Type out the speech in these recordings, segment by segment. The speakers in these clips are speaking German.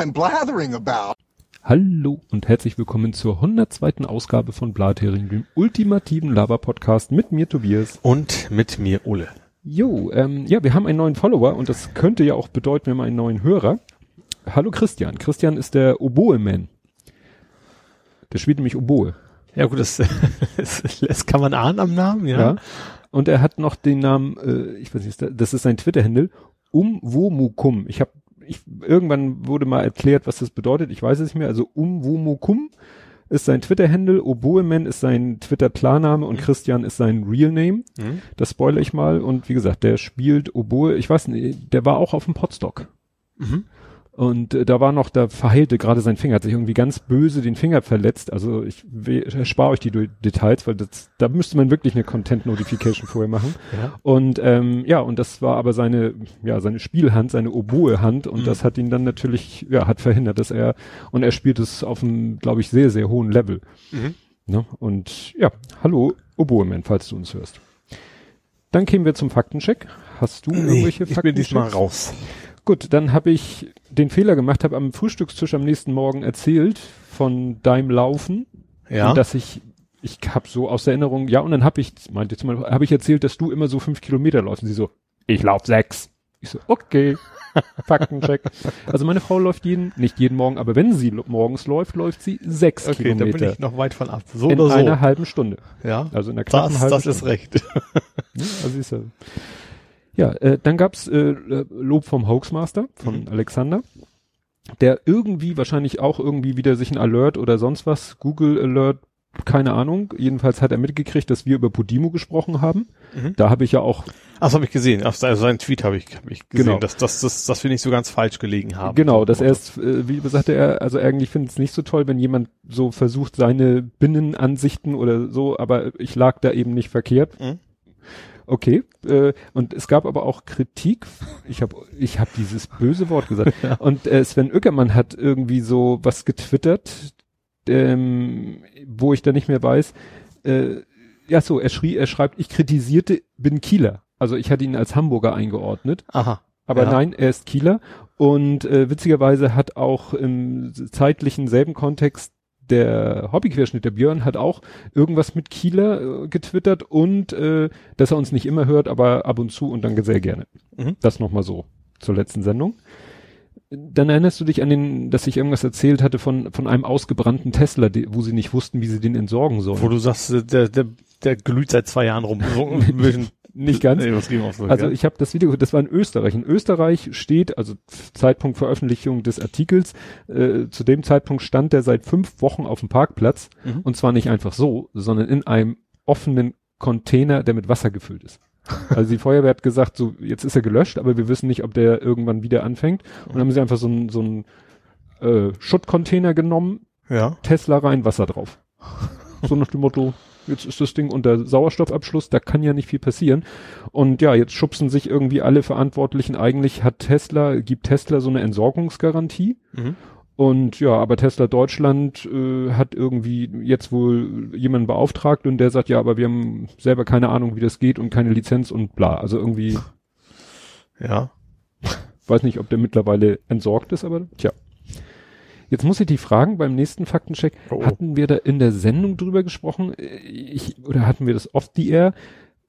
I'm blathering about. Hallo und herzlich willkommen zur 102. Ausgabe von Blathering, dem ultimativen Laber-Podcast mit mir Tobias. Und mit mir Ole. Jo, ähm, ja, wir haben einen neuen Follower und das könnte ja auch bedeuten, wir haben einen neuen Hörer. Hallo Christian. Christian ist der Oboe-Man. Der spielt nämlich Oboe. Ja gut, das, das kann man ahnen am Namen, ja. ja. Und er hat noch den Namen, äh, ich weiß nicht, das ist sein Twitter-Handle, Umwomukum. Ich habe ich, irgendwann wurde mal erklärt, was das bedeutet. Ich weiß es nicht mehr. Also Umwomukum ist sein Twitter-Handle, Oboeman ist sein Twitter-Klarname und mhm. Christian ist sein Real Name. Mhm. Das spoilere ich mal. Und wie gesagt, der spielt Oboe, ich weiß nicht, der war auch auf dem Podstock. Mhm. Und äh, da war noch, da verheilte gerade sein Finger, hat sich irgendwie ganz böse den Finger verletzt. Also ich erspare euch die Details, weil das, da müsste man wirklich eine Content Notification vorher machen. Ja. Und ähm, ja, und das war aber seine, ja, seine Spielhand, seine Oboe-Hand und mhm. das hat ihn dann natürlich, ja, hat verhindert, dass er, und er spielt es auf einem, glaube ich, sehr, sehr hohen Level. Mhm. Ne? Und ja, hallo Oboe-Man, falls du uns hörst. Dann kämen wir zum Faktencheck. Hast du nee, irgendwelche Fakten? Ich bin diesmal raus. Gut, dann habe ich den Fehler gemacht, habe am Frühstückstisch am nächsten Morgen erzählt von deinem Laufen. Ja. Und dass ich, ich habe so aus Erinnerung, ja, und dann habe ich, meinte jetzt mal, habe ich erzählt, dass du immer so fünf Kilometer läufst. Und sie so, ich lauf sechs. Ich so, okay. Faktencheck. Also meine Frau läuft jeden, nicht jeden Morgen, aber wenn sie morgens läuft, läuft sie sechs okay, Kilometer. Okay, da bin ich noch weit von ab. So in oder so. einer halben Stunde. Ja. Also in einer knappen das, halben das Stunde. ist recht. also ist ja, ja, äh, dann gab's äh, Lob vom Hoaxmaster, von mhm. Alexander, der irgendwie wahrscheinlich auch irgendwie wieder sich ein Alert oder sonst was, Google Alert, keine Ahnung. Jedenfalls hat er mitgekriegt, dass wir über Podimo gesprochen haben. Mhm. Da habe ich ja auch. Ach, das habe ich gesehen. Auf also seinen Tweet habe ich, hab ich gesehen, genau. dass, dass, dass, dass wir nicht so ganz falsch gelegen haben. Genau, dass er es, äh, wie sagte er, also eigentlich findet es nicht so toll, wenn jemand so versucht, seine Binnenansichten oder so, aber ich lag da eben nicht verkehrt. Mhm. Okay. Äh, und es gab aber auch Kritik. Ich habe ich hab dieses böse Wort gesagt. ja. Und äh, Sven Ueckermann hat irgendwie so was getwittert, ähm, wo ich da nicht mehr weiß. Äh, ja, so, er schrie, er schreibt, ich kritisierte, bin Kieler. Also ich hatte ihn als Hamburger eingeordnet. Aha. Aber ja. nein, er ist Kieler. Und äh, witzigerweise hat auch im zeitlichen selben Kontext der Hobbyquerschnitt, der Björn, hat auch irgendwas mit Kieler äh, getwittert und äh, dass er uns nicht immer hört, aber ab und zu und dann sehr gerne. Mhm. Das nochmal so zur letzten Sendung. Dann erinnerst du dich an den, dass ich irgendwas erzählt hatte von, von einem ausgebrannten Tesla, die, wo sie nicht wussten, wie sie den entsorgen sollen. Wo du sagst, der, der, der glüht seit zwei Jahren rum. So nicht ganz. Nee, so, also ich habe das Video, das war in Österreich. In Österreich steht, also Zeitpunkt Veröffentlichung des Artikels, äh, zu dem Zeitpunkt stand der seit fünf Wochen auf dem Parkplatz mhm. und zwar nicht einfach so, sondern in einem offenen Container, der mit Wasser gefüllt ist. Also die Feuerwehr hat gesagt, so jetzt ist er gelöscht, aber wir wissen nicht, ob der irgendwann wieder anfängt. Und dann haben sie einfach so einen so einen äh, Schuttcontainer genommen, ja. Tesla rein, Wasser drauf. So nach dem Motto, jetzt ist das Ding unter Sauerstoffabschluss, da kann ja nicht viel passieren. Und ja, jetzt schubsen sich irgendwie alle Verantwortlichen. Eigentlich hat Tesla, gibt Tesla so eine Entsorgungsgarantie. Mhm. Und ja, aber Tesla Deutschland äh, hat irgendwie jetzt wohl jemanden beauftragt und der sagt, ja, aber wir haben selber keine Ahnung, wie das geht und keine Lizenz und bla. Also irgendwie. Ja. Weiß nicht, ob der mittlerweile entsorgt ist, aber tja. Jetzt muss ich die fragen beim nächsten Faktencheck. Oh. Hatten wir da in der Sendung drüber gesprochen? Ich, oder hatten wir das off the air?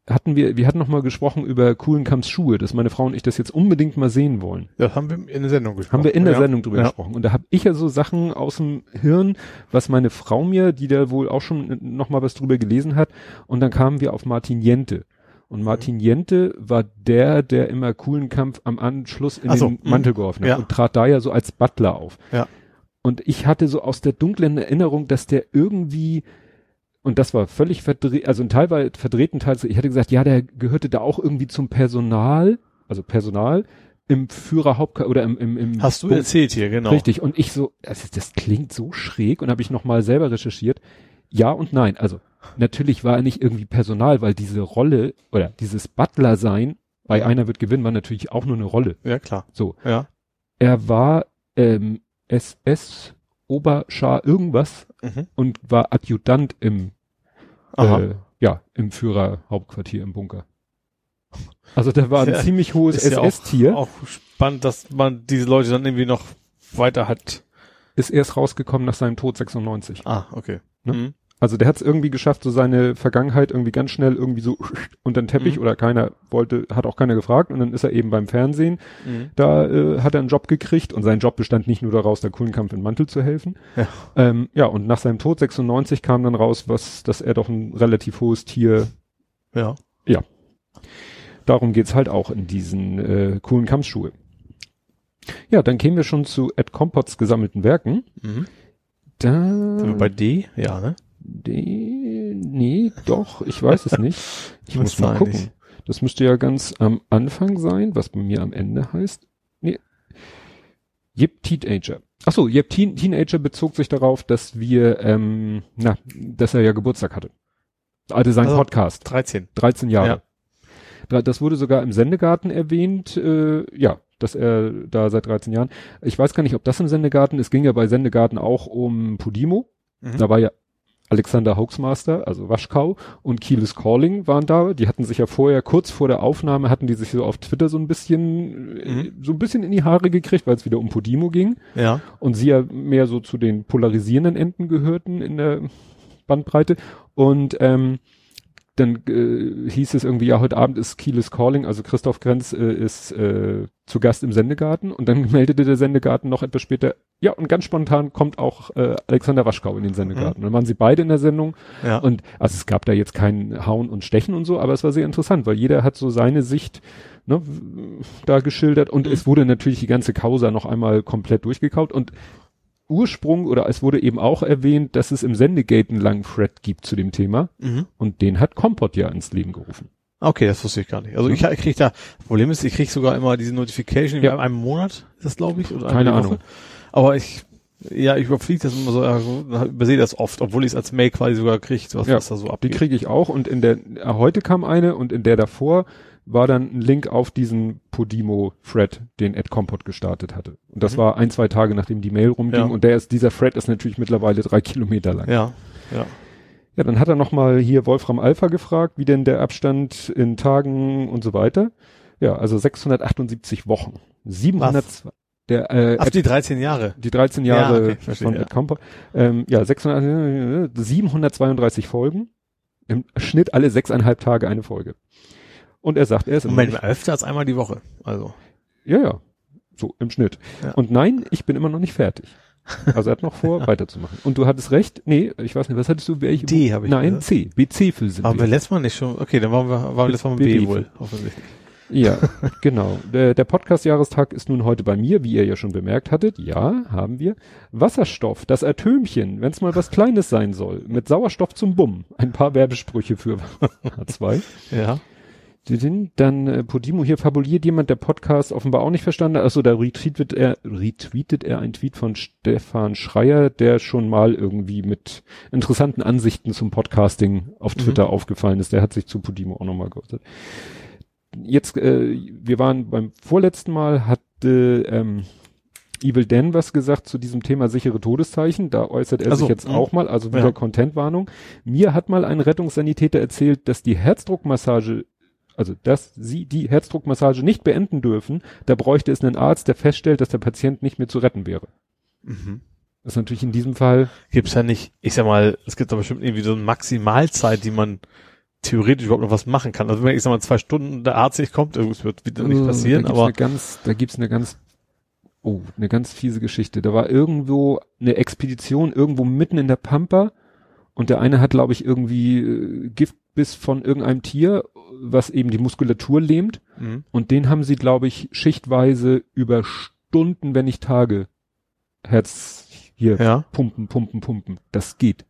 Hatten wir, wir hatten noch mal gesprochen über Kuhlenkamps Schuhe, dass meine Frau und ich das jetzt unbedingt mal sehen wollen. Ja, haben wir in der Sendung gesprochen. Haben wir in der ja. Sendung drüber ja. gesprochen. Und da habe ich ja so Sachen aus dem Hirn, was meine Frau mir, die da wohl auch schon noch mal was drüber gelesen hat. Und dann kamen wir auf Martin Jente. Und Martin Jente war der, der immer Kuhlenkampf am Anschluss in so, den Mantel geworfen hat ja. und trat da ja so als Butler auf. Ja. Und ich hatte so aus der dunklen Erinnerung, dass der irgendwie, und das war völlig verdreht, also ein Teil war verdrehten Teil, ich hatte gesagt, ja, der gehörte da auch irgendwie zum Personal, also Personal, im Führerhaupt oder im, im, im Hast du Bo erzählt hier, genau. Richtig. Und ich so, das, das klingt so schräg und habe ich nochmal selber recherchiert. Ja und nein. Also natürlich war er nicht irgendwie Personal, weil diese Rolle oder dieses Butler sein bei einer wird gewinnen war natürlich auch nur eine Rolle. Ja klar. So. Ja. Er war ähm, SS Oberschar irgendwas mhm. und war Adjutant im äh, ja im Führerhauptquartier im Bunker. Also der war ein ja, ziemlich hohes SS-Tier. Ja auch, auch, spannend, dass man diese Leute dann irgendwie noch weiter hat. Ist erst rausgekommen nach seinem Tod 96. Ah, okay. Ne? Mhm. Also der hat es irgendwie geschafft, so seine Vergangenheit irgendwie ganz schnell irgendwie so unter den Teppich mhm. oder keiner wollte, hat auch keiner gefragt und dann ist er eben beim Fernsehen. Mhm. Da äh, hat er einen Job gekriegt und sein Job bestand nicht nur daraus, der Kuhlenkampf in Mantel zu helfen. Ja. Ähm, ja, und nach seinem Tod 96 kam dann raus, was, dass er doch ein relativ hohes Tier. Ja. Ja. Darum geht's halt auch in diesen äh, coolen Kampfschuhe. Ja, dann kämen wir schon zu Ed Compots gesammelten Werken. Mhm. Da. Sind wir bei D? Ja, ne? D, nee, doch, ich weiß es nicht. Ich muss mal gucken. Nicht. Das müsste ja ganz am Anfang sein, was bei mir am Ende heißt. Nee. Yep, Teenager. Ach so, Yep, Teen, Teenager bezog sich darauf, dass wir, ähm, na, dass er ja Geburtstag hatte. Also sein also Podcast. 13. 13 Jahre. Ja. Das wurde sogar im Sendegarten erwähnt, äh, ja, dass er da seit 13 Jahren. Ich weiß gar nicht, ob das im Sendegarten, es ging ja bei Sendegarten auch um Podimo. Mhm. Da war ja Alexander Hoaxmaster, also Waschkau und Keyless Calling waren da. Die hatten sich ja vorher, kurz vor der Aufnahme, hatten die sich so auf Twitter so ein bisschen, mhm. so ein bisschen in die Haare gekriegt, weil es wieder um Podimo ging. Ja. Und sie ja mehr so zu den polarisierenden Enden gehörten in der Bandbreite. Und ähm, dann äh, hieß es irgendwie, ja, heute Abend ist Keyless Calling, also Christoph Grenz äh, ist äh, zu Gast im Sendegarten und dann meldete der Sendegarten noch etwas später, ja, und ganz spontan kommt auch äh, Alexander Waschkau in den Sendegarten. Mhm. Dann waren sie beide in der Sendung ja. und also es gab da jetzt kein Hauen und Stechen und so, aber es war sehr interessant, weil jeder hat so seine Sicht ne, da geschildert und mhm. es wurde natürlich die ganze Causa noch einmal komplett durchgekaut und Ursprung oder es wurde eben auch erwähnt, dass es im Sendegate einen langen Thread gibt zu dem Thema mhm. und den hat Kompott ja ins Leben gerufen. Okay, das wusste ich gar nicht. Also ich, ich krieg da, Problem ist, ich krieg sogar immer diese Notification ja. in einem Monat, ist das glaube ich? Oder Keine Ahnung. Aber ich, ja, ich überfliege das immer so, also, übersehe das oft, obwohl ich es als Mail quasi sogar kriege, was, ja, was da so abgeht. Die kriege ich auch und in der, heute kam eine und in der davor war dann ein Link auf diesen Podimo-Thread, den Ed Compot gestartet hatte. Und das mhm. war ein, zwei Tage, nachdem die Mail rumging. Ja. Und der ist, dieser Thread ist natürlich mittlerweile drei Kilometer lang. Ja, ja. Ja, dann hat er nochmal hier Wolfram Alpha gefragt, wie denn der Abstand in Tagen und so weiter. Ja, also 678 Wochen. 700, Was? der, äh, Ach, die 13 Jahre. Die 13 Jahre ja, okay, verstehe, von ja. Ed Compo. Ähm, ja, 600, 732 Folgen. Im Schnitt alle sechseinhalb Tage eine Folge. Und er sagt, er ist Moment, immer öfter als einmal die Woche. Also. Ja, ja. So, im Schnitt. Ja. Und nein, ich bin immer noch nicht fertig. Also er hat noch vor, weiterzumachen. Und du hattest recht, nee, ich weiß nicht, was hattest du? Welche D habe ich Nein, gesagt. C. BC für sind Aber wir letztes Mal nicht schon, okay, dann waren wir, waren wir letztes Mal mit B, B wohl, offensichtlich. Ja, genau. Der, der Podcast-Jahrestag ist nun heute bei mir, wie ihr ja schon bemerkt hattet. Ja, haben wir. Wasserstoff, das Atömchen, wenn es mal was Kleines sein soll. Mit Sauerstoff zum Bumm. Ein paar Werbesprüche für H2. Ja. Dann äh, Podimo hier fabuliert jemand, der Podcast offenbar auch nicht verstanden hat. Achso, da retweetet er, retweetet er ein Tweet von Stefan Schreier, der schon mal irgendwie mit interessanten Ansichten zum Podcasting auf Twitter mhm. aufgefallen ist. Der hat sich zu Podimo auch nochmal geäußert. Jetzt, äh, wir waren beim vorletzten Mal, hatte ähm, Evil Dan was gesagt zu diesem Thema sichere Todeszeichen. Da äußert er also, sich jetzt mh. auch mal, also wieder ja. Contentwarnung. Mir hat mal ein Rettungssanitäter erzählt, dass die Herzdruckmassage also dass sie die Herzdruckmassage nicht beenden dürfen, da bräuchte es einen Arzt, der feststellt, dass der Patient nicht mehr zu retten wäre. Mhm. Das ist natürlich in diesem Fall. Gibt's ja nicht, ich sag mal, es gibt da bestimmt irgendwie so eine Maximalzeit, die man theoretisch überhaupt noch was machen kann. Also wenn ich sag mal zwei Stunden der Arzt nicht kommt, es wird wieder nicht passieren, da aber. Eine ganz, da gibt's eine ganz, oh, eine ganz fiese Geschichte. Da war irgendwo eine Expedition irgendwo mitten in der Pampa und der eine hat, glaube ich, irgendwie äh, Giftbiss von irgendeinem Tier was eben die Muskulatur lähmt. Mhm. Und den haben sie, glaube ich, schichtweise über Stunden, wenn nicht Tage, Herz hier ja. pumpen, pumpen, pumpen. Das geht.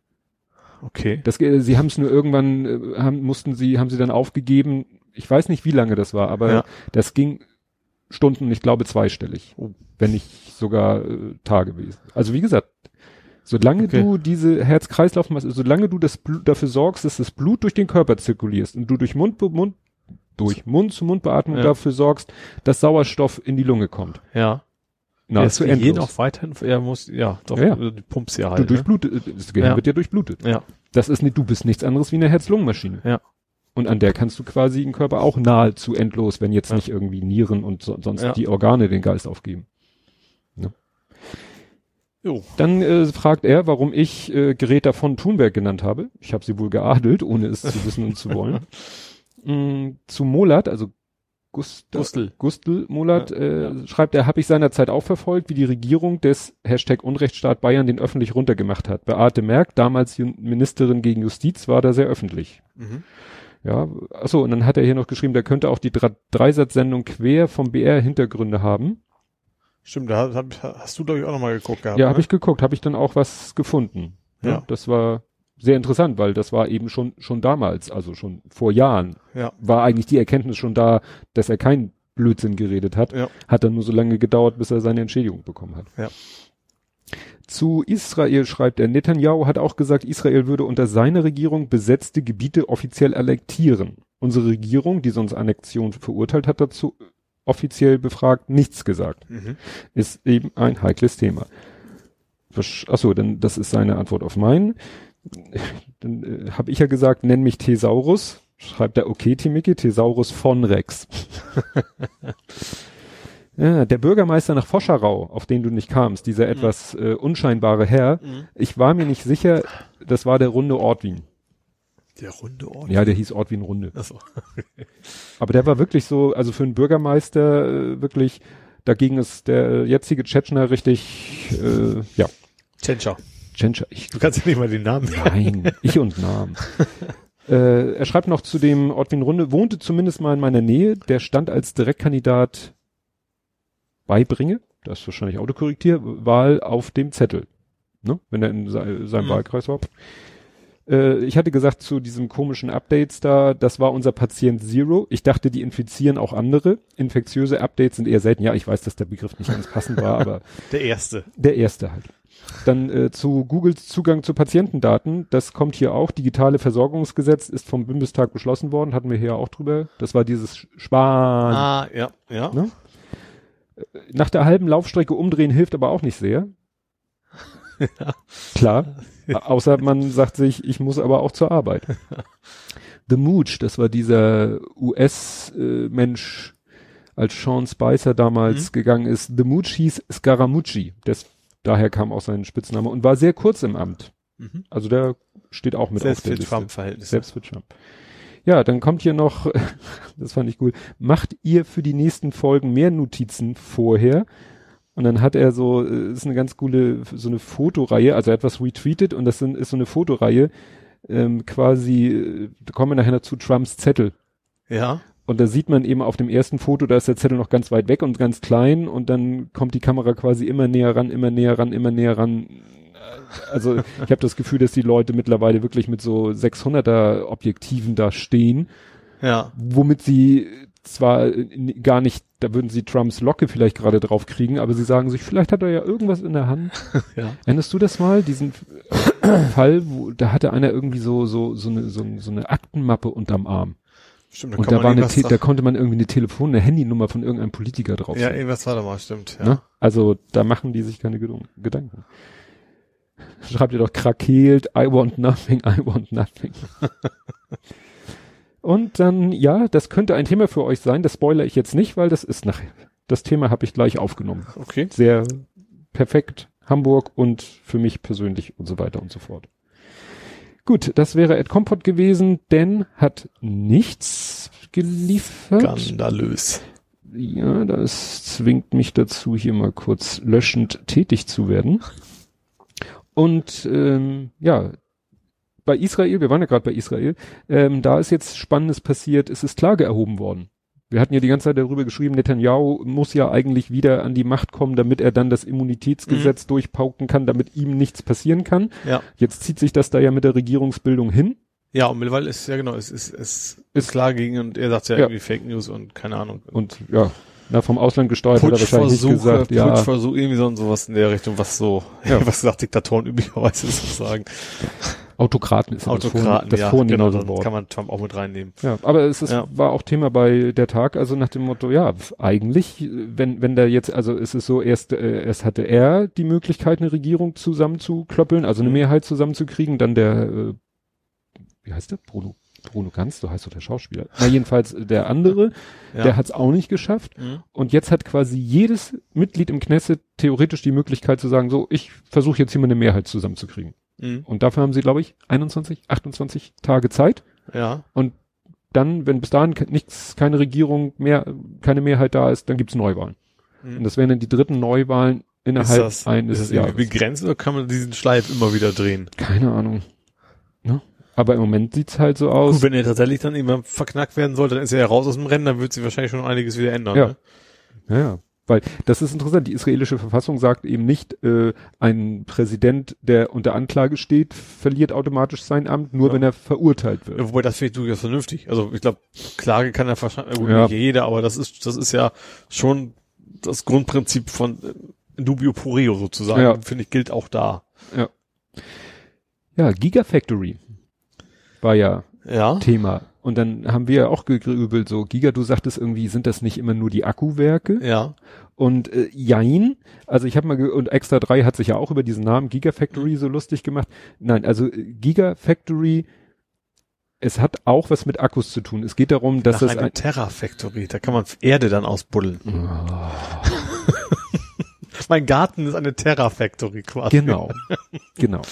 Okay. Das, sie haben es nur irgendwann, äh, haben, mussten sie, haben sie dann aufgegeben. Ich weiß nicht, wie lange das war, aber ja. das ging Stunden, ich glaube zweistellig, oh. wenn nicht sogar äh, Tage gewesen. Also wie gesagt, Solange okay. du diese Herz-Kreislauf, solange du das Blut, dafür sorgst, dass das Blut durch den Körper zirkulierst und du durch Mund, Mund durch Mund-zu-Mund-Beatmung ja. dafür sorgst, dass Sauerstoff in die Lunge kommt. Ja. Na, zu endlos. noch weiterhin, er muss, ja, doch, ja, ja. du pumpst ja halt. Du durchblutet, ne? das Gehirn ja. wird ja durchblutet. Ja. Das ist nicht, du bist nichts anderes wie eine Herz-Lungen-Maschine. Ja. Und an der kannst du quasi den Körper auch nahezu endlos, wenn jetzt nicht irgendwie Nieren und so, sonst die Organe den Geist aufgeben. Jo. Dann äh, fragt er, warum ich äh, Greta von Thunberg genannt habe. Ich habe sie wohl geadelt, ohne es zu wissen und zu wollen. Mm, zu Molat, also Gust Gustl. Gustl Molat, Ja, äh, ja. schreibt er, habe ich seinerzeit auch verfolgt, wie die Regierung des Hashtag Unrechtsstaat Bayern den öffentlich runtergemacht hat. Beate Merck, damals Ministerin gegen Justiz, war da sehr öffentlich. Mhm. Ja, achso, und dann hat er hier noch geschrieben, der könnte auch die Dreisatzsendung quer vom BR Hintergründe haben. Stimmt, da hab, hast du, glaube ich, auch nochmal geguckt gehabt. Ja, ne? habe ich geguckt, habe ich dann auch was gefunden. Ja. Ja. Das war sehr interessant, weil das war eben schon schon damals, also schon vor Jahren, Ja. war eigentlich die Erkenntnis schon da, dass er kein Blödsinn geredet hat. Ja. Hat dann nur so lange gedauert, bis er seine Entschädigung bekommen hat. Ja. Zu Israel schreibt er, Netanyahu hat auch gesagt, Israel würde unter seiner Regierung besetzte Gebiete offiziell annektieren. Unsere Regierung, die sonst Annexion verurteilt hat, dazu offiziell befragt nichts gesagt Mhm. ist eben ein heikles Thema. Versch- Achso, dann das ist seine Antwort auf meinen. Dann äh, habe ich ja gesagt, nenn mich Thesaurus. Schreibt er, okay, Timiki, Thesaurus von Rex. ja, der Bürgermeister nach Foscherau, auf den du nicht kamst, dieser etwas äh, unscheinbare Herr, Mhm. ich war mir nicht sicher, das war der runde Ortwin. Der runde Ort. Ja, der hieß Ortwin Runde. Achso. Aber der war wirklich so, also für einen Bürgermeister äh, wirklich, dagegen ist der jetzige Tschetschner richtig, äh, ja, Tschentscher. Tschentscher, ich, Du kannst ja nicht mal den Namen nein, ich und Namen. äh, er schreibt noch zu dem Ortwin Runde, wohnte zumindest mal in meiner Nähe, der stand als Direktkandidat beibringe, das ist wahrscheinlich Autokorrektier, Wahl auf dem Zettel, ne, wenn er in se seinem Mhm. Wahlkreis war. Äh, ich hatte gesagt zu diesen komischen Updates da, das war unser Patient Zero. Ich dachte, die infizieren auch andere. Infektiöse Updates sind eher selten. Ja, ich weiß, dass der Begriff nicht ganz passend war, aber Der erste. der erste halt. Dann äh, zu Googles Zugang zu Patientendaten. Das kommt hier auch. Digitale Versorgungsgesetz ist vom Bundestag beschlossen worden. Hatten wir hier auch drüber. Das war dieses Sparen. Ah, ja, ja. Ne? Nach der halben Laufstrecke umdrehen hilft aber auch nicht sehr. Klar. Außer man sagt sich, ich muss aber auch zur Arbeit. The Mooch, das war dieser US-Mensch, als Sean Spicer damals Mhm. gegangen ist. The Mooch hieß Scaramucci. Das, daher kam auch sein Spitzname und war sehr kurz im Amt. Mhm. Also der steht auch mit Selbst auf der für Liste. Trump-Verhältnisse. Selbst für Trump. Ja, dann kommt hier noch, das fand ich cool, macht ihr für die nächsten Folgen mehr Notizen vorher? Und dann hat er so, äh, ist eine ganz coole, so eine Fotoreihe, also er hat was retweetet und das sind, ist so eine Fotoreihe, ähm, quasi, äh, da kommen wir nachher noch zu Trumps Zettel. Ja. Und da sieht man eben auf dem ersten Foto, da ist der Zettel noch ganz weit weg und ganz klein und dann kommt die Kamera quasi immer näher ran, immer näher ran, immer näher ran. Also ich habe das Gefühl, dass die Leute mittlerweile wirklich mit so 600er Objektiven da stehen, Ja. womit sie zwar äh, gar nicht, da würden sie Trumps Locke vielleicht gerade drauf kriegen, aber sie sagen sich, vielleicht hat er ja irgendwas in der Hand. Ja. Erinnerst du das mal, diesen Fall, wo da hatte einer irgendwie so so so eine so, so eine Aktenmappe unterm Arm. Stimmt, Und kann da war eine, da konnte man irgendwie eine Telefon, eine Handynummer von irgendeinem Politiker drauf. Ja, irgendwas war da mal, stimmt. Ja. ne? Also da machen die sich keine Gedanken. Schreibt ihr doch krakeelt, I want nothing, I want nothing. Und dann, ja, das könnte ein Thema für euch sein, das spoilere ich jetzt nicht, weil das ist nachher, das Thema habe ich gleich aufgenommen. Okay. Sehr perfekt, Hamburg und für mich persönlich und so weiter und so fort. Gut, das wäre Ed Compot gewesen, denn hat nichts geliefert. Skandalös. Ja, das zwingt mich dazu, hier mal kurz löschend tätig zu werden. Und ähm, ja, bei Israel, wir waren ja gerade bei Israel, ähm, da ist jetzt Spannendes passiert, es ist Klage erhoben worden. Wir hatten ja die ganze Zeit darüber geschrieben, Netanyahu muss ja eigentlich wieder an die Macht kommen, damit er dann das Immunitätsgesetz durchpauken kann, damit ihm nichts passieren kann. Ja. Jetzt zieht sich das da ja mit der Regierungsbildung hin. Ja, und mittlerweile ist, ja genau, es ist, es ist klar gegen und er sagt ja, Ja. irgendwie Fake News und keine Ahnung. Und ja, na, vom Ausland gesteuert hat er wahrscheinlich nicht gesagt. Ja, Putschversuch, irgendwie so und sowas in der Richtung, was so, Ja. was sagt Diktatoren üblicherweise so sagen. Autokraten ist ja Autokraten, das, ja, Vor genau, das dann Wort. kann man Trump auch mit reinnehmen. Ja, aber es ist, Ja. war auch Thema bei der Tag, also nach dem Motto, ja, eigentlich, wenn, wenn da jetzt, also es ist so, erst, äh, erst hatte er die Möglichkeit, eine Regierung zusammenzuklöppeln, also eine Mhm. Mehrheit zusammenzukriegen, dann der, äh, wie heißt der? Bruno. Bruno Ganz, so heißt doch der Schauspieler. Na jedenfalls der andere, Ja. der hat es auch nicht geschafft. Mhm. Und jetzt hat quasi jedes Mitglied im Knesset theoretisch die Möglichkeit zu sagen, so, ich versuche jetzt hier mal eine Mehrheit zusammenzukriegen. Mhm. Und dafür haben sie, glaube ich, 21, 28 Tage Zeit. Ja. Dann, wenn bis dahin nichts, keine Regierung mehr, keine Mehrheit da ist, dann gibt's Neuwahlen. Mhm. Und das wären dann die dritten Neuwahlen innerhalb ist das, eines ist das irgendwie Jahres. begrenzt oder kann man diesen Schleif immer wieder drehen? Keine Ahnung. Ne? Aber im Moment sieht's halt so aus. Gut, wenn er tatsächlich dann irgendwann verknackt werden sollte, dann ist er ja raus aus dem Rennen, dann wird sich wahrscheinlich schon einiges wieder ändern. Ja. Ne? Ja, ja. Weil das ist interessant, die israelische Verfassung sagt eben nicht, äh, ein Präsident, der unter Anklage steht, verliert automatisch sein Amt, nur Ja. wenn er verurteilt wird. Ja, Wobei das finde ich durchaus vernünftig. Also ich glaube, Klage kann ja wahrscheinlich, gut, Ja. nicht jeder, aber das ist, das ist ja schon das Grundprinzip von äh, Dubio pro reo sozusagen, Ja. finde ich, gilt auch da. Ja, Gigafactory war ja Ja. Thema. Und dann haben wir ja auch gegrübelt, so Giga, du sagtest irgendwie, sind das nicht immer nur die Akkuwerke? Ja. Und äh, Jein, also ich habe mal, und Extra 3 hat sich ja auch über diesen Namen Gigafactory so lustig gemacht. Nein, also äh, Gigafactory, es hat auch was mit Akkus zu tun. Es geht darum, dass Nach das einer ein, Terra Factory, da kann man Erde dann ausbuddeln. Oh, Mein Garten ist eine Terra Factory quasi. Genau. genau.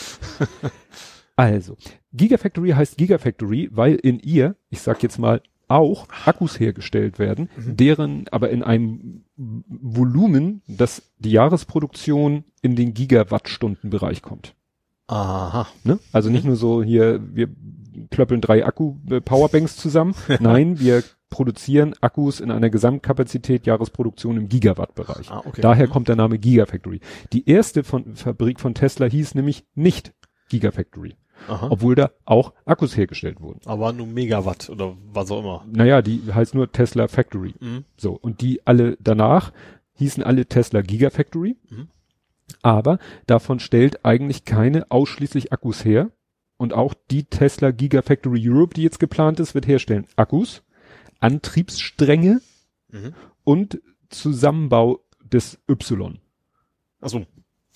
Also, Gigafactory heißt Gigafactory, weil in ihr, ich sag jetzt mal, auch Akkus hergestellt werden, Mhm. deren aber in einem Volumen, das die Jahresproduktion in den Gigawattstundenbereich kommt. Aha. Ne? Also nicht nur so hier, wir klöppeln drei Akku-Powerbanks zusammen. Nein, wir produzieren Akkus in einer Gesamtkapazität Jahresproduktion im Gigawattbereich. Ah, okay. Daher kommt der Name Gigafactory. Die erste von, Fabrik von Tesla hieß nämlich nicht Gigafactory, Aha. obwohl da auch Akkus hergestellt wurden. Aber nur Megawatt oder was auch immer. Naja, die heißt nur Tesla Factory. Mhm. So, und die alle danach hießen alle Tesla Gigafactory. Mhm. Aber davon stellt eigentlich keine ausschließlich Akkus her. Und auch die Tesla Gigafactory Europe, die jetzt geplant ist, wird herstellen Akkus, Antriebsstränge Mhm. und Zusammenbau des Y.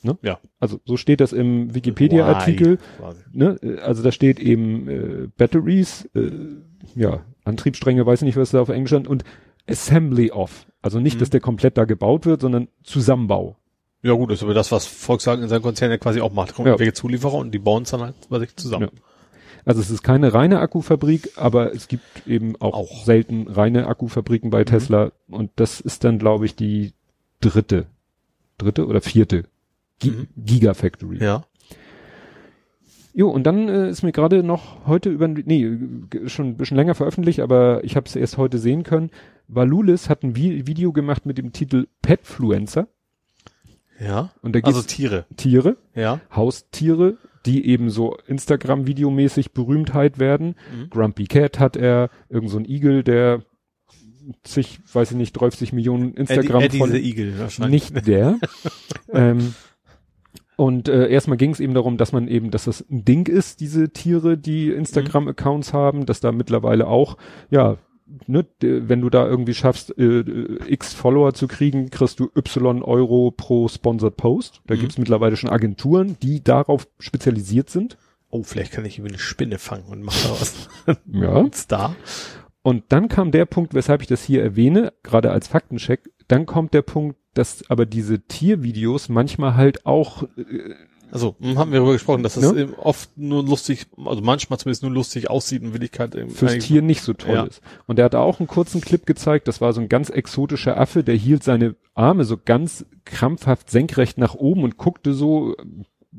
Achso. Also so steht das im Wikipedia-Artikel. Ne? Äh, Also da steht eben äh, Batteries, äh, ja, Antriebsstränge, weiß nicht, was da auf Englisch stand, und Assembly of. Also nicht, Mhm. dass der komplett da gebaut wird, sondern Zusammenbau. Ja gut, das ist aber das, was Volkswagen in seinem Konzern ja quasi auch macht. Da kommen Ja. welche Zulieferer und die bauen es dann halt bei sich zusammen. Also es ist keine reine Akkufabrik, aber es gibt eben auch, Auch. Mhm. selten reine Akkufabriken bei Tesla und das ist dann, glaube ich, die dritte, dritte oder vierte Mhm. Gigafactory. Ja. Jo, und dann äh, ist mir gerade noch heute über, nee, schon ein bisschen länger veröffentlicht, aber ich habe es erst heute sehen können. Valulis hat ein Vi Video gemacht mit dem Titel Petfluencer Ja. und da Also es Tiere. Tiere, Ja. Haustiere, die eben so Instagram-Videomäßig Berühmtheit werden. Mhm. Grumpy Cat hat er, irgend so ein Igel, der zig, weiß ich nicht, 30 Millionen Instagram Eddie, Eddie the Eagle wahrscheinlich. nicht der. ähm, und äh, erstmal ging es eben darum, dass man eben, dass das ein Ding ist, diese Tiere, die Instagram-Accounts haben, dass da mittlerweile auch, ja, ne, wenn du da irgendwie schaffst, äh, äh, x Follower zu kriegen, kriegst du y Euro pro Sponsored Post. Da Mhm. gibt's mittlerweile schon Agenturen, die darauf spezialisiert sind. Oh, vielleicht kann ich über eine Spinne fangen und mach da was. Ja. Star. Und dann kam der Punkt, weshalb ich das hier erwähne, gerade als Faktencheck, dann kommt der Punkt, dass aber diese Tiervideos manchmal halt auch äh, Also, hm, haben wir darüber gesprochen, dass das Ne? eben oft nur lustig, also manchmal zumindest nur lustig aussieht und Willigkeit eben fürs Tier nicht so toll Ja. ist. Und er hat auch einen kurzen Clip gezeigt, das war so ein ganz exotischer Affe, der hielt seine Arme so ganz krampfhaft senkrecht nach oben und guckte so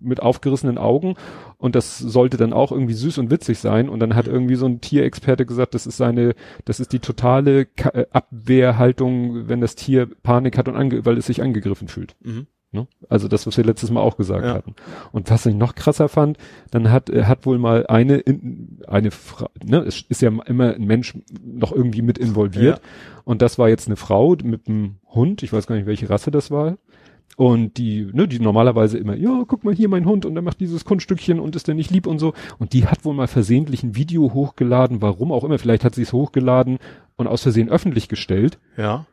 mit aufgerissenen Augen und das sollte dann auch irgendwie süß und witzig sein und dann hat irgendwie so ein Tierexperte gesagt, das ist seine, das ist die totale äh, Abwehrhaltung, wenn das Tier Panik hat und ange weil es sich angegriffen fühlt. Mhm. Ne? Also das, was wir letztes Mal auch gesagt Ja. hatten. Und was ich noch krasser fand, dann hat, äh, hat wohl mal eine, in, eine Frau, ne, es ist ja immer ein Mensch noch irgendwie mit involviert. Und das war jetzt eine Frau mit einem Hund, ich weiß gar nicht, welche Rasse das war. Und die, ne, die normalerweise immer, ja, guck mal hier mein Hund und der macht dieses Kunststückchen und ist der nicht lieb und so. Und die hat wohl mal versehentlich ein Video hochgeladen, warum auch immer. Vielleicht hat sie es hochgeladen und aus Versehen öffentlich gestellt. Ja.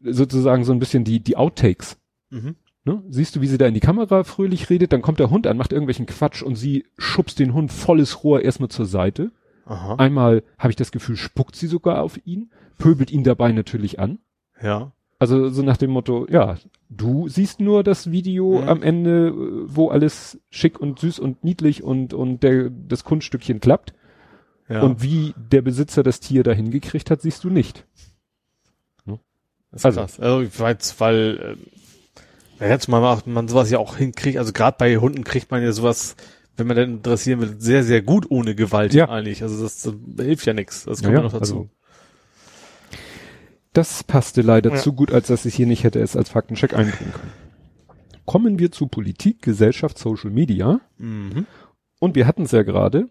Sozusagen so ein bisschen die, die Outtakes. Mhm. Ne? Siehst du, wie sie da in die Kamera fröhlich redet, dann kommt der Hund an, macht irgendwelchen Quatsch und sie schubst den Hund volles Rohr erstmal zur Seite Aha. Einmal habe ich das Gefühl, spuckt sie sogar auf ihn, pöbelt ihn dabei natürlich an. Ja. Also so nach dem Motto, ja, du siehst nur das Video Mhm. am Ende, äh, wo alles schick und süß und niedlich und, und der, das Kunststückchen klappt. Ja. Und wie der Besitzer das Tier da hingekriegt hat, siehst du nicht. Das ist Also- krass. Also ich weiß, weil äh, jetzt mal macht man sowas ja auch hinkriegt, also gerade bei Hunden kriegt man ja sowas, wenn man denn dressieren will, sehr, sehr gut ohne Gewalt Ja. eigentlich. Also das, das hilft ja nichts. Das kommt ja ja, noch dazu. also- Das passte leider Ja. zu gut, als dass ich hier nicht hätte es als Faktencheck einbringen können. Kommen wir zu Politik, Gesellschaft, Social Media. mhm. Und wir hatten es ja gerade.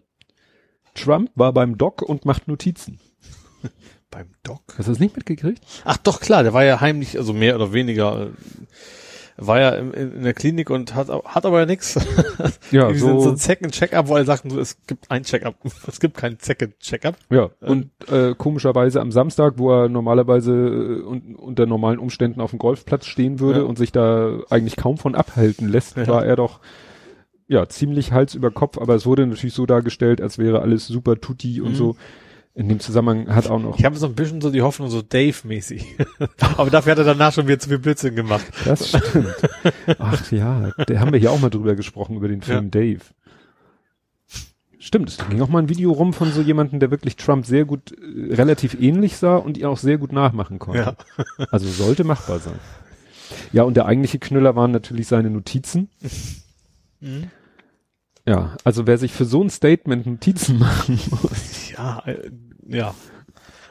Trump war beim Doc und macht Notizen. Beim Doc. Hast du das nicht mitgekriegt? Ach doch, klar, der war ja heimlich, also mehr oder weniger, äh, war ja in, in, der Klinik und hat, hat aber ja nix. Ja, so, so so, ein Second Check-up, wo alle sagten, so, es gibt ein Check-up, es gibt kein Second Check-up. ja. Und äh, komischerweise am Samstag, wo er normalerweise äh, un unter normalen Umständen auf dem Golfplatz stehen würde Ja. und sich da eigentlich kaum von abhalten lässt, Ja. war er doch ja ziemlich Hals über Kopf, aber es wurde natürlich so dargestellt, als wäre alles super tutti und Mhm. so. In dem Zusammenhang hat auch noch Ich habe so ein bisschen so die Hoffnung, so Dave-mäßig. aber dafür hat er danach schon wieder zu viel Blödsinn gemacht. Das stimmt. Ach ja, da haben wir hier auch mal drüber gesprochen, über den Film Dave. Stimmt, es ging auch mal ein Video rum von so jemandem, der wirklich Trump sehr gut, äh, relativ ähnlich sah und ihn auch sehr gut nachmachen konnte. Ja. Also sollte machbar sein. Ja, und der eigentliche Knüller waren natürlich seine Notizen. Mhm. Ja, also wer sich für so ein Statement Notizen machen muss. Ja, äh, ja.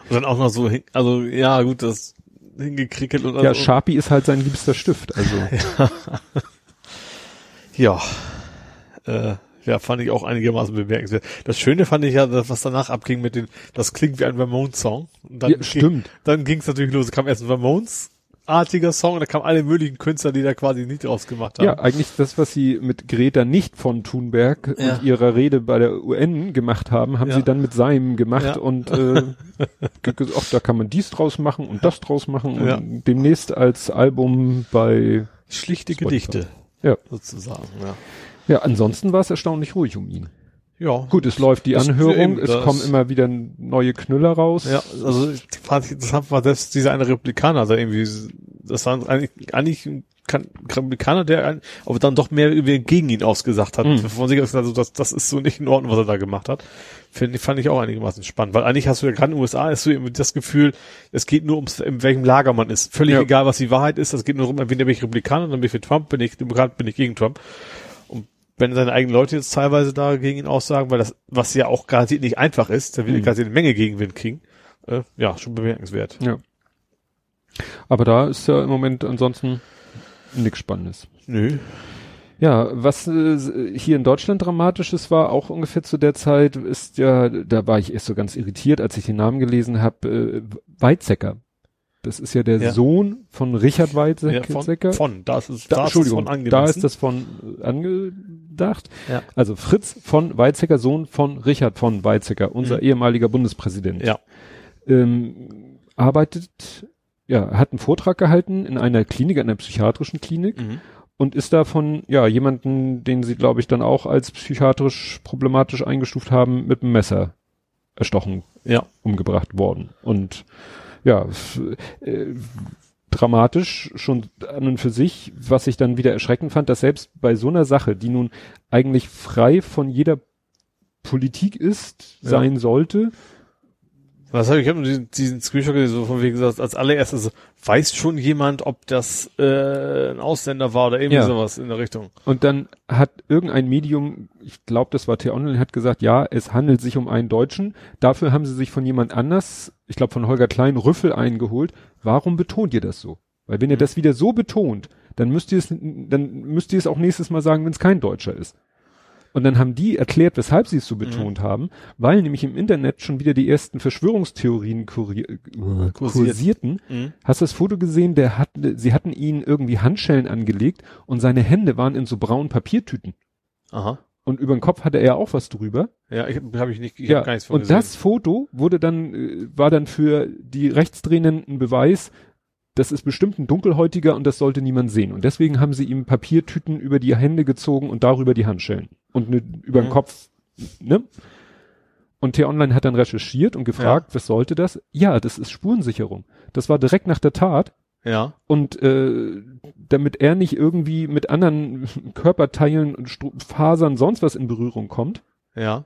Und dann auch noch so, hin, also ja gut, das hingekrickelt und Ja, also, Sharpie ist halt sein liebster Stift. Also ja. Äh, ja, fand ich auch einigermaßen bemerkenswert. Das Schöne fand ich ja, das, was danach abging mit den, das klingt wie ein dann ja, ging- stimmt. Dann ging es natürlich los. Es kam erst ein Ramones-artiger Song und da kamen alle möglichen Künstler, die da quasi Lied draus gemacht haben. Ja, eigentlich das, was sie mit Greta nicht von Thunberg Ja. und ihrer Rede bei der UN gemacht haben, haben Ja. sie dann mit seinem gemacht Ja. und äh, ge- ge- ach, da kann man dies draus machen und das draus machen und Ja. demnächst als Album bei Schlichte Spotify. Gedichte. Ja. Sozusagen, ja. ja, ansonsten war es erstaunlich ruhig um ihn. Ja. Gut, es läuft die Das- Anhörung, eben, es das- kommen immer wieder neue Knüller raus. Ja, also ich fand interessant war selbst dieser eine Republikaner, der irgendwie, das war eigentlich, eigentlich ein Kan- Republikaner, der aber dann doch mehr über gegen ihn ausgesagt hat. Mhm. Von sich aus, also das, das ist so nicht in Ordnung, was er da gemacht hat. Finde fand ich auch einigermaßen spannend, weil eigentlich hast du ja gerade in den USA hast du immer das Gefühl, es geht nur ums, in welchem Lager man ist. Völlig Ja. egal, was die Wahrheit ist, es geht nur um, entweder bin ich Republikaner, dann bin ich für Trump, bin ich Demokrat, bin ich gegen Trump. Wenn seine eigenen Leute jetzt teilweise da gegen ihn aussagen, weil das, was ja auch garantiert nicht einfach ist, da will Mhm. mhm. garantiert eine Menge Gegenwind kriegen, äh, ja, schon bemerkenswert. Ja. Aber da ist ja im Moment ansonsten nichts Spannendes. Nö. Ja, was äh, hier in Deutschland dramatisches war, auch ungefähr zu der Zeit, ist ja, da war ich erst so ganz irritiert, als ich den Namen gelesen habe, äh, Weizsäcker. Das ist ja der Ja. Sohn von Richard Ja, Weizsäcker. von, von, da ist es, Da, da ist es Entschuldigung, von angemessen. da ist das von äh, angedacht. Ja. Also Fritz von Weizsäcker, Sohn von Richard von Weizsäcker, unser Mhm. ehemaliger Bundespräsident. Ja. Ähm, arbeitet, ja, hat einen Vortrag gehalten in einer Klinik, einer psychiatrischen Klinik Mhm. und ist da von, ja, jemanden, den sie, glaube ich, dann auch als psychiatrisch problematisch eingestuft haben, mit einem Messer erstochen, Ja. umgebracht worden. Und ja, äh, dramatisch schon an und für sich, was ich dann wieder erschreckend fand, dass selbst bei so einer Sache, die nun eigentlich frei von jeder Politik ist, Ja. sein sollte, Was habe ich, ich habe diesen, diesen Screenshot gesehen, so von wegen gesagt, als allererstes, weiß schon jemand, ob das äh, ein Ausländer war oder irgendwie Ja. sowas in der Richtung. Und dann hat irgendein Medium, ich glaube, das war T-Online, hat gesagt, ja, es handelt sich um einen Deutschen. Dafür haben sie sich von jemand anders, ich glaube von Holger Klein, Rüffel eingeholt. Warum betont ihr das so? Weil wenn ihr das wieder so betont, dann müsst ihr es, dann müsst ihr es auch nächstes Mal sagen, wenn es kein Deutscher ist. Und dann haben die erklärt, weshalb sie es so betont haben, weil nämlich im Internet schon wieder die ersten Verschwörungstheorien äh, kursierten. Mhm. Hast du das Foto gesehen? Der hat, sie hatten ihn irgendwie Handschellen angelegt und seine Hände waren in so braunen Papiertüten. Aha. Und über den Kopf hatte er auch was drüber. Ja, ich habe hab ich nicht, ich ja, hab gar nichts von und gesehen. das Foto wurde dann, äh, war dann für die Rechtsdrehenden ein Beweis, das ist bestimmt ein Dunkelhäutiger und das sollte niemand sehen. Und deswegen haben sie ihm Papiertüten über die Hände gezogen und darüber die Handschellen. Und ne, über den Mhm. Kopf, ne? Und T-Online hat dann recherchiert und gefragt, was sollte das? Ja, das ist Spurensicherung. Das war direkt nach der Tat. Ja. Und äh, damit er nicht irgendwie mit anderen Körperteilen und Stru Fasern sonst was in Berührung kommt, Ja.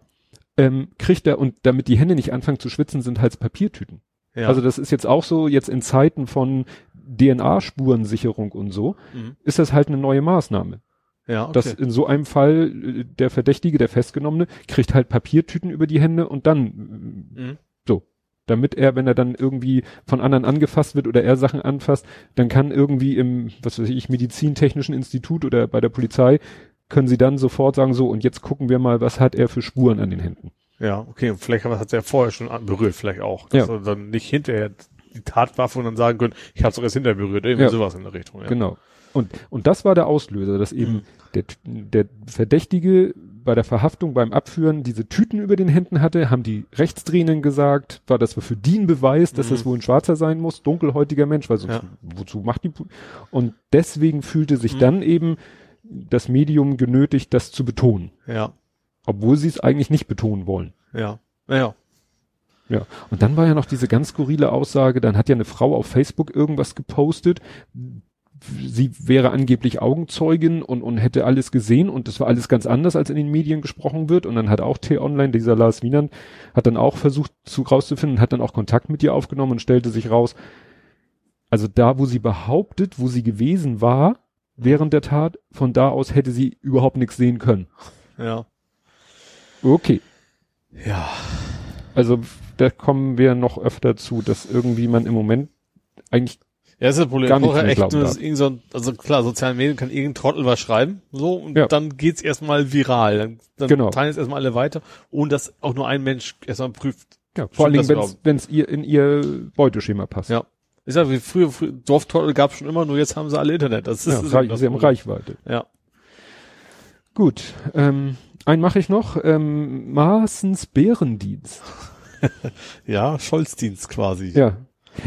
ähm, kriegt er, und damit die Hände nicht anfangen zu schwitzen, sind halt Papiertüten. Ja. Also das ist jetzt auch so, jetzt in Zeiten von DNA-Spurensicherung und so, mhm. ist das halt eine neue Maßnahme. ja, okay. Dass in so einem Fall äh, der Verdächtige, der Festgenommene, kriegt halt Papiertüten über die Hände und dann mhm. so. Damit er, wenn er dann irgendwie von anderen angefasst wird oder er Sachen anfasst, dann kann irgendwie im, was weiß ich, Medizintechnischen Institut oder bei der Polizei, können sie dann sofort sagen, so, und jetzt gucken wir mal, was hat er für Spuren an den Händen. Ja, okay. Und vielleicht hat er vorher schon berührt, vielleicht auch. Ja. Dass er dann nicht hinterher die Tatwaffe und dann sagen können, ich habe es doch erst hinterher berührt. Irgendwie Ja. sowas in der Richtung. Ja. Genau. Und, und das war der Auslöser, dass eben Mhm. der, der Verdächtige bei der Verhaftung beim Abführen diese Tüten über den Händen hatte, haben die Rechtsdrehenden gesagt, war das für die ein Beweis, dass Mhm. das wohl ein Schwarzer sein muss, dunkelhäutiger Mensch, weil sonst, Ja. wozu macht die, und deswegen fühlte sich Mhm. dann eben das Medium genötigt, das zu betonen, Ja. Obwohl sie es eigentlich nicht betonen wollen. Ja. Naja. Ja, und dann war ja noch diese ganz skurrile Aussage, dann hat ja eine Frau auf Facebook irgendwas gepostet, sie wäre angeblich Augenzeugin und, und hätte alles gesehen und das war alles ganz anders, als in den Medien gesprochen wird und dann hat auch T-Online, dieser Lars Wienand, hat dann auch versucht zu rauszufinden, hat dann auch Kontakt mit ihr aufgenommen und stellte sich raus, also da, wo sie behauptet, wo sie gewesen war, während der Tat, von da aus hätte sie überhaupt nichts sehen können. Ja. Okay. Ja. Also da kommen wir noch öfter zu, dass irgendwie man im Moment eigentlich Ja, das ist das Problem. Gar nicht Vorher mehr echt nur, irgend so ein, also klar, soziale Medien kann irgendein Trottel was schreiben, so, und Ja. dann geht's erstmal viral. Dann, dann Genau. teilen es erstmal alle weiter, ohne dass auch nur ein Mensch erstmal prüft. Ja, vor allen Dingen, wenn es ihr in ihr Beuteschema passt. Ja. Ich sag, wie früher, früher Dorftrottel gab's schon immer, nur jetzt haben sie alle Internet. Das ist, Ja, das reich, das sie haben. Reichweite. Ja. Gut, ähm, einen mache ich noch. Ähm, Maaßens Bärendienst. Ja, Scholzdienst quasi. Ja.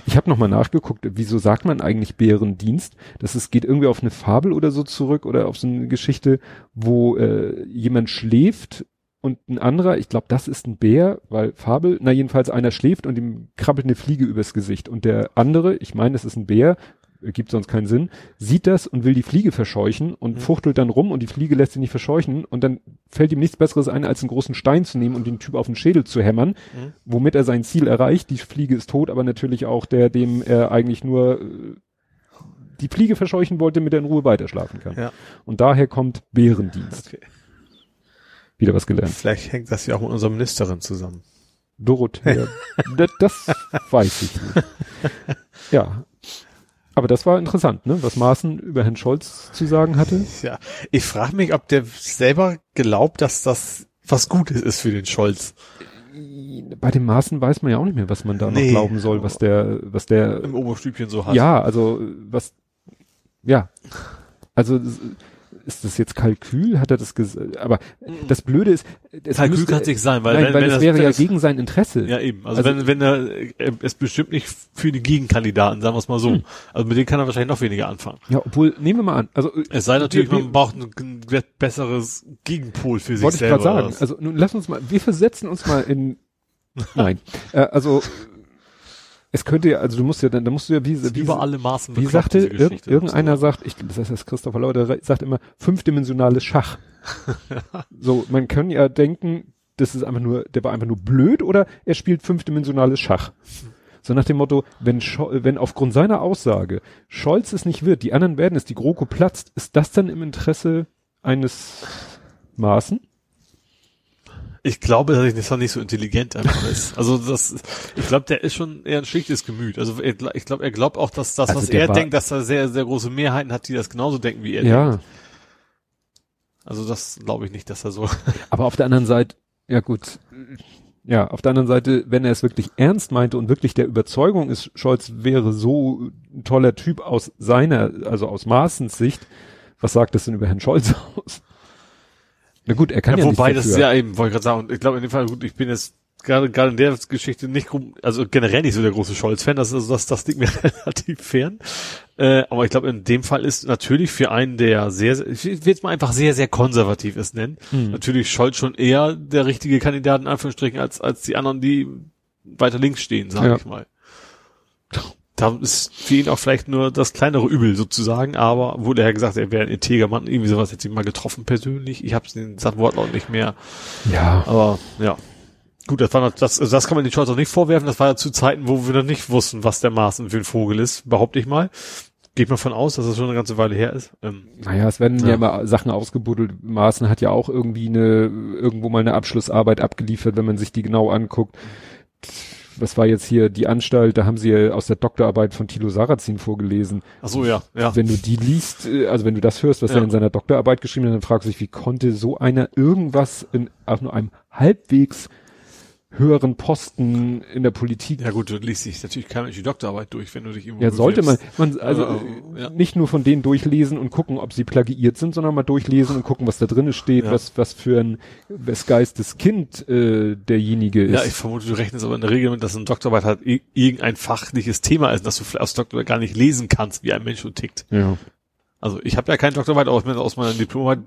Ich habe nochmal nachgeguckt, wieso sagt man eigentlich Bärendienst? Das ist, geht irgendwie auf eine Fabel oder so zurück oder auf so eine Geschichte, wo äh, jemand schläft und ein anderer, ich glaube, das ist ein Bär, weil Fabel, na jedenfalls einer schläft und ihm krabbelt eine Fliege übers Gesicht und der andere, ich meine, es ist ein Bär, gibt sonst keinen Sinn, sieht das und will die Fliege verscheuchen und Mhm. fuchtelt dann rum und die Fliege lässt ihn nicht verscheuchen und dann fällt ihm nichts besseres ein, als einen großen Stein zu nehmen und den Typ auf den Schädel zu hämmern, Mhm. womit er sein Ziel erreicht. Die Fliege ist tot, aber natürlich auch der, dem er eigentlich nur äh, die Fliege verscheuchen wollte, damit er in Ruhe weiterschlafen kann. Ja. Und daher kommt Bärendienst. Okay. Wieder was gelernt. Vielleicht hängt das ja auch mit unserer Ministerin zusammen. Dorothea. das, das weiß ich nicht. Ja. Aber das war interessant, ne? Was Maaßen über Herrn Scholz zu sagen hatte. Ja. Ich frage mich, ob der selber glaubt, dass das was Gutes ist für den Scholz. Bei dem Maaßen weiß man ja auch nicht mehr, was man da Nee. noch glauben soll, was der, was der Im Oberstübchen so hat. Ja, also was, ja, also ist das jetzt Kalkül? Hat er das gesagt? Aber das Blöde ist, es Kalkül müsste- kann's nicht sein, weil nein, wenn- weil wenn das das- wäre wenn ja das- gegen sein Interesse. Ja, eben. Also, Also- wenn, wenn er, er ist bestimmt nicht für die Gegenkandidaten, sagen wir es mal so. Hm. Also mit denen kann er wahrscheinlich noch weniger anfangen. Ja, obwohl, nehmen wir mal an, also äh, Es sei natürlich, wir- man braucht ein, besseres Gegenpol für sich wollte ich selber. gerade sagen. oder was? Also nun lass uns mal, wir versetzen uns mal in, nein, äh, also es könnte ja, also du musst ja dann, da musst du ja wie, wie, über alle Maßen wie sagte irg irgendeiner sagt, ich das heißt das Christopher Lauer, der sagt immer fünfdimensionales Schach. so, man kann ja denken, das ist einfach nur, der war einfach nur blöd oder er spielt fünfdimensionales Schach. So nach dem Motto, wenn, Scho wenn aufgrund seiner Aussage Scholz es nicht wird, die anderen werden es, die GroKo platzt, ist das dann im Interesse eines Maßen? Ich glaube, dass das nicht so intelligent einfach ist. Also das, ich glaube, der ist schon eher ein schlichtes Gemüt. Also er, ich glaube, er glaubt auch, dass das, Also was er war- denkt, dass er sehr, sehr große Mehrheiten hat, die das genauso denken wie er. Ja. Denkt. Also das glaube ich nicht, dass er so. Aber auf der anderen Seite, ja gut, ja, auf der anderen Seite, wenn er es wirklich ernst meinte und wirklich der Überzeugung ist, Scholz wäre so ein toller Typ aus seiner, also aus Maaßens Sicht, was sagt das denn über Herrn Scholz aus? Na gut, er kann ja, ja, wobei das ist ja eben, wollte ich gerade sagen, und ich glaube in dem Fall, gut, ich bin jetzt gerade gerade in der Geschichte nicht, also generell nicht so der große Scholz-Fan, das, also das, das liegt mir relativ fern. Äh, aber ich glaube, in dem Fall ist natürlich für einen, der sehr, sehr ich will jetzt mal einfach sehr, sehr konservativ ist nennen, natürlich Scholz schon eher der richtige Kandidat in Anführungsstrichen als, als die anderen, die weiter links stehen, sage Ja. ich mal. Da ist für ihn auch vielleicht nur das kleinere Übel sozusagen, aber wurde er gesagt, er wäre ein integer Mann, irgendwie sowas hätte ich ihn mal getroffen persönlich. Ich habe den Wortlaut nicht mehr. Ja. Aber ja. Gut, das war das, also das kann man den Scholz auch nicht vorwerfen. Das war ja zu Zeiten, wo wir noch nicht wussten, was der Maaßen für ein Vogel ist, behaupte ich mal. Geht mal von aus, dass das schon eine ganze Weile her ist. Ähm, Naja, es werden ja. Ja. immer Sachen ausgebuddelt. Maaßen hat ja auch irgendwie eine, irgendwo mal eine Abschlussarbeit abgeliefert, wenn man sich die genau anguckt. Was war jetzt hier die Anstalt? Da haben sie ja aus der Doktorarbeit von Thilo Sarrazin vorgelesen. ach so, ja, ja. Wenn du die liest, äh, also wenn du das hörst, was Ja. er in seiner Doktorarbeit geschrieben hat, dann fragst du dich, wie konnte so einer irgendwas in auch nur einem halbwegs höheren Posten in der Politik Ja gut, du liest dich natürlich kein Mensch die Doktorarbeit durch, wenn du dich irgendwo Ja, sollte man, man also äh, ja. nicht nur von denen durchlesen und gucken, ob sie plagiiert sind, sondern mal durchlesen und gucken, was da drinnen steht, Ja. was was für ein wes Geistes Kind äh, derjenige ist. Ja, ich vermute, du rechnest aber in der Regel mit, dass eine Doktorarbeit halt irgendein fachliches Thema ist, dass du vielleicht aus Doktorarbeit gar nicht lesen kannst, wie ein Mensch so tickt. ja. Also ich habe ja keine Doktorarbeit aus, aus meiner Diplomarbeit.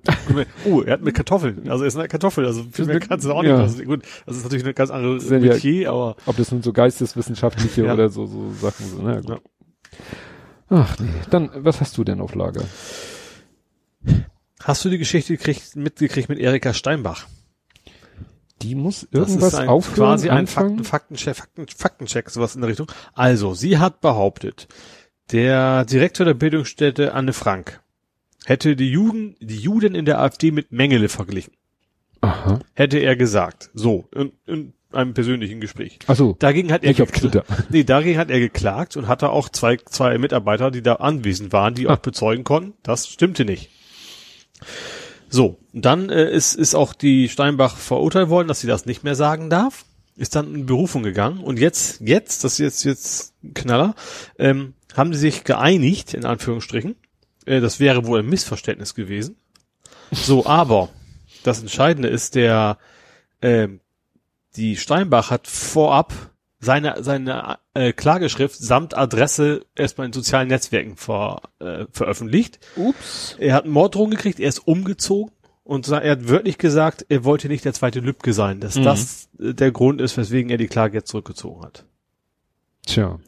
oh, er hat mit Kartoffeln. Also er ist eine Kartoffel. Also viel mehr kannst du auch nicht. Ja. Also, gut, das ist natürlich eine ganz andere Sind ja- Metier, aber Ob das nun so geisteswissenschaftliche Ja. oder so so Sachen sind. Na ja, gut. Ja. Ach nee. Dann, was hast du denn auf Lager? hast du die Geschichte gekriegt, mitgekriegt mit Erika Steinbach? Die muss Das irgendwas ist ein, aufhören, quasi ein anfangen? Fakten, Faktencheck, Fakten, Faktencheck, sowas in der Richtung. Also, sie hat behauptet, der Direktor der Bildungsstätte Anne Frank hätte die Juden, die Juden in der AfD mit Mengele verglichen. Aha. Hätte er gesagt. So, in, in einem persönlichen Gespräch. Achso, Dagegen hat er nicht auf Twitter. Nee, dagegen hat er geklagt und hatte auch zwei, zwei Mitarbeiter, die da anwesend waren, die Ah. auch bezeugen konnten, das stimmte nicht. So, dann äh, ist, ist auch die Steinbach verurteilt worden, dass sie das nicht mehr sagen darf, ist dann in Berufung gegangen und jetzt, jetzt, das ist jetzt, jetzt ein Knaller, ähm, haben sie sich geeinigt, in Anführungsstrichen, äh, das wäre wohl ein Missverständnis gewesen. So, aber das Entscheidende ist, der, ähm, die Steinbach hat vorab seine, seine äh, Klageschrift samt Adresse erstmal in sozialen Netzwerken ver, äh, veröffentlicht. Ups. Er hat einen Morddrohung gekriegt, er ist umgezogen und er hat wörtlich gesagt, er wollte nicht der zweite Lübcke sein, dass Mhm. das äh, der Grund ist, weswegen er die Klage jetzt zurückgezogen hat. Tja.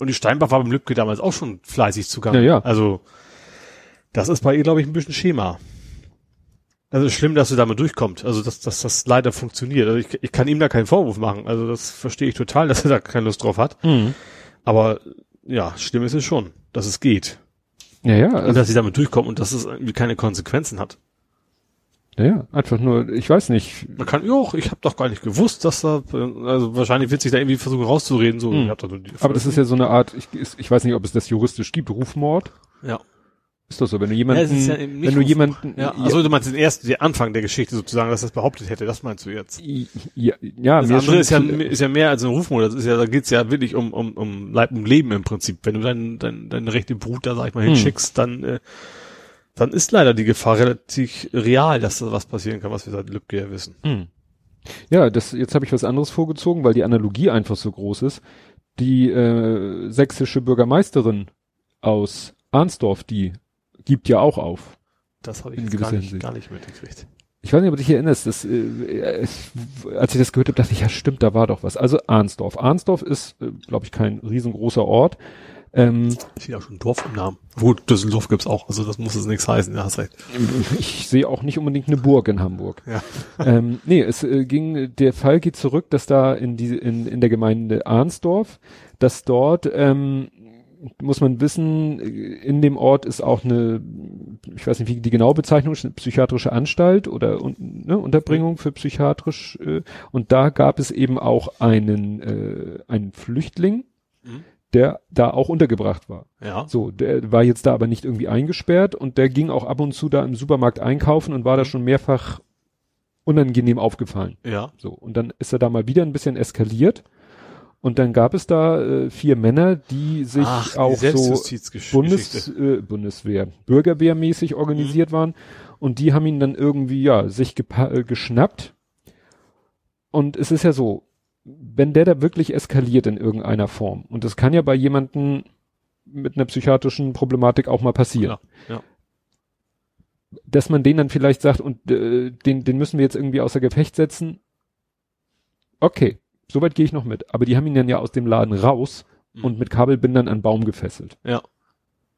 Und die Steinbach war beim Lübcke damals auch schon fleißig zugange. Ja, ja. Also, das ist bei ihr, glaube ich, ein bisschen Schema. Also schlimm, dass sie damit durchkommt. Also, dass, dass das leider funktioniert. Also ich, ich kann ihm da keinen Vorwurf machen. Also das verstehe ich total, dass er da keine Lust drauf hat. Mhm. Aber ja, schlimm ist es schon, dass es geht. Ja, ja. Und dass sie damit durchkommt und dass es irgendwie keine Konsequenzen hat. Ja, ja. Einfach nur, ich weiß nicht. Man kann, ja, ich habe doch gar nicht gewusst, dass da, also wahrscheinlich wird sich da irgendwie versuchen rauszureden. So, Mhm. nur die- Aber das ist ja so eine Art, ich, ich weiß nicht, ob es das juristisch gibt, Rufmord. ja. Ist das so, wenn du jemanden, Ja, ja wenn du jemanden, Ja, also du meinst den ersten, den Anfang der Geschichte sozusagen, dass das behauptet hätte, das meinst du jetzt? ja, ja, Das andere ist ja, ist ja mehr als ein Rufmord. Das ist ja, da geht's ja wirklich um, um, um Leib und Leben im Prinzip. Wenn du dein, dein, deine rechte Brut da, sag ich mal, Hm. hinschickst, dann, äh, dann ist leider die Gefahr relativ real, dass da was passieren kann, was wir seit Lübcke ja wissen. Hm. Ja, das, jetzt habe ich was anderes vorgezogen, weil die Analogie einfach so groß ist. Die äh, sächsische Bürgermeisterin aus Arnsdorf, die gibt ja auch auf. Das habe ich In jetzt gar nicht, Hinsicht. gar nicht mitgekriegt. Ich weiß nicht, ob du dich erinnerst, das, äh, es, als ich das gehört habe, dachte ich, ja stimmt, da war doch was. Also Arnsdorf. Arnsdorf ist, äh, glaube ich, kein riesengroßer Ort. Ähm, Steht auch schon ein Dorf im Namen. Gut, Düsseldorf gibt's auch, also das muss jetzt nichts heißen, ja, hast recht. ich sehe auch nicht unbedingt eine Burg in Hamburg. Ja. ähm, nee, es äh, ging, der Fall geht zurück, dass da in die, in, in der Gemeinde Arnsdorf, dass dort, ähm, muss man wissen, in dem Ort ist auch eine, ich weiß nicht, wie die genaue Bezeichnung ist, eine psychiatrische Anstalt oder un, ne, Unterbringung für psychiatrisch, äh, und da gab es eben auch einen, äh, einen Flüchtling, Mhm. Der da auch untergebracht war. Ja. So, der war jetzt da aber nicht irgendwie eingesperrt und der ging auch ab und zu da im Supermarkt einkaufen und war da schon mehrfach unangenehm aufgefallen. Ja. So, und dann ist er da mal wieder ein bisschen eskaliert und dann gab es da äh, vier Männer, die sich Ach, auch so. Bundes, äh, Bundeswehr, Bürgerwehrmäßig organisiert waren und die haben ihn dann irgendwie, ja, sich äh, geschnappt. Und es ist ja so, wenn der da wirklich eskaliert in irgendeiner Form, und das kann ja bei jemanden mit einer psychiatrischen Problematik auch mal passieren. Ja, ja. Dass man den dann vielleicht sagt, und äh, den, den müssen wir jetzt irgendwie außer Gefecht setzen. Okay, soweit gehe ich noch mit. Aber die haben ihn dann ja aus dem Laden raus Mhm. und mit Kabelbindern an Baum gefesselt. Ja.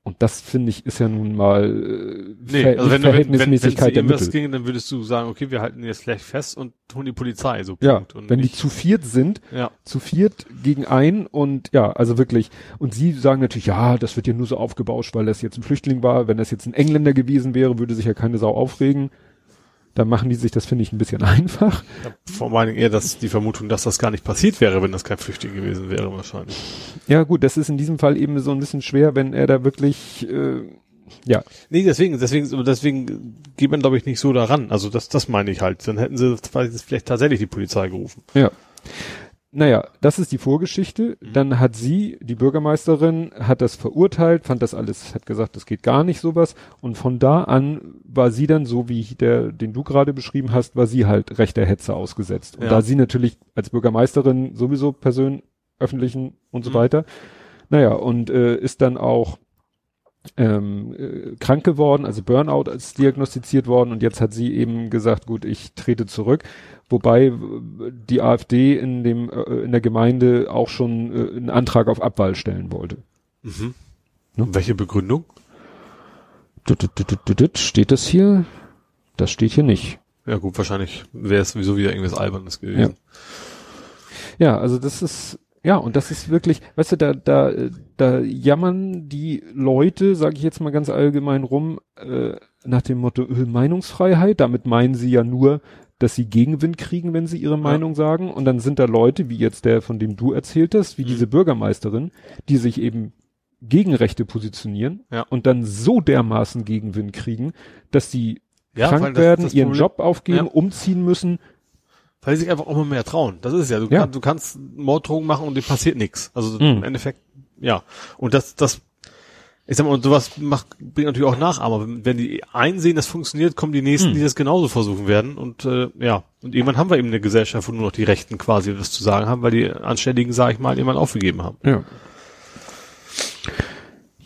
Und das finde ich ist ja nun mal äh, Nee, Ver also wenn, wenn, wenn, wenn Verhältnismäßigkeit der es ginge, dann würdest du sagen, okay, wir halten jetzt gleich fest und holen die Polizei, so Ja, Punkt. Und wenn die nicht- zu viert sind, ja, zu viert gegen ein und ja, also wirklich. Und sie sagen natürlich, ja, das wird ja nur so aufgebauscht, weil das jetzt ein Flüchtling war. Wenn das jetzt ein Engländer gewesen wäre, würde sich ja keine Sau aufregen. Da machen die sich das, finde ich, ein bisschen einfach. hab vor Dingen eher das, die Vermutung, dass das gar nicht passiert wäre, wenn das kein Flüchtling gewesen wäre, wahrscheinlich. Ja, gut, das ist in diesem Fall eben so ein bisschen schwer, wenn er da wirklich, äh, ja, Nee, deswegen, deswegen, deswegen geht man, glaube ich, nicht so daran. Also das, das meine ich halt. Dann hätten sie vielleicht tatsächlich die Polizei gerufen. Ja. Naja, das ist die Vorgeschichte. Dann hat sie, die Bürgermeisterin, hat das verurteilt, fand das alles, hat gesagt, das geht gar nicht sowas. Und von da an war sie dann, so wie der, den du gerade beschrieben hast, war sie halt rechter Hetze ausgesetzt. Und Ja. da sie natürlich als Bürgermeisterin sowieso Person öffentlichen und so Mhm. weiter. Naja, und äh, ist dann auch ähm, äh, krank geworden, also Burnout ist diagnostiziert worden und jetzt hat sie eben gesagt, gut, ich trete zurück. Wobei äh, die AfD in dem äh, in der Gemeinde auch schon äh, einen Antrag auf Abwahl stellen wollte. Mhm. Ne? Welche Begründung? Steht das hier? Das steht hier nicht. Ja gut, wahrscheinlich wäre es sowieso wieder irgendwas Albernes gewesen. Ja, also das ist ja und das ist wirklich, weißt du, da da äh, da jammern die Leute, sage ich jetzt mal ganz allgemein rum, äh, nach dem Motto äh, Meinungsfreiheit. Damit meinen sie ja nur, dass sie Gegenwind kriegen, wenn sie ihre Meinung sagen. Und dann sind da Leute, wie jetzt der, von dem du erzählt hast, wie Mhm. diese Bürgermeisterin, die sich eben gegen Rechte positionieren Ja. und dann so dermaßen Gegenwind kriegen, dass sie Ja, krank werden, das ihren Problem- Job aufgeben, umziehen müssen. Weil sie sich einfach auch mal mehr trauen. Das ist ja. Du, Ja. Kann, du kannst Morddrohungen machen und dir passiert nichts. Also Mhm. im Endeffekt, ja. Und das, das, ich sag mal, und sowas macht, bringt natürlich auch Nachahmer. Wenn, wenn die einsehen, das funktioniert, kommen die nächsten, Mhm. die das genauso versuchen werden. Und äh, ja. Und irgendwann haben wir eben eine Gesellschaft, wo nur noch die Rechten quasi was zu sagen haben, weil die Anständigen, sage ich mal, jemand aufgegeben haben. Ja.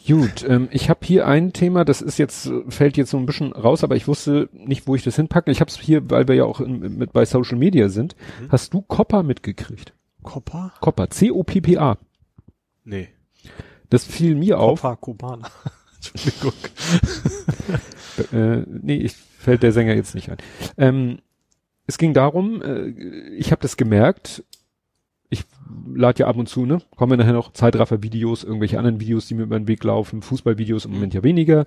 Gut, ähm, ich habe hier ein Thema, das ist jetzt, äh, fällt jetzt so ein bisschen raus, aber ich wusste nicht, wo ich das hinpacke. Ich habe es hier, weil wir ja auch in, mit bei Social Media sind. Mhm. Hast du Coppa mitgekriegt? Coppa? Coppa, C-O-P-P-A. Nee. Das fiel mir auf. Coppa Cubana. Entschuldigung. Äh, nee, ich, fällt der Sänger jetzt nicht ein. Ähm, es ging darum, äh, ich habe das gemerkt, ich lade ja ab und zu, ne? Kommen wir nachher noch Zeitraffer-Videos, irgendwelche anderen Videos, die mir über den Weg laufen, Fußballvideos im Moment ja weniger.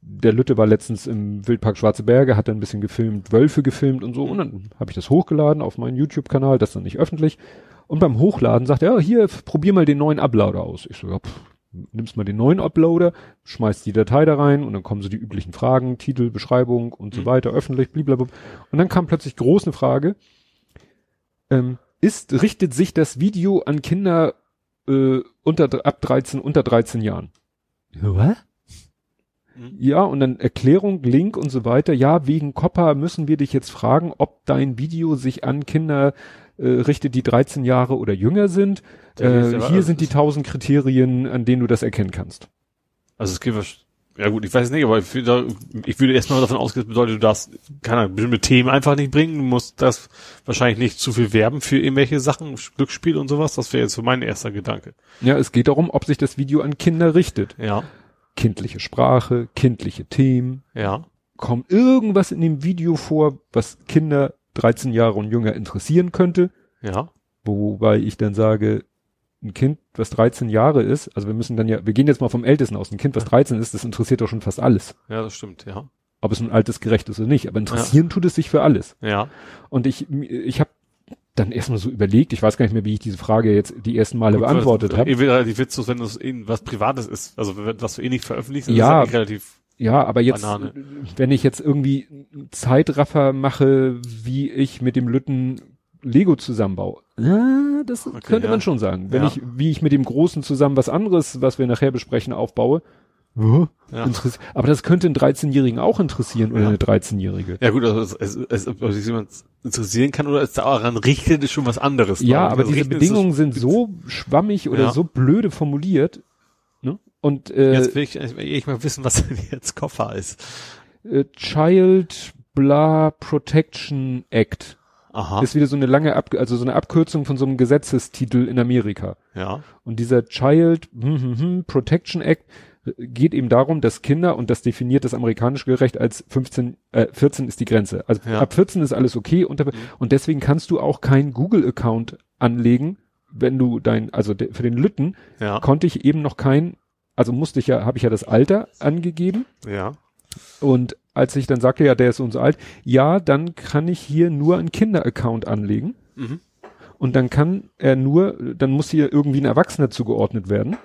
Der Lütte war letztens im Wildpark Schwarze Berge, hat dann ein bisschen gefilmt, Wölfe gefilmt und so. Und dann habe ich das hochgeladen auf meinen YouTube-Kanal, das dann nicht öffentlich. Und beim Hochladen sagt er, ja, hier, probier mal den neuen Uploader aus. Ich so, ja, pff, nimmst mal den neuen Uploader, schmeißt die Datei da rein und dann kommen so die üblichen Fragen, Titel, Beschreibung und so Mhm. weiter, öffentlich, blablabla. Und dann kam plötzlich groß eine Frage, ähm, ist, richtet sich das Video an Kinder äh, unter ab 13, unter 13 Jahren? Was? Mhm. Ja, und dann Erklärung, Link und so weiter. Ja, wegen Coppa müssen wir dich jetzt fragen, ob dein Video sich an Kinder äh, richtet, die 13 Jahre oder jünger sind. Äh, hier also sind die es- 1000 Kriterien, an denen du das erkennen kannst. Also es geht wahrsch- ja gut, ich weiß es nicht, aber ich würde, ich würde erstmal davon ausgehen, das bedeutet, du darfst, keine bestimmte Themen einfach nicht bringen, du musst das wahrscheinlich nicht zu viel werben für irgendwelche Sachen, Glücksspiel und sowas, das wäre jetzt so mein erster Gedanke. Ja, es geht darum, ob sich das Video an Kinder richtet. Ja, Kindliche Sprache, kindliche Themen. ja, Kommt irgendwas in dem Video vor, was Kinder 13 Jahre und jünger interessieren könnte? ja, Wobei ich dann sage, ein Kind, was 13 Jahre ist, also wir müssen dann ja, wir gehen jetzt mal vom Ältesten aus, ein Kind, was 13 ist, das interessiert doch schon fast alles. ja, das stimmt, ja, Ob es ein altes gerecht ist oder nicht, aber interessieren tut es sich für alles. ja, Und ich, ich habe dann erstmal so überlegt, ich weiß gar nicht mehr, wie ich diese Frage jetzt die ersten Male Gut, beantwortet habe. relativ witzlos, wenn das eh was Privates ist, also was du eh nicht veröffentlichst, Ja. ist eh relativ, Ja, aber jetzt, Banane. wenn ich jetzt irgendwie Zeitraffer mache, wie ich mit dem Lütten Lego zusammenbaue, ja, das könnte ja. man schon sagen. Wenn Ja. ich, wie ich mit dem Großen zusammen was anderes, was wir nachher besprechen, aufbaue? Ja. Aber das könnte einen 13-Jährigen auch interessieren oder eine 13-Jährige. Ja gut, also es, es, ob sich jemand interessieren kann oder es daran richtet, ist schon was anderes. Ja, aber Also diese Bedingungen sind so schwammig oder so blöde formuliert. Ne? Und äh, Jetzt will ich, ich ich mal wissen, was denn jetzt Koffer ist. äh, Child Blah Protection Act Aha. ist wieder so eine lange Ab also so eine Abkürzung von so einem Gesetzestitel in Amerika. ja. Und dieser Child hm, hm, hm, Protection Act geht eben darum, dass Kinder, und das definiert das amerikanische Gerecht als 15, äh, 14 ist die Grenze. Also Ja. ab 14 ist alles okay. Unter, Und deswegen kannst du auch keinen Google-Account anlegen, wenn du dein, also de, für den Lütten Ja. konnte ich eben noch kein, also musste ich ja, habe ich ja das Alter angegeben. Ja. Und als ich dann sagte, ja, der ist so alt, ja, dann kann ich hier nur einen Kinder-Account anlegen. Mhm. Und dann kann er nur, dann muss hier irgendwie ein Erwachsener zugeordnet werden.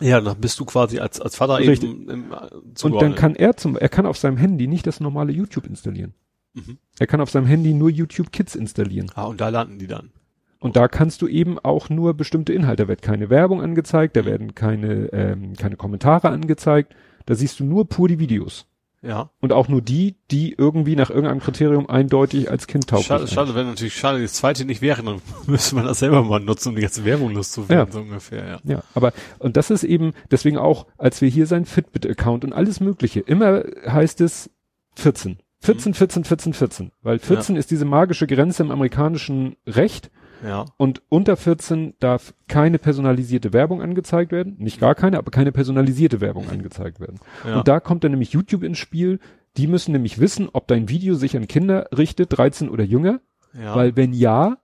Ja, dann bist du quasi als, als Vater Richtig. eben im, äh, Und dann kann er zum, er kann auf seinem Handy nicht das normale YouTube installieren. Mhm. Er kann auf seinem Handy nur YouTube Kids installieren. Ah, und da landen die dann. Und da kannst du eben auch nur bestimmte Inhalte. Da wird keine Werbung angezeigt, da Mhm. werden keine, ähm, keine Kommentare angezeigt. Da siehst du nur pur die Videos. Ja. Und auch nur die, die irgendwie nach irgendeinem Kriterium eindeutig als Kind tauglich Schade, schade, wenn natürlich schade das zweite nicht wäre, dann müsste man das selber mal nutzen, um die ganze Werbung loszuwerden, Ja. so ungefähr, ja. Ja, aber, und das ist eben, deswegen auch, als wir hier sein Fitbit-Account und alles Mögliche, immer heißt es 14. 14, 14, 14, 14. Weil 14 ist diese magische Grenze im amerikanischen Recht Ja. und unter 14 darf keine personalisierte Werbung angezeigt werden. Nicht gar keine, aber keine personalisierte Werbung angezeigt werden. Ja. Und da kommt dann nämlich YouTube ins Spiel. Die müssen nämlich wissen, ob dein Video sich an Kinder richtet, 13 oder jünger. ja. Weil wenn ja,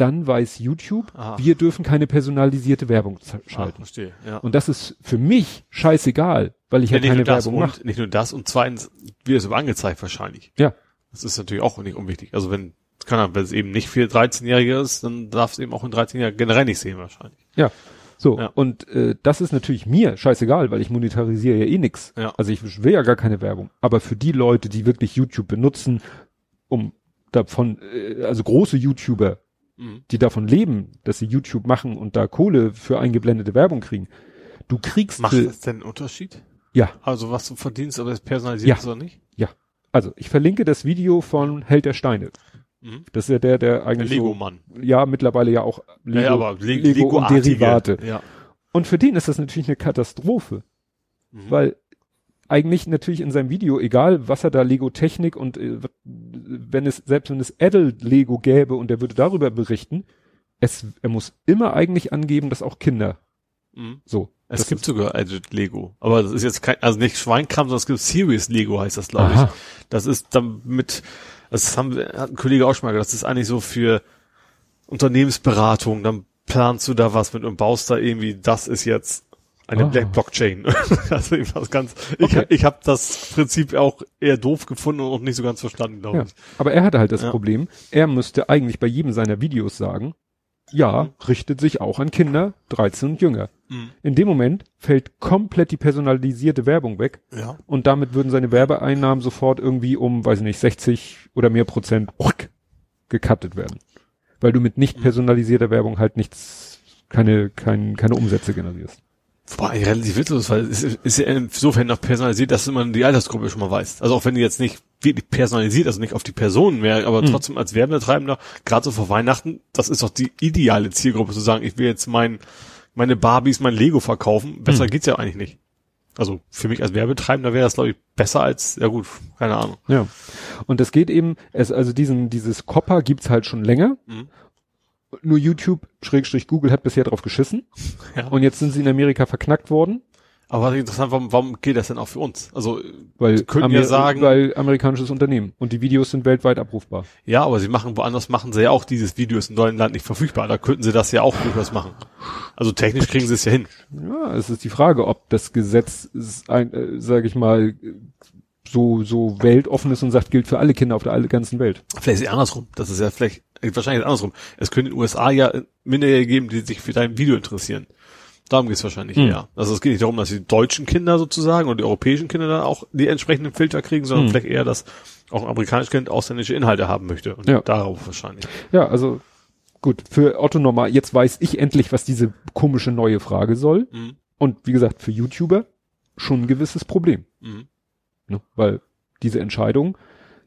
dann weiß YouTube, Aha. wir dürfen keine personalisierte Werbung ah, schalten. verstehe, ja. Und das ist für mich scheißegal, weil ich ja, ja, nicht nur keine das Werbung und mache. nicht nur das und zweitens wird es aber angezeigt wahrscheinlich. Ja. Das ist natürlich auch nicht unwichtig. Also wenn, kann er, wenn es eben nicht für 13-Jährige ist, dann darf es eben auch in 13-Jährigen generell nicht sehen wahrscheinlich. Ja. So, Ja. und äh, das ist natürlich mir scheißegal, weil ich monetarisiere ja eh nix. Ja. Also ich will ja gar keine Werbung. Aber für die Leute, die wirklich YouTube benutzen, um davon, äh, also große YouTuber, Mhm. die davon leben, dass sie YouTube machen und da Kohle für eingeblendete Werbung kriegen, du kriegst Macht das denn einen Unterschied? ja, Also was du verdienst, ob es personalisiert Ja. oder nicht? also ich verlinke das Video von Held der Steine. Mhm. Das ist ja der, der eigentlich so, Lego-Mann. ja mittlerweile ja auch Lego, Ja, aber Le Lego und Lego-artige. Derivate. Ja. Und für den ist das natürlich eine Katastrophe, Mhm. weil eigentlich natürlich in seinem Video, egal was er da Lego Technik und äh, wenn es, selbst wenn es Adult Lego gäbe und er würde darüber berichten, es, er muss immer eigentlich angeben, dass auch Kinder Mhm. so. Es gibt sogar Edit Lego. Aber das ist jetzt kein, also nicht Schweinkram, sondern es gibt Serious Lego heißt das, glaube ich. Das ist dann mit, das haben wir, hat ein Kollege auch schon mal gesagt, das ist eigentlich so für Unternehmensberatung, dann planst du da was mit und baust da irgendwie, das ist jetzt eine Ah. Black Blockchain. also irgendwas ganz, ich, Okay. ich habe das Prinzip auch eher doof gefunden und auch nicht so ganz verstanden, glaube ja. ich. Aber er hatte halt das Ja. Problem, er müsste eigentlich bei jedem seiner Videos sagen, ja, richtet sich auch an Kinder 13 und jünger. Mhm. In dem Moment fällt komplett die personalisierte Werbung weg Ja. und damit würden seine Werbeeinnahmen sofort irgendwie um, weiß ich nicht, 60 oder mehr Prozent gecuttet werden. Weil du mit nicht Mhm. personalisierter Werbung halt nichts, keine, kein, keine Umsätze generierst. Wobei eigentlich relativ witzlos, weil es ist, ist ja insofern noch personalisiert, dass man die Altersgruppe schon mal weiß. Also auch wenn die jetzt nicht wirklich personalisiert, also nicht auf die Personen mehr, aber Mhm. trotzdem als Werbetreibender, gerade so vor Weihnachten, das ist doch die ideale Zielgruppe zu sagen, ich will jetzt mein, meine Barbies, mein Lego verkaufen. Besser Mhm. geht's ja eigentlich nicht. Also für mich als Werbetreibender wäre das, glaube ich, besser als, ja gut, keine Ahnung. Ja. Und es geht eben, es, also diesen, dieses Copper gibt's halt schon länger. Mhm. Nur YouTube, Schrägstrich Google hat bisher drauf geschissen. Ja. Und jetzt sind sie in Amerika verknackt worden. Aber was ich interessant, warum, warum geht das denn auch für uns? Also, Weil, Sie könnten ja sagen- weil amerikanisches Unternehmen. Und die Videos sind weltweit abrufbar. ja, aber sie machen, woanders machen sie ja auch dieses Video ist in neuen Land nicht verfügbar. Da könnten sie das ja auch durchaus machen. Also technisch kriegen sie es ja hin. Ja, es ist die Frage, ob das Gesetz, äh, sage ich mal, so so weltoffen ist und sagt, gilt für alle Kinder auf der ganzen Welt. Vielleicht ist es andersrum. Das ist ja vielleicht, wahrscheinlich ist es andersrum. Es könnte in den USA ja Minderjährige geben, die sich für dein Video interessieren. Darum geht es wahrscheinlich Hm. eher. Also es geht nicht darum, dass die deutschen Kinder sozusagen und die europäischen Kinder dann auch die entsprechenden Filter kriegen, sondern Hm. vielleicht eher, dass auch ein amerikanisches Kind ausländische Inhalte haben möchte. Und Ja. darauf wahrscheinlich. Ja, also gut, für Otto Normal, jetzt weiß ich endlich, was diese komische neue Frage soll. Mhm. Und wie gesagt, für YouTuber schon ein gewisses Problem. Mhm. Ne? Weil diese Entscheidung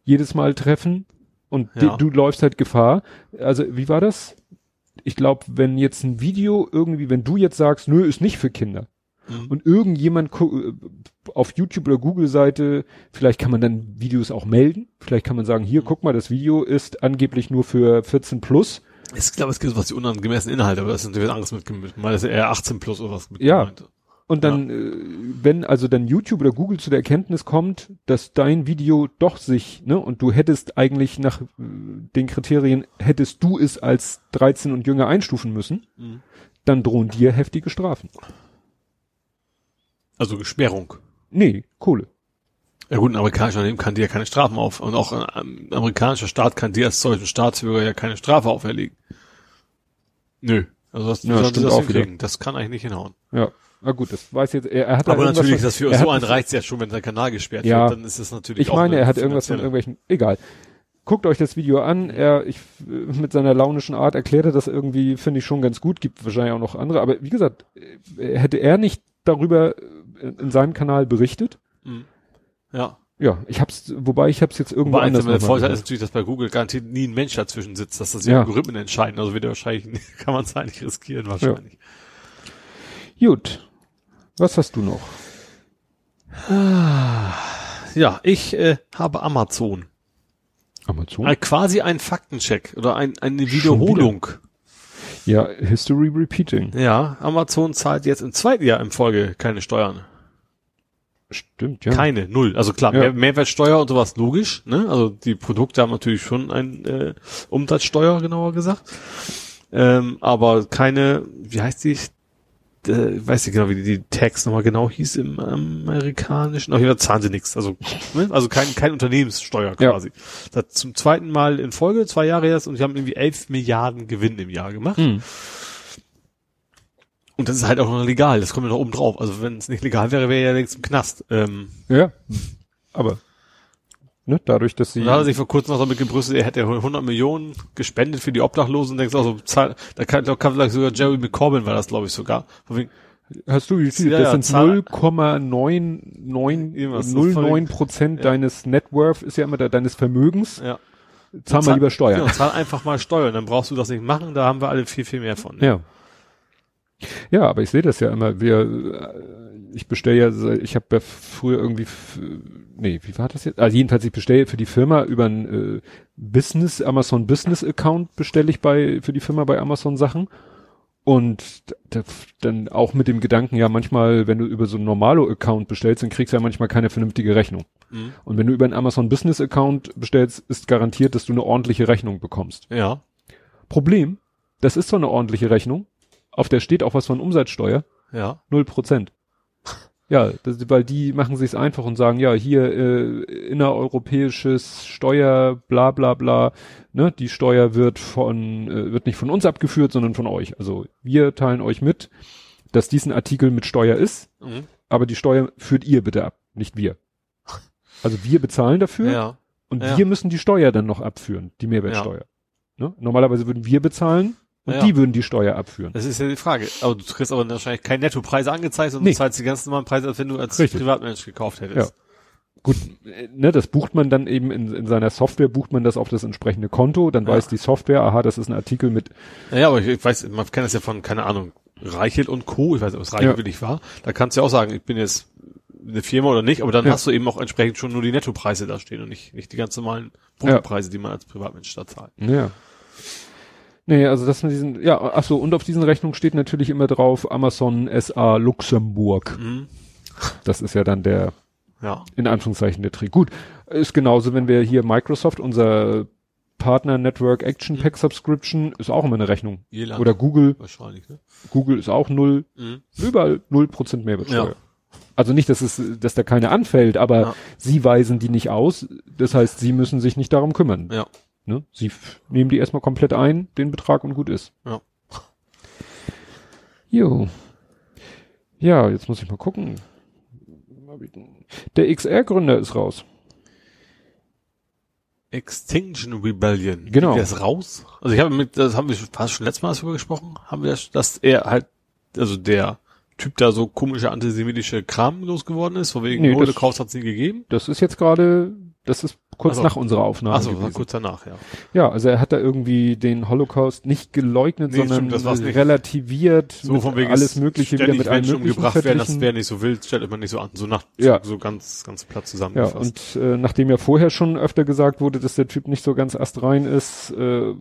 jedes Mal treffen und Ja. du läufst halt Gefahr. Also wie war das? Ich glaube, wenn jetzt ein Video irgendwie, wenn du jetzt sagst, nö, ist nicht für Kinder Mhm. und irgendjemand äh, auf YouTube oder Google-Seite, vielleicht kann man dann Videos auch melden. Vielleicht kann man sagen, Mhm. hier, guck mal, das Video ist angeblich nur für 14 plus. Ich glaube, es gibt was die unangemessenen Inhalte, aber das ist natürlich anderes mit gemischt. Mal ist eher 18 plus oder was mit Ja. gemeint. Und dann, äh, wenn also dann YouTube oder Google zu der Erkenntnis kommt, dass dein Video doch sich, ne, und du hättest eigentlich nach äh, den Kriterien, hättest du es als 13 und jünger einstufen müssen, Mhm. dann drohen dir heftige Strafen. Also Gesperrung. Nee, Kohle. Ja gut, ein amerikanischer Unternehmen kann dir ja keine Strafen auf. Und auch ein amerikanischer Staat kann dir als solchen Staatsbürger ja keine Strafe auferlegen. Nö. Also das, Ja, die stimmt das auch? Das kann eigentlich nicht hinhauen. Ja. Na gut, das weiß jetzt, er, er hat da Aber irgendwas natürlich, das für so einen reizt ja schon, wenn der Kanal gesperrt Ja. wird, dann ist es natürlich Ich meine, eine er hat irgendwas von irgendwelchen, egal. Guckt euch das Video an, er, ich, mit seiner launischen Art erklärt er das irgendwie, finde ich schon ganz gut, gibt wahrscheinlich auch noch andere, aber wie gesagt, äh, hätte er nicht darüber äh, in seinem Kanal berichtet, Mhm. Ja. ja, ich hab's, wobei ich hab's jetzt irgendwo Wobei anders der Vorteil ist natürlich, dass bei Google garantiert nie ein Mensch dazwischen sitzt, dass das die Ja. Algorithmen entscheiden. Also wird er wahrscheinlich, kann man es eigentlich riskieren wahrscheinlich. Gut. Was hast du noch? Ja, ich äh, habe Amazon. Amazon? Äh, quasi ein Faktencheck oder ein, eine Wiederholung. Ja, History Repeating. Ja, Amazon zahlt jetzt im zweiten Jahr in Folge keine Steuern. Stimmt, ja. Keine, null. Also klar, Ja. Mehr, Mehrwertsteuer und sowas logisch. Ne? Also die Produkte haben natürlich schon ein äh, Umsatzsteuer, genauer gesagt. Ähm, aber keine, wie heißt die? Äh, weiß nicht genau, wie die, die Tax nochmal genau hieß im amerikanischen. Auf jeden Fall zahlen sie nichts. Also, ne? also kein, kein Unternehmenssteuer Ja. quasi. Das zum zweiten Mal in Folge, zwei Jahre jetzt, und die haben irgendwie elf Milliarden Gewinn im Jahr gemacht. Hm. Und das ist halt auch noch legal, das kommt ja noch oben drauf. Also wenn es nicht legal wäre, wäre ja längst im Knast. Ähm, Ja. Aber, ne, dadurch, dass sie, da hat er sich vor kurzem noch damit gebrüstet, er hätte 100 Millionen gespendet für die Obdachlosen. Denkst du auch so, zahl, da kann, da kann vielleicht sogar Jerry McCorbin war das, glaube ich, sogar. Hast du, wie viel? Ja, das ja, sind Zahl- 0,99 Irgendwas, so 09 Prozent Ja. deines Networth ist ja immer da, deines Vermögens. ja. Zahl mal lieber Steuern. Genau, zahl einfach mal Steuern, dann brauchst du das nicht machen, da haben wir alle viel, viel mehr von. Ja. Ja, aber ich sehe das ja immer. Wir, äh, ich bestelle ja, ich habe ja früher irgendwie, nee, wie war das jetzt? Also jedenfalls, ich bestelle für die Firma über ein äh, Business, Amazon Business Account bestelle ich bei für die Firma bei Amazon Sachen. Und da, dann auch mit dem Gedanken, ja, manchmal, wenn du über so einen Normalo-Account bestellst, dann kriegst du ja manchmal keine vernünftige Rechnung. Mhm. Und wenn du über einen Amazon Business Account bestellst, ist garantiert, dass du eine ordentliche Rechnung bekommst. Ja. Problem, das ist so eine ordentliche Rechnung. Auf der steht auch was von Umsatzsteuer. Ja. Null Prozent. Ja, das, weil die machen sich's einfach und sagen, ja, hier äh, innereuropäisches Steuer, bla bla bla, ne, die Steuer wird von, äh, wird nicht von uns abgeführt, sondern von euch. Also wir teilen euch mit, dass diesen Artikel mit Steuer ist, Mhm. aber die Steuer führt ihr bitte ab, nicht wir. Also wir bezahlen dafür Ja. und ja. wir müssen die Steuer dann noch abführen, die Mehrwertsteuer. Ne? Normalerweise würden wir bezahlen und Ja. die würden die Steuer abführen. Das ist ja die Frage. Aber du kriegst aber wahrscheinlich keine Nettopreise angezeigt, sondern Nee. du zahlst die ganz normalen Preise, als wenn du als Richtig. Privatmensch gekauft hättest. Ja. Gut, äh, ne, das bucht man dann eben in, in seiner Software, bucht man das auf das entsprechende Konto, dann Ja. weiß die Software, aha, das ist ein Artikel mit, Ja, ja, aber ich, ich weiß, man kennt das ja von, keine Ahnung, Reichelt und Co., ich weiß nicht, ob es Reichelt Ja. wirklich war. Da kannst du ja auch sagen, ich bin jetzt eine Firma oder nicht, aber dann Ja. hast du eben auch entsprechend schon nur die Nettopreise da stehen und nicht, nicht die ganz normalen Bruttopreise, die man als Privatmensch da zahlt. ja. Nee, also das mit diesen, ja, ach so, und auf diesen Rechnungen steht natürlich immer drauf Amazon SA Luxemburg. Mhm. Das ist ja dann der, Ja. in Anführungszeichen der Trick. Gut, ist genauso, wenn wir hier Microsoft, unser Partner Network Action Pack Subscription, ist auch immer eine Rechnung. Irland. Oder Google, wahrscheinlich, ne? Google ist auch null, Mhm. überall null Prozent Mehrwertsteuer. Ja. Also nicht, dass es, dass da keine anfällt, aber Ja. sie weisen die nicht aus. Das heißt, sie müssen sich nicht darum kümmern. Ja. Ne? Sie nehmen die erstmal komplett ein, den Betrag und gut ist. Ja. Jo. Ja, jetzt muss ich mal gucken. Der XR-Gründer ist raus. Extinction Rebellion. Genau. Der ist raus. Also ich habe mit, das haben wir fast schon letztes Mal darüber gesprochen, haben wir, das, dass er halt, also der Typ da so komische antisemitische Kram losgeworden ist, von wegen Nee, Holocaust hat es nie gegeben? Das ist jetzt gerade, das ist kurz Ach so. nach unserer Aufnahme. Achso, kurz danach, ja. Ja, also er hat da irgendwie den Holocaust nicht geleugnet, Nee, sondern stimmt, relativiert, So von wegen alles es Mögliche wieder mit allem Menschen Möglichen umgebracht werden, das wäre nicht so wild, stellt man nicht so an, so nach, Ja. so, so ganz, ganz platt Ja, zusammengefasst. und äh, nachdem ja vorher schon öfter gesagt wurde, dass der Typ nicht so ganz astrein ist, äh,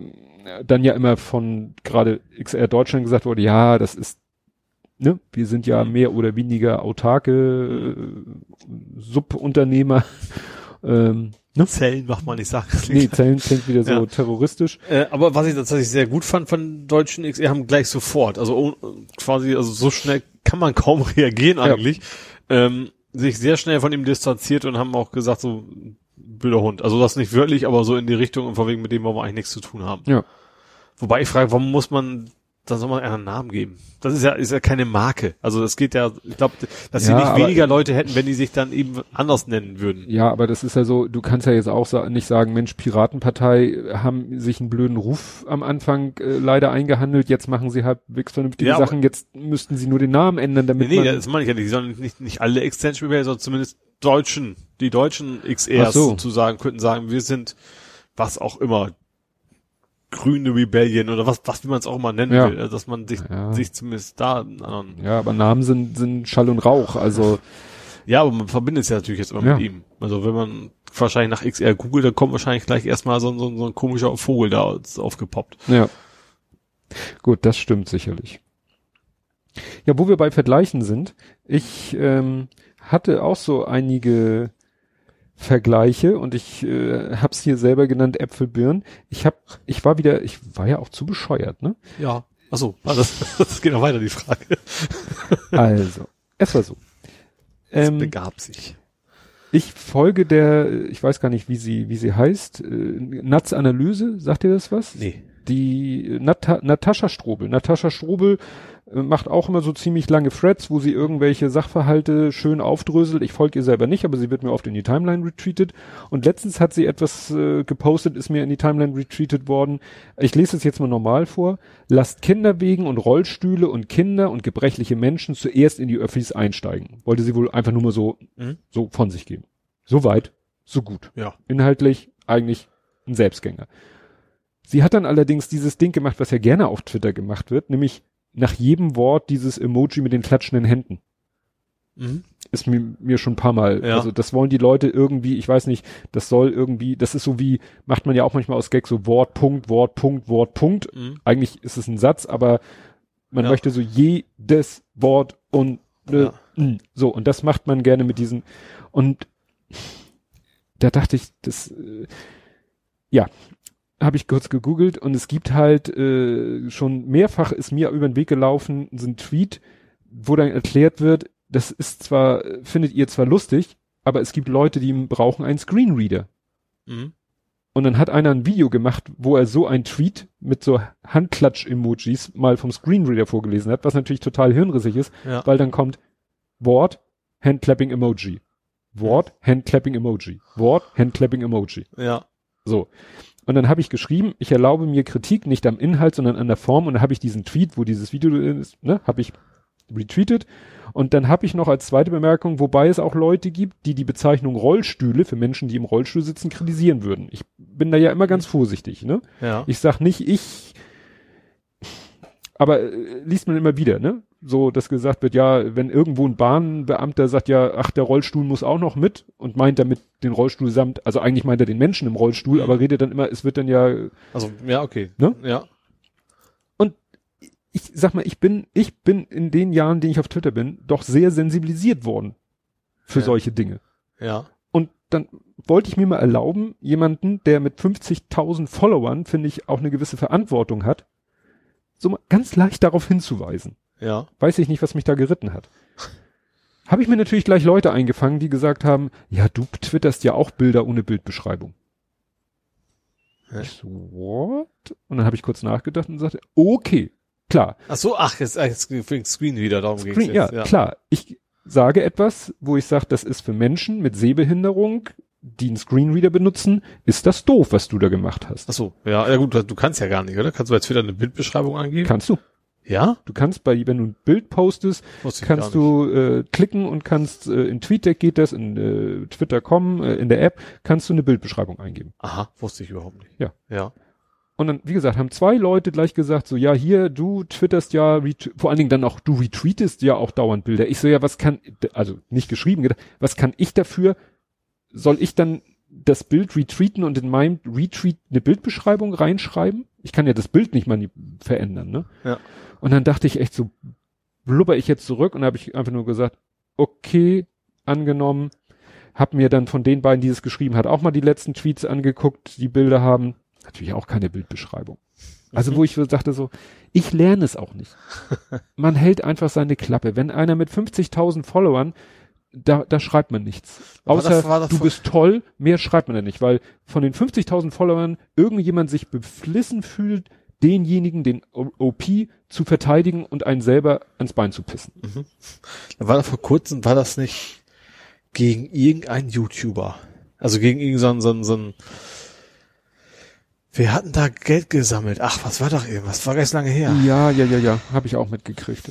dann ja immer von gerade XR Deutschland gesagt wurde, ja, das ist, ne, wir sind ja Mhm. mehr oder weniger autarke äh, Subunternehmer. Ähm, ne? Zellen macht man nicht sagen. Nee, Zellen klingt wieder so Ja. terroristisch. Äh, aber was ich tatsächlich sehr gut fand von deutschen XR, haben gleich sofort, also oh, quasi, also so schnell kann man kaum reagieren Ja. eigentlich, ähm, sich sehr schnell von ihm distanziert und haben auch gesagt, so, blöder Hund. Also das nicht wörtlich, aber so in die Richtung und von wegen mit dem wollen wir eigentlich nichts zu tun haben. Ja. Wobei ich frage, warum muss man, da soll man einen Namen geben? Das ist ja, ist ja keine Marke. Also das geht ja, ich glaube, dass sie Ja, nicht weniger Leute hätten, wenn die sich dann eben anders nennen würden. Ja, aber das ist ja so, du kannst ja jetzt auch sa nicht sagen, Mensch, Piratenpartei haben sich einen blöden Ruf am Anfang äh, leider eingehandelt, jetzt machen sie halbwegs vernünftige Ja, Sachen, jetzt müssten sie nur den Namen ändern, damit Nee, nee, das meine ich ja nicht. Die sollen nicht, nicht alle Extension Rebellion, sondern zumindest Deutschen, die deutschen XRs so. sozusagen, könnten sagen, wir sind was auch immer. Grüne Rebellion oder was, was wie man es auch immer nennen Ja. will, also, dass man sich, Ja. sich zumindest da anderen, Ja, aber Namen sind, sind Schall und Rauch, also ja, aber man verbindet es ja natürlich jetzt immer Ja. mit ihm. Also wenn man wahrscheinlich nach XR googelt, dann kommt wahrscheinlich gleich erstmal so, ein- so, ein- so ein komischer Vogel da aufgepoppt. ja. Gut, das stimmt sicherlich. Ja, wo wir bei Vergleichen sind, ich ähm, hatte auch so einige Vergleiche und ich äh, hab's hier selber genannt Äpfelbirnen. Ich hab, ich war wieder, ich war ja auch zu bescheuert, ne? Ja. Achso, ah, das, das geht noch weiter, die Frage. Also, es war so. Es Ähm, begab sich. ich folge der, ich weiß gar nicht, wie sie, wie sie heißt, äh, Nats Analyse, sagt ihr das was? Nee. Die Nata Natascha Strobel. Natascha Strobel äh, macht auch immer so ziemlich lange Threads, wo sie irgendwelche Sachverhalte schön aufdröselt. Ich folge ihr selber nicht, aber sie wird mir oft in die Timeline retweetet. Und letztens hat sie etwas äh, gepostet, ist mir in die Timeline retweetet worden. Ich lese es jetzt mal normal vor. Lasst Kinderwegen und Rollstühle und Kinder und gebrechliche Menschen zuerst in die Öffis einsteigen. Wollte sie wohl einfach nur mal so, Mhm. so von sich geben. So weit, so gut. Ja. Inhaltlich eigentlich ein Selbstgänger. Sie hat dann allerdings dieses Ding gemacht, was ja gerne auf Twitter gemacht wird, nämlich nach jedem Wort dieses Emoji mit den klatschenden Händen. Mhm. Ist mir, mir schon ein paar Mal. Ja. Also das wollen die Leute irgendwie, ich weiß nicht, das soll irgendwie, das ist so wie, macht man ja auch manchmal aus Gag so Wort, Punkt, Wort, Punkt, Wort, Punkt. Mhm. Eigentlich ist es ein Satz, aber man Ja. möchte so jedes Wort und äh, Ja. so, und das macht man gerne mit diesen. Und da dachte ich, das äh, ja, habe ich kurz gegoogelt und es gibt halt äh, schon mehrfach ist mir über den Weg gelaufen, so ein Tweet, wo dann erklärt wird, das ist zwar, findet ihr zwar lustig, aber es gibt Leute, die brauchen einen Screenreader. Mhm. Und dann hat einer ein Video gemacht, wo er so ein Tweet mit so Handklatsch-Emojis mal vom Screenreader vorgelesen hat, was natürlich total hirnrissig ist, Ja. weil dann kommt Wort, Handclapping-Emoji. Wort, Handclapping-Emoji. Wort, Handclapping-Emoji. Ja. So. Und dann habe ich geschrieben, ich erlaube mir Kritik nicht am Inhalt, sondern an der Form. Und dann habe ich diesen Tweet, wo dieses Video ist, ne, habe ich retweetet. Und dann habe ich noch als zweite Bemerkung, wobei es auch Leute gibt, die die Bezeichnung Rollstühle für Menschen, die im Rollstuhl sitzen, kritisieren würden. Ich bin da ja immer ganz vorsichtig, ne? Ja. Ich sag nicht, ich, aber äh, liest man immer wieder, ne? So, dass gesagt wird, ja, wenn irgendwo ein Bahnbeamter sagt, ja, ach, der Rollstuhl muss auch noch mit und meint damit den Rollstuhl samt, also eigentlich meint er den Menschen im Rollstuhl, aber redet dann immer, es wird dann ja, Also, ja, okay. Ne? Ja. ich sag mal, ich bin, ich bin in den Jahren, den ich auf Twitter bin, doch sehr sensibilisiert worden für Ja. solche Dinge. Ja. Und dann wollte ich mir mal erlauben, jemanden, der mit 50.000 Followern, finde ich, auch eine gewisse Verantwortung hat, so mal ganz leicht darauf hinzuweisen. Ja. Weiß ich nicht, was mich da geritten hat. Habe ich mir natürlich gleich Leute eingefangen, die gesagt haben, ja, du twitterst ja auch Bilder ohne Bildbeschreibung. Hä? Ich so, what? Und dann habe ich kurz nachgedacht und sagte, okay, klar, Ach so, ach, jetzt, jetzt wegen Screen wieder, darum ging's Screen, ja, jetzt. klar. Ich sage etwas, wo ich sage, das ist für Menschen mit Sehbehinderung, die einen Screenreader benutzen, ist das doof, was du da gemacht hast. Ach so, ja, ja gut, du kannst ja gar nicht, oder? Kannst du bei Twitter eine Bildbeschreibung angeben? Kannst du. Ja? Du kannst bei, wenn du ein Bild postest, kannst du äh, klicken und kannst äh, in TweetDeck geht das, in äh, Twitter.com, äh, in der App kannst du eine Bildbeschreibung eingeben. Aha, wusste ich überhaupt nicht. Ja. Ja. Und dann, wie gesagt, haben zwei Leute gleich gesagt, so, ja, hier, du twitterst ja, vor allen Dingen dann auch, du retweetest ja auch dauernd Bilder. Ich so, ja, was kann, also nicht geschrieben, gedacht, was kann ich dafür? Soll ich dann das Bild retweeten und in meinem Retweet eine Bildbeschreibung reinschreiben? Ich kann ja das Bild nicht mal verändern, ne? Ja. Und dann dachte ich echt so, blubber ich jetzt zurück und habe ich einfach nur gesagt, okay, angenommen, hab mir dann von den beiden, die es geschrieben hat, auch mal die letzten Tweets angeguckt, die Bilder haben. Natürlich auch keine Bildbeschreibung. Also wo ich dachte so, ich lerne es auch nicht. Man hält einfach seine Klappe. Wenn einer mit 50.000 Followern, da, da schreibt man nichts. Außer das war doch du bist toll, mehr schreibt man da nicht, weil von den 50.000 Followern irgendjemand sich beflissen fühlt, denjenigen, den OP zu verteidigen und einen selber ans Bein zu pissen. Da war da vor kurzem, war das nicht gegen irgendeinen YouTuber. Also gegen irgendeinen, so einen, so einen, wir hatten da Geld gesammelt. Ach, was war doch irgendwas? War ganz lange her. Ja, ja, ja, ja, habe ich auch mitgekriegt.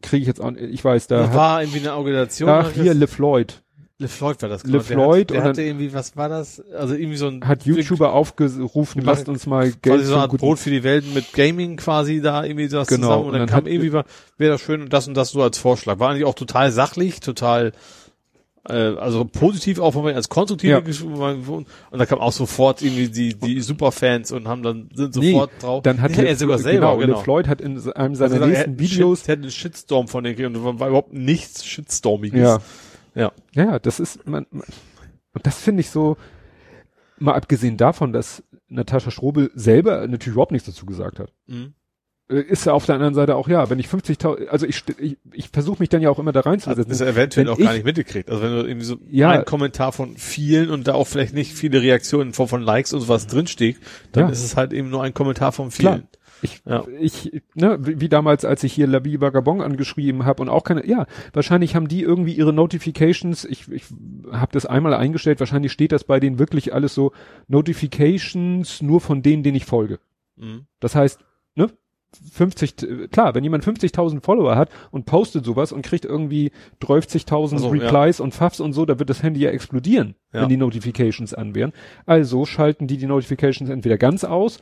Kriege ich jetzt auch, ich weiß, da Da hat, war irgendwie eine Organisation. ach hier LeFloid LeFloid war das. Le genau. Der Floyd hat, der dann- hatte irgendwie, was war das? Also irgendwie so ein hat YouTuber aufgerufen, lasst uns mal quasi Geld so für eine Art Brot für die Welt mit Gaming quasi da irgendwie das Genau, zusammen und und dann, dann kam hat- irgendwie, wäre das schön und das und das so als Vorschlag. War eigentlich auch total sachlich, total äh, also positiv auch von mir als konstruktiv Ja. und da kam auch sofort irgendwie die die Superfans und haben dann sind Nee, sofort drauf. Dann hat ja, er sogar selber genau, genau. LeFloid hat in einem seiner Also er nächsten hat Videos Shit, er hat einen Shitstorm von den und war überhaupt nichts Shitstormiges. Ja. Ja. Ja, das ist, man, man und das finde ich so, mal abgesehen davon, dass Natascha Strobel selber natürlich überhaupt nichts dazu gesagt hat. Mhm. Äh, Ist ja auf der anderen Seite auch, ja, wenn ich 50.000, also ich, ich, ich versuche mich dann ja auch immer da Also reinzusetzen. das ist eventuell Wenn auch gar ich- nicht mitgekriegt. Also wenn du irgendwie so Ja. ein Kommentar von vielen und da auch vielleicht nicht viele Reaktionen in Form von Likes und sowas drinsteht, dann Ja. ist es halt eben nur ein Kommentar von Klar. Ich, Ja. ich, ne, wie, damals, als ich hier Labi Vagabond angeschrieben habe und auch keine, ja, wahrscheinlich haben die irgendwie ihre Notifications, ich, ich habe das einmal eingestellt, wahrscheinlich steht das bei denen wirklich alles so, Notifications nur von denen, denen ich folge. Mhm. Das heißt, ne, 50, t- klar, wenn jemand 50.000 Follower hat und postet sowas und kriegt irgendwie 30.000 Ach so, ja. Replies und Pfaffs und so, da wird das Handy ja explodieren, Ja. wenn die Notifications an wären. Also schalten die die Notifications entweder ganz aus,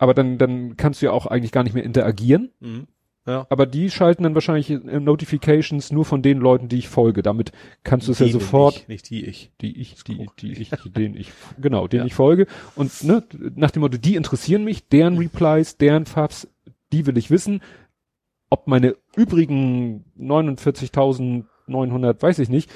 aber dann, dann kannst du ja auch eigentlich gar nicht mehr interagieren. Mhm. Ja. Aber die schalten dann wahrscheinlich äh, Notifications nur von den Leuten, die ich folge. Damit kannst du es ja sofort Nicht, nicht die ich. die ich, die, die ich, den ich, genau, den Ja. ich folge. Und ne, nach dem Motto, die interessieren mich, deren Replies, deren Fabs, die will ich wissen. Ob meine übrigen 49.900, weiß ich nicht,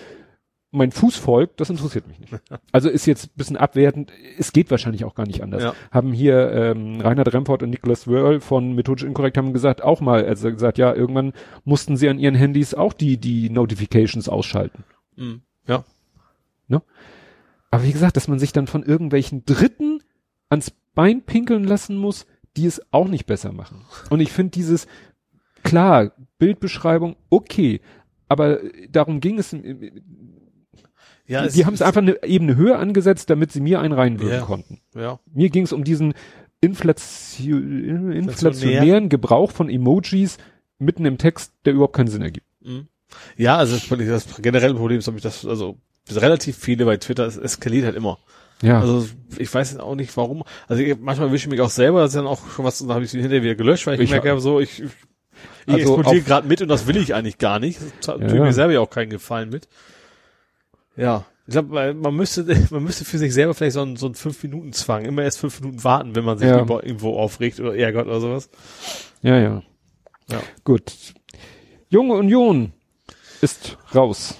mein Fuß folgt, das interessiert mich nicht. Also ist jetzt ein bisschen abwertend, es geht wahrscheinlich auch gar nicht anders. Ja. Haben hier ähm, Reinhard Remford und Nicholas Wörl von Methodisch Inkorrekt haben gesagt, auch mal, also gesagt, ja, irgendwann mussten sie an ihren Handys auch die, die Notifications ausschalten. Mhm. Ja. Aber wie gesagt, dass man sich dann von irgendwelchen Dritten ans Bein pinkeln lassen muss, die es auch nicht besser machen. Und ich finde dieses, klar, Bildbeschreibung, okay, aber darum ging es, Ja, es- die haben es einfach eine Ebene höher angesetzt, damit sie mir einen reinwürgen Ja. konnten. Ja. Mir ging es um diesen Inflation, inflationären Gebrauch von Emojis mitten im Text, der überhaupt keinen Sinn ergibt. Mhm. Ja, also das, das generelle Problem ist, glaube ich, dass, also relativ viele bei Twitter, es eskaliert halt immer. Ja, Also ich weiß auch nicht warum. Also ich, manchmal wische ich mich auch selber, das ist dann auch schon was, dann habe ich sie hinterher wieder gelöscht, weil ich, Ich merke so, ich, ich, Also explodiere gerade mit und das will ich eigentlich gar nicht. Das tut ja. mir selber ja auch keinen Gefallen mit. Ja. Ich glaube, man müsste, man müsste für sich selber vielleicht so einen, so einen fünf Minuten Zwang, immer erst fünf Minuten warten, wenn man sich Ja. irgendwo aufregt oder ärgert oder sowas. ja, ja. Ja. Gut. Junge Union ist raus.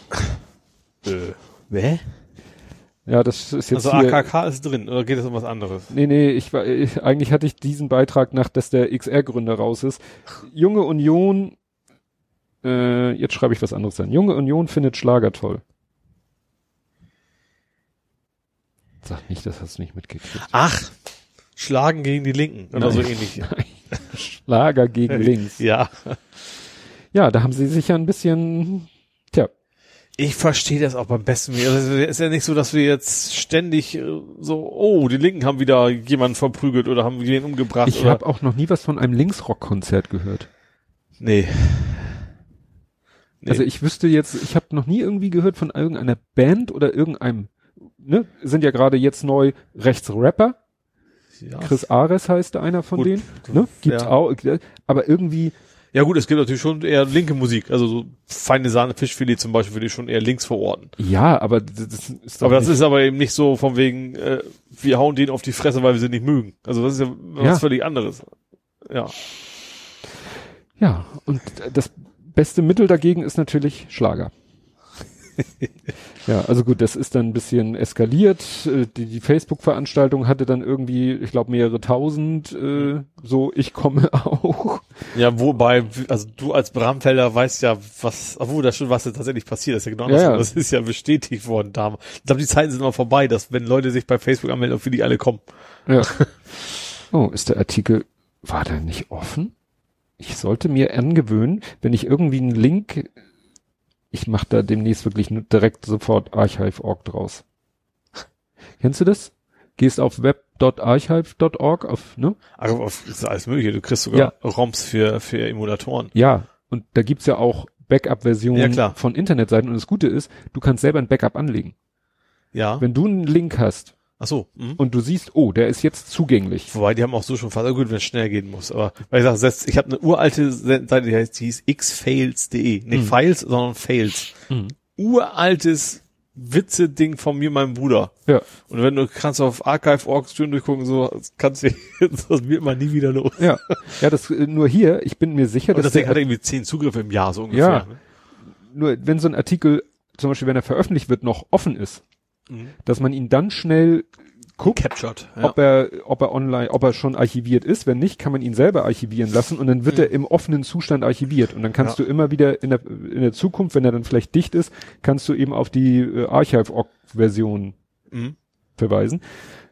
Äh, wer? Ja, das ist jetzt Also AKK ist drin, oder geht es um was anderes? Nee, nee, ich war, ich, eigentlich hatte ich diesen Beitrag nach, dass der XR-Gründer raus ist. Junge Union, äh, jetzt schreibe ich was anderes an. Junge Union findet Schlager toll. Sag nicht, das hast du nicht mitgekriegt. Ach, Schlagen gegen die Linken oder so Nein. ähnlich. Schlager gegen links. Ja. Ja, da haben sie sich ja ein bisschen, tja, Ich verstehe das auch beim besten Willen. Also es ist ja nicht so, dass wir jetzt ständig äh, so, oh, die Linken haben wieder jemanden verprügelt oder haben jemanden umgebracht. ich habe auch noch nie was von einem Linksrock-Konzert gehört. Nee. Nee. Also ich wüsste jetzt, ich habe noch nie irgendwie gehört von irgendeiner Band oder irgendeinem, ne, sind ja gerade jetzt neu Rechtsrapper. ja. Chris Ares heißt einer von Gut, denen. Ne? Gibt's ja. auch, aber irgendwie, ja gut, es gibt natürlich schon eher linke Musik. Also so feine Sahne Fischfilet zum Beispiel würde ich schon eher links verorten. ja, aber das ist doch Aber das ist aber eben nicht so von wegen, äh, wir hauen den auf die Fresse, weil wir sie nicht mögen. Also das ist ja was Ja. völlig anderes. Ja. ja, und das beste Mittel dagegen ist natürlich Schlager. ja, also gut, das ist dann ein bisschen eskaliert. Äh, Die, die Facebook-Veranstaltung hatte dann irgendwie, ich glaube, mehrere tausend, äh, so ich komme auch. Ja, wobei, also du als Bramfelder weißt ja, was, obwohl das schon was tatsächlich passiert ist. Ja genau Ja, ja. Das ist ja bestätigt worden damals. Ich glaube, die Zeiten sind immer vorbei, dass wenn Leute sich bei Facebook anmelden, für die alle kommen. Ja. Oh, ist der Artikel, war der nicht offen? Ich sollte mir angewöhnen, wenn ich irgendwie einen Link, ich mache da demnächst wirklich direkt sofort archive.org draus. Kennst du das? Gehst auf web.archive.org auf, ne? Also auf- ist alles mögliche. Du kriegst sogar Ja. ROMs für, für Emulatoren. Ja, und da gibt's ja auch Ja, Backup-Versionen klar. von Internetseiten und das Gute ist, du kannst selber ein Backup anlegen. Ja. Wenn du einen Link hast Ach so. Mhm. und du siehst, oh, der ist jetzt zugänglich. Wobei, die haben auch so schon fast, gut, wenn es schnell gehen muss. Aber, weil ich sag, selbst- ich habe eine uralte Seite, die heißt, die hieß xfails.de. Nicht Mhm. Files, sondern Fails. Uraltes Witze-Ding von mir, meinem Bruder. Ja. Und wenn du kannst auf Archive.org schön durchgucken, so kannst du, das wird mal nie wieder los. Ja, ja, das äh, nur hier, ich bin mir sicher, Und dass das Ding hat irgendwie zehn Zugriffe im Jahr, so ungefähr. Ja. ne? nur wenn so ein Artikel, zum Beispiel wenn er veröffentlicht wird, noch offen ist, Mhm. dass man ihn dann schnell guckt, Captured. Ja. ob er, ob er online, ob er schon archiviert ist. Wenn nicht, kann man ihn selber archivieren lassen und dann wird er im offenen Zustand archiviert. Und dann kannst Ja. du immer wieder in der, in der Zukunft, wenn er dann vielleicht dicht ist, kannst du eben auf die äh, Archive-Version Mhm. verweisen.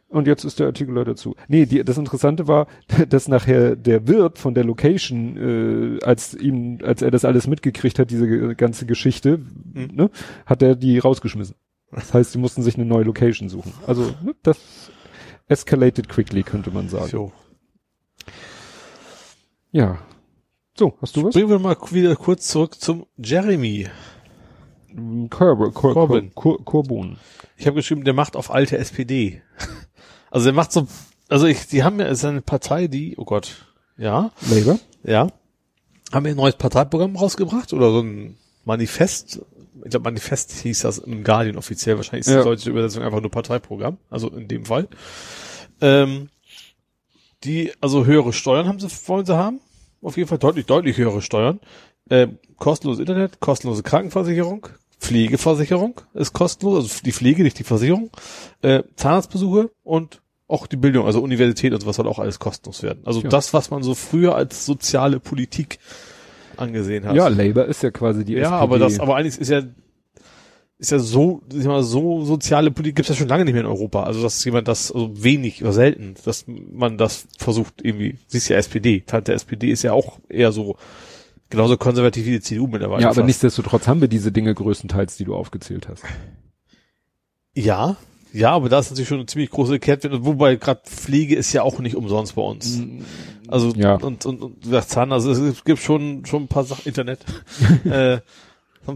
Und jetzt ist der Artikel da dazu. Nee, die, das Interessante war, dass nachher der Wirt von der Location, äh, als ihm, als er das alles mitgekriegt hat, diese ganze Geschichte, Mhm. ne, hat er die rausgeschmissen. Das heißt, sie mussten sich eine neue Location suchen. Also, ne, das escalated quickly, könnte man sagen. So. Ja. So, hast du was? Bringen wir mal wieder kurz zurück zum Jeremy. Cor Cor Corbyn. Cor Corbyn. Ich habe geschrieben, der macht auf alte SPD. Also der macht so, also ich, die haben ja, ist eine Partei, die, oh Gott, ja, Labour? ja, haben wir ein neues Parteiprogramm rausgebracht oder so ein Manifest. Ich glaube, Manifest hieß das im Guardian offiziell. Wahrscheinlich ist Ja. die deutsche Übersetzung einfach nur Parteiprogramm. Also in dem Fall. Ähm, die, also höhere Steuern haben sie, wollen sie haben. Auf jeden Fall deutlich, deutlich höhere Steuern. Ähm, kostenloses Internet, kostenlose Krankenversicherung, Pflegeversicherung ist kostenlos, also die Pflege, nicht die Versicherung, äh, Zahnarztbesuche und auch die Bildung, also Universität und sowas soll auch alles kostenlos werden. Also Ja. das, was man so früher als soziale Politik angesehen hat. Ja, Labour ist ja quasi die ja SPD. aber das, aber eigentlich ist ja, ist ja so, ich mal, so soziale Politik gibt's ja schon lange nicht mehr in Europa. Also dass jemand das, also wenig oder selten, dass man das versucht irgendwie, siehst ja SPD, Teil der SPD ist ja auch eher so, genauso konservativ wie die CDU mittlerweile. ja, aber fast. nichtsdestotrotz haben wir diese Dinge größtenteils, die du aufgezählt hast. Ja, ja, aber da ist natürlich schon eine ziemlich große Kehrtwende, wobei gerade Pflege ist ja auch nicht umsonst bei uns. Also Ja. und und und gesagt, Zahn, also es gibt schon schon ein paar Sachen Internet. äh,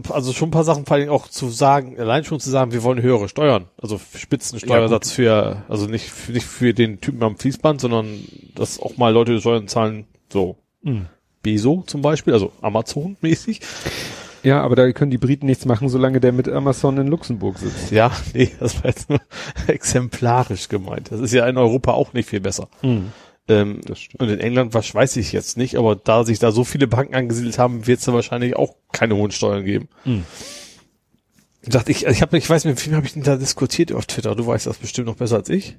also schon ein paar Sachen, vor allem auch zu sagen, allein schon zu sagen, wir wollen höhere Steuern, also Spitzensteuersatz für, also nicht für, nicht für den Typen am Fließband, sondern dass auch mal Leute Steuern zahlen, so Mhm. Beso zum Beispiel, also Amazon-mäßig. Ja, aber da können die Briten nichts machen, solange der mit Amazon in Luxemburg sitzt. Ja, nee, das war jetzt nur exemplarisch gemeint. Das ist ja in Europa auch nicht viel besser. Ähm, Das stimmt. und in England, was weiß ich jetzt nicht, aber da sich da so viele Banken angesiedelt haben, wird es da wahrscheinlich auch keine hohen Steuern geben. Mhm. Ich dachte, ich, ich, hab, ich weiß nicht, mit wem habe ich denn da diskutiert auf Twitter? Du weißt das bestimmt noch besser als ich.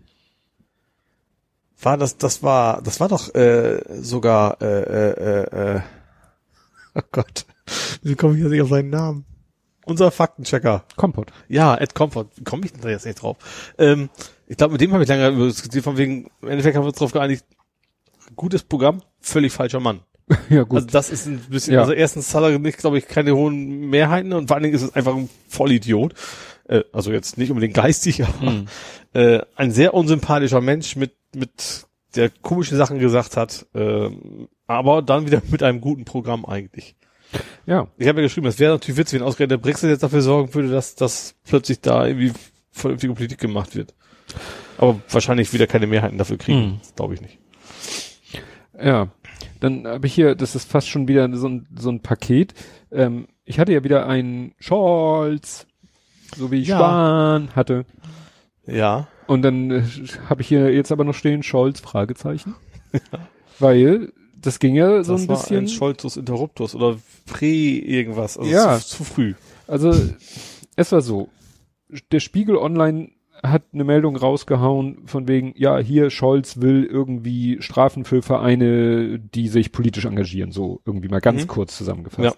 War das, das war, das war doch äh, sogar, äh, äh, äh, äh, oh Gott, wie komme ich jetzt nicht auf seinen Namen? Unser Faktenchecker. Kompott. Ja, Ed. Wie komme ich denn da jetzt nicht drauf? Ähm, ich glaube, mit dem habe ich lange diskutiert, von wegen, im Endeffekt haben wir uns darauf geeinigt, gutes Programm, völlig falscher Mann. Ja, gut. Also das ist ein bisschen, Ja. also erstens hat er nicht, glaube ich, keine hohen Mehrheiten und vor allen Dingen ist es einfach ein Vollidiot. Äh, also jetzt nicht unbedingt geistig, aber Mhm. äh, ein sehr unsympathischer Mensch mit, mit der komische Sachen gesagt hat, ähm, aber dann wieder mit einem guten Programm eigentlich. Ja. Ich habe ja geschrieben, es wäre natürlich witzig, wenn ausgerechnet der Brexit jetzt dafür sorgen würde, dass, dass plötzlich da irgendwie vernünftige Politik gemacht wird. Aber wahrscheinlich wieder keine Mehrheiten dafür kriegen. Mhm. Das glaube ich nicht. Ja, dann habe ich hier, das ist fast schon wieder so ein, so ein Paket. Ähm, ich hatte ja wieder einen Scholz, so wie ich Ja. Spahn hatte. Ja. Und dann äh, habe ich hier jetzt aber noch stehen Scholz Fragezeichen. Weil das ging ja so das ein war bisschen. ein Scholtus Interruptus oder Prä irgendwas. Also Ja. zu, zu früh. Also es war so, der Spiegel Online hat eine Meldung rausgehauen von wegen, ja, hier Scholz will irgendwie Strafen für Vereine, die sich politisch engagieren, so irgendwie mal ganz Mhm. kurz zusammengefasst.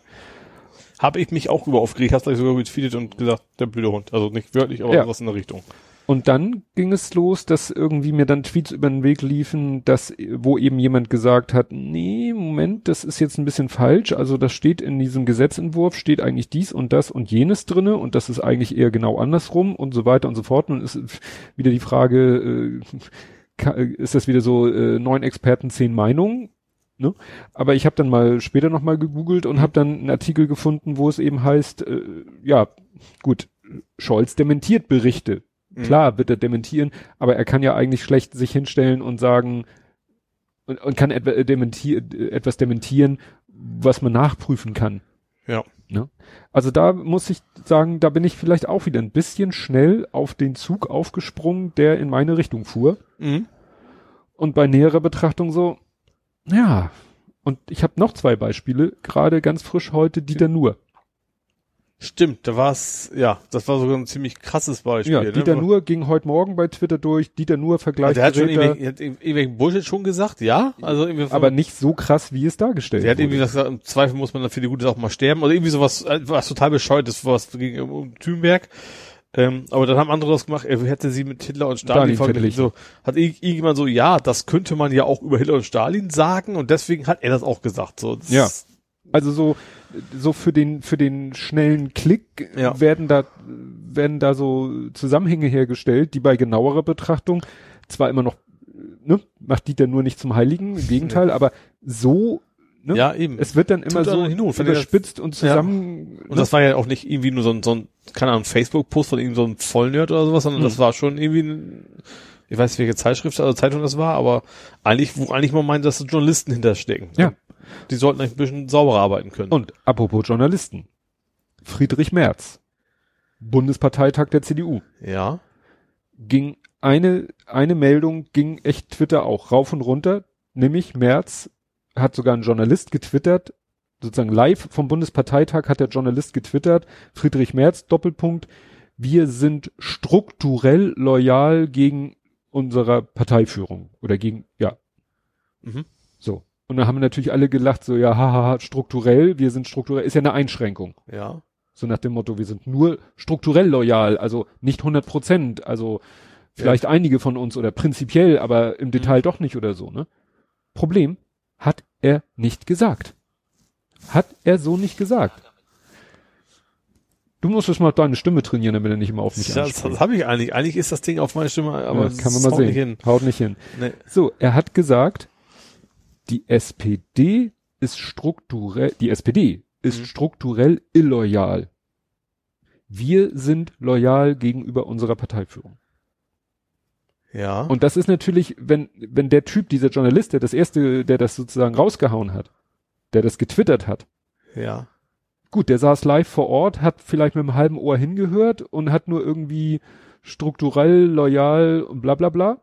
Habe ich mich auch über aufgeregt, hast du sogar getweetet und gesagt, der blöde Hund. Also nicht wörtlich, aber Ja. was in der Richtung. Und dann ging es los, dass irgendwie mir dann Tweets über den Weg liefen, dass, wo eben jemand gesagt hat, nee, Moment, das ist jetzt ein bisschen falsch. Also das steht in diesem Gesetzentwurf, steht eigentlich dies und das und jenes drinne und das ist eigentlich eher genau andersrum und so weiter und so fort. Und ist wieder die Frage, äh, ist das wieder so äh, neun Experten, zehn Meinungen? Ne? Aber ich habe dann mal später nochmal gegoogelt und habe dann einen Artikel gefunden, wo es eben heißt, äh, ja, gut, Scholz dementiert Berichte. Mhm. Klar wird er dementieren, aber er kann ja eigentlich schlecht sich hinstellen und sagen und, und kann etwa, äh, dementier, äh, etwas dementieren, was man nachprüfen kann. Ja. Ne? Also da muss ich sagen, da bin ich vielleicht auch wieder ein bisschen schnell auf den Zug aufgesprungen, der in meine Richtung fuhr. Mhm. Und bei näherer Betrachtung so, ja. Und ich habe noch zwei Beispiele, gerade ganz frisch heute Dieter Nuhr. Stimmt, da war's, ja, das war sogar ein ziemlich krasses Beispiel. Ja, ne? Dieter Nuhr ging heute Morgen bei Twitter durch. Dieter Nuhr Also vergleicht der hat schon hat irgendwelchen Bullshit schon gesagt, ja. Also irgendwie aber nicht so krass, wie es dargestellt Der hat irgendwie gesagt, im Zweifel muss man dann für die gute Sache mal sterben oder irgendwie sowas, äh, was total bescheuertes, was gegen um Thünberg. Ähm, aber dann haben andere das gemacht, er hätte sie mit Hitler und Stalin Stalin verglichen. So, hat irg- irgendjemand so, ja, das könnte man ja auch über Hitler und Stalin sagen und deswegen hat er das auch gesagt. So, Ja. ist- Also so, so für den, für den schnellen Klick Ja. werden da, werden da so Zusammenhänge hergestellt, die bei genauerer Betrachtung zwar immer noch, ne, macht Dieter nur nicht zum Heiligen, im Gegenteil, aber so, ne, Ja, eben. es wird dann immer Tut so dann hin und überspitzt und zusammen, und das war ja auch nicht irgendwie nur so ein, so ein keine Ahnung, Facebook-Post von irgendeinem so einem Vollnerd oder sowas, sondern Hm. das war schon irgendwie ein, ich weiß nicht, welche Zeitschrift oder Zeitung das war, aber eigentlich, wo eigentlich man meint, dass da Journalisten hinterstecken. Ja. Die sollten eigentlich ein bisschen sauberer arbeiten können. Und apropos Journalisten. Friedrich Merz, Bundesparteitag der CDU, ja. ging eine, eine Meldung ging echt Twitter auch rauf und runter, nämlich Merz hat sogar ein Journalist getwittert, sozusagen live vom Bundesparteitag hat der Journalist getwittert, Friedrich Merz, Doppelpunkt, wir sind strukturell loyal gegen unserer Parteiführung oder gegen, ja, Mhm. so. Und dann haben natürlich alle gelacht, so, ja, haha, strukturell, wir sind strukturell, ist ja eine Einschränkung. Ja. So nach dem Motto, wir sind nur strukturell loyal, also nicht 100 Prozent, also vielleicht einige von uns oder prinzipiell, aber im Detail doch nicht oder so, ne? Problem, hat er nicht gesagt. Hat er so nicht gesagt. Du musstest mal deine Stimme trainieren, damit er nicht immer auf mich Das, das, anspringt. habe ich eigentlich. Eigentlich ist das Ding auf meine Stimme, aber ja, kann man mal haut sehen. nicht hin. Haut nicht hin. Nee. So, er hat gesagt, die SPD ist strukturell, die SPD ist Mhm. strukturell illoyal. Wir sind loyal gegenüber unserer Parteiführung. Ja. Und das ist natürlich, wenn, wenn der Typ, dieser Journalist, der das erste, der das sozusagen rausgehauen hat, der das getwittert hat, ja. Gut, der saß live vor Ort, hat vielleicht mit einem halben Ohr hingehört und hat nur irgendwie strukturell, loyal und bla bla bla.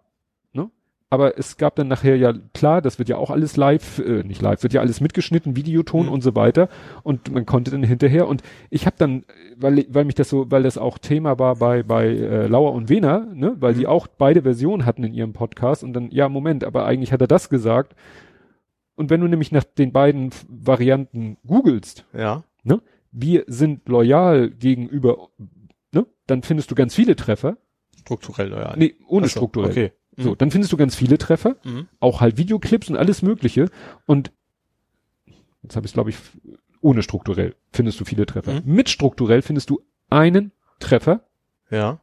Ne? Aber es gab dann nachher ja, klar, das wird ja auch alles live, äh, nicht live, wird ja alles mitgeschnitten, Videoton Mhm. und so weiter. Und man konnte dann hinterher und ich habe dann, weil, weil mich das so, weil das auch Thema war bei, bei äh, Lauer und Wehner, ne, weil Mhm. die auch beide Versionen hatten in ihrem Podcast und dann, ja, Moment, aber eigentlich hat er das gesagt. Und wenn du nämlich nach den beiden Varianten googelst, Ja. Ne, wir sind loyal gegenüber, ne, dann findest du ganz viele Treffer. Strukturell, ja. Nee, ohne Ach so, strukturell. Okay. So, dann findest du ganz viele Treffer, Mhm. auch halt Videoclips und alles Mögliche. Und jetzt habe ich es, glaube ich, ohne strukturell findest du viele Treffer. Mhm. Mit strukturell findest du einen Treffer. Ja.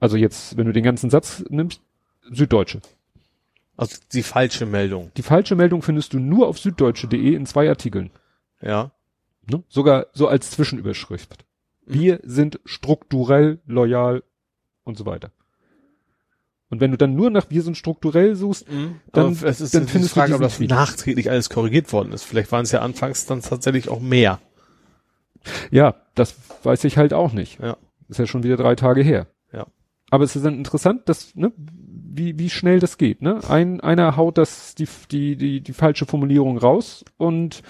Also jetzt, wenn du den ganzen Satz nimmst, Süddeutsche. Also die falsche Meldung. Die falsche Meldung findest du nur auf süddeutsche.de in zwei Artikeln. Ja. Ne? Sogar so als Zwischenüberschrift. Mhm. Wir sind strukturell loyal und so weiter. Und wenn du dann nur nach wir sind strukturell suchst, Dann- Dann, es ist dann findest du Frage, ob diesen das Tweet. nachträglich alles korrigiert worden ist. Vielleicht waren es ja anfangs dann tatsächlich auch mehr. ja, das weiß ich halt auch nicht. Ja. Ist ja schon wieder drei Tage her. Ja. Aber es ist dann interessant, dass, ne, wie, wie schnell das geht, ne? Ein, einer haut das, die, die, die, die falsche Formulierung raus und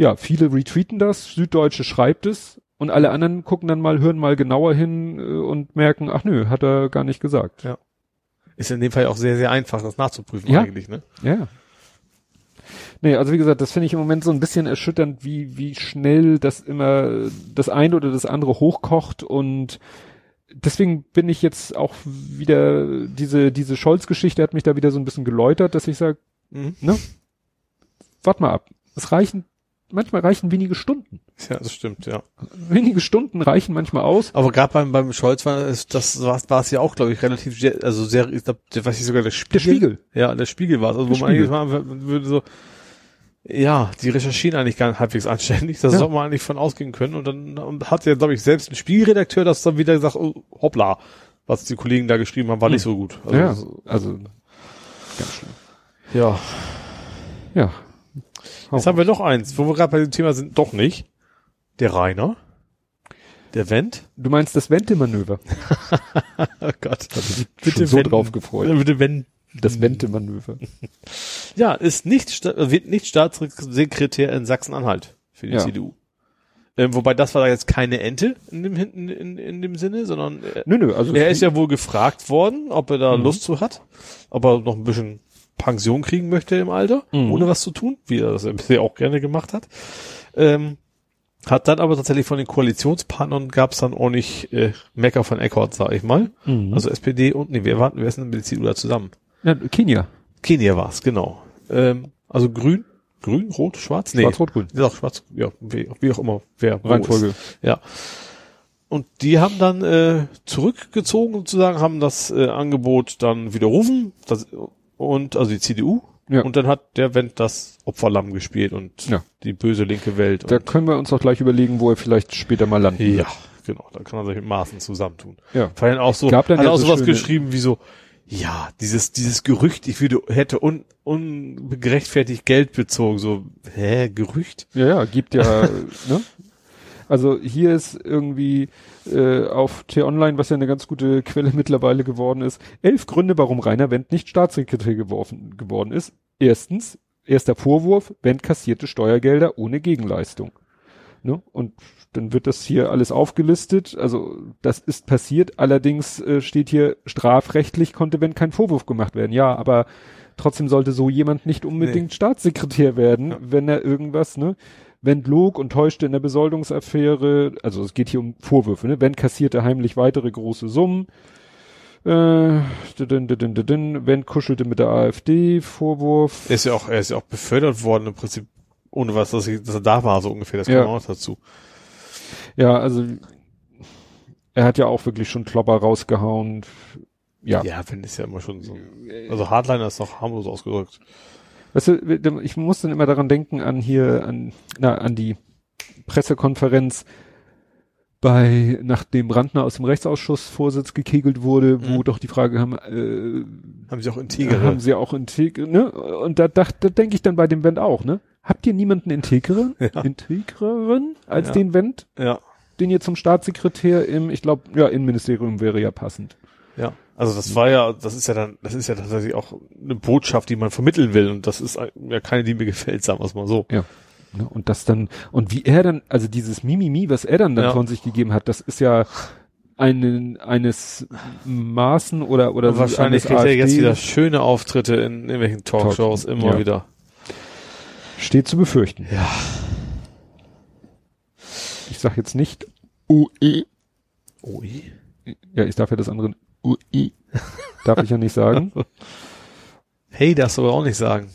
ja, viele retweeten das, Süddeutsche schreibt es und alle anderen gucken dann mal, hören mal genauer hin äh, und merken, ach nö, hat er gar nicht gesagt. Ja. Ist in dem Fall auch sehr, sehr einfach, das nachzuprüfen Ja. eigentlich, ne? Ja. Nee, also wie gesagt, das finde ich im Moment so ein bisschen erschütternd, wie, wie schnell das immer das eine oder das andere hochkocht und deswegen bin ich jetzt auch wieder, diese, diese Scholz-Geschichte hat mich da wieder so ein bisschen geläutert, dass ich sage, Mhm. ne, wart mal ab. Es reichen, manchmal reichen wenige Stunden. Ja, das stimmt, ja. Wenige Stunden reichen manchmal aus. Aber gerade beim, beim Scholz war es, das war, war es ja auch, glaube ich, relativ, sehr- also sehr, ich glaube, weiß ich sogar der Spiegel. Der Spiegel. Ja, der Spiegel war es. Also, wo Der man eigentlich Spiegel. mal man würde so, ja, die recherchieren eigentlich gar nicht halbwegs anständig. Das Ja. soll man eigentlich von ausgehen können. Und dann und hat ja, glaube ich, selbst ein Spiegelredakteur das dann wieder gesagt, oh, hoppla, was die Kollegen da geschrieben haben, war nicht so gut. Also, ja, so- also ganz schlimm. ja. Ja. Jetzt haben wir noch eins, wo wir gerade bei dem Thema sind, doch nicht. Der Rainer. Der Wendt. Du meinst das Wente-Manöver? Oh Gott. Bitte so wenden. drauf gefreut. Bitte wenn. Das Wente-Manöver. Ja, ist nicht, wird nicht Staatssekretär in Sachsen-Anhalt für die Ja. CDU. Ähm, wobei das war jetzt keine Ente in dem, in, in, in dem Sinne, sondern äh, Nö, nö, also er ist ja wohl gefragt worden, ob er da Mhm. Lust zu hat, ob er noch ein bisschen Pension kriegen möchte im Alter, Mhm. ohne was zu tun, wie er das ja bisher auch gerne gemacht hat. Ähm, hat dann aber tatsächlich von den Koalitionspartnern gab es dann ordentlich äh, Mecker von Eckhardt, sag ich mal. Mhm. Also SPD und, nee, wer war, wer ist denn mit der CDU da zusammen? ja, Kenia. Kenia war's, genau. Ähm, also grün, grün, rot, schwarz? Nee. Schwarz-Rot-Grün. Auch schwarz, ja, wie, wie auch immer, wer Reihenfolge. Ja. Und die haben dann äh, zurückgezogen sozusagen, haben das äh, Angebot dann widerrufen, das, und also die CDU. Ja. Und dann hat der Wendt das Opferlamm gespielt und Ja. die böse linke Welt. Da können wir uns auch gleich überlegen, wo er vielleicht später mal landen ja, genau. Da kann er sich mit Maßen zusammentun. Ja. Vor allem auch so, Gab dann hat ja auch so sowas schöne- geschrieben wie so, ja, dieses, dieses Gerücht, ich würde, hätte un, ungerechtfertigt Geld bezogen, so, hä, Gerücht? Ja, ja, gibt ja, ne? Also hier ist irgendwie äh, auf T-Online, was ja eine ganz gute Quelle mittlerweile geworden ist, elf Gründe, warum Rainer Wendt nicht Staatssekretär geworfen, geworden ist. Erstens, erster Vorwurf, Wendt kassierte Steuergelder ohne Gegenleistung. Ne? Und dann wird das hier alles aufgelistet. Also das ist passiert. Allerdings äh, steht hier, strafrechtlich konnte Wendt kein Vorwurf gemacht werden. Ja, aber trotzdem sollte so jemand nicht unbedingt Staatssekretär werden, Ja. wenn er irgendwas, ne? Wendt log und täuschte in der Besoldungsaffäre, also es geht hier um Vorwürfe, ne? Wendt kassierte heimlich weitere große Summen. Äh, didin, didin, didin. Wendt kuschelte mit der AfD, Vorwurf. Er ist ja auch, er ist ja auch befördert worden im Prinzip, ohne was, dass, ich, dass er da war, so ungefähr, das Ja. kommt auch dazu. Ja, also er hat ja auch wirklich schon Klopper rausgehauen. Ja. Ja, wenn ist ja immer schon so. Also Hardliner ist doch harmlos ausgedrückt. Weißt du, ich muss dann immer daran denken, an hier, an, na, an die Pressekonferenz bei, nachdem Brandner aus dem Rechtsausschussvorsitz gekegelt wurde, wo Mhm. doch die Frage haben, äh, Haben sie auch Integere. haben sie auch Integre, ne? Und da dachte, da denke ich dann bei dem Wendt auch, ne? Habt ihr niemanden Integreren, Ja. Integreren als Ja. den Wendt, ja, den ihr zum Staatssekretär im, ich glaube, ja, Innenministerium wäre ja passend. ja. Also das war ja, das ist ja dann, das ist ja tatsächlich auch eine Botschaft, die man vermitteln will. Und das ist ja keine, die mir gefällt, sagen wir es mal so. Ja. Und das dann, und wie er dann, also dieses Mimimi, was er dann, dann Ja. von sich gegeben hat, das ist ja einen, eines Maßen oder, oder Und wahrscheinlich kriegt er jetzt AfD wieder schöne Auftritte in irgendwelchen Talkshows, Talk- immer ja. wieder. Steht zu befürchten. Ja. Ich sag jetzt nicht UE. Ui. Ja, ich darf ja das andere UI. Darf ich ja nicht sagen. Hey, darfst du aber auch nicht sagen.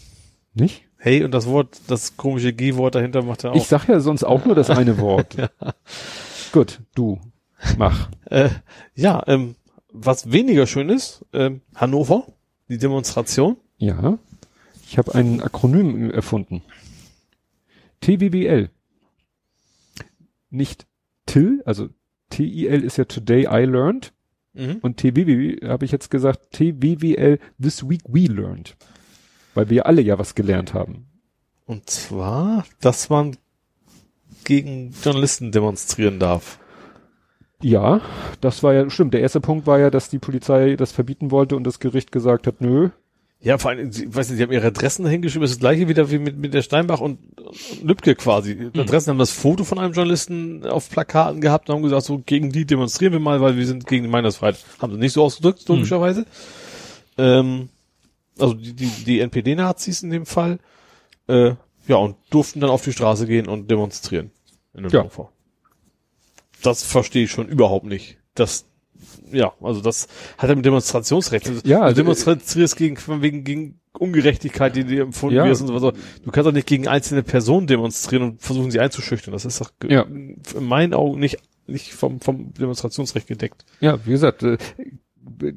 Nicht? Hey, und das Wort, das komische G-Wort dahinter macht er auch. Ich sag ja sonst auch nur das eine Wort. Gut, du. Mach. Äh, ja, ähm, was weniger schön ist, ähm, Hannover, die Demonstration. Ja. Ich habe ein Akronym erfunden. TWBL. Nicht TIL, also TIL ist ja Today I Learned. Mhm. Und TWWL habe ich jetzt gesagt, TWWL This Week We Learned. Weil wir alle ja was gelernt haben. Und zwar, dass man gegen Journalisten demonstrieren darf. Ja, das war ja, stimmt. Der erste Punkt war ja, dass die Polizei das verbieten wollte und das Gericht gesagt hat, nö. Ja, vor allem, sie, weiß nicht, die haben ihre Adressen hingeschrieben, das ist das gleiche wieder wie mit, mit der Steinbach und, und Lübcke quasi. Die Adressen haben das Foto von einem Journalisten auf Plakaten gehabt und haben gesagt, so gegen die demonstrieren wir mal, weil wir sind gegen die Meinungsfreiheit. Haben sie nicht so ausgedrückt, logischerweise. Ähm, also die, die, die NPD-Nazis in dem Fall. Äh, ja, und durften dann auf die Straße gehen und demonstrieren. In Ja. Das verstehe ich schon überhaupt nicht. Das, ja, also das hat ja mit Demonstrationsrecht. Also, Ja, also, du demonstrierst gegen, wegen, gegen Ungerechtigkeit, die dir empfunden Ja. wird und so weiter. Du kannst doch nicht gegen einzelne Personen demonstrieren und versuchen, sie einzuschüchtern. Das ist doch Ja. in meinen Augen nicht, nicht vom, vom Demonstrationsrecht gedeckt. Ja, wie gesagt, äh,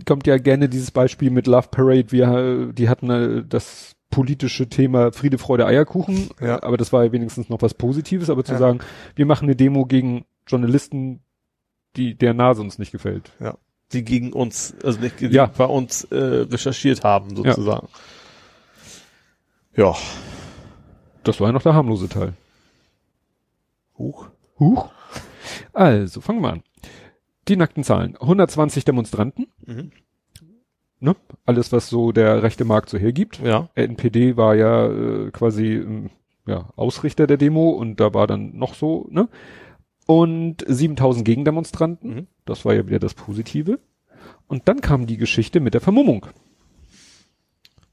kommt ja gerne dieses Beispiel mit Love Parade. Wir, äh, die hatten äh, das politische Thema Friede, Freude, Eierkuchen. Ja. Aber das war ja wenigstens noch was Positives. Aber zu Ja. sagen, wir machen eine Demo gegen Journalisten, die der Nase uns nicht gefällt. Die gegen uns, also nicht, die Ja. bei uns äh, recherchiert haben, sozusagen. Ja. Das war ja noch der harmlose Teil. Huch. Huch. Also, fangen wir an. Die nackten Zahlen. 120 Demonstranten. Mhm. Ne? Alles, was so der rechte Markt so hergibt. Ja. NPD war ja äh, quasi ähm, ja, Ausrichter der Demo und da war dann noch so, ne? Und 7000 Gegendemonstranten. Mhm. Das war ja wieder das Positive. Und dann kam die Geschichte mit der Vermummung.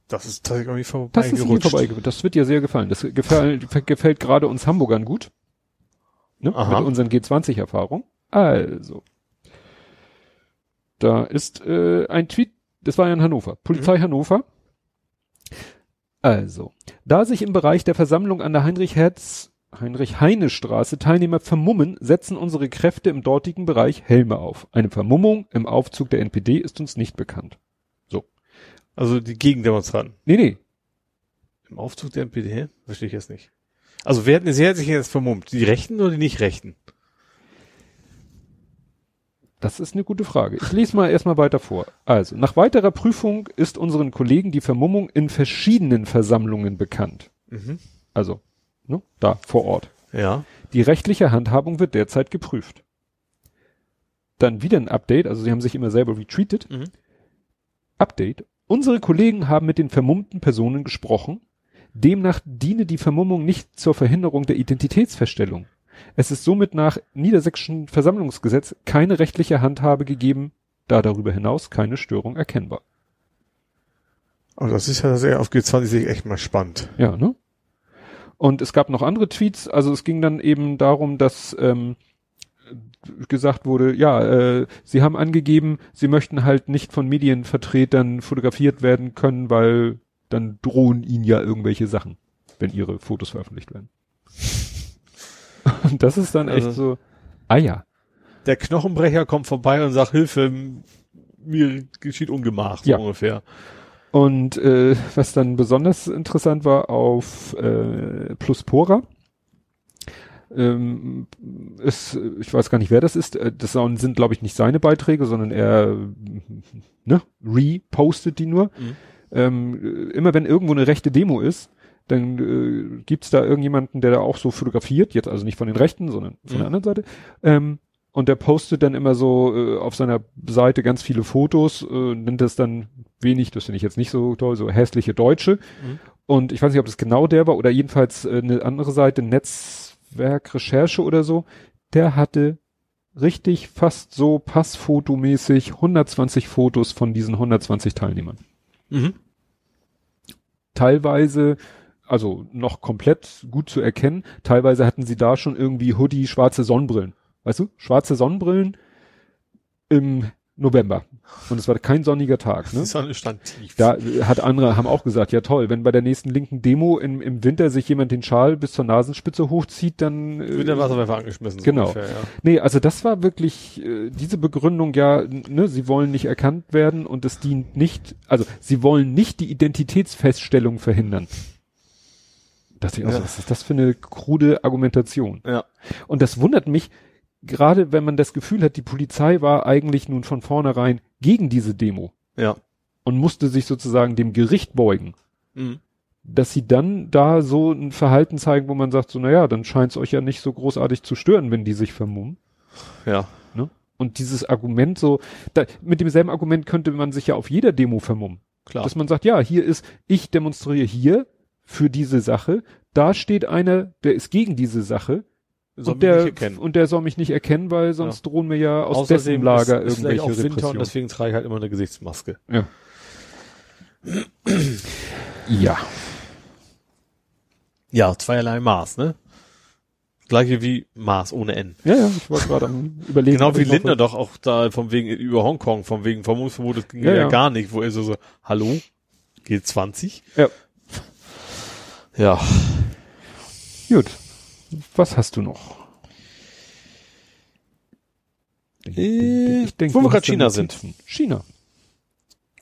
Das ist tatsächlich irgendwie vorbei Das vorbei. Das wird dir sehr gefallen. Das gefällt, gefällt gerade uns Hamburgern gut. Ne? Mit unseren G20-Erfahrungen. Also. Da ist äh, ein Tweet, das war ja in Hannover. Polizei Hannover. Also, da sich im Bereich der Versammlung an der Heinrich Herz Heinrich Heine Straße Teilnehmer vermummen, setzen unsere Kräfte im dortigen Bereich Helme auf. Eine Vermummung im Aufzug der NPD ist uns nicht bekannt. Also die Gegendemonstranten. Nee, nee, Im Aufzug der NPD? Verstehe ich jetzt nicht. Also wer hat, sie hat sich jetzt vermummt? Die Rechten oder die Nicht-Rechten? Das ist eine gute Frage. Ich lese mal erstmal weiter vor. Also, nach weiterer Prüfung ist unseren Kollegen die Vermummung in verschiedenen Versammlungen bekannt. Mhm. Also, ne, da vor Ort. Ja. Die rechtliche Handhabung wird derzeit geprüft. Dann wieder ein Update, also sie haben sich immer selber retweetet. Mhm. Update. Unsere Kollegen haben mit den vermummten Personen gesprochen. Demnach diene die Vermummung nicht zur Verhinderung der Identitätsfeststellung. Es ist somit nach Niedersächsischen Versammlungsgesetz keine rechtliche Handhabe gegeben, da darüber hinaus keine Störung erkennbar. Aber das ist ja sehr auf G20 echt mal spannend. Ja, ne? Und es gab noch andere Tweets, also es ging dann eben darum, dass ähm, gesagt wurde, ja, äh, sie haben angegeben, sie möchten halt nicht von Medienvertretern fotografiert werden können, weil dann drohen ihnen ja irgendwelche Sachen, wenn ihre Fotos veröffentlicht werden. Und das ist dann echt Also- so, ah ja, Der Knochenbrecher kommt vorbei und sagt, Hilfe, mir geschieht Ungemach, so Ja. ungefähr. Und äh, was dann besonders interessant war auf äh, Pluspora, ähm, ist, ich weiß gar nicht, wer das ist, äh, das sind, glaube ich, nicht seine Beiträge, sondern er ne, repostet die nur. Mhm. Ähm, immer wenn irgendwo eine rechte Demo ist, dann äh, gibt's da irgendjemanden, der da auch so fotografiert, jetzt also nicht von den Rechten, sondern von Mhm. der anderen Seite. Ähm, und der postet dann immer so äh, auf seiner Seite ganz viele Fotos, äh, nennt das dann wenig, das finde ich jetzt nicht so toll, so hässliche Deutsche. Mhm. Und ich weiß nicht, ob das genau der war oder jedenfalls äh, eine andere Seite, Netzwerk Recherche oder so, der hatte richtig fast so passfotomäßig 120 Fotos von diesen 120 Teilnehmern. Mhm. Teilweise, also noch komplett gut zu erkennen, teilweise hatten sie da schon irgendwie Hoodie, schwarze Sonnenbrillen. Weißt du? Schwarze Sonnenbrillen im November. Und es war kein sonniger Tag. Die Ne? Sonne stand tief. Da hat andere, haben auch gesagt, ja toll, wenn bei der nächsten linken Demo im, im Winter sich jemand den Schal bis zur Nasenspitze hochzieht, dann... äh, wird der Wasserwerfer angeschmissen. so Genau. ungefähr, ja. Nee, also das war wirklich äh, diese Begründung, ja, ne, sie wollen nicht erkannt werden und es dient nicht, also sie wollen nicht die Identitätsfeststellung verhindern. Das ich auch so, Ja. was ist das für eine krude Argumentation? ja. Und das wundert mich, gerade wenn man das Gefühl hat, die Polizei war eigentlich nun von vornherein gegen diese Demo Ja. und musste sich sozusagen dem Gericht beugen, Mhm. dass sie dann da so ein Verhalten zeigen, wo man sagt, so, naja, dann scheint es euch ja nicht so großartig zu stören, wenn die sich vermummen. Ja. Ne? Und dieses Argument so, da, mit demselben Argument könnte man sich ja auf jeder Demo vermummen. Klar. Dass man sagt, ja, hier ist, ich demonstriere hier für diese Sache, da steht einer, der ist gegen diese Sache Soll und, mich der, nicht erkennen. und der soll mich nicht erkennen, weil sonst drohen mir ja aus dessen Lager ist, ist irgendwelche auch Winter und Repressionen. deswegen trage ich halt immer eine Gesichtsmaske. Ja. ja. Ja, zweierlei Maß, ne? Gleiche wie Maß ohne N. Ja, ja, ich war gerade am überlegen. Genau wie Lindner doch auch da von wegen über Hongkong, von wegen Vermummungsverbot, das ging Ja, ja, ja. gar nicht, wo er so, so hallo, G20? Ja. Ja. Gut. Was hast du noch? Äh, denk, wo wir da China sind. China.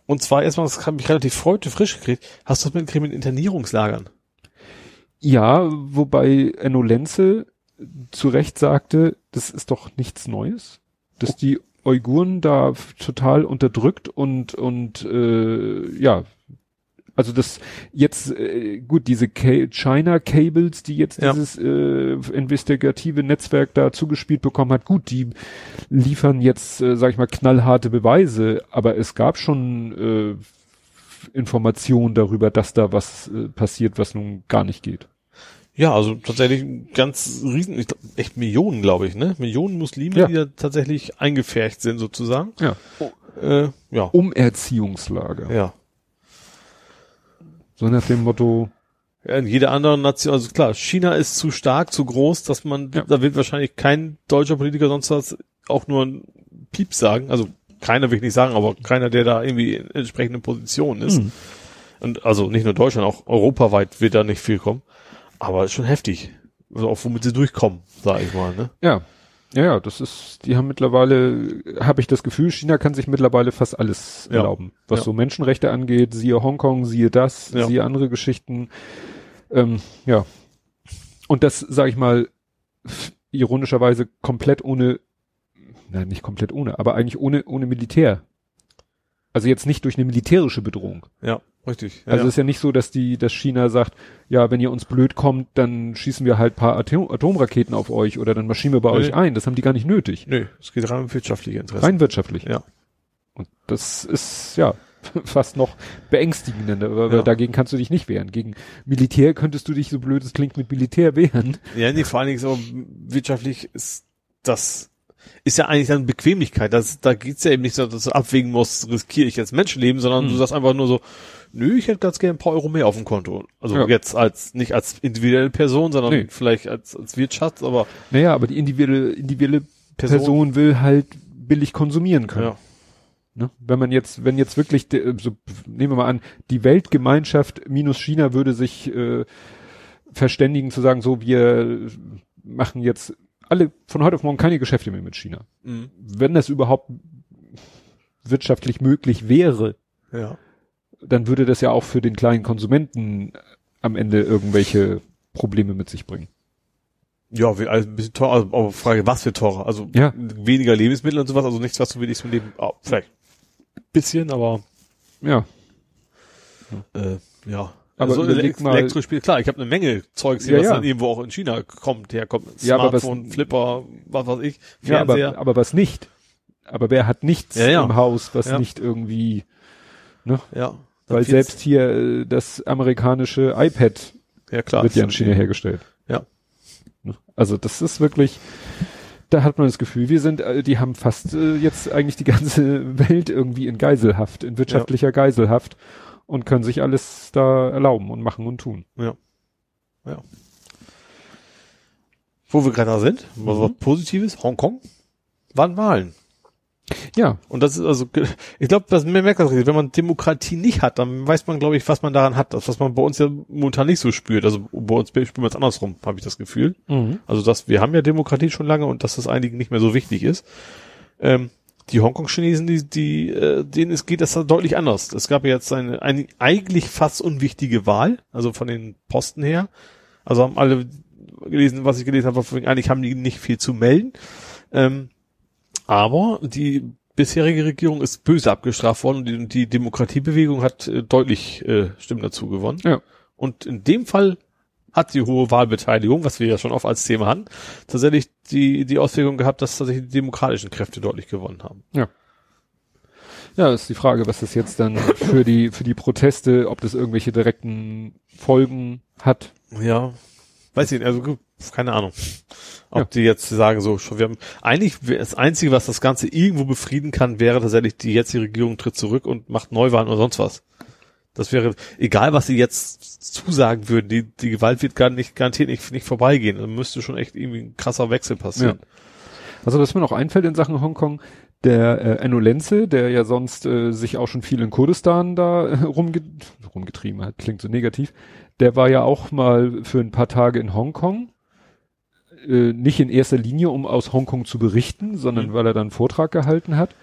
Und zwar erstmal, das hat mich relativ heute frisch gekriegt. Hast du das mitgekriegt mit Internierungslagern? Ja, wobei Enno Lenze zu Recht sagte, das ist doch nichts Neues, dass die Uiguren da total unterdrückt und und äh, ja, also das jetzt äh, gut diese Ca China Cables, die jetzt Ja. dieses äh, investigative Netzwerk da zugespielt bekommen hat, gut, die liefern jetzt, äh, sag ich mal, knallharte Beweise, aber es gab schon äh, Informationen darüber, dass da was äh, passiert, was nun gar nicht geht. Ja, also tatsächlich ganz riesen, ich glaub, echt Millionen, glaube ich, ne? Millionen Muslime, Ja. die da tatsächlich eingefärcht sind sozusagen. Ja. Äh, ja. Umerziehungslager. Ja. So nach dem Motto, Ja, in jeder anderen Nation, also klar, China ist zu stark, zu groß, dass man, Ja. da wird wahrscheinlich kein deutscher Politiker sonst was auch nur ein Piep sagen. Also keiner will ich nicht sagen, aber keiner, der da irgendwie in entsprechenden Positionen ist. Hm. Und also nicht nur Deutschland, auch europaweit wird da nicht viel kommen. Aber ist schon heftig. Also auch womit sie durchkommen, sag ich mal, ne? ja. Ja, ja, das ist, die haben mittlerweile, habe ich das Gefühl, China kann sich mittlerweile fast alles Ja. erlauben. Was Ja. so Menschenrechte angeht, siehe Hongkong, siehe das, Ja. siehe andere Geschichten. Ähm, ja. Und das, sage ich mal, ironischerweise komplett ohne, nein, nicht komplett ohne, aber eigentlich ohne, ohne Militär. Also jetzt nicht durch eine militärische Bedrohung. Ja, richtig. Ja, Also ja. ist ja nicht so, dass die, dass China sagt, ja, wenn ihr uns blöd kommt, dann schießen wir halt paar Atom Atomraketen auf euch oder dann marschieren wir bei Nee. euch ein. Das haben die gar nicht nötig. Nö, es geht rein um wirtschaftliche Interessen. Rein wirtschaftlich. Ja. Und das ist, ja, fast noch beängstigender, weil Ja. dagegen kannst du dich nicht wehren. Gegen Militär könntest du dich, so blöd es klingt, mit Militär wehren. Ja, nee, vor allen Dingen so wirtschaftlich ist das ist ja eigentlich dann Bequemlichkeit. Das, da geht's ja eben nicht so, dass du abwägen musst, riskiere ich jetzt Menschenleben, sondern Hm. du sagst einfach nur so, nö, ich hätte ganz gerne ein paar Euro mehr auf dem Konto. Also Ja. jetzt als, nicht als individuelle Person, sondern Nee. vielleicht als, als Wirtschaft, aber Naja, aber die individuelle, individuelle Person. Person, will halt billig konsumieren können. ja. Ne? Wenn man jetzt, wenn jetzt wirklich, so, nehmen wir mal an, die Weltgemeinschaft minus China würde sich äh, verständigen zu sagen, so wir machen jetzt alle von heute auf morgen keine Geschäfte mehr mit China. Mhm. Wenn das überhaupt wirtschaftlich möglich wäre, Ja. dann würde das ja auch für den kleinen Konsumenten am Ende irgendwelche Probleme mit sich bringen. Ja, wie- also ein bisschen teurer, also, aber Frage, was für teurer? Also Ja. weniger Lebensmittel und sowas, also nichts, was du wirklich zum Leben, oh, vielleicht bisschen, aber Ja, äh, ja. Aber also überleg Elekt mal- Elektrospiel, klar, ich habe eine Menge Zeugs hier, Ja, was ja. dann irgendwo auch in China kommt, herkommt. Ja, aber was- Smartphone, Flipper, was weiß ich, ja Fernseher. aber, aber was nicht? Aber wer hat nichts Ja, ja. im Haus, was Ja. nicht irgendwie, ne? ja. Weil selbst hier äh, das amerikanische iPad ja, klar. wird ja in China hergestellt. Ja. Ne? Also das ist wirklich, da hat man das Gefühl, wir sind, äh, die haben fast äh, jetzt eigentlich die ganze Welt irgendwie in Geiselhaft, in wirtschaftlicher Geiselhaft und können sich alles da erlauben und machen und tun. Wo wir gerade da sind, was Mhm. was Positives, Hongkong, waren Wahlen. Ja. Und das ist also, ich glaube, das man merkt das richtig. Wenn man Demokratie nicht hat, dann weiß man, glaube ich, was man daran hat. Das, was man bei uns ja momentan nicht so spürt. Also bei uns spüren wir es andersrum, habe ich das Gefühl. Mhm. Also dass wir haben ja Demokratie schon lange und dass das einigen nicht mehr so wichtig ist. Ähm, die Hongkong-Chinesen, die, die, äh, denen es geht das da deutlich anders. Es gab ja jetzt eine, eine eigentlich fast unwichtige Wahl, also von den Posten her. Also haben alle gelesen, was ich gelesen habe, von eigentlich haben die nicht viel zu melden. Ähm, aber die bisherige Regierung ist böse abgestraft worden und die, die Demokratiebewegung hat äh, deutlich äh, Stimmen dazu gewonnen. Ja. Und in dem Fall hat die hohe Wahlbeteiligung, was wir ja schon oft als Thema hatten, tatsächlich die, die Auswirkung gehabt, dass tatsächlich die demokratischen Kräfte deutlich gewonnen haben. Ja, ist die Frage, was das jetzt dann für die, für die Proteste, ob das irgendwelche direkten Folgen hat. Ja. Weiß ich nicht, also keine Ahnung. Ob Ja. die jetzt sagen, so, schon, wir haben, eigentlich, das Einzige, was das Ganze irgendwo befrieden kann, wäre tatsächlich, die jetzige Regierung tritt zurück und macht Neuwahlen oder sonst was. Das wäre, egal was sie jetzt zusagen würden, die, die Gewalt wird gar nicht, garantiert nicht, nicht vorbeigehen. Da müsste schon echt irgendwie ein krasser Wechsel passieren. Also was mir noch einfällt in Sachen Hongkong, der äh, Enno Lenze, der ja sonst äh, sich auch schon viel in Kurdistan da äh, rumge rumgetrieben hat, klingt so negativ, der war ja auch mal für ein paar Tage in Hongkong, äh, nicht in erster Linie, um aus Hongkong zu berichten, sondern Mhm. weil er dann einen Vortrag gehalten hat.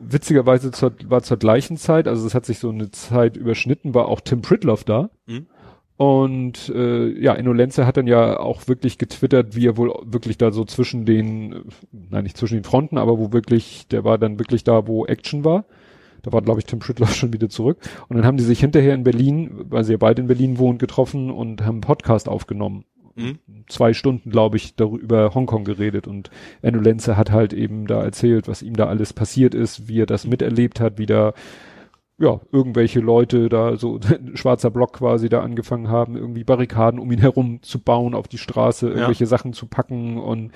Witzigerweise zur, war zur gleichen Zeit, also es hat sich so eine Zeit überschnitten, war auch Tim Pritloff da. Mhm. Und äh, ja, Enno Lenze hat dann ja auch wirklich getwittert, wie er wohl wirklich da so zwischen den, nein, nicht zwischen den Fronten, aber wo wirklich, der war dann wirklich da, wo Action war. Da war, glaube ich, Tim Schüttler schon wieder zurück. Und dann haben die sich hinterher in Berlin, weil sie ja beide in Berlin wohnen, getroffen und haben einen Podcast aufgenommen. Mhm. Zwei Stunden, glaube ich, darüber über Hongkong geredet. Und Enno Lenze hat halt eben da erzählt, was ihm da alles passiert ist, wie er das miterlebt hat, wie da ja, irgendwelche Leute da so schwarzer Block quasi da angefangen haben, irgendwie Barrikaden um ihn herum zu bauen, auf die Straße, irgendwelche Sachen zu packen und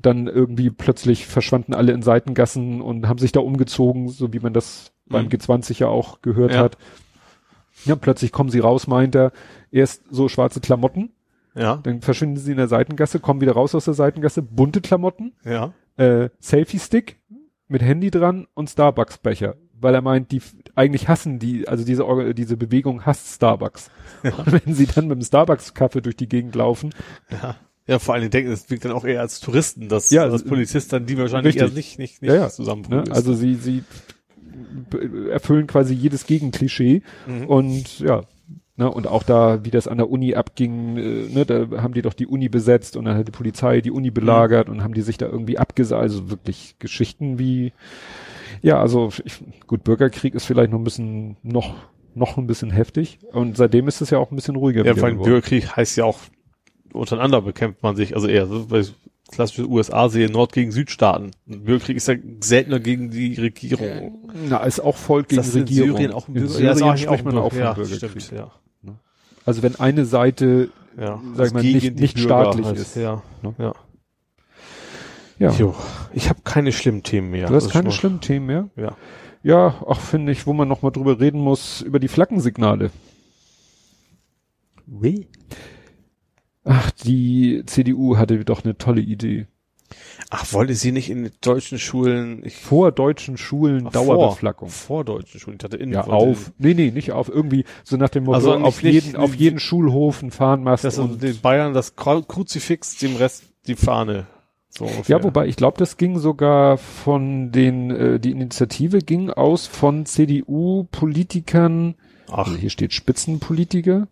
dann irgendwie plötzlich verschwanden alle in Seitengassen und haben sich da umgezogen, so wie man das beim Mhm. G20 ja auch gehört Ja. hat. Ja, plötzlich kommen sie raus, meint er, erst so schwarze Klamotten, Ja, dann verschwinden sie in der Seitengasse, kommen wieder raus aus der Seitengasse, bunte Klamotten, ja. äh, Selfie-Stick mit Handy dran und Starbucks-Becher. Weil er meint, die eigentlich hassen die, also diese, Orga- diese Bewegung hasst Starbucks. Und wenn sie dann mit dem Starbucks-Kaffee durch die Gegend laufen, Ja. Ja, vor allen Dingen denken, es wirkt dann auch eher als Touristen, dass Ja, als äh, Polizist dann die wahrscheinlich richtig. eher nicht, nicht, nicht Ja, ja. zusammenbringen. ne, also sie, sie erfüllen quasi jedes Gegenklischee Mhm. und ja, ne, und auch da, wie das an der Uni abging, äh, ne, da haben die doch die Uni besetzt und dann hat die Polizei die Uni belagert und haben die sich da irgendwie abgesagt, also wirklich Geschichten wie, ja, also ich, gut, Bürgerkrieg ist vielleicht noch ein bisschen, noch, noch ein bisschen heftig und seitdem ist es ja auch ein bisschen ruhiger ja, vor allem. Bürgerkrieg heißt ja auch, untereinander bekämpft man sich, also eher, so, weil ich klassische USA sehe, Nord gegen Südstaaten. Ein Bürgerkrieg ist ja seltener gegen die Regierung. Na, ist auch Volk gegen Das ist in Regierung. Syrien auch ein in Bürger- Syrien ja, ist eigentlich spricht man auch von ja, Bürgerkrieg. stimmt, ja. Also wenn eine Seite Ja, Sag ich mal, nicht- die nicht staatlich halt. ist. Ja, Ne? ja. Ja, Jo, ich habe keine schlimmen Themen mehr. du Das hast keine schlimmen Themen mehr. Ja. Ja, auch finde ich, wo man noch mal drüber reden muss, über die Flaggensignale. Wie? Ach, die CDU hatte doch eine tolle Idee. Ach, wollte sie nicht in deutschen Schulen ich, Vor deutschen Schulen Ach, Dauerbeflaggung. Vor, vor deutschen Schulen. Ich hatte in, Ja, auf. Nee, nee, nicht auf. Irgendwie so nach dem Motto, Also nicht- auf nicht- jeden, auf jeden Schulhof ein Fahnenmast dass und den Bayern das Kru- Kruzifix, dem Rest die Fahne. So. Ja, wobei ich glaube, das ging sogar von den, äh, die Initiative ging aus von CDU-Politikern, Ach, also hier steht Spitzenpolitiker.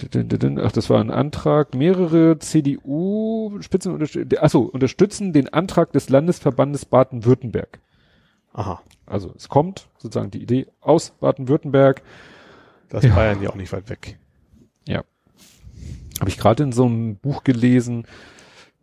Ach, das war ein Antrag. Mehrere CDU-Spitzen achso, unterstützen den Antrag des Landesverbandes Baden-Württemberg. aha. Also es kommt sozusagen die Idee aus Baden-Württemberg. Das Ja. Bayern ja auch nicht weit weg. Ja. Habe ich gerade in so einem Buch gelesen.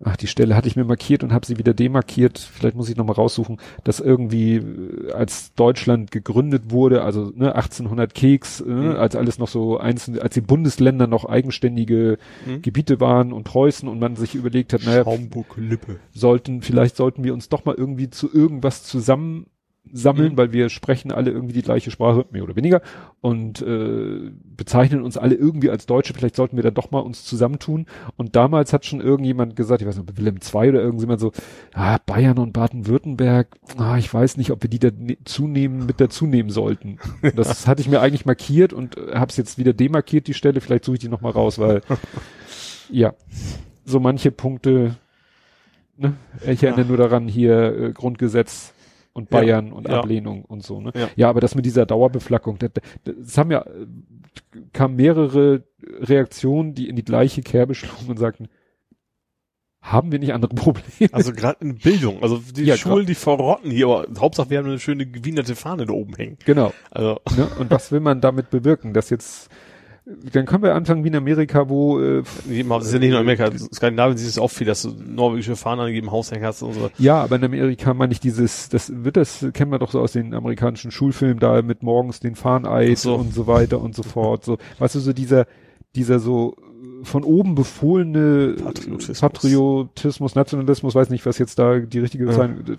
Ach, die Stelle hatte ich mir markiert und habe sie wieder demarkiert. Vielleicht muss ich noch mal raussuchen, dass irgendwie äh, als Deutschland gegründet wurde, also ne, 1800 Keks, äh, Mhm. als alles noch so einzelne, als die Bundesländer noch eigenständige Mhm. Gebiete waren und Preußen und man sich überlegt hat, naja, Schaumburg-Lippe. sollten, vielleicht sollten wir uns doch mal irgendwie zu irgendwas zusammen sammeln, Mhm. weil wir sprechen alle irgendwie die gleiche Sprache, mehr oder weniger, und äh, bezeichnen uns alle irgendwie als Deutsche. Vielleicht sollten wir dann doch mal uns zusammentun. Und damals hat schon irgendjemand gesagt, ich weiß nicht, Wilhelm II oder irgendjemand so, ah, Bayern und Baden-Württemberg, ah, ich weiß nicht, ob wir die da ne- zunehmen, mit dazu nehmen sollten. Und Das hatte ich mir eigentlich markiert und äh, habe es jetzt wieder demarkiert, die Stelle. Vielleicht suche ich die noch mal raus, weil ja, so manche Punkte, ne? ich erinnere nur daran, hier äh, Grundgesetz und Ja, Bayern und ja. Ablehnung und so, ne? Ja. Ja, aber das mit dieser Dauerbeflackung, das, das haben ja, äh, kamen mehrere Reaktionen, die in die gleiche Kerbe schlugen und sagten, haben wir nicht andere Probleme? Also gerade in Bildung. Also die Ja, Schulen, die verrotten hier, aber Hauptsache wir haben eine schöne gewienerte Fahne da oben hängen. genau. Also Ne? Und was will man damit bewirken? Dass jetzt, dann können wir anfangen wie in Amerika, wo äh, das ist ja nicht nur Amerika, in Skandinavien siehst du auch viel, dass du norwegische Fahnen an jedem hast und so. Ja, aber in Amerika meine ich dieses, das wird das, kennen wir doch so aus den amerikanischen Schulfilmen da mit morgens den Fahneid Ach so. und so weiter und so fort. So, weißt du, so dieser, dieser so äh, von oben befohlene Patriotismus. Patriotismus, Nationalismus, weiß nicht, was jetzt da die richtige Ja. Bezeichnung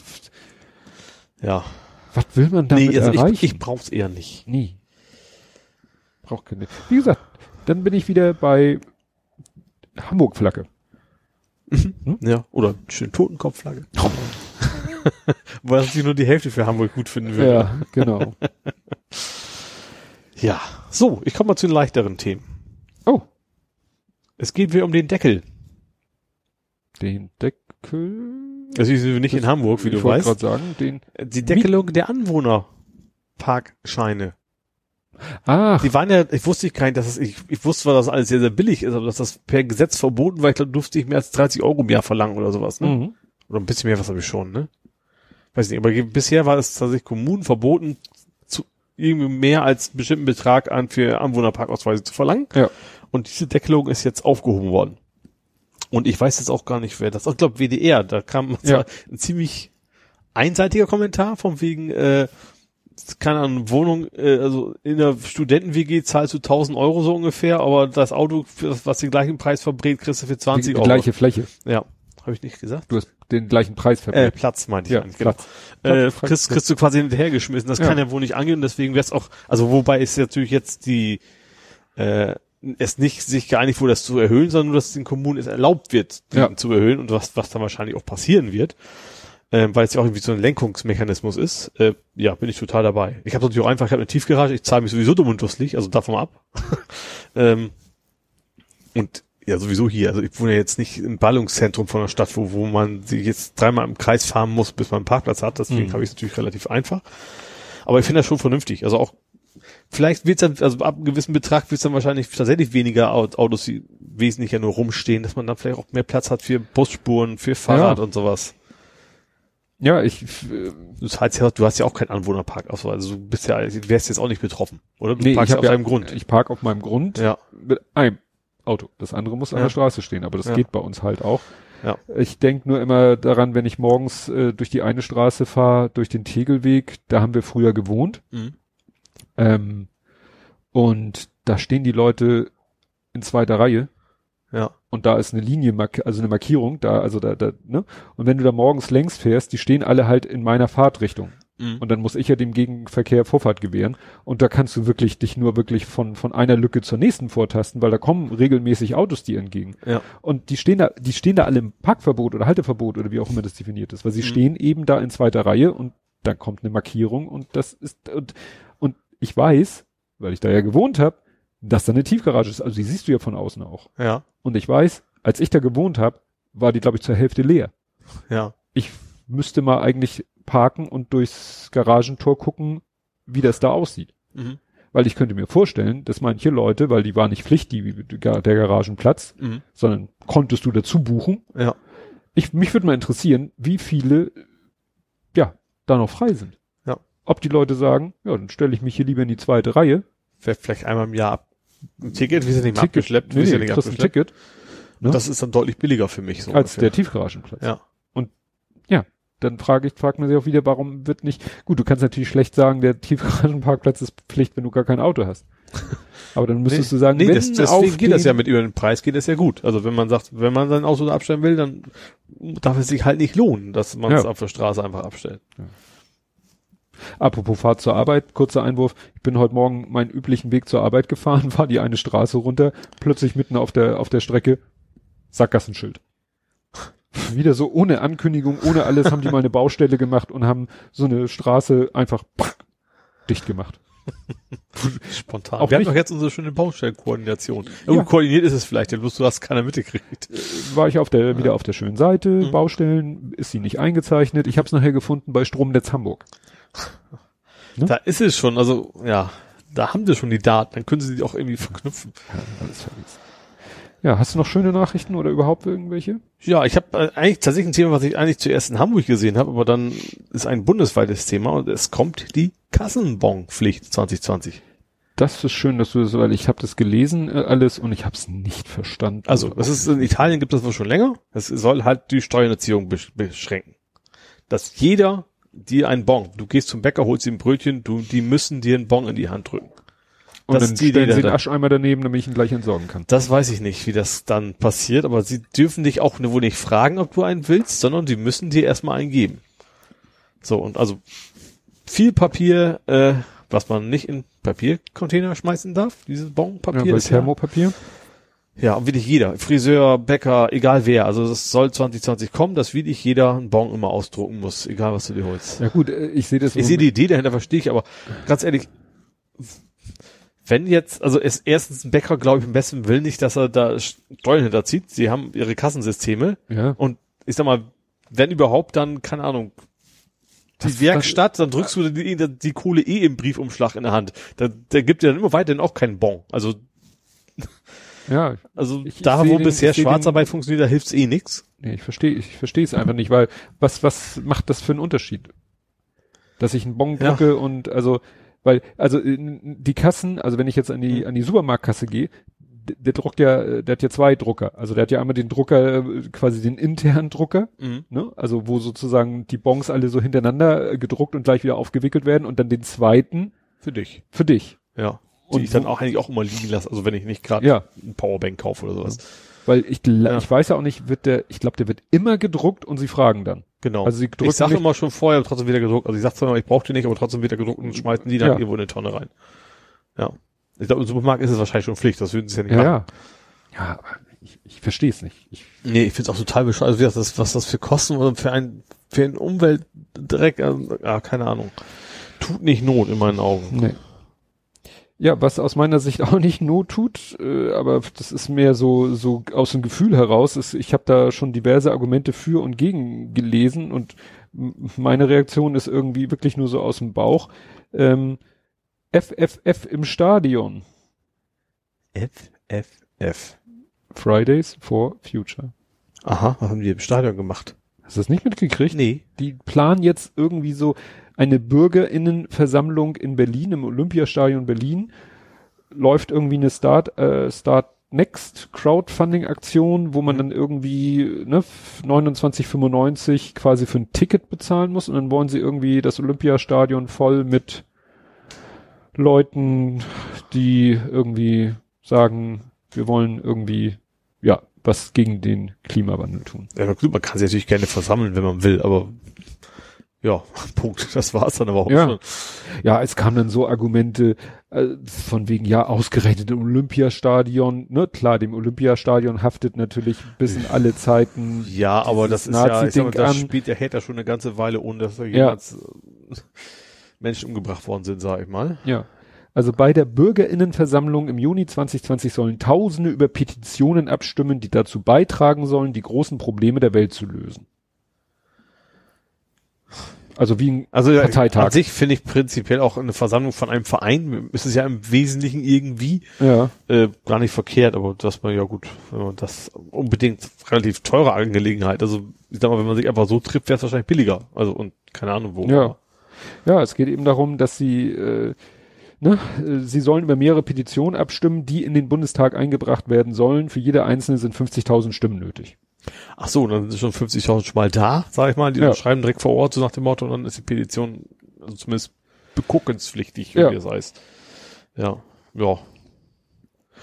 Ja. Was will man damit nee, also erreichen? ich, ich brauch's eher nicht. Nie. Braucht keine. Wie gesagt, dann bin ich wieder bei Hamburg-Flagge. Ja. Oder schön Totenkopfflagge. Was ich nur die Hälfte für Hamburg gut finden würde. Ja, genau. Ja. So, ich komme mal zu den leichteren Themen. Oh, Es geht wieder um den Deckel. den Deckel. Also ich bin nicht in Hamburg, wie ich du weißt. gerade sagen, den. Die Deckelung der Anwohnerparkscheine. Ach, Die waren ja, ich wusste gar nicht, dass es, ich, ich wusste zwar, dass alles sehr, sehr billig ist, aber dass das per Gesetz verboten war, ich glaube, durfte ich mehr als 30 Euro im Jahr verlangen oder sowas, ne? mhm. Oder ein bisschen mehr, was habe ich schon, ne? Weiß nicht, aber bisher war es tatsächlich Kommunen verboten, zu irgendwie mehr als einen bestimmten Betrag an für Anwohnerparkausweise zu verlangen. Ja. Und diese Deckelung ist jetzt aufgehoben worden. Und ich weiß jetzt auch gar nicht, wer das, ich glaube WDR, da kam Ja. ein ziemlich einseitiger Kommentar von wegen, äh, keine Ahnung, Wohnung, äh, also in der Studenten-WG zahlst du 1000 Euro so ungefähr, aber das Auto, was den gleichen Preis verbrät, kriegst du für 20 die, die Euro. gleiche Fläche. Ja, habe ich nicht gesagt. Du hast den gleichen Preis Äh, verbrannt. Platz meinte ich ja, eigentlich, genau. Platz. Äh, Platz, kriegst, kriegst du quasi hinterhergeschmissen. Das Ja. kann ja wohl nicht angehen, deswegen wäre es auch, also wobei ist natürlich jetzt die, äh, es nicht sich geeinigt wurde, das zu erhöhen, sondern nur, dass den Kommunen es erlaubt wird, Ja. zu erhöhen und was, was dann wahrscheinlich auch passieren wird, ähm, weil es ja auch irgendwie so ein Lenkungsmechanismus ist. Äh, ja, bin ich total dabei. Ich habe natürlich auch einfach, ich habe eine Tiefgarage, ich zahle mich sowieso dumm und dusselig, also davon ab. ähm, und ja, sowieso hier. Also ich wohne ja jetzt nicht im Ballungszentrum von der Stadt, wo, wo man sich jetzt dreimal im Kreis fahren muss, bis man einen Parkplatz hat. Deswegen Mhm. habe ich es natürlich relativ einfach. Aber ich finde das schon vernünftig. Also auch, vielleicht wird es dann, also ab einem gewissen Betrag wird es dann wahrscheinlich tatsächlich weniger Au- Autos, die wesentlich ja nur rumstehen, dass man dann vielleicht auch mehr Platz hat für Busspuren, für Fahrrad Ja. und sowas. Ja, ich, äh, Du hast ja, du hast ja auch keinen Anwohnerparkausweis. Also du bist ja, wärst jetzt auch nicht betroffen, oder? Du nee, parkst ich auf ja, deinem Grund. Ich park auf meinem Grund Ja. mit einem Auto. Das andere muss an Ja. der Straße stehen, aber das Ja. geht bei uns halt auch. Ja. Ich denk nur immer daran, wenn ich morgens äh, durch die eine Straße fahre, durch den Tegelweg, da haben wir früher gewohnt. Mhm. Ähm, und da stehen die Leute in zweiter Reihe Ja. Und da ist eine Linie, also eine Markierung da, also da, da, ne? Und wenn du da morgens längs fährst, die stehen alle halt in meiner Fahrtrichtung. Mhm. Und dann muss ich ja dem Gegenverkehr Vorfahrt gewähren. Und da kannst du wirklich dich nur wirklich von, von einer Lücke zur nächsten vortasten, weil da kommen regelmäßig Autos dir entgegen. Ja. Und die stehen da, die stehen da alle im Parkverbot oder Halteverbot oder wie auch immer das definiert ist, weil sie Mhm. stehen eben da in zweiter Reihe und dann kommt eine Markierung und das ist, und, und ich weiß, weil ich da ja gewohnt habe, dass da eine Tiefgarage ist. Also die siehst du ja von außen auch. Ja. Und ich weiß, als ich da gewohnt habe, war die, glaube ich, zur Hälfte leer. Ja. Ich müsste mal eigentlich parken und durchs Garagentor gucken, wie das da aussieht. Mhm. Weil ich könnte mir vorstellen, dass manche Leute, weil die war nicht Pflicht, die, der Garagenplatz, Mhm. sondern konntest du dazu buchen. Ja. Ich, mich würde mal interessieren, wie viele, ja, da noch frei sind. Ja. Ob die Leute sagen, ja, dann stelle ich mich hier lieber in die zweite Reihe. Vielleicht vielleicht einmal im Jahr ab. Ein Ticket, wir sind nicht mehr Ticket, abgeschleppt, nee, wir sind nee, nicht kriegst ein abgeschleppt. Ticket ne? Das ist dann deutlich billiger für mich so als der ungefähr. Tiefgaragenplatz. Ja. dann frage ich, fragt man sich auch wieder, warum wird nicht, gut, du kannst natürlich schlecht sagen, der Tiefgaragenparkplatz ist Pflicht, wenn du gar kein Auto hast. Aber dann müsstest du sagen, nee, wenn das, deswegen geht das ja mit über den Preis, geht das ja gut. Also wenn man sagt, wenn man sein Auto da abstellen will, dann darf es sich halt nicht lohnen, dass man es Ja. auf der Straße einfach abstellt. Apropos Fahrt zur Arbeit, kurzer Einwurf. Ich bin heute Morgen meinen üblichen Weg zur Arbeit gefahren, war die eine Straße runter, plötzlich mitten auf der, auf der Strecke Sackgassenschild. Wieder so ohne Ankündigung, ohne alles haben die mal eine Baustelle gemacht und haben so eine Straße einfach dicht gemacht. Spontan. Auch Wir haben nicht- doch jetzt unsere schöne Baustellenkoordination. Ja. Koordiniert ist es vielleicht, denn bloß du hast keiner mitgekriegt. War ich auf der, wieder auf der schönen Seite, Mhm. Baustellen, ist sie nicht eingezeichnet. Ich habe es nachher gefunden bei Stromnetz Hamburg. Ne? Da ist es schon, also ja, da haben sie schon die Daten, dann können sie die auch irgendwie verknüpfen. Alles vergessen. Ja, hast du noch schöne Nachrichten oder überhaupt irgendwelche? Ja, ich habe äh, eigentlich tatsächlich ein Thema, was ich eigentlich zuerst in Hamburg gesehen habe, aber dann ist ein bundesweites Thema und es kommt die Kassenbonpflicht 2020. Das ist schön, dass du das, weil ich habe das gelesen äh, alles und ich habe es nicht verstanden. Also, das ist in Italien gibt es wohl schon länger. Es soll halt die Steuererziehung besch beschränken. Dass jeder dir einen Bon, du gehst zum Bäcker, holst ihm ein Brötchen, du, die müssen dir einen Bon in die Hand drücken. und das dann die stellen sie den. Ascheimer daneben, damit ich ihn gleich entsorgen kann. Das weiß ich nicht, wie das dann passiert, aber sie dürfen dich auch wohl nicht fragen, ob du einen willst, sondern sie müssen dir erstmal einen geben. So, und also viel Papier, äh, was man nicht in Papiercontainer schmeißen darf, dieses Bonpapier. Ja, ist ja- Thermopapier. Ja, und wirklich jeder. Friseur, Bäcker, egal wer. Also das soll 2020 kommen, dass wirklich jeder einen Bon immer ausdrucken muss, egal was du dir holst. Ja gut, äh, ich sehe das. Ich sehe die Idee dahinter, verstehe ich, aber ganz ehrlich, wenn jetzt, also ist erstens ein Bäcker, glaube ich, im besten Willen nicht, dass er da Steuern hinterzieht. Sie haben ihre Kassensysteme Ja. und ich sag mal, wenn überhaupt, dann, keine Ahnung, die Das- Werkstatt, dann drückst du die, die, die Kohle eh im Briefumschlag in der Hand. Da, der gibt dir dann immer weiterhin auch keinen Bon. Also, Ja, also Ich- ich da, seh wo den- bisher ich seh den- Schwarzarbeit funktioniert, da hilft's eh nix. nee, ich verstehe, ich verstehe es einfach nicht, weil was was macht das für einen Unterschied? Dass ich einen Bon Ja. drucke und also weil also äh, die Kassen, also wenn ich jetzt an die an die Supermarktkasse gehe, d- der druckt ja, äh, der hat ja zwei Drucker. Also der hat ja einmal den Drucker, äh, quasi den internen Drucker, Mhm. ne? Also wo sozusagen die Bons alle so hintereinander gedruckt und gleich wieder aufgewickelt werden und dann den zweiten Für dich. für dich. Ja. Und ich dann auch eigentlich auch immer liegen lasse, also wenn ich nicht gerade Ja. ein Powerbank kaufe oder sowas. Weil ich, Ja. ich weiß ja auch nicht, wird der, ich glaube, der wird immer gedruckt und sie fragen dann. Genau. Also sie drücken ich sage immer schon vorher trotzdem wieder gedruckt. Also ich sag zwar immer, ich brauche die nicht, aber trotzdem wieder gedruckt und schmeißen die dann Ja. irgendwo in eine Tonne rein. Ja. Ich glaube, im Supermarkt ist es wahrscheinlich schon Pflicht, das würden sie ja nicht Ja, machen. ja. Ja, aber ich, ich verstehe es nicht. Ich, Nee, ich finde es auch total bescheuert, also wie das, was das für Kosten oder für ein für einen Umweltdreck, also, ja, keine Ahnung. Tut nicht Not in meinen Augen. nee. Ja, was aus meiner Sicht auch nicht Not tut, äh, aber das ist mehr so so aus dem Gefühl heraus. Ist, ich habe da schon diverse Argumente für und gegen gelesen und meine Reaktion ist irgendwie wirklich nur so aus dem Bauch. Ähm, FFF im Stadion. F, F, F. Fridays for Future. Aha, was haben die im Stadion gemacht? Hast du das nicht mitgekriegt? Nee. die planen jetzt irgendwie so eine Bürgerinnenversammlung in Berlin, im Olympiastadion Berlin. Läuft irgendwie eine Start, äh, Start Next Crowdfunding Aktion, wo man dann irgendwie ne, 29,95 quasi für ein Ticket bezahlen muss und dann wollen sie irgendwie das Olympiastadion voll mit Leuten, die irgendwie sagen, wir wollen irgendwie ja was gegen den Klimawandel tun. Ja, gut, man kann sich natürlich gerne versammeln, wenn man will, aber ja, Punkt. Das war's dann aber auch Ja. schon. Ja, es kamen dann so Argumente äh, von wegen, ja, ausgerechnet im Olympiastadion, ne, klar, dem Olympiastadion haftet natürlich bis in alle Zeiten. Ja, aber das ist ja, ich sag das spielt der Hater schon eine ganze Weile, ohne dass da jemals äh, Menschen umgebracht worden sind, sag ich mal. Ja. Also bei der Bürgerinnenversammlung im Juni 2020 sollen Tausende über Petitionen abstimmen, die dazu beitragen sollen, die großen Probleme der Welt zu lösen. Also wie ein Also ja, Parteitag. an sich finde ich prinzipiell auch eine Versammlung von einem Verein, ist es ja im Wesentlichen irgendwie ja, äh, gar nicht verkehrt, aber das man ja gut, wenn man das unbedingt relativ teure Angelegenheit, also ich sag mal, wenn man sich einfach so trifft, wäre es wahrscheinlich billiger. Also und keine Ahnung wo. Ja. Ja, es geht eben darum, dass sie, äh, ne, äh, sie sollen über mehrere Petitionen abstimmen, die in den Bundestag eingebracht werden sollen. Für jede einzelne sind 50.000 Stimmen nötig. Ach so, dann sind schon 50.000 schon mal da, sag ich mal, die Ja. schreiben direkt vor Ort, so nach dem Motto, und dann ist die Petition also zumindest beguckenspflichtig, wie Ja. das heißt. Ja, ja.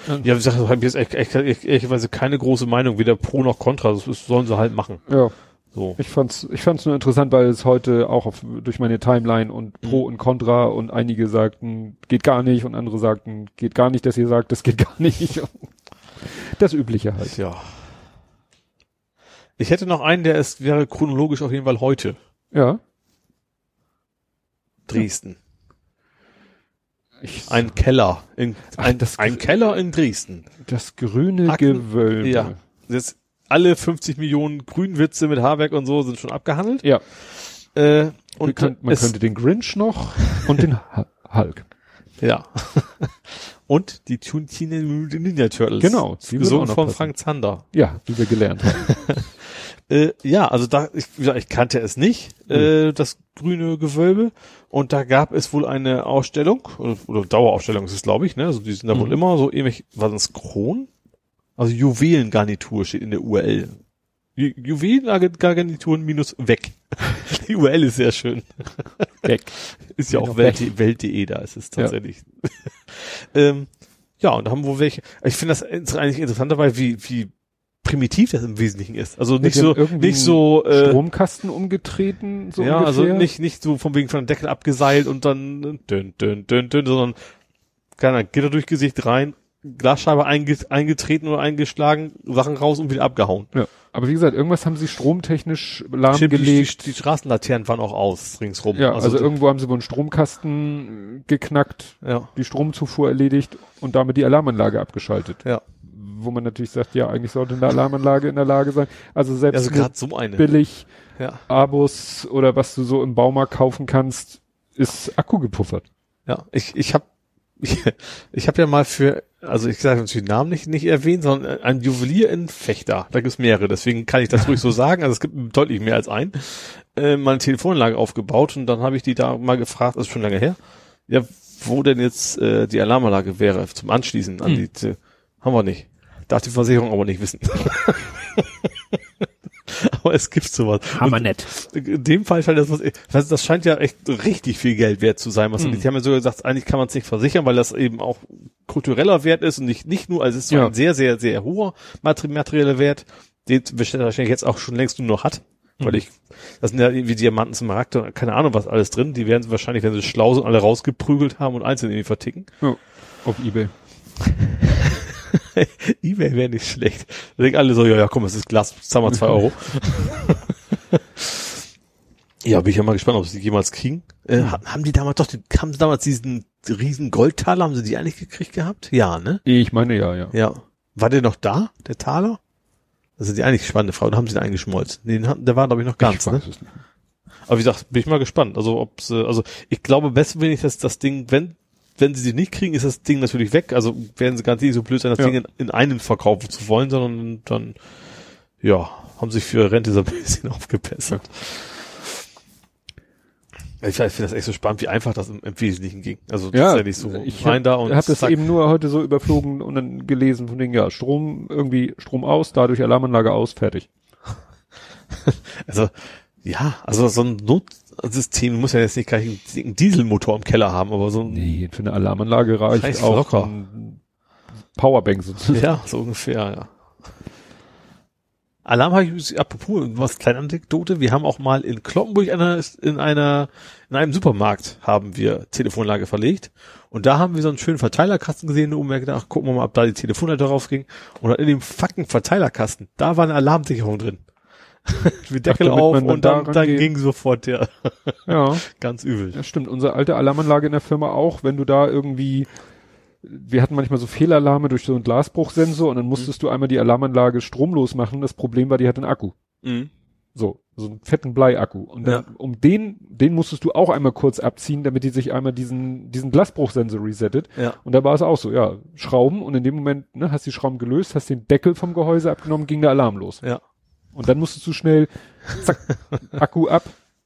Ja. Ja, wie gesagt, habe ich jetzt echt, echt, echt, ehrlicherweise keine große Meinung, weder pro noch contra, das ist, sollen sie halt machen. Ja. So. Ich fand's, ich fand's nur interessant, weil es heute auch auf, durch meine Timeline und Pro und Contra und einige sagten, geht gar nicht und andere sagten, geht gar nicht, dass ihr sagt, das geht gar nicht. Das Übliche halt. Ja. Ich hätte noch einen, der ist, wäre chronologisch auf jeden Fall heute. Ja. Dresden. Ich, Ein Keller. In, Ach, ein, ein Keller in Dresden. das grüne Akten- Gewölbe. Ja. Jetzt alle 50 Millionen Grünwitze mit Habeck und so sind schon abgehandelt. Ja. Äh, Und könnt, man könnte den Grinch noch und den Hu- Hulk. ja. und die Teenage Ninja Turtles. Genau, Gesungen von passen. Frank Zander. Ja, wie wir gelernt haben. Äh, ja, also da, ich, ich kannte es nicht, äh, das grüne Gewölbe. Und da gab es wohl eine Ausstellung, oder, oder Dauerausstellung ist es, glaube ich, ne? Also die sind da wohl Mhm. immer so ähnlich, war das Kron? Also Juwelengarnitur steht in der URL. Ju Juwelengarnituren minus weg. Die URL ist sehr schön. Weg. Ist ja Genau, auch Welt.de, Welt.de da ist es tatsächlich. ähm, ja, und da haben wohl welche. Ich finde das eigentlich interessant dabei, wie, wie primitiv das im Wesentlichen ist. Also nicht so, nicht so, äh, Stromkasten umgetreten, so ja, also ungefähr. nicht, nicht so vom wegen von dem Deckel abgeseilt und dann dünn, dünn, dünn, dünn, sondern keiner Gitter durch Gesicht rein, Glasscheibe einge eingetreten oder eingeschlagen, Sachen raus und wieder abgehauen. Ja. Aber wie gesagt, irgendwas haben sie stromtechnisch Stimmt, die, lahmgelegt. die, die Straßenlaternen waren auch aus ringsrum. Ja, also, die- irgendwo haben sie wohl einen Stromkasten geknackt, ja, die Stromzufuhr erledigt und damit die Alarmanlage abgeschaltet. ja. Wo man natürlich sagt, ja, eigentlich sollte eine Alarmanlage in der Lage sein. Also selbst Also gerade so eine. billig Ja, Abus oder was du so im Baumarkt kaufen kannst, ist Akku gepuffert. ja. Ich, ich habe ich, ich habe ja mal für, also ich sage natürlich den Namen nicht, nicht erwähnt, sondern ein Juwelier in Fechter. Da gibt's mehrere, deswegen kann ich das ruhig so sagen. Also es gibt deutlich mehr als einen. Äh, mal eine Telefonanlage aufgebaut und dann habe ich die da mal gefragt, das ist schon lange her, ja, wo denn jetzt äh, die Alarmanlage wäre zum Anschließen an Hm. die, die haben wir nicht. Darf die Versicherung aber nicht wissen. aber es gibt sowas. Und nett. in dem Fall scheint das was, das, das scheint ja echt richtig viel Geld wert zu sein. Was Mhm. Die haben ja sogar gesagt, eigentlich kann man es nicht versichern, weil das eben auch kultureller Wert ist und nicht, nicht nur, also es ist so Ja. ein sehr, sehr, sehr hoher materi materieller Wert, den Besteller wahrscheinlich jetzt auch schon längst nur noch hat. Weil Mhm. ich, das sind ja irgendwie Diamanten zum Charakter, keine Ahnung, was alles drin. Die werden sie wahrscheinlich, wenn sie schlau sind, alle rausgeprügelt haben und einzeln irgendwie verticken. Ja, auf Ebay. Ebay wäre nicht schlecht. Da denken alle so, ja, ja, komm, es ist Glas, zahlen wir zwei Euro. ja, bin ich ja mal gespannt, ob sie die jemals kriegen. Äh, ha- haben die damals doch, die, haben sie damals diesen riesen Goldtaler, haben sie die eigentlich gekriegt gehabt? Ja, ne? Ich meine ja, ja. Ja. War der noch da, der Taler? Das ist die eigentlich spannende Frage. Oder haben sie den eingeschmolzen? Den hatten, der war, glaube ich, noch ganz, ich ne? Aber wie gesagt, bin ich mal gespannt. Also, ob sie, also, ich glaube, besser wenn ich das, das Ding, wenn, wenn sie sie nicht kriegen, ist das Ding natürlich weg. Also, werden sie ganz nicht so blöd sein, das Ja. Ding in, in einen verkaufen zu wollen, sondern dann, ja, haben sich für ihre Rente so ein bisschen aufgebessert. Ich finde das echt so spannend, wie einfach das im, im Wesentlichen ging. Also, Ja, tatsächlich so ich rein habe da und hab das zack. eben nur heute so überflogen und dann gelesen von denen, ja, Strom, irgendwie Strom aus, dadurch Alarmanlage aus, fertig. Also, ja, also so ein Notsystem muss ja jetzt nicht gleich einen Dieselmotor im Keller haben, aber so ein, Nee, für eine Alarmanlage reicht Reicht auch locker. Powerbank sozusagen. Ja, so ungefähr, ja. Alarm habe ich, apropos, was kleine Anekdote, wir haben auch mal in Kloppenburg einer, in einer, in einem Supermarkt haben wir Telefonlage verlegt und da haben wir so einen schönen Verteilerkasten gesehen und wir gedacht, gucken wir mal, ob da die Telefonleitung rausging und in dem fucking Verteilerkasten, da war eine Alarmsicherung drin. Mit Deckel auf und dann, daran dann ging sofort der, Ja, ganz übel. das stimmt. Unsere alte Alarmanlage in der Firma auch, wenn du da irgendwie, wir hatten manchmal so Fehlalarme durch so einen Glasbruchsensor und dann musstest du einmal die Alarmanlage stromlos machen. Das Problem war, die hatte einen Akku. Mhm. So, so einen fetten Bleiakku. Und dann, um den, den musstest du auch einmal kurz abziehen, damit die sich einmal diesen, diesen Glasbruchsensor resettet. Ja. Und da war es auch so, ja, Schrauben und in dem Moment, ne, hast die Schrauben gelöst, hast den Deckel vom Gehäuse abgenommen, ging der Alarm los. Ja. Und dann musstest du schnell, zack, Akku ab,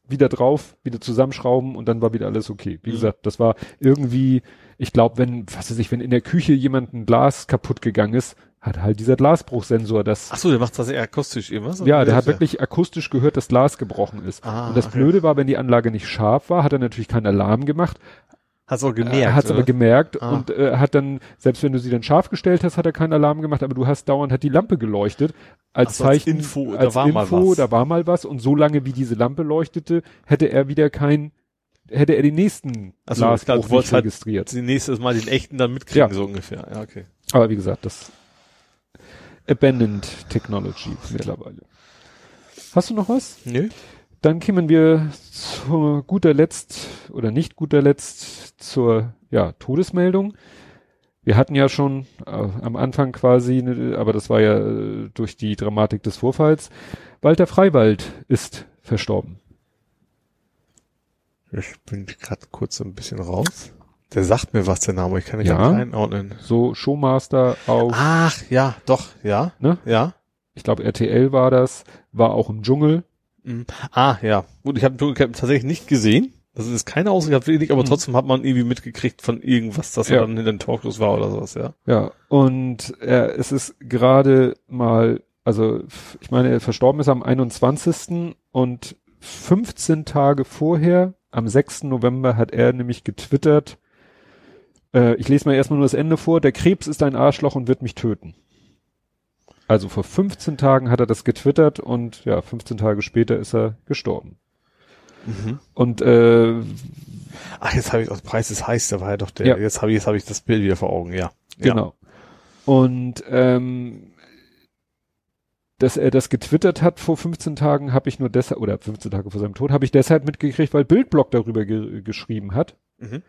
wieder drauf, wieder zusammenschrauben und dann war wieder alles okay. Wie Mhm. gesagt, das war irgendwie, ich glaube, wenn, was weiß ich, wenn in der Küche jemand ein Glas kaputt gegangen ist, hat halt dieser Glasbruchsensor das Ach so, der macht das eher akustisch irgendwas? ja, der hat wirklich akustisch gehört, dass Glas gebrochen ist. Ah, und das okay. Blöde war, wenn die Anlage nicht scharf war, hat er natürlich keinen Alarm gemacht. Hat's auch Er gemerkt. hat es aber gemerkt Ah. und äh, hat dann, selbst wenn du sie dann scharf gestellt hast, hat er keinen Alarm gemacht, aber du hast dauernd hat die Lampe geleuchtet. Als so, als Zeichen, Info, da als war mal Info, was. da war mal was und solange wie diese Lampe leuchtete, hätte er wieder kein, hätte er den nächsten so, klar, du Glasbruch wolltest nicht halt- registriert. Die nächstes Mal den echten dann mitkriegen, Ja. so ungefähr. Ja, okay. Aber wie gesagt, das Abandoned Technology mittlerweile. Hast du noch was? Nö. Dann kämen wir zu guter Letzt oder nicht guter Letzt zur ja, Todesmeldung. Wir hatten ja schon äh, am Anfang quasi, ne, aber das war ja äh, durch die Dramatik des Vorfalls. Walter Freiwald ist verstorben. Ich bin gerade kurz ein bisschen raus. Der sagt mir was, der Name. Ich kann nicht Ja. einordnen. So Showmaster auf, Ach, ja, doch, ja. ne? Ja. Ich glaube RTL war das, war auch im Dschungel. Mhm. Ah, ja. Gut, ich habe hab tatsächlich nicht gesehen. Das ist keine Aussage, wenig, aber Mhm. trotzdem hat man irgendwie mitgekriegt von irgendwas, dass Ja. er dann in den Talkshows war oder sowas, ja. Ja, und er, es ist gerade mal, also ich meine, er verstorben ist am 21. und 15 Tage vorher, am 6. November, hat er nämlich getwittert, äh, ich lese mal erstmal nur das Ende vor, der Krebs ist ein Arschloch und wird mich töten. Also vor 15 Tagen hat er das getwittert und ja, 15 Tage später ist er gestorben. Mhm. Und äh, Ach, jetzt habe ich aus Preis des heiß, da war ja doch der. Ja. Jetzt habe ich, jetzt habe ich das Bild wieder vor Augen, ja. Genau. Und ähm, dass er das getwittert hat vor 15 Tagen, habe ich nur deshalb, oder 15 Tage vor seinem Tod, habe ich deshalb mitgekriegt, weil Bildblock darüber ge geschrieben hat. Mhm.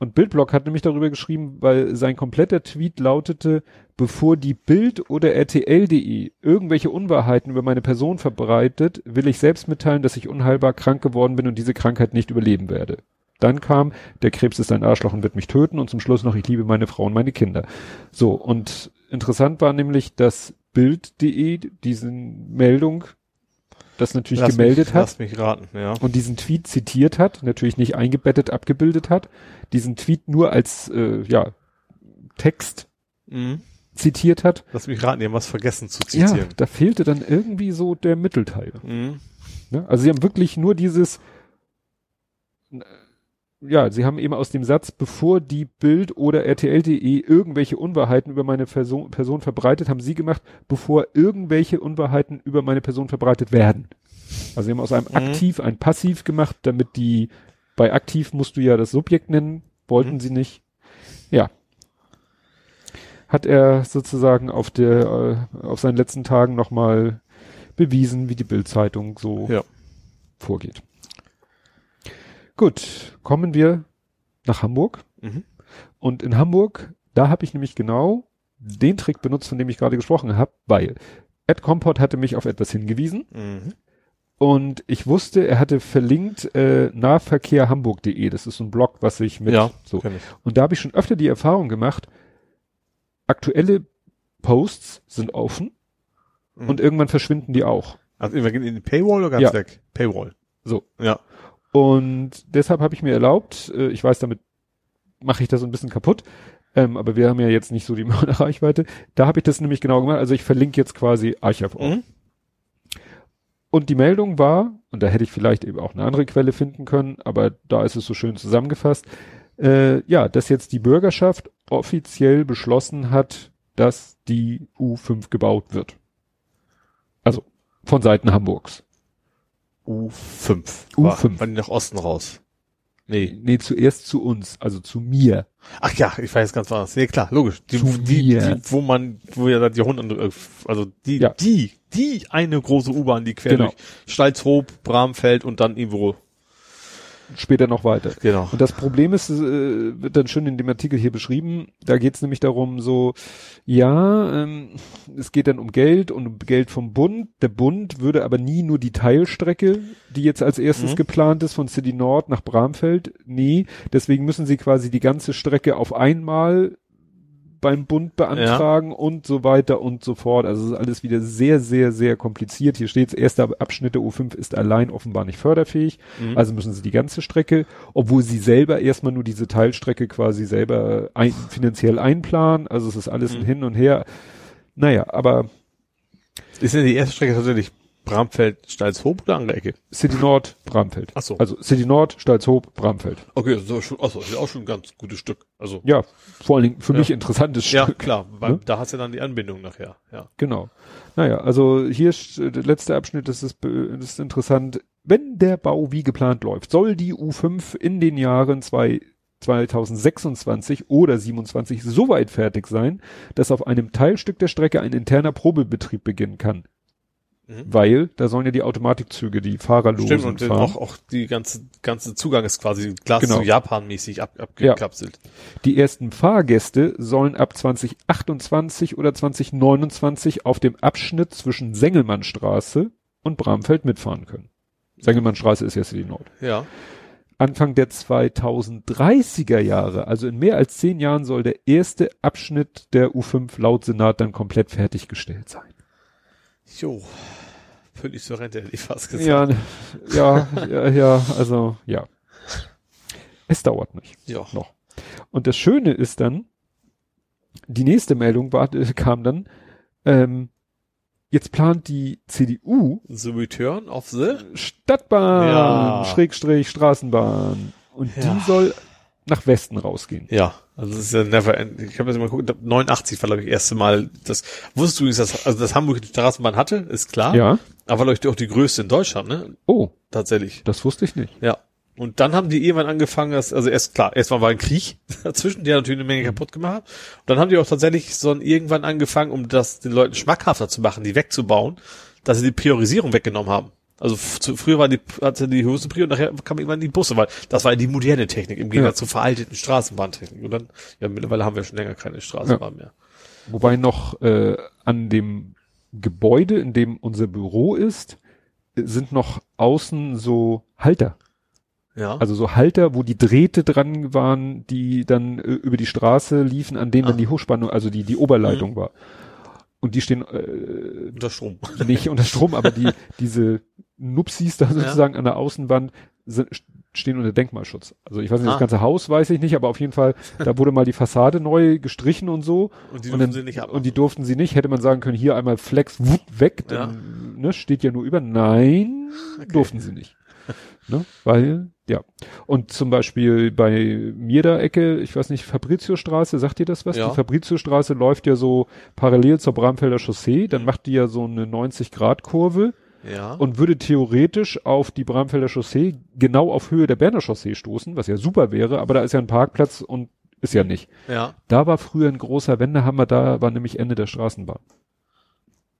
Und Bildblock hat nämlich darüber geschrieben, weil sein kompletter Tweet lautete, bevor die Bild oder RTL.de irgendwelche Unwahrheiten über meine Person verbreitet, will ich selbst mitteilen, dass ich unheilbar krank geworden bin und diese Krankheit nicht überleben werde. Dann kam, der Krebs ist ein Arschloch und wird mich töten und zum Schluss noch, ich liebe meine Frau und meine Kinder. So, und interessant war nämlich, dass Bild.de diesen Meldung das natürlich Lass gemeldet mich, hat Lass mich raten, ja. und diesen Tweet zitiert hat, natürlich nicht eingebettet abgebildet hat, diesen Tweet nur als äh, ja, Text Mhm. zitiert hat. Lass mich raten, die haben was vergessen zu Ja, zitieren. da fehlte dann irgendwie so der Mittelteil. Mhm. Ne? Also sie haben wirklich nur dieses ja, sie haben eben aus dem Satz, bevor die Bild oder RTL.de irgendwelche Unwahrheiten über meine Person, Person verbreitet, haben sie gemacht, bevor irgendwelche Unwahrheiten über meine Person verbreitet werden. Also sie haben aus einem Mhm. Aktiv ein Passiv gemacht, damit die, bei Aktiv musst du ja das Subjekt nennen, wollten Mhm. sie nicht. Ja. Hat er sozusagen auf der, äh, auf seinen letzten Tagen nochmal bewiesen, wie die Bildzeitung so Ja. vorgeht. Gut, kommen wir nach Hamburg. Mhm. Und in Hamburg, da habe ich nämlich genau den Trick benutzt, von dem ich gerade gesprochen habe, weil Ed Comport hatte mich auf etwas hingewiesen Mhm. und ich wusste, er hatte verlinkt äh, nahverkehrhamburg.de. Das ist so ein Blog, was ich mit Ja, so. Und da habe ich schon öfter die Erfahrung gemacht, aktuelle Posts sind offen Mhm. und irgendwann verschwinden die auch. Also gehen in die Paywall oder ganz Ja. weg? Paywall. So. Ja. Und deshalb habe ich mir erlaubt, äh, ich weiß, damit mache ich das ein bisschen kaputt, ähm, aber wir haben ja jetzt nicht so die Reichweite. Da habe ich das nämlich genau gemacht. Also ich verlinke jetzt quasi Archive.org. Mhm. Und die Meldung war, und da hätte ich vielleicht eben auch eine andere Quelle finden können, aber da ist es so schön zusammengefasst, äh, ja, dass jetzt die Bürgerschaft offiziell beschlossen hat, dass die U5 gebaut wird. Also von Seiten Hamburgs. U5. U5. War, war die nach Osten raus? Nee. Nee, zuerst zu uns, also zu mir. Ach ja, ich weiß ganz was. Nee, klar, logisch. Die, Zu die, mir. die, wo man, wo ja Jahrhunderten, äh, also die, Ja. die, die eine große U-Bahn, die quer Genau. durch Stalzhoop, Bramfeld und dann irgendwo, Später noch weiter. genau. Und das Problem ist, äh, wird dann schön in dem Artikel hier beschrieben, da geht es nämlich darum, so, ja, ähm, es geht dann um Geld und um Geld vom Bund. Der Bund würde aber nie nur die Teilstrecke, die jetzt als erstes Mhm. geplant ist, von City Nord nach Bramfeld, nee, deswegen müssen sie quasi die ganze Strecke auf einmal beim Bund beantragen und so weiter und so fort. Also es ist alles wieder sehr, sehr, sehr kompliziert. Hier steht, erster Abschnitt der U5 ist allein offenbar nicht förderfähig. Mhm. Also müssen sie die ganze Strecke, obwohl sie selber erstmal nur diese Teilstrecke quasi selber ein, finanziell einplanen. Also es ist alles ein Mhm. Hin und Her. Naja, aber Ist denn die erste Strecke tatsächlich Bramfeld, Stalzhoop oder andere Ecke? City Nord, Bramfeld. Ach so. Also City Nord, Stalzhoop, Bramfeld. Okay, das ist schon, achso, das ist auch schon ein ganz gutes Stück. Also, Ja, vor allen Dingen für Ja. mich interessantes ja, Stück. klar, weil Ne? da hast du dann die Anbindung nachher, ja. Genau. Naja, also hier ist, äh, der letzte Abschnitt, das ist, das ist interessant. Wenn der Bau wie geplant läuft, soll die U5 in den Jahren zwei, 2026 oder 27 so weit fertig sein, dass auf einem Teilstück der Strecke ein interner Probebetrieb beginnen kann. Mhm. Weil da sollen ja die Automatikzüge, die fahrerlosen Stimmt, und fahren. auch, auch die ganze, ganze Zugang ist quasi Glas Genau. so Japan-mäßig ab, abgekapselt. Die ersten Fahrgäste sollen ab 2028 oder 2029 auf dem Abschnitt zwischen Sengelmannstraße und Bramfeld mitfahren können. Sengelmannstraße ist ja City Nord. Ja. Anfang der 2030er Jahre, also in mehr als zehn Jahren, soll der erste Abschnitt der U5 laut Senat dann komplett fertiggestellt sein. Jo. Völlig zur Rente, hätte ich fast gesagt. Ja, ja, ja, ja, also ja. Es dauert nicht. Ja. noch. Und das Schöne ist dann, die nächste Meldung war, äh, kam dann, ähm, jetzt plant die CDU The Return of the? Stadtbahn, Ja. Schrägstrich Straßenbahn. Und Ja. die soll nach Westen rausgehen. Ja, also das ist ja never end. Ich habe jetzt mal geguckt, 89 war glaube ich das erste Mal, das wusstest du übrigens, dass, also dass Hamburg die Straßenbahn hatte, ist klar. Ja. Aber glaube ich auch die größte in Deutschland, ne? Oh, Tatsächlich. das wusste ich nicht. Ja. Und dann haben die irgendwann angefangen, dass, also erst klar, erstmal war ein Krieg dazwischen, der natürlich eine Menge kaputt gemacht hat. Und dann haben die auch tatsächlich so ein, irgendwann angefangen, um das den Leuten schmackhafter zu machen, die wegzubauen, dass sie die Priorisierung weggenommen haben. Also zu, früher war die, hatte die höchste Prio und nachher kam irgendwann die Busse, weil das war ja die moderne Technik im Gegensatz Ja. zur veralteten Straßenbahntechnik. Und dann, ja, mittlerweile haben wir schon länger keine Straßenbahn mehr. Wobei noch äh, an dem Gebäude, in dem unser Büro ist, sind noch außen so Halter. Ja. Also so Halter, wo die Drähte dran waren, die dann äh, über die Straße liefen, an denen Ah. dann die Hochspannung, also die, die Oberleitung war. Und die stehen äh, unter Strom. nicht unter Strom, aber die, diese Nupsis da sozusagen an der Außenwand sind, stehen unter Denkmalschutz. Also ich weiß nicht, Ah. das ganze Haus weiß ich nicht, aber auf jeden Fall, da wurde mal die Fassade neu gestrichen und so. Und die und, dürfen dann, sie nicht abmachen. und die durften sie nicht. Hätte man sagen können, hier einmal Flex, wupp, weg, dann, ne, steht ja nur über. Nein, durften sie nicht. ne, weil, ja. Und zum Beispiel bei mir da Ecke, ich weiß nicht, Fabriziostraße, sagt ihr das was? Ja. Die Fabriziostraße läuft ja so parallel zur Bramfelder Chaussee, Mhm. dann macht die ja so eine 90-Grad-Kurve Ja. und würde theoretisch auf die Bramfelder Chaussee genau auf Höhe der Berner Chaussee stoßen, was ja super wäre, aber da ist ja ein Parkplatz und ist ja nicht. ja. Da war früher ein großer Wendehammer, da war nämlich Ende der Straßenbahn.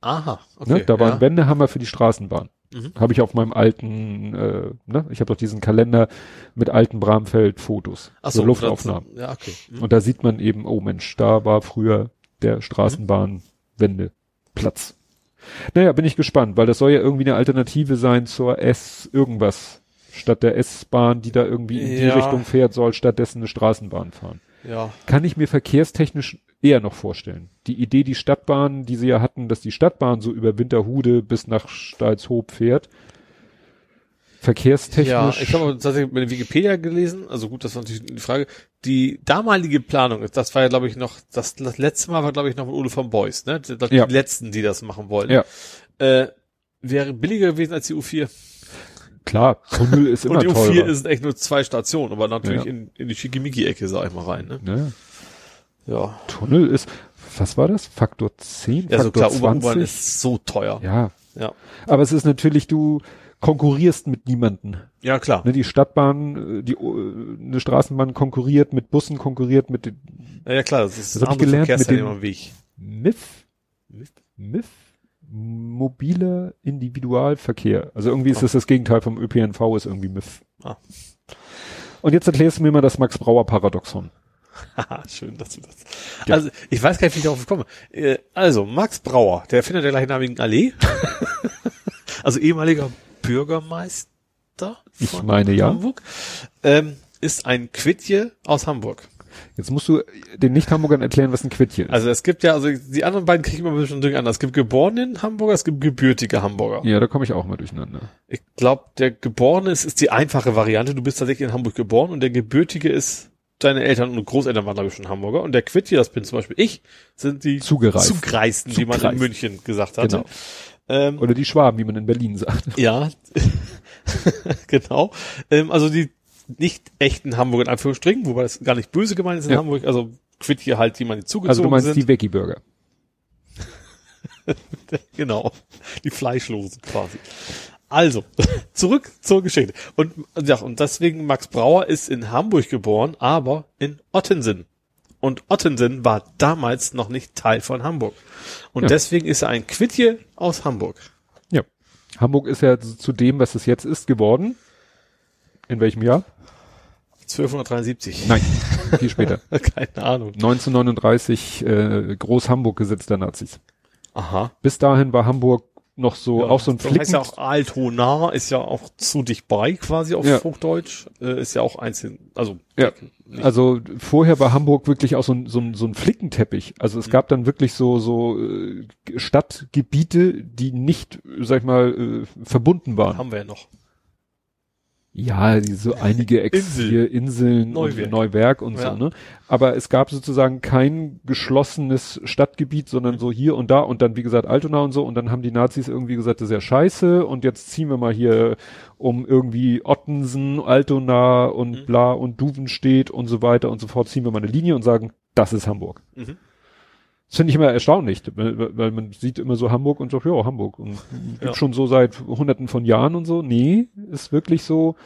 Aha. Okay. ne? Da war ja. ein Wendehammer für die Straßenbahn. Mhm. Habe ich auf meinem alten, äh, ne? ich habe doch diesen Kalender mit alten Bramfeld-Fotos, Ach so so, Luftaufnahmen. Ja, okay. Mhm. Und da sieht man eben, oh Mensch, da war früher der Straßenbahnwendeplatz. Naja, bin ich gespannt, weil das soll ja irgendwie eine Alternative sein zur S irgendwas. Statt der S-Bahn, die da irgendwie in die Ja. Richtung fährt, soll stattdessen eine Straßenbahn fahren. Ja. Kann ich mir verkehrstechnisch eher noch vorstellen. Die Idee, die Stadtbahn, die sie ja hatten, dass die Stadtbahn so über Winterhude bis nach Stalzhoop fährt. Verkehrstechnisch. Ja, ich habe tatsächlich bei der Wikipedia gelesen, also gut, das war natürlich die Frage. Die damalige Planung, das war ja, glaube ich, noch, das, das letzte Mal war, glaube ich, noch mit Ole von Beuys, ne? Ja. Die letzten, die das machen wollten. Ja. Äh, wäre billiger gewesen als die U4. Klar, Tunnel ist immer Und die U4 teurer. ist echt nur zwei Stationen, aber natürlich Ja. in, in die Schickimicki-Ecke, sag ich mal rein, ne? ne? Ja. Tunnel ist, was war das? Faktor 10? Ja, so Faktor klar, U-Bahn 20? ist so teuer. ja. Ja. Aber es ist natürlich, du konkurrierst mit niemanden. Ja, klar. Ne, die Stadtbahn, äh, die, äh, eine Straßenbahn konkurriert mit Bussen, konkurriert mit den Ja, ja klar, das ist Das hab ich gelernt mit dem- Weg. MIF. MIF? MIF? Mobiler Individualverkehr. Also irgendwie ist Oh. das das Gegenteil vom ÖPNV, ist irgendwie MIF. Ah. Und jetzt erklärst du mir mal das Max-Brauer-Paradoxon. Haha, schön, dass du das. Ja. Also, ich weiß gar nicht, wie ich darauf komme. Äh, also, Max Brauer, der Erfinder der gleichnamigen Allee. also ehemaliger Bürgermeister Ich von meine, ja. Hamburg. Ähm, ist ein Quidje aus Hamburg. Jetzt musst du den Nicht-Hamburgern erklären, was ein Quittje ist. Also es gibt ja, also die anderen beiden kriegen wir ein bisschen durcheinander. Es gibt geborenen Hamburger, es gibt gebürtige Hamburger. ja, da komme ich auch mal durcheinander. Ich glaube, der geborene ist, ist die einfache Variante. Du bist tatsächlich in Hamburg geboren und der gebürtige ist, deine Eltern und Großeltern waren, glaube ich, schon Hamburger. Und der das bin zum Beispiel ich, sind die Zugereist. Zugreisten, die man in. München gesagt hatte. Genau. Ähm, Oder die Schwaben, wie man in Berlin sagt. ja, genau. Ähm, also die nicht echten Hamburger in Anführungsstrichen, wobei das gar nicht böse gemeint ist in Ja. Hamburg, also quitt hier halt, die man zugezogen Also du meinst sind. die Veggie-Burger. Genau. Die Fleischlosen quasi. Also, zurück zur Geschichte. Und, ja, und deswegen Max Brauer ist in Hamburg geboren, aber in Ottensen. Und Ottensen war damals noch nicht Teil von Hamburg. Und Ja. deswegen ist er ein Quittje aus Hamburg. Ja. Hamburg ist ja zu dem, was es jetzt ist, geworden. In welchem Jahr? 1273. Nein, viel später. Keine Ahnung. 1939 äh, Groß-Hamburg-Gesetz der Nazis. Aha. Bis dahin war Hamburg noch so, auch so ein Das heißt Flicken. ja auch Altona, ist ja auch zu dicht bei quasi auf Ja. Hochdeutsch. Äh, ist ja auch einzeln, also Ja, nicht- also vorher war Hamburg wirklich auch so ein, so ein, so ein Flickenteppich. Also es gab dann wirklich so, so äh, Stadtgebiete, die nicht, sag ich mal, äh, verbunden waren. haben wir ja noch. Ja, so einige Ex Insel. hier Inseln Neuwerk. und Neuwerk und Ja. so, ne? Aber es gab sozusagen kein geschlossenes Stadtgebiet, sondern so hier und da und dann, wie gesagt, Altona und so. Und dann haben die Nazis irgendwie gesagt, das ist ja scheiße und jetzt ziehen wir mal hier um irgendwie Ottensen, Altona und Mhm. bla und Duvenstedt und so weiter und so fort, ziehen wir mal eine Linie und sagen, das ist Hamburg. Mhm. Das finde ich immer erstaunlich, weil, man sieht immer so Hamburg und sagt, ja, Hamburg. Und gibt Ja. schon so seit hunderten von Jahren und so. Nee, ist wirklich so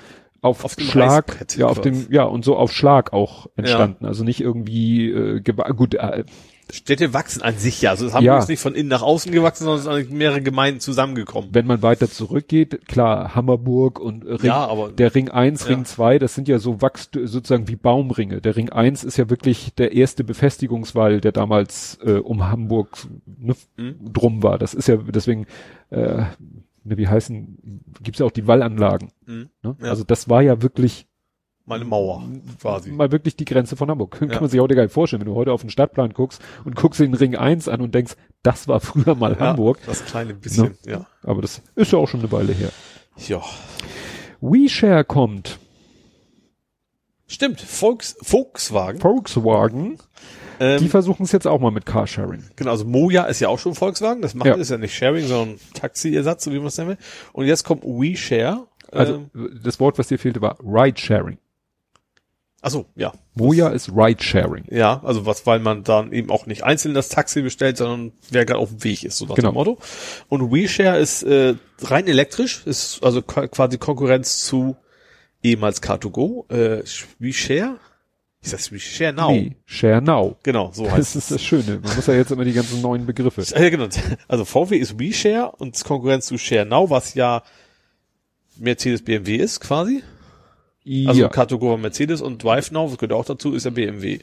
auf, Auf Schlag, ja, auf dem, ja, und so auf Schlag auch entstanden. Also nicht irgendwie, äh, gut, äh, Städte wachsen an sich ja. Also Hamburg Ja. ist nicht von innen nach außen gewachsen, sondern es sind mehrere Gemeinden zusammengekommen. wenn man weiter zurückgeht, klar, Hammerburg und Ring, Ja, aber- der Ring 1, Ja. Ring 2, das sind ja so Wachst sozusagen wie Baumringe. Der Ring 1 ist ja wirklich der erste Befestigungswall, der damals äh, um Hamburg ne, Mhm. drum war. Das ist ja deswegen, äh, ne, wie heißen, gibt's ja auch die Wallanlagen. Mhm. Ne? Also das war ja wirklich Mal eine Mauer quasi. mal wirklich die Grenze von Hamburg. Kann Ja. man sich heute gar nicht vorstellen, wenn du heute auf den Stadtplan guckst und guckst den Ring 1 an und denkst, das war früher mal Hamburg. Ja, das kleine bisschen, ja. Aber das ist ja auch schon eine Weile her. Ja. WeShare kommt. Stimmt, Volks, Volkswagen. Volkswagen, die Ähm, versuchen es jetzt auch mal mit Carsharing. genau, also Moja ist ja auch schon Volkswagen. Das macht Ja. ist ja nicht Sharing, sondern Taxiersatz, so wie man es nennen will. Und jetzt kommt WeShare. Also ähm, das Wort, was dir fehlte, war Ride-Sharing. Achso, ja. Moja ist Ride-Sharing. Ja, also was, weil man dann eben auch nicht einzeln das Taxi bestellt, sondern wer gerade auf dem Weg ist, so nach Genau. dem Motto. Und WeShare ist äh, rein elektrisch, ist also quasi Konkurrenz zu ehemals Car2Go. Äh, WeShare? Ist das WeShare Now? Nee, Share Now. Genau, so heißt Das ist das Schöne. Man muss ja jetzt immer die ganzen neuen Begriffe. es. Ja, genau. Also VW ist WeShare und Konkurrenz zu Share Now, was ja Mercedes BMW ist quasi. Also ja. Car2Go war Mercedes und Drive Now, das gehört auch dazu, ist ja BMW. Und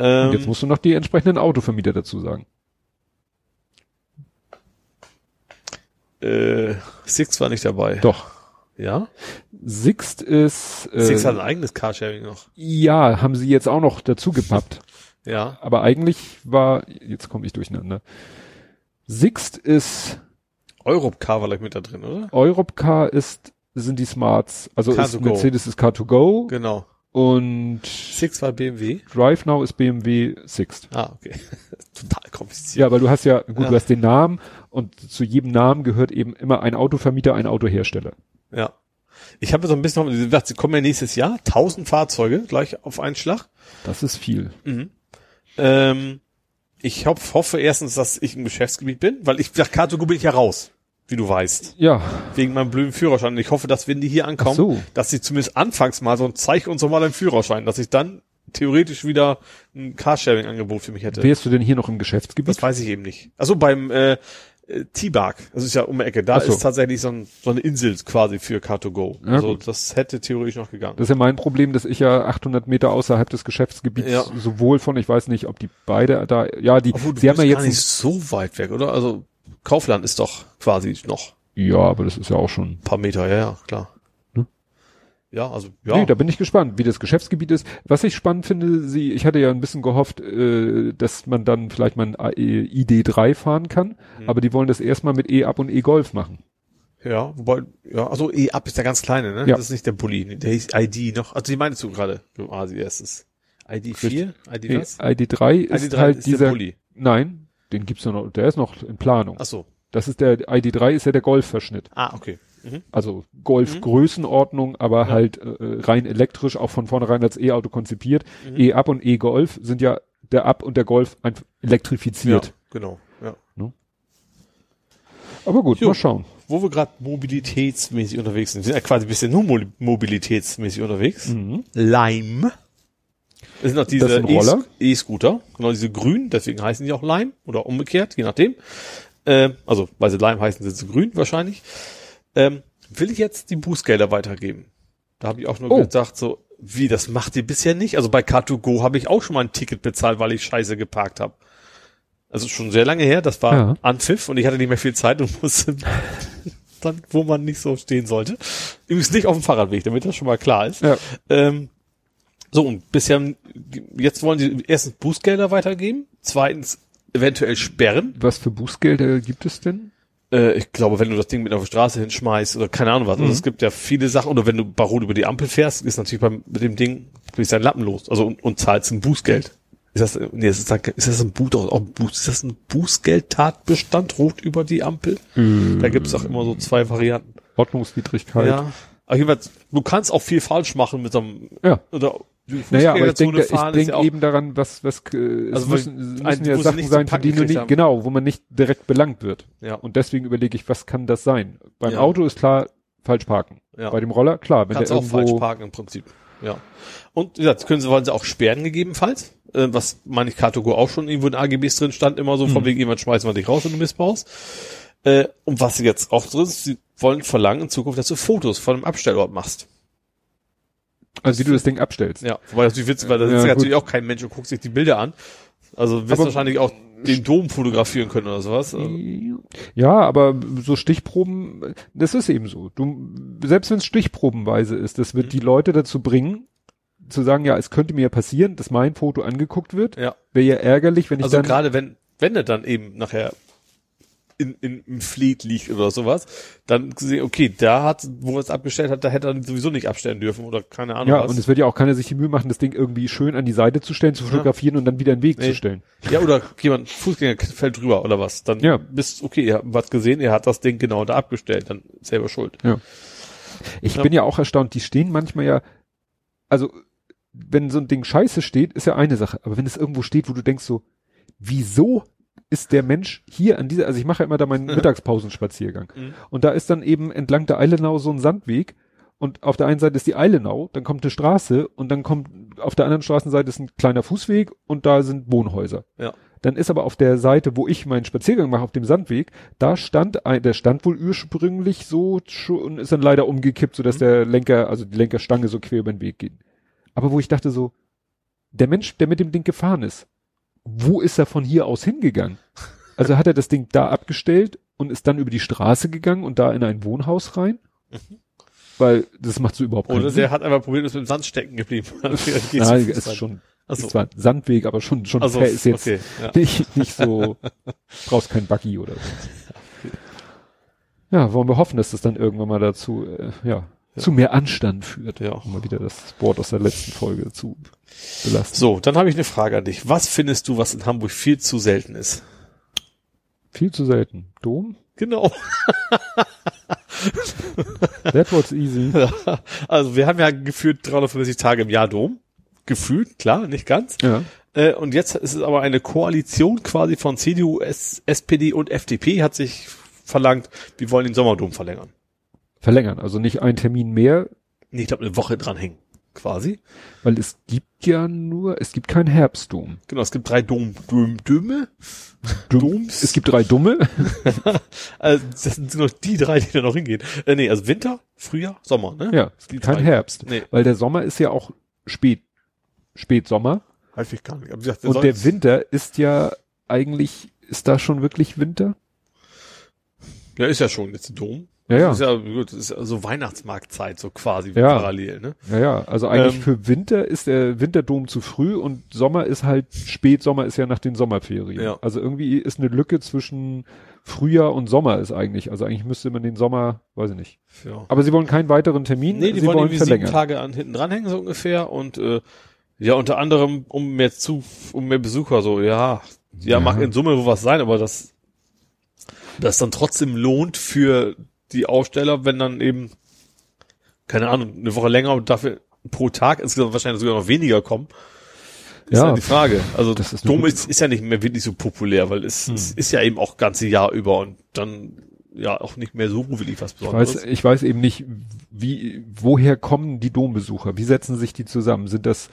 Ähm, jetzt musst du noch die entsprechenden Autovermieter dazu sagen. äh, Six war nicht dabei. Doch. Ja? Sixt ist, äh, Six hat ein eigenes Carsharing noch. ja, haben sie jetzt auch noch dazu gepappt. Ja. Aber eigentlich war, jetzt komme ich durcheinander. Sixt ist, Europcar war gleich mit da drin, oder? Europcar ist, sind die Smarts. Also ist Car2Go. Mercedes ist Car2Go Genau. und Six war BMW. Drive Now ist BMW Sixt. Ah, okay. Total kompliziert. Ja, weil du hast ja, gut, Ja. du hast den Namen und zu jedem Namen gehört eben immer ein Autovermieter, ein Autohersteller. Ja. Ich habe so ein bisschen, gesagt, sie kommen ja nächstes Jahr, 1000 Fahrzeuge gleich auf einen Schlag. Das ist viel. Ähm, ich hoff, hoffe erstens, dass ich im Geschäftsgebiet bin, weil ich nach Car2Go bin ich ja raus, wie du weißt, Ja, wegen meinem blöden Führerschein. Und ich hoffe, dass wenn die hier ankommen, so. dass sie zumindest anfangs mal so ein zeig uns doch mal einen Führerschein, dass ich dann theoretisch wieder ein Carsharing-Angebot für mich hätte. wärst du denn hier noch im Geschäftsgebiet? Das weiß ich eben nicht. Also beim äh, äh, T-Bark, das ist ja um die Ecke, da so. ist tatsächlich so, ein, so eine Insel quasi für Car2Go. Ja, also gut. das hätte theoretisch noch gegangen. Das ist ja mein Problem, dass ich ja 800 Meter außerhalb des Geschäftsgebiets Ja. sowohl von, ich weiß nicht, ob die beide da, ja, die, Obwohl, du sie haben ja jetzt, gar nicht so weit weg, oder? Also Kaufland ist doch quasi noch ja, aber das ist ja auch schon, ein paar Meter, ja, ja, klar. Hm? Ja, also ja. nee, da bin ich gespannt, wie das Geschäftsgebiet ist. Was ich spannend finde, sie, ich hatte ja ein bisschen gehofft, äh, dass man dann vielleicht mal ein äh, ID3 fahren kann, Hm. aber die wollen das erstmal mit E-Up und E-Golf machen. ja, wobei, ja, also E-Up ist der ganz kleine, ne? Ja. Das ist nicht der Bulli, der hieß ID noch. Also die meinst du gerade, quasi erstes. ID 4? ID E- was? ID3 ist ID3 halt ist der dieser, Bulli. nein, den gibt's ja noch, der ist noch in Planung. Ach so. Das ist der ID3 ist ja der Golf-Verschnitt. Ah, okay. Mhm. Also Golf-Größenordnung, aber halt äh, rein elektrisch, auch von vornherein als E-Auto konzipiert. Mhm. E-Up und E-Golf sind ja der Up und der Golf einfach elektrifiziert. Ja, genau. Ja. Aber gut, Jo. mal schauen. Wo wir gerade mobilitätsmäßig unterwegs sind, wir sind ja quasi ein bisschen nur mo mobilitätsmäßig unterwegs. Mhm. Lime. Das sind noch diese Roller? E- E-Scooter, genau diese grün, deswegen heißen die auch Lime oder umgekehrt, je nachdem. Ähm, also, weil sie Lime heißen, sind sie grün wahrscheinlich. Ähm, will ich jetzt die Bußgelder weitergeben? Da habe ich auch nur Oh. gedacht, so, wie, das macht ihr bisher nicht? Also bei Car2Go habe ich auch schon mal ein Ticket bezahlt, weil ich scheiße geparkt habe. Also schon sehr lange her, das war Ja. Anpfiff und ich hatte nicht mehr viel Zeit und musste dann, wo man nicht so stehen sollte. Übrigens nicht auf dem Fahrradweg, damit das schon mal klar ist. Ja. Ähm, so, und bisher, jetzt wollen sie erstens Bußgelder weitergeben, zweitens eventuell sperren. Was für Bußgelder gibt es denn? Äh, ich glaube, wenn du das Ding mit auf die Straße hinschmeißt oder keine Ahnung was. Also es gibt ja viele Sachen. Oder wenn du barot über die Ampel fährst, ist natürlich beim, mit dem Ding, bist dein Lappen los. Also und, und zahlst ein Bußgeld. Ist das, nee, ist das, ist das ein, Bu doch, auch ein Buß, ist das ein Bußgeldtatbestand, rot über die Ampel? Da gibt's auch immer so zwei Varianten. Ordnungswidrigkeit. Ja. Aber jedenfalls, du kannst auch viel falsch machen mit so einem, Ja. oder Naja, aber ich denke, ich fahren denke ja eben daran, was, was, äh, es Also, weil müssen, es ein- müssen ja Sachen sein, packen die du nicht, haben. genau, wo man nicht direkt belangt wird. Ja. Und deswegen überlege ich, was kann das sein? Beim Ja. Auto ist klar, falsch parken. Ja. Bei dem Roller, klar, wenn Kannst der auch falsch irgendwo, parken im Prinzip. Ja. Und wie gesagt, können sie, wollen sie auch sperren gegebenenfalls. Äh, was meine ich Car2Go auch schon irgendwo in AGBs drin stand, immer so, Mhm. von wegen jemand schmeißen wir dich raus, wenn du missbaust. Äh, und was sie jetzt auch drin ist, sie wollen verlangen in Zukunft, dass du Fotos von einem Abstellort machst. Also wie du das Ding abstellst. Ja. Wobei das witzig, weil da sitzt ja natürlich auch kein Mensch und guckt sich die Bilder an. Also wirst Aber- wahrscheinlich auch den Dom fotografieren können oder sowas. Ja, aber so Stichproben, das ist eben so. Du, selbst wenn es Stichprobenweise ist, das Mhm. wird die Leute dazu bringen, zu sagen, ja, es könnte mir ja passieren, dass mein Foto angeguckt wird. Ja. Wäre ja ärgerlich, wenn ich Also dann, gerade wenn, wenn er dann eben nachher in, in, im Fleet liegt oder sowas, dann sehen, okay, da hat, wo er es abgestellt hat, da hätte er sowieso nicht abstellen dürfen oder keine Ahnung ja, was. und es wird ja auch keiner sich die Mühe machen, das Ding irgendwie schön an die Seite zu stellen, zu fotografieren und dann wieder in den Weg Nee. zu stellen. ja, oder jemand, Fußgänger fällt drüber oder was. Dann Ja. bist, okay, ihr habt was gesehen, er hat das Ding genau da abgestellt, dann selber schuld. Ja. Ich Ja. bin ja auch erstaunt, die stehen manchmal ja, also wenn so ein Ding scheiße steht, ist ja eine Sache, aber wenn es irgendwo steht, wo du denkst so, wieso ist der Mensch hier an dieser, also ich mache ja immer da meinen Mittagspausenspaziergang Mhm. und da ist dann eben entlang der Eilenau so ein Sandweg und auf der einen Seite ist die Eilenau, dann kommt eine Straße und dann kommt auf der anderen Straßenseite ist ein kleiner Fußweg und da sind Wohnhäuser. Ja. Dann ist aber auf der Seite, wo ich meinen Spaziergang mache, auf dem Sandweg, da stand ein, der stand wohl ursprünglich so schon und ist dann leider umgekippt, sodass der Lenker, also die Lenkerstange so quer über den Weg geht. Aber wo ich dachte so, der Mensch, der mit dem Ding gefahren ist, wo ist er von hier aus hingegangen? Also hat er das Ding da abgestellt und ist dann über die Straße gegangen und da in ein Wohnhaus rein? Weil das macht so überhaupt keinen Oder Sinn. der hat einfach probiert, ist mit dem Sand stecken geblieben. Geht's Nein, ist schon, so. ist zwar Sandweg, aber schon, schon Also, fair ist jetzt okay, ja. nicht, nicht so, brauchst kein Buggy oder so. Ja, wollen wir hoffen, dass das dann irgendwann mal dazu, äh, ja, zu mehr Anstand führt. Ja. Um mal wieder das Wort aus der letzten Folge zu belasten. So, dann habe ich eine Frage an dich. Was findest du, was in Hamburg viel zu selten ist? Viel zu selten. Dom? Genau. That was easy. Also wir haben ja gefühlt 350 Tage im Jahr Dom. Gefühlt, klar, nicht ganz. Ja. Äh, und jetzt ist es aber eine Koalition quasi von CDU, S SPD und FDP hat sich verlangt, wir wollen den Sommerdom verlängern. Verlängern. Also nicht ein Termin mehr, Nee, ich glaube eine Woche dranhängen, quasi. weil es gibt ja nur, es gibt keinen Herbstdom. Genau, es gibt drei Dom, Dom Döme. Doms. Es gibt drei Dumme. Also, das sind nur die drei, die da noch hingehen. Äh, nee, also Winter, Frühjahr, Sommer, ne? ja, es gibt keinen drei. Herbst. Nee. Weil der Sommer ist ja auch spät, Spätsommer. Ich gar nicht. Gesagt, Und der Winter ist ja eigentlich, ist da schon wirklich Winter? Ja, ist ja schon jetzt Dom. Ja, ja. Das ist ja gut, das ist ja so Weihnachtsmarktzeit, so quasi Ja. parallel, ne? Ja, ja. Also eigentlich Ähm. für Winter ist der Winterdom zu früh und Sommer ist halt, Spätsommer ist ja nach den Sommerferien. Ja. Also irgendwie ist eine Lücke zwischen Frühjahr und Sommer ist eigentlich. Also eigentlich müsste man den Sommer, weiß ich nicht. Ja. Aber sie wollen keinen weiteren Termin. Nee, die sie wollen, wollen irgendwie sieben. Tage an hinten dranhängen, so ungefähr. Und äh, ja, unter anderem um mehr zu, um mehr Besucher, so, ja, ja, Ja. mag in Summe wohl was sein, aber das das dann trotzdem lohnt für die Aussteller, wenn dann eben, keine Ahnung, eine Woche länger und dafür pro Tag insgesamt wahrscheinlich sogar noch weniger kommen. Ist Ja. ja die Frage. Also Das ist Dom ist, ist ja nicht mehr wirklich so populär, weil es, Hm. es ist ja eben auch ganze Jahr über und dann ja auch nicht mehr so wirklich was Ich Besonderes. weiß, ich weiß eben nicht, wie, woher kommen die Dombesucher? Wie setzen sich die zusammen? Sind das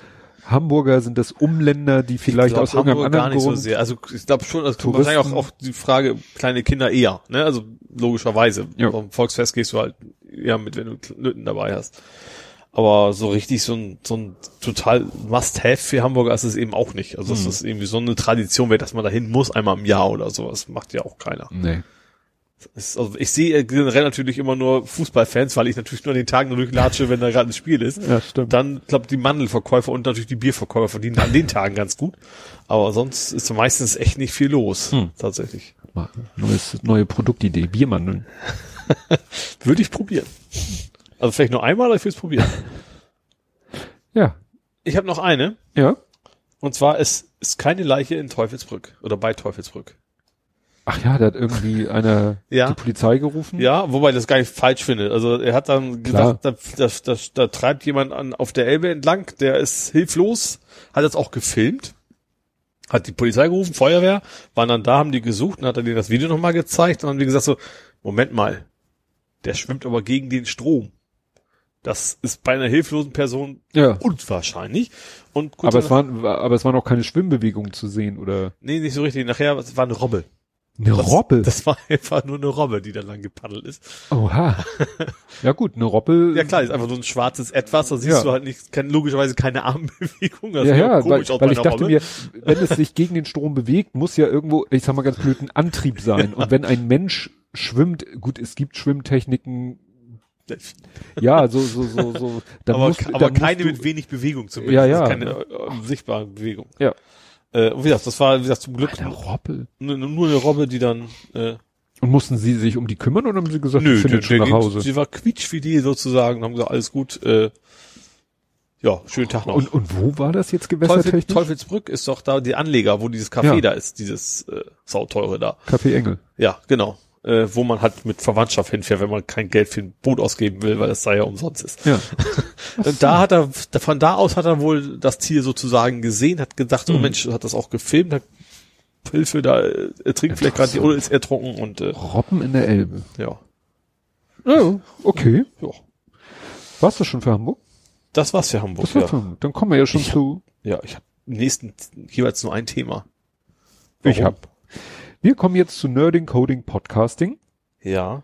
Hamburger, sind das Umländer, die vielleicht ich glaub, aus irgendeinem Hamburg anderen gar nicht so Grund? sehr. Also ich glaube schon, also Touristen. wahrscheinlich auch, auch die Frage, kleine Kinder eher, ne? Also logischerweise. Ja. Beim Volksfest gehst du halt eher mit, wenn du Lütten dabei hast. Aber so richtig so ein, so ein total Must-Have für Hamburger ist es eben auch nicht. Also dass Hm. das irgendwie so eine Tradition dass man dahin muss, einmal im Jahr oder sowas. Macht ja auch keiner. Nee. Es, also ich sehe generell natürlich immer nur Fußballfans, weil ich natürlich nur an den Tagen durchlatsche, wenn da gerade ein Spiel ist. Ja, stimmt. Dann klappt die Mandelverkäufer und natürlich die Bierverkäufer verdienen an den Tagen ganz gut. Aber sonst ist meistens echt nicht viel los, Hm. tatsächlich. Neues, neue Produktidee, Biermandeln. Würde ich probieren. Also vielleicht nur einmal, aber ich will es probieren. Ja. Ich habe noch eine, Ja. und zwar es ist keine Leiche in Teufelsbrück oder bei Teufelsbrück. Ach ja, da hat irgendwie einer Ja. die Polizei gerufen. Ja, wobei ich das gar nicht falsch finde. Also er hat dann gesagt, da, da, da, da treibt jemand an, auf der Elbe entlang, der ist hilflos, hat das auch gefilmt, hat die Polizei gerufen, Feuerwehr, waren dann da, haben die gesucht und hat er denen das Video nochmal gezeigt und haben die gesagt so, Moment mal, der schwimmt aber gegen den Strom. Das ist bei einer hilflosen Person Ja. unwahrscheinlich. Und Aber es waren, war- aber es waren auch keine Schwimmbewegungen zu sehen, oder? nee, nicht so richtig. Nachher, es war eine Robbe. Eine Das, Robbe. Das war einfach nur eine Robbe, die da lang gepaddelt ist. Oha. ja gut, eine Robbe. Ja klar, ist einfach so ein schwarzes Etwas, da siehst Ja. du halt nicht, kein, logischerweise keine Armbewegung. Das Ja, ja, weil, weil ich dachte Robbe. mir, wenn es sich gegen den Strom bewegt, muss ja irgendwo, ich sag mal ganz blöd, ein Antrieb sein. Und wenn ein Mensch schwimmt, gut, es gibt Schwimmtechniken, ja, so, so, so, so, dann aber, musst, aber dann keine musst mit du, wenig Bewegung zumindest. Ja, ja. Keine äh, sichtbare Bewegung. Ja. Äh, und wie gesagt, das war, wie gesagt, zum Glück Robbe. nur, nur eine Robbe, die dann, äh, Und mussten sie sich um die kümmern oder haben sie gesagt, nö, sie findet schon nach Hause? sie war quietschfidel sozusagen, und haben gesagt, alles gut, äh, ja, schönen Tag noch. Und, und wo war das jetzt Teufel, gewässertechnisch? Teufelsbrück ist doch da die Anleger, wo dieses Café Ja. da ist, dieses äh, sauteure da. Café Engel. Ja, genau. Äh, wo man halt mit Verwandtschaft hinfährt, wenn man kein Geld für ein Boot ausgeben will, weil das da ja umsonst ist. Ja. Und da hat er, von da aus hat er wohl das Tier sozusagen gesehen, hat gedacht, oh Mhm. Mensch, hat das auch gefilmt, hat Hilfe, da äh, er trinkt vielleicht gerade die oder ist ertrunken und äh, Robben in der Elbe. ja. Ja, okay. ja. Warst du schon für Hamburg? Das war's für Hamburg. Das war Ja, für Hamburg. Dann kommen wir ja schon Ich- zu. ja ich habe nächsten jeweils nur ein Thema. Ich Warum? Wir kommen jetzt zu Nerding, Coding, Podcasting. Ja.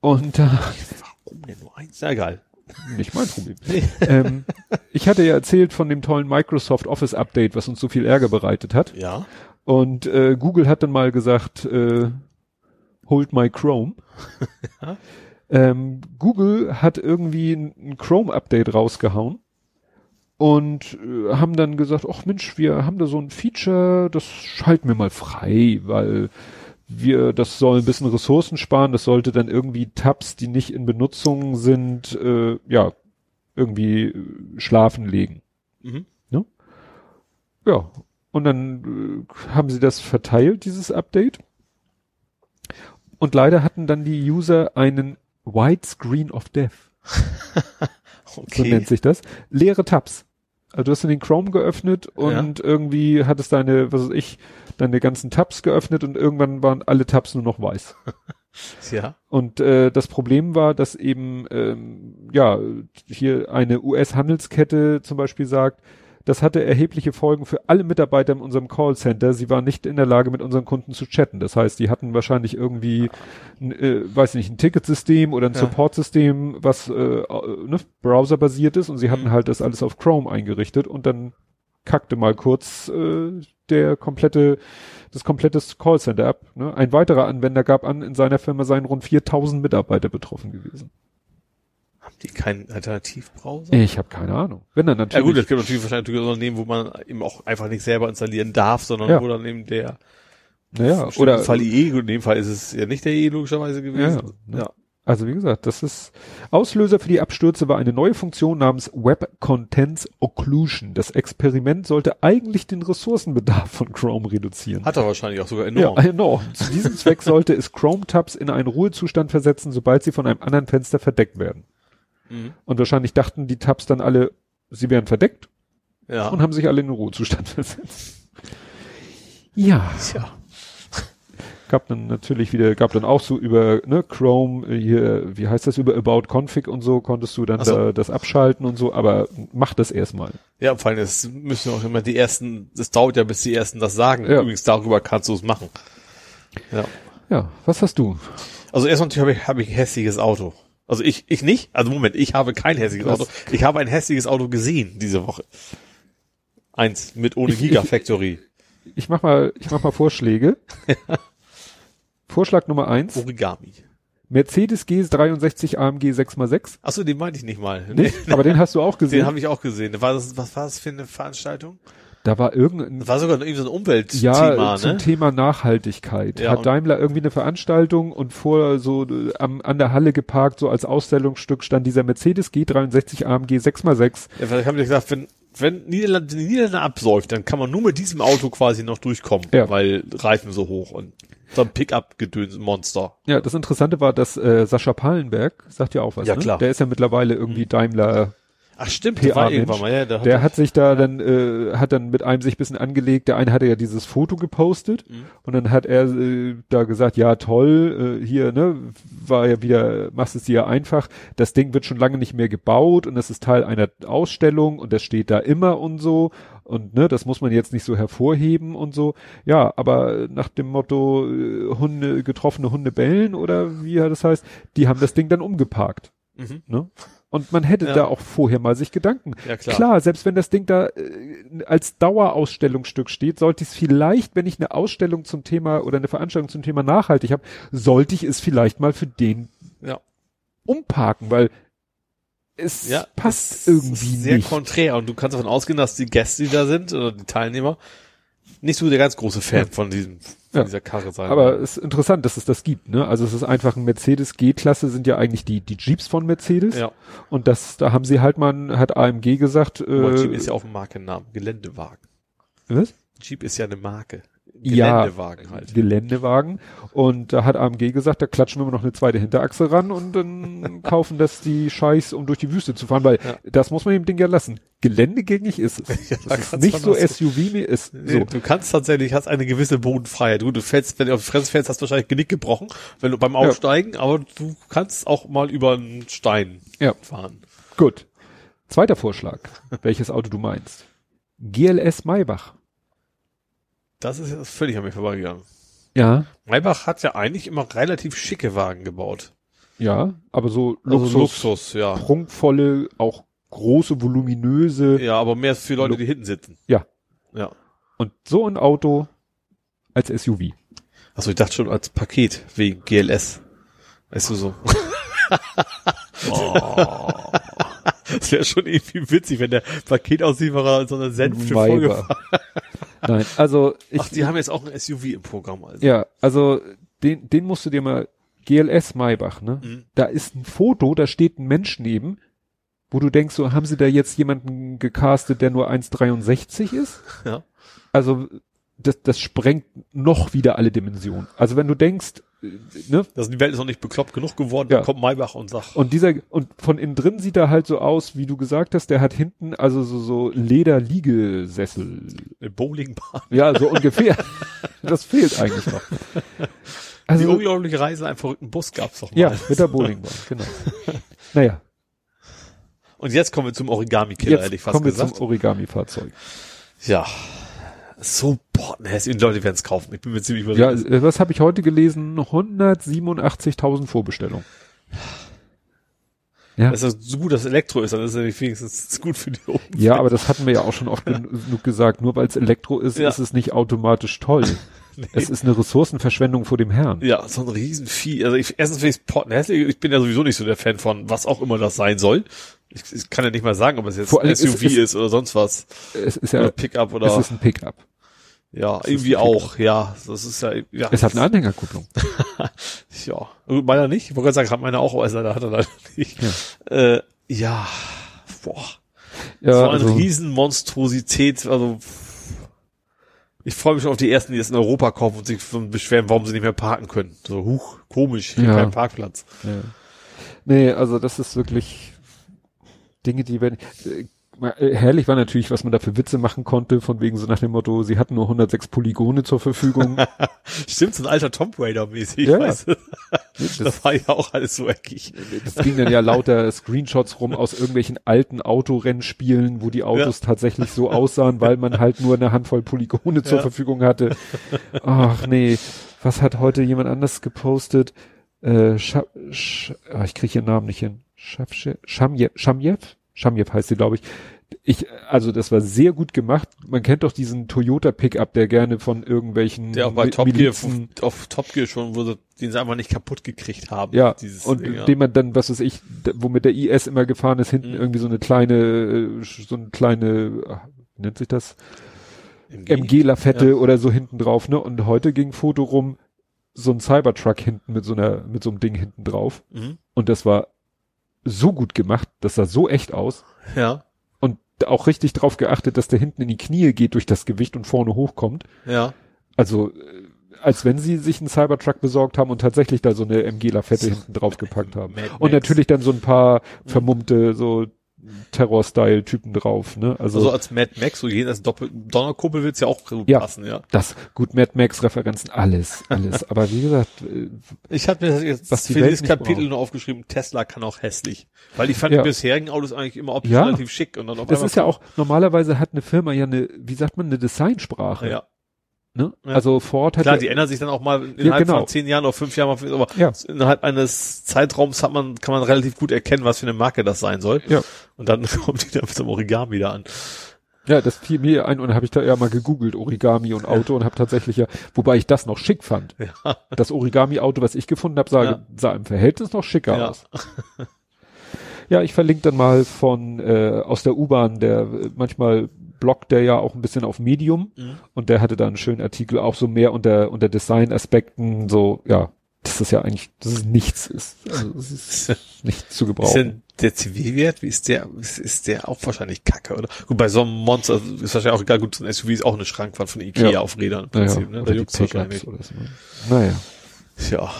Und da, Warum denn nur eins? Na egal. nicht mein Problem. Ähm, ich hatte ja erzählt von dem tollen Microsoft Office Update, was uns so viel Ärger bereitet hat. Ja. Und äh, Google hat dann mal gesagt, äh, hold my Chrome. Ja. ähm, Google hat irgendwie ein, ein Chrome-Update rausgehauen und äh, haben dann gesagt, ach Mensch, wir haben da so ein Feature, das schalten wir mal frei, weil wir, das soll ein bisschen Ressourcen sparen, das sollte dann irgendwie Tabs, die nicht in Benutzung sind, äh, ja, irgendwie äh, schlafen legen. Mhm. Ja, und dann äh, haben sie das verteilt, dieses Update. Und leider hatten dann die User einen White Screen of Death, so Okay. nennt sich das. Leere Tabs. Also du hast dann den Chrome geöffnet und irgendwie hattest deine, was weiß ich, deine ganzen Tabs geöffnet und irgendwann waren alle Tabs nur noch weiß. Ja. Und äh, das Problem war, dass eben ähm, ja hier eine US-Handelskette zum Beispiel sagt, das hatte erhebliche Folgen für alle Mitarbeiter in unserem Callcenter. Sie waren nicht in der Lage, mit unseren Kunden zu chatten. Das heißt, die hatten wahrscheinlich irgendwie, ein, äh, weiß nicht, ein Ticketsystem oder ein Ja. Supportsystem, was äh, äh, ne, browserbasiert ist und sie hatten Mhm. halt das alles auf Chrome eingerichtet und dann kackte mal kurz äh, der komplette das komplette Callcenter ab. Ne? Ein weiterer Anwender gab an, in seiner Firma seien rund 4000 Mitarbeiter betroffen gewesen. Haben die keinen Alternativbrowser? Ich habe keine Ahnung. Wenn dann Ja natürlich. gut, es gibt natürlich wahrscheinlich Unternehmen, wo man eben auch einfach nicht selber installieren darf, sondern Ja. wo dann eben der naja, oder Fall IE, in dem Fall ist es ja nicht der IE logischerweise gewesen. Ja, ne? ja. Also wie gesagt, das ist Auslöser für die Abstürze war eine neue Funktion namens Web Contents Occlusion. Das Experiment sollte eigentlich den Ressourcenbedarf von Chrome reduzieren. Hat er wahrscheinlich auch sogar enorm. Ja, enorm. Zu diesem Zweck sollte es Chrome-Tabs in einen Ruhezustand versetzen, sobald sie von einem anderen Fenster verdeckt werden. Mhm. Und wahrscheinlich dachten die Tabs dann alle, sie wären verdeckt Ja. und haben sich alle in den Ruhezustand versetzt. Ja, Tja. gab dann natürlich wieder, gab dann auch so über ne, Chrome, äh, hier, wie heißt das, über About Config und so, konntest du dann so. da das abschalten und so, aber mach das erstmal. Ja, vor allem, es müssen auch immer die ersten, das dauert ja, bis die ersten das sagen. Ja. Übrigens, darüber kannst du es machen. Ja. Ja, was hast du? Also erstmal habe ich, habe ich ein hässliches Auto. Also ich, ich nicht. Also Moment, ich habe kein hässliches? Auto. Ich habe ein hässliches Auto gesehen diese Woche. Eins mit ohne Ich- Gigafactory. Ich mach mal, ich mach mal Vorschläge. Vorschlag Nummer eins, Origami. Mercedes G63 AMG 6x6. Achso, den meinte ich nicht mal. Nicht? Aber den hast du auch gesehen. Den habe ich auch gesehen. War das, was war das für eine Veranstaltung? Da war irgendein, Das war sogar irgendwie so ein Umweltthema, ja, zum ne? Thema Nachhaltigkeit. Ja, Hat Daimler irgendwie eine Veranstaltung und vor so äh, am, an der Halle geparkt, so als Ausstellungsstück stand dieser Mercedes G63 AMG 6x6. Ja, ich habe gesagt, wenn, wenn Niederland, die Niederlande absäuft, dann kann man nur mit diesem Auto quasi noch durchkommen, Ja. weil Reifen so hoch und so ein Pickup-Gedöns, Monster. Ja, das Interessante war, dass äh, Sascha Pallenberg, sagt ja auch was, Ja, ne? klar. Der ist ja mittlerweile irgendwie Daimler Ach stimmt, der war irgendwann mal, ja, der, Der hat sich da dann, äh, hat dann mit einem sich bisschen angelegt. Der eine hatte ja dieses Foto gepostet Mhm. und dann hat er äh, da gesagt, ja toll, äh, hier, ne, war ja wieder, machst es dir ja einfach. Das Ding wird schon lange nicht mehr gebaut und das ist Teil einer Ausstellung und das steht da immer und so. Und ne, das muss man jetzt nicht so hervorheben und so. Ja, aber nach dem Motto äh, Hunde, getroffene Hunde bellen oder wie das heißt, die haben das Ding dann umgeparkt. Mhm. Ne? Und man hätte Ja. da auch vorher mal sich Gedanken. Ja, klar. selbst wenn das Ding da äh, als Dauerausstellungsstück steht, sollte ich es vielleicht, wenn ich eine Ausstellung zum Thema oder eine Veranstaltung zum Thema nachhaltig habe, sollte ich es vielleicht mal für den Ja. umparken, weil es Ja, passt irgendwie sehr nicht. konträr und du kannst davon ausgehen, dass die Gäste, die da sind oder die Teilnehmer nicht so der ganz große Fan von diesem von Ja. dieser Karre sein. Aber es ist interessant, dass es das gibt, ne? Also es ist einfach ein Mercedes G-Klasse sind ja eigentlich die die Jeeps von Mercedes ja, und das da haben sie halt mal hat AMG gesagt, äh, Jeep ist ja auch ein Markennamen, Geländewagen. was? Jeep ist ja eine Marke. Ja, Geländewagen halt. Geländewagen. Und da hat AMG gesagt, da klatschen wir noch eine zweite Hinterachse ran und dann kaufen das die Scheiß, um durch die Wüste zu fahren, weil Ja. das muss man dem Ding ja lassen. Geländegängig ist es. Ja, es ist nicht so SUV wie ist. Nee, So. Du kannst tatsächlich, hast eine gewisse Bodenfreiheit. Du, du fällst, wenn du auf die Fresse fällst, hast du wahrscheinlich Genick gebrochen, wenn du beim Aufsteigen, aber du kannst auch mal über einen Stein Ja. fahren. Gut. Zweiter Vorschlag. welches Auto du meinst. GLS Maybach. Das ist jetzt völlig an mir vorbeigegangen. Ja. Maybach hat ja eigentlich immer relativ schicke Wagen gebaut. Ja, aber so Also Luxus, Luxus, ja. prunkvolle, auch große, voluminöse. Ja, aber mehr für Leute, Lu- die hinten sitzen. Ja. Ja. Und so ein Auto als SUV. Also ich dachte schon als Paket wegen GLS. Weißt du so. Oh. Das wäre schon irgendwie witzig, wenn der Paketauslieferer so eine Senf Maybach. Nein, also ich, Ach, die haben jetzt auch ein SUV im Programm. Also. Ja, also den, den musst du dir mal, GLS Maybach, ne? Mhm. Da ist ein Foto, da steht ein Mensch neben, wo du denkst, so haben sie da jetzt jemanden gecastet, der nur 1,63 ist? Ja. Also das, das sprengt noch wieder alle Dimensionen. Also wenn du denkst, äh, ne? Das, die Welt ist noch nicht bekloppt genug geworden, Ja. dann kommt Maybach und sagt, Und dieser, und von innen drin sieht er halt so aus, wie du gesagt hast, der hat hinten also so, so Lederliegesessel. eine Bowlingbahn. Ja, so ungefähr. das fehlt eigentlich noch. die Also, unglaubliche Reise in einem verrückten Bus gab's doch mal. Ja, mit der Bowlingbahn, genau. Naja, Und jetzt kommen wir zum Origami-Killer, hätte ich fast kommen wir gesagt. zum Origami-Fahrzeug. Ja. So bottenhässlich. Und die Leute werden es kaufen. Ich bin mir ziemlich Ja, überzeugt. äh, was habe ich heute gelesen? 187.000 Vorbestellungen. Ja. Das ist so gut, dass Elektro ist, dann ist es wenigstens gut für die Umwelt. Ja, aber das hatten wir ja auch schon oft genug gesagt. Nur weil es Elektro ist, Ja. ist es nicht automatisch toll. Es ist eine Ressourcenverschwendung vor dem Herrn. Ja, so ein Riesenvieh. Also ich, erstens finde ich pottenhässlich. Ich bin ja sowieso nicht so der Fan von was auch immer das sein soll. Ich, ich kann ja nicht mal sagen, ob es jetzt ein SUV ist- ist, oder sonst was. Es ist Oder ja, Pickup oder. es ist ein Pickup. Ja, ist irgendwie auch, ja. Das ist ja, ja. Es hat eine Anhängerkupplung. ja. Meiner nicht. Ich wollte gerade sagen, hat meiner auch, aber da hat er leider nicht. Ja. Äh, ja. Boah. Ja, so eine also, Riesenmonstrosität, also ich freue mich schon auf die ersten, die das in Europa kaufen und sich beschweren, warum sie nicht mehr parken können. So, huch, komisch, hier Ja. kein Parkplatz. ja. Nee, also das ist wirklich Dinge, die werden, äh, herrlich war natürlich, was man da für Witze machen konnte, von wegen so nach dem Motto, sie hatten nur 106 Polygone zur Verfügung. Stimmt, so ein alter Tomb Raider mäßig, Ja. weißt du? das, Das war ja auch alles so eckig. das ging dann ja lauter Screenshots rum aus irgendwelchen alten Autorennspielen, wo die Autos tatsächlich so aussahen, weil man halt nur eine Handvoll Polygone zur Ja. Verfügung hatte. Ach nee, was hat heute jemand anders gepostet? Äh, Scha Sch ah, ich kriege ihren Namen nicht hin. Schafsche- Schamjew heißt sie, glaube ich. Ich, also das war sehr gut gemacht. Man kennt doch diesen Toyota Pickup, der gerne von irgendwelchen Der auch bei Top Gear, auf Top Gear schon, wo sie, den sie einfach nicht kaputt gekriegt haben. Ja, dieses und Ding, ja. dem man dann, was weiß ich, womit der IS immer gefahren ist, hinten Mhm. irgendwie so eine kleine, äh, so eine kleine, wie nennt sich das? MG. MG-Lafette Ja. oder so hinten drauf, ne? Und heute ging Foto rum, so ein Cybertruck hinten mit so einer, mit so einem Ding hinten drauf. Mhm. Und das war so gut gemacht, das sah so echt aus. Ja, Und auch richtig drauf geachtet, dass der hinten in die Knie geht durch das Gewicht und vorne hochkommt. ja. Also, äh, als wenn sie sich einen Cybertruck besorgt haben und tatsächlich da so eine MG-Lafette hinten drauf gepackt haben. Mad Und Max. natürlich dann so ein paar vermummte, so Terror-Style-Typen drauf, ne? Also, Also als Mad Max, so jedes Doppel Donnerkuppel wird's ja auch Ja. passen, ja. das, gut, Mad Max-Referenzen, alles, alles. Aber wie gesagt, äh, Ich hatte mir das jetzt Was für dieses Kapitel braucht. nur aufgeschrieben, Tesla kann auch hässlich. Weil ich fand Ja. die bisherigen Autos eigentlich immer optisch Ja. relativ schick und dann auf das ist ja auch, normalerweise hat eine Firma ja eine, wie sagt man, eine Designsprache. ja. Ne? Ja. Also Ford hat Klar, ja, die ändern sich dann auch mal innerhalb genau. von zehn Jahren oder fünf Jahren, aber Ja. innerhalb eines Zeitraums hat man, kann man relativ gut erkennen, was für eine Marke das sein soll. Ja. Und dann kommt die dann mit dem Origami wieder an. ja, das fiel mir ein und habe ich da ja mal gegoogelt, Origami und Auto und habe tatsächlich ja, wobei ich das noch schick fand. Ja. Das Origami-Auto, was ich gefunden habe, sah, Ja. sah im Verhältnis noch schicker Ja. aus. Ja, ich verlinke dann mal von äh, aus der U-Bahn, der äh, manchmal bloggt der ja auch ein bisschen auf Medium Mhm. und der hatte da einen schönen Artikel auch so mehr unter unter Design-Aspekten, so ja, dass das ja eigentlich, dass es nichts ist. Also es ist nicht zu Ist gebrauchen. denn der CW-Wert, wie ist der, ist, ist der auch wahrscheinlich kacke, oder? Gut, bei so einem Monster ist wahrscheinlich auch egal, gut, so ein SUV ist auch eine Schrankwand von Ikea Ja. auf Rädern im Naja, Prinzip, ne? oder Da juckt's wahrscheinlich. oder so. Naja. Ja.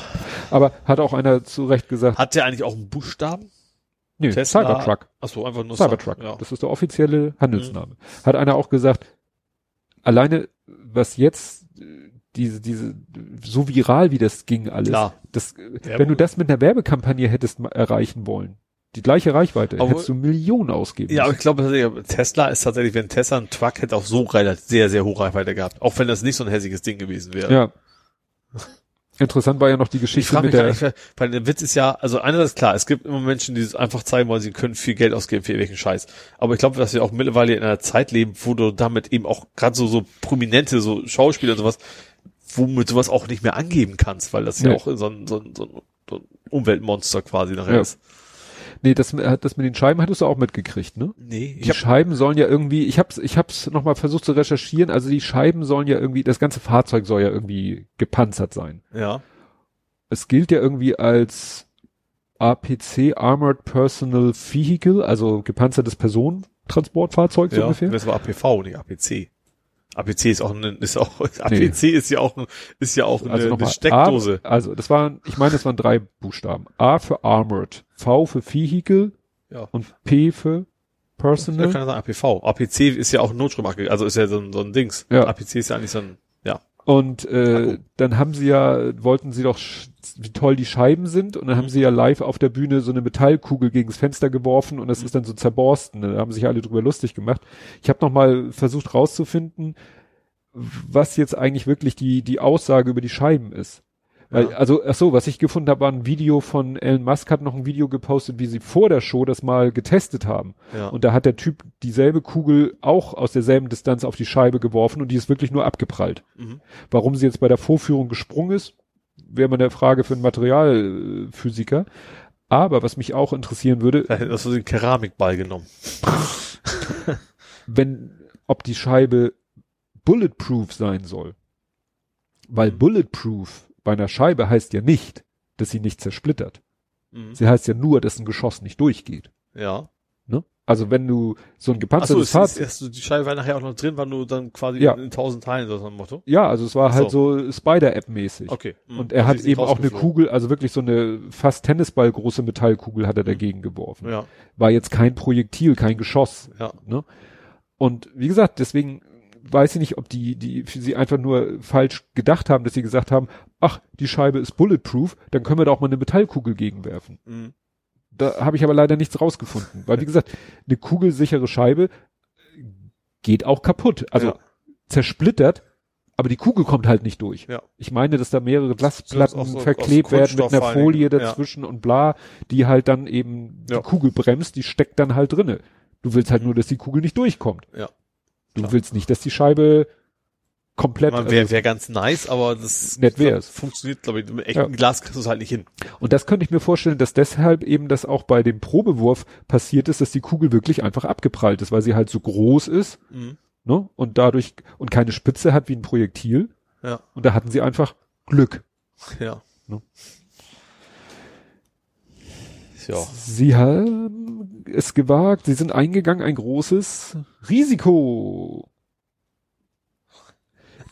Aber hat auch einer zu Recht gesagt, Hat der eigentlich auch einen Buchstaben? Nee, Tesla- Cybertruck. Ach so, einfach nur Cybertruck. Ja. Das ist der offizielle Handelsname. Mhm. Hat einer auch gesagt, alleine was jetzt äh, diese diese so viral wie das ging alles, Klar. das äh, Ja, wenn du das mit einer Werbekampagne hättest erreichen wollen, die gleiche Reichweite, Aber- hättest du Millionen ausgeben. Ja, aber ich glaube, Tesla ist tatsächlich, wenn Tesla einen Truck hätte, auch so relativ sehr, sehr hoch Reichweite gehabt. Auch wenn das nicht so ein hässiges Ding gewesen wäre. ja. Interessant war ja noch die Ich Geschichte frage mit der, nicht, weil der Witz ist ja, also einerseits klar, es gibt immer Menschen, die es einfach zeigen wollen, sie können viel Geld ausgeben für irgendwelchen Scheiß. Aber ich glaube, dass wir auch mittlerweile in einer Zeit leben, wo du damit eben auch gerade so, so prominente, so Schauspieler und sowas, womit sowas auch nicht mehr angeben kannst, weil das ja Nee. auch so ein, so ein, so ein, so ein Umweltmonster quasi nachher Ja. ist. Nee, das, hat- das mit den Scheiben hattest du auch mitgekriegt, ne? Nee, Die ich hab, Scheiben sollen ja irgendwie, ich hab's, ich hab's nochmal versucht zu recherchieren, also die Scheiben sollen ja irgendwie, das ganze Fahrzeug soll ja irgendwie gepanzert sein. ja, es gilt ja irgendwie als APC, Armored Personal Vehicle, also gepanzertes Personentransportfahrzeug so ja, ungefähr. das war APV, nicht APC. APC ist auch ein, ist auch, APC ist ja auch, ein- ist ja auch eine, Also eine Steckdose. A, also das waren, ich meine, es waren drei Buchstaben. A für Armored, V für Vehicle Ja. und P für Ja, Personal. kann ja sagen, APV. APC ist ja auch ein Notstromaggregat, also ist ja so ein, so ein Dings. Ja. APC ist ja eigentlich so ein, ja. Und äh, Akku. dann haben sie ja, wollten sie doch, wie toll die Scheiben sind, und dann Mhm. haben sie ja live auf der Bühne so eine Metallkugel gegens Fenster geworfen und das Mhm. ist dann so zerborsten. Da haben sich alle drüber lustig gemacht. Ich habe noch mal versucht rauszufinden, was jetzt eigentlich wirklich die die Aussage über die Scheiben ist. Weil, Ja. also, ach so, was ich gefunden habe, war ein Video von Elon Musk hat noch ein Video gepostet, wie sie vor der Show das mal getestet haben. Ja. Und da hat der Typ dieselbe Kugel auch aus derselben Distanz auf die Scheibe geworfen und die ist wirklich nur abgeprallt. mhm. Warum sie jetzt bei der Vorführung gesprungen ist, wäre mal eine Frage für einen Materialphysiker. Aber was mich auch interessieren würde, Da hätte das so den Keramikball genommen. wenn, ob die Scheibe bulletproof sein soll. Weil bulletproof bei einer Scheibe heißt ja nicht, dass sie nicht zersplittert. Mhm. Sie heißt ja nur, dass ein Geschoss nicht durchgeht. Ja. Also wenn du so ein gepanzertes es ist Fahrzeug, so, die Scheibe war nachher auch noch drin, war nur dann quasi Ja. in tausend Teilen, so ein Motto. ja, also es war halt so Spider-App mäßig. Okay. Mhm. Und er Also hat ist eben auch eine. Kugel, also wirklich so eine fast Tennisball große Metallkugel hat er dagegen geworfen. Ja, War jetzt kein Projektil, kein Geschoss. ja. Ne? Und wie gesagt, deswegen weiß ich nicht, ob die, die für sie einfach nur falsch gedacht haben, dass sie gesagt haben, ach, die Scheibe ist bulletproof, dann können wir da auch mal eine Metallkugel gegenwerfen. Mhm. Da habe ich aber leider nichts rausgefunden. Weil, wie gesagt, eine kugelsichere Scheibe geht auch kaputt. Also Ja. zersplittert, aber die Kugel kommt halt nicht durch. Ja. Ich meine, dass da mehrere Glasplatten so verklebt werden mit einer Folie Dingen, ja. dazwischen und bla, die halt dann eben Ja. die Kugel bremst, die steckt dann halt drinne. Du willst halt nur, dass die Kugel nicht durchkommt. Ja. Du Klar. willst nicht, dass die Scheibe komplett. Wäre wär ganz nice, aber das Nett wär's. funktioniert, glaube ich, mit echtem Ja. Glas kriegst du es halt nicht hin. und das könnte ich mir vorstellen, dass deshalb eben das auch bei dem Probewurf passiert ist, dass die Kugel wirklich einfach abgeprallt ist, weil sie halt so groß ist, Mhm. ne? Und dadurch und keine Spitze hat wie ein Projektil. Ja, Und da hatten sie einfach Glück. ja. Ne? Ja. Sie haben es gewagt, sie sind eingegangen, ein großes Risiko.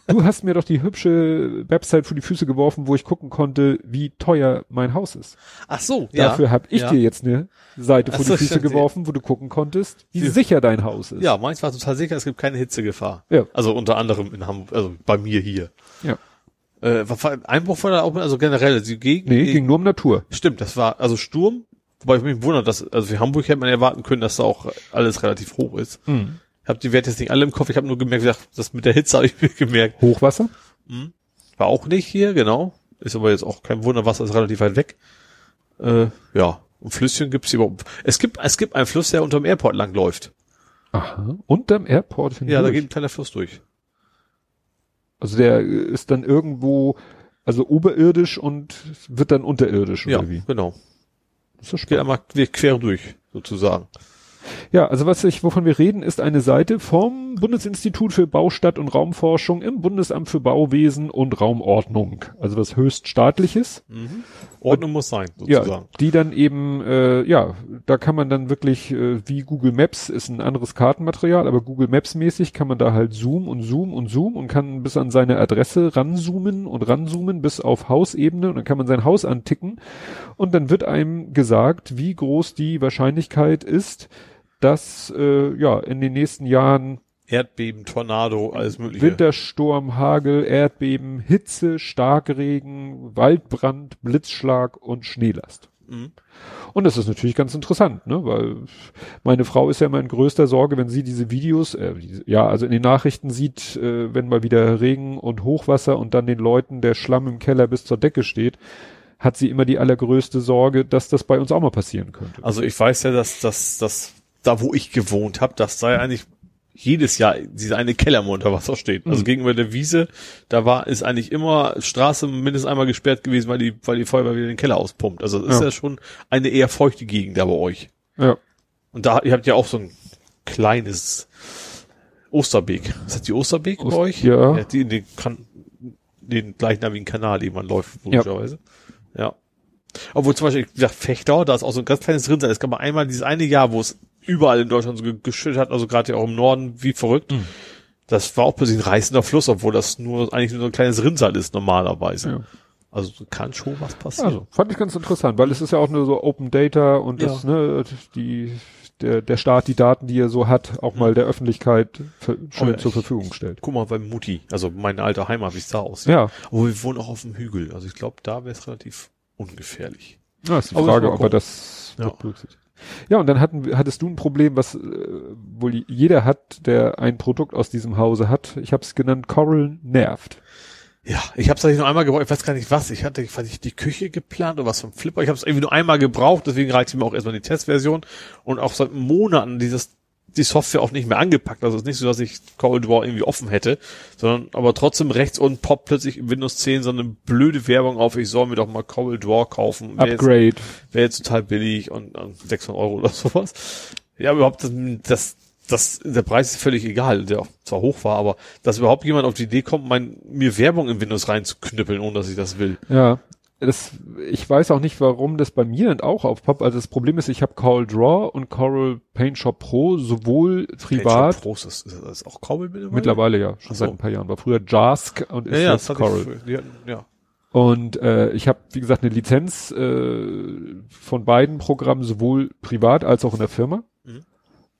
Du hast mir doch die hübsche Website vor die Füße geworfen, wo ich gucken konnte, wie teuer mein Haus ist. Ach so, Dafür ja. habe ich ja. dir jetzt eine Seite vor so, die Füße geworfen, wo du gucken konntest, wie Ja. sicher dein Haus ist. Ja, meins war total sicher, es gibt keine Hitzegefahr. Ja. Also unter anderem in Hamburg, also bei mir hier. Ja. Äh, Einbruch war da auch, also generell, die Gegend. Nee, ging nur um Natur. Stimmt, das war, also Sturm, wobei ich mich wundert, dass, also für Hamburg hätte man erwarten können, dass da auch alles relativ hoch ist. Ich habe die Werte jetzt nicht alle im Kopf, ich habe nur gemerkt, das mit der Hitze habe ich mir gemerkt. Hochwasser? War auch nicht hier, genau. Ist aber jetzt auch kein Wunder, Wasser ist relativ weit weg. Äh, ja. Und Flüsschen gibt's überhaupt. Es gibt, es gibt einen Fluss, der unterm Airport lang läuft. Aha. Unterm Airport Ja, da hindurch. geht ein kleiner Fluss durch. Also der ist dann irgendwo, also oberirdisch und wird dann unterirdisch Ja, oder wie? genau. Das ist Geht spannend. einmal quer durch, sozusagen. Ja, also was ich, wovon wir reden, ist eine Seite vom Bundesinstitut für Baustadt und Raumforschung im Bundesamt für Bauwesen und Raumordnung. Also was höchst staatliches. Ordnung muss sein, Ja, sozusagen. die dann eben, äh, ja, da kann man dann wirklich, äh, wie Google Maps ist ein anderes Kartenmaterial, aber Google Maps mäßig kann man da halt zoomen und zoomen und zoomen und kann bis an seine Adresse ranzoomen und ranzoomen bis auf Hausebene und dann kann man sein Haus anticken und dann wird einem gesagt, wie groß die Wahrscheinlichkeit ist, dass äh, ja in den nächsten Jahren Erdbeben, Tornado, alles mögliche. Wintersturm, Hagel, Erdbeben, Hitze, Starkregen, Waldbrand, Blitzschlag und Schneelast. Mhm. Und das ist natürlich ganz interessant, ne? Weil meine Frau ist ja immer in größter Sorge, wenn sie diese Videos, äh, ja, also in den Nachrichten sieht, äh, wenn mal wieder Regen und Hochwasser und dann den Leuten der Schlamm im Keller bis zur Decke steht, hat sie immer die allergrößte Sorge, dass das bei uns auch mal passieren könnte. Also ich weiß ja, dass dass dass da wo ich gewohnt habe, das sei eigentlich jedes Jahr diese eine Keller unter Wasser steht. Also gegenüber der Wiese, da war ist eigentlich immer Straße mindestens einmal gesperrt gewesen, weil die weil die Feuerwehr wieder den Keller auspumpt. Also das ist Ja. ja schon eine eher feuchte Gegend da bei euch. Ja. Und da ihr habt ja auch so ein kleines Osterbeek. Ist das die Osterbeek bei Ost- euch? ja. Die in den, kan den gleichnamigen Kanal, den man läuft, logischerweise. Ja. Obwohl zum Beispiel, wie gesagt, Fechtau, da ist auch so ein ganz kleines Rinnsal. Es gab mal einmal dieses eine Jahr, wo es überall in Deutschland so ge- geschüttet hat, also gerade ja auch im Norden, wie verrückt. Mhm. Das war auch plötzlich ein reißender Fluss, obwohl das nur eigentlich nur so ein kleines Rinnsal ist normalerweise. Ja. Also kann schon was passieren. Also, fand ich ganz interessant, weil es ist ja auch nur so Open Data und Ja. das, ne, die, der, der Staat die Daten, die er so hat, auch mal der Öffentlichkeit für, schön Oh ja, zur ich- Verfügung stellt. Guck mal bei Mutti, also meine alte Heimat, wie es da aussieht. Ja, Aber wir wohnen auch auf dem Hügel. Also ich glaube, da wäre es relativ ungefährlich. ja ist die Aber Frage, ob er das Ja. berücksichtigt. Ja, und dann hatten, hattest du ein Problem, was äh, wohl jeder hat, der ein Produkt aus diesem Hause hat. Ich habe es genannt, Coral nervt. Ja, ich habe es eigentlich nur einmal gebraucht. Ich weiß gar nicht was. Ich hatte, ich weiß nicht, die Küche geplant oder was vom Flipper. Ich habe es irgendwie nur einmal gebraucht. Deswegen reicht mir auch erstmal die Testversion und auch seit Monaten dieses die Software auch nicht mehr angepackt. Also es ist nicht so, dass ich Cold War irgendwie offen hätte, sondern aber trotzdem rechts unten poppt plötzlich in Windows 10 so eine blöde Werbung auf. Ich soll mir doch mal Cold War kaufen. Wäre jetzt, Upgrade. wär jetzt total billig und, und 600 Euro oder sowas. Ja, überhaupt das, das das, der Preis ist völlig egal, der auch zwar hoch war, aber dass überhaupt jemand auf die Idee kommt, mein, mir Werbung in Windows reinzuknüppeln, ohne dass ich das will. Ja. Das, ich weiß auch nicht, warum das bei mir auch aufpoppt. Also das Problem ist, ich habe Coral Draw und Coral Paint Shop Pro sowohl privat. Paint Shop Pro ist, ist das auch Coral mittlerweile? Mittlerweile ja, schon so. seit ein paar Jahren. War früher Jask und ist Ja, ja, jetzt das Coral. ich, hatten, ja. Und äh, ich habe, wie gesagt, eine Lizenz äh, von beiden Programmen, sowohl privat als auch in der Firma. Mhm.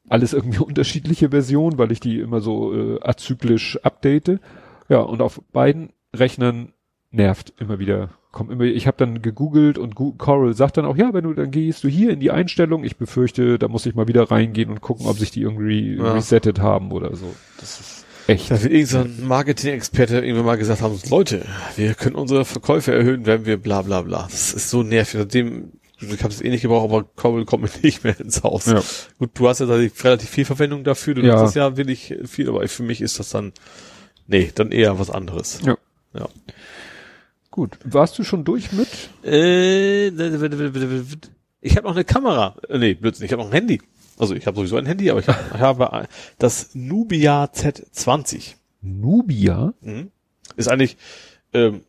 Alles irgendwie unterschiedliche Versionen, weil ich die immer so äh, azyklisch update. Ja, und auf beiden Rechnern nervt immer wieder. Komm immer, ich habe dann gegoogelt und Gu Coral sagt dann auch, ja, wenn du dann gehst du hier in die Einstellung. Ich befürchte, da muss ich mal wieder reingehen und gucken, ob sich die irgendwie Ja. resettet haben oder so. Das ist echt. Da wird irgendein so Marketing-Experte irgendwann mal gesagt haben, Leute, wir können unsere Verkäufe erhöhen, wenn wir bla bla bla. Das ist so nervig. Seitdem, ich habe es eh nicht gebraucht, aber Coral kommt mir nicht mehr ins Haus. Ja. Gut, du hast ja relativ viel Verwendung dafür, du Ja. nutzt das ja wirklich viel, aber für mich ist das dann, nee, dann eher was anderes. Ja. Ja. Gut. Warst du schon durch mit? Äh, ich habe noch eine Kamera. Äh, Nee, Blödsinn, ich habe noch ein Handy. Also ich habe sowieso ein Handy, aber ich, hab, ich habe ein- das Nubia Z20. Nubia? Mhm. Ist eigentlich, ähm,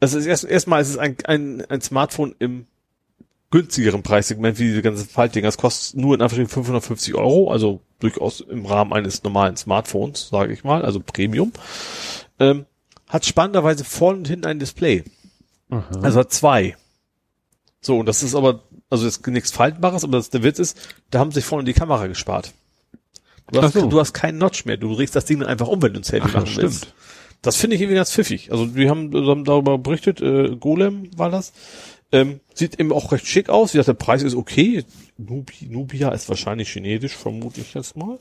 das ist erst erstmal ist es ein, ein, ein Smartphone im günstigeren Preissegment wie diese ganzen Faltdinger. Das kostet nur in Anführungszeichen 550 Euro, also durchaus im Rahmen eines normalen Smartphones, sage ich mal, also Premium. Ähm, hat spannenderweise vorne und hinten ein Display. Aha. Also hat zwei. So, und das ist aber, also das ist nichts Faltbares, aber das, der Witz ist, da haben sie sich vorne die Kamera gespart. Du hast, so. du hast keinen Notch mehr, du drehst das Ding dann einfach um, wenn du ein Selfie Ach, machen willst. stimmt. Das finde ich irgendwie ganz pfiffig. Also wir haben, wir haben darüber berichtet, äh, Golem war das. Ähm, sieht eben auch recht schick aus. Wie gesagt, der Preis ist okay. Nubi, Nubia ist wahrscheinlich chinesisch, vermute ich jetzt mal.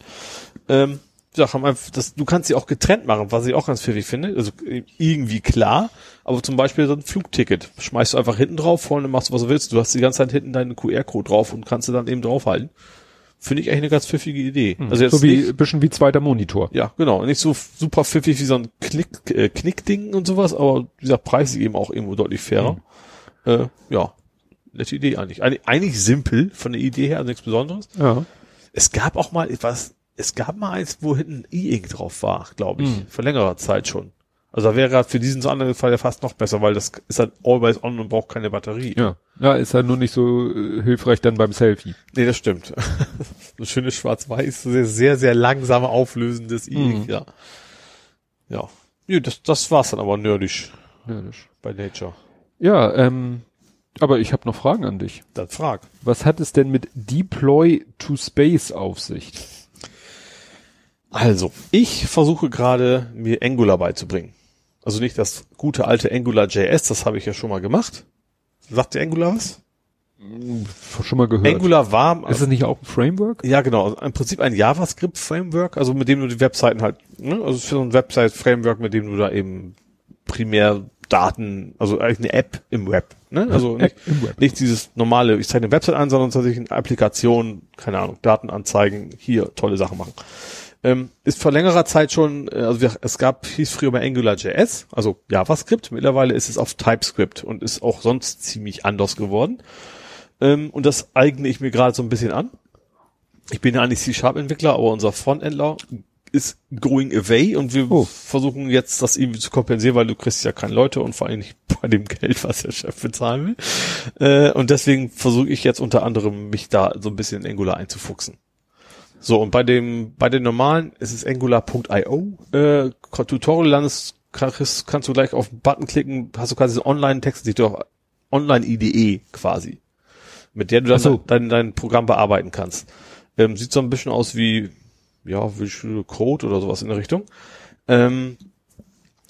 Ähm, haben einfach, das, du kannst sie auch getrennt machen, was ich auch ganz pfiffig finde. Also äh, irgendwie klar, aber zum Beispiel so ein Flugticket. Schmeißt du einfach hinten drauf, vorne machst du, was du willst. Du hast die ganze Zeit hinten deinen QR-Code drauf und kannst du dann eben draufhalten. Finde ich eigentlich eine ganz pfiffige Idee. Also jetzt so wie, nicht, bisschen wie zweiter Monitor. ja, genau. Nicht so super pfiffig wie so ein Knick, äh, Knickding und sowas, aber dieser Preis ist eben auch irgendwo deutlich fairer. Äh, ja, nette Idee eigentlich. Eig eigentlich simpel von der Idee her, also nichts Besonderes. Ja. Es gab auch mal etwas, es gab mal eins, wo hinten E-Ink drauf war, glaube ich, Mhm. vor längerer Zeit schon. Also da wäre für diesen so anderen Fall ja fast noch besser, weil das ist halt always on und braucht keine Batterie. Ja. Ja, ist halt nur nicht so äh, hilfreich dann beim Selfie. Nee, das stimmt. Ein schönes schwarz-weiß, sehr, sehr, sehr langsam auflösendes E-Ink, Mhm. ja. Ja. Ja, das, das war's dann aber nerdisch das- bei Nature. ja ähm, aber ich habe noch Fragen an dich. Dann frag. Was hat es denn mit Deploy to Space auf sich? Also, ich versuche gerade, mir Angular beizubringen. Also nicht das gute alte Angular JS, das habe ich ja schon mal gemacht. Sagt dir Angular was? Schon mal gehört. Angular war, ist es nicht auch ein Framework? ja genau, also im Prinzip ein JavaScript-Framework, also mit dem du die Webseiten halt, ne, also für so ein Website-Framework, mit dem du da eben primär Daten, also eigentlich eine App im Web, ne, also nicht, Web. nicht dieses normale, ich zeige eine Website an, sondern tatsächlich eine Applikation, keine Ahnung, Daten anzeigen, hier tolle Sachen machen. Ähm, ist vor längerer Zeit schon, äh, also wir, es gab, hieß früher mal AngularJS, also JavaScript, mittlerweile ist es auf TypeScript und ist auch sonst ziemlich anders geworden. Ähm, und das eigne ich mir gerade so ein bisschen an. Ich bin ja eigentlich C-Sharp-Entwickler, aber unser Frontendler ist going away und wir Oh. versuchen jetzt das irgendwie zu kompensieren, weil du kriegst ja keine Leute und vor allem nicht bei dem Geld, was der Chef bezahlen will. Äh, und deswegen versuche ich jetzt unter anderem mich da so ein bisschen in Angular einzufuchsen. So, und bei dem, bei den normalen ist es angular.io, äh, Tutorial landest, kannst, kannst du gleich auf den Button klicken, hast du quasi so Online-Text, sieht doch Online-IDE quasi, mit der du dann so. dein, dein Programm bearbeiten kannst. Ähm, sieht so ein bisschen aus wie, ja, Visual Code oder sowas in der Richtung. Ähm,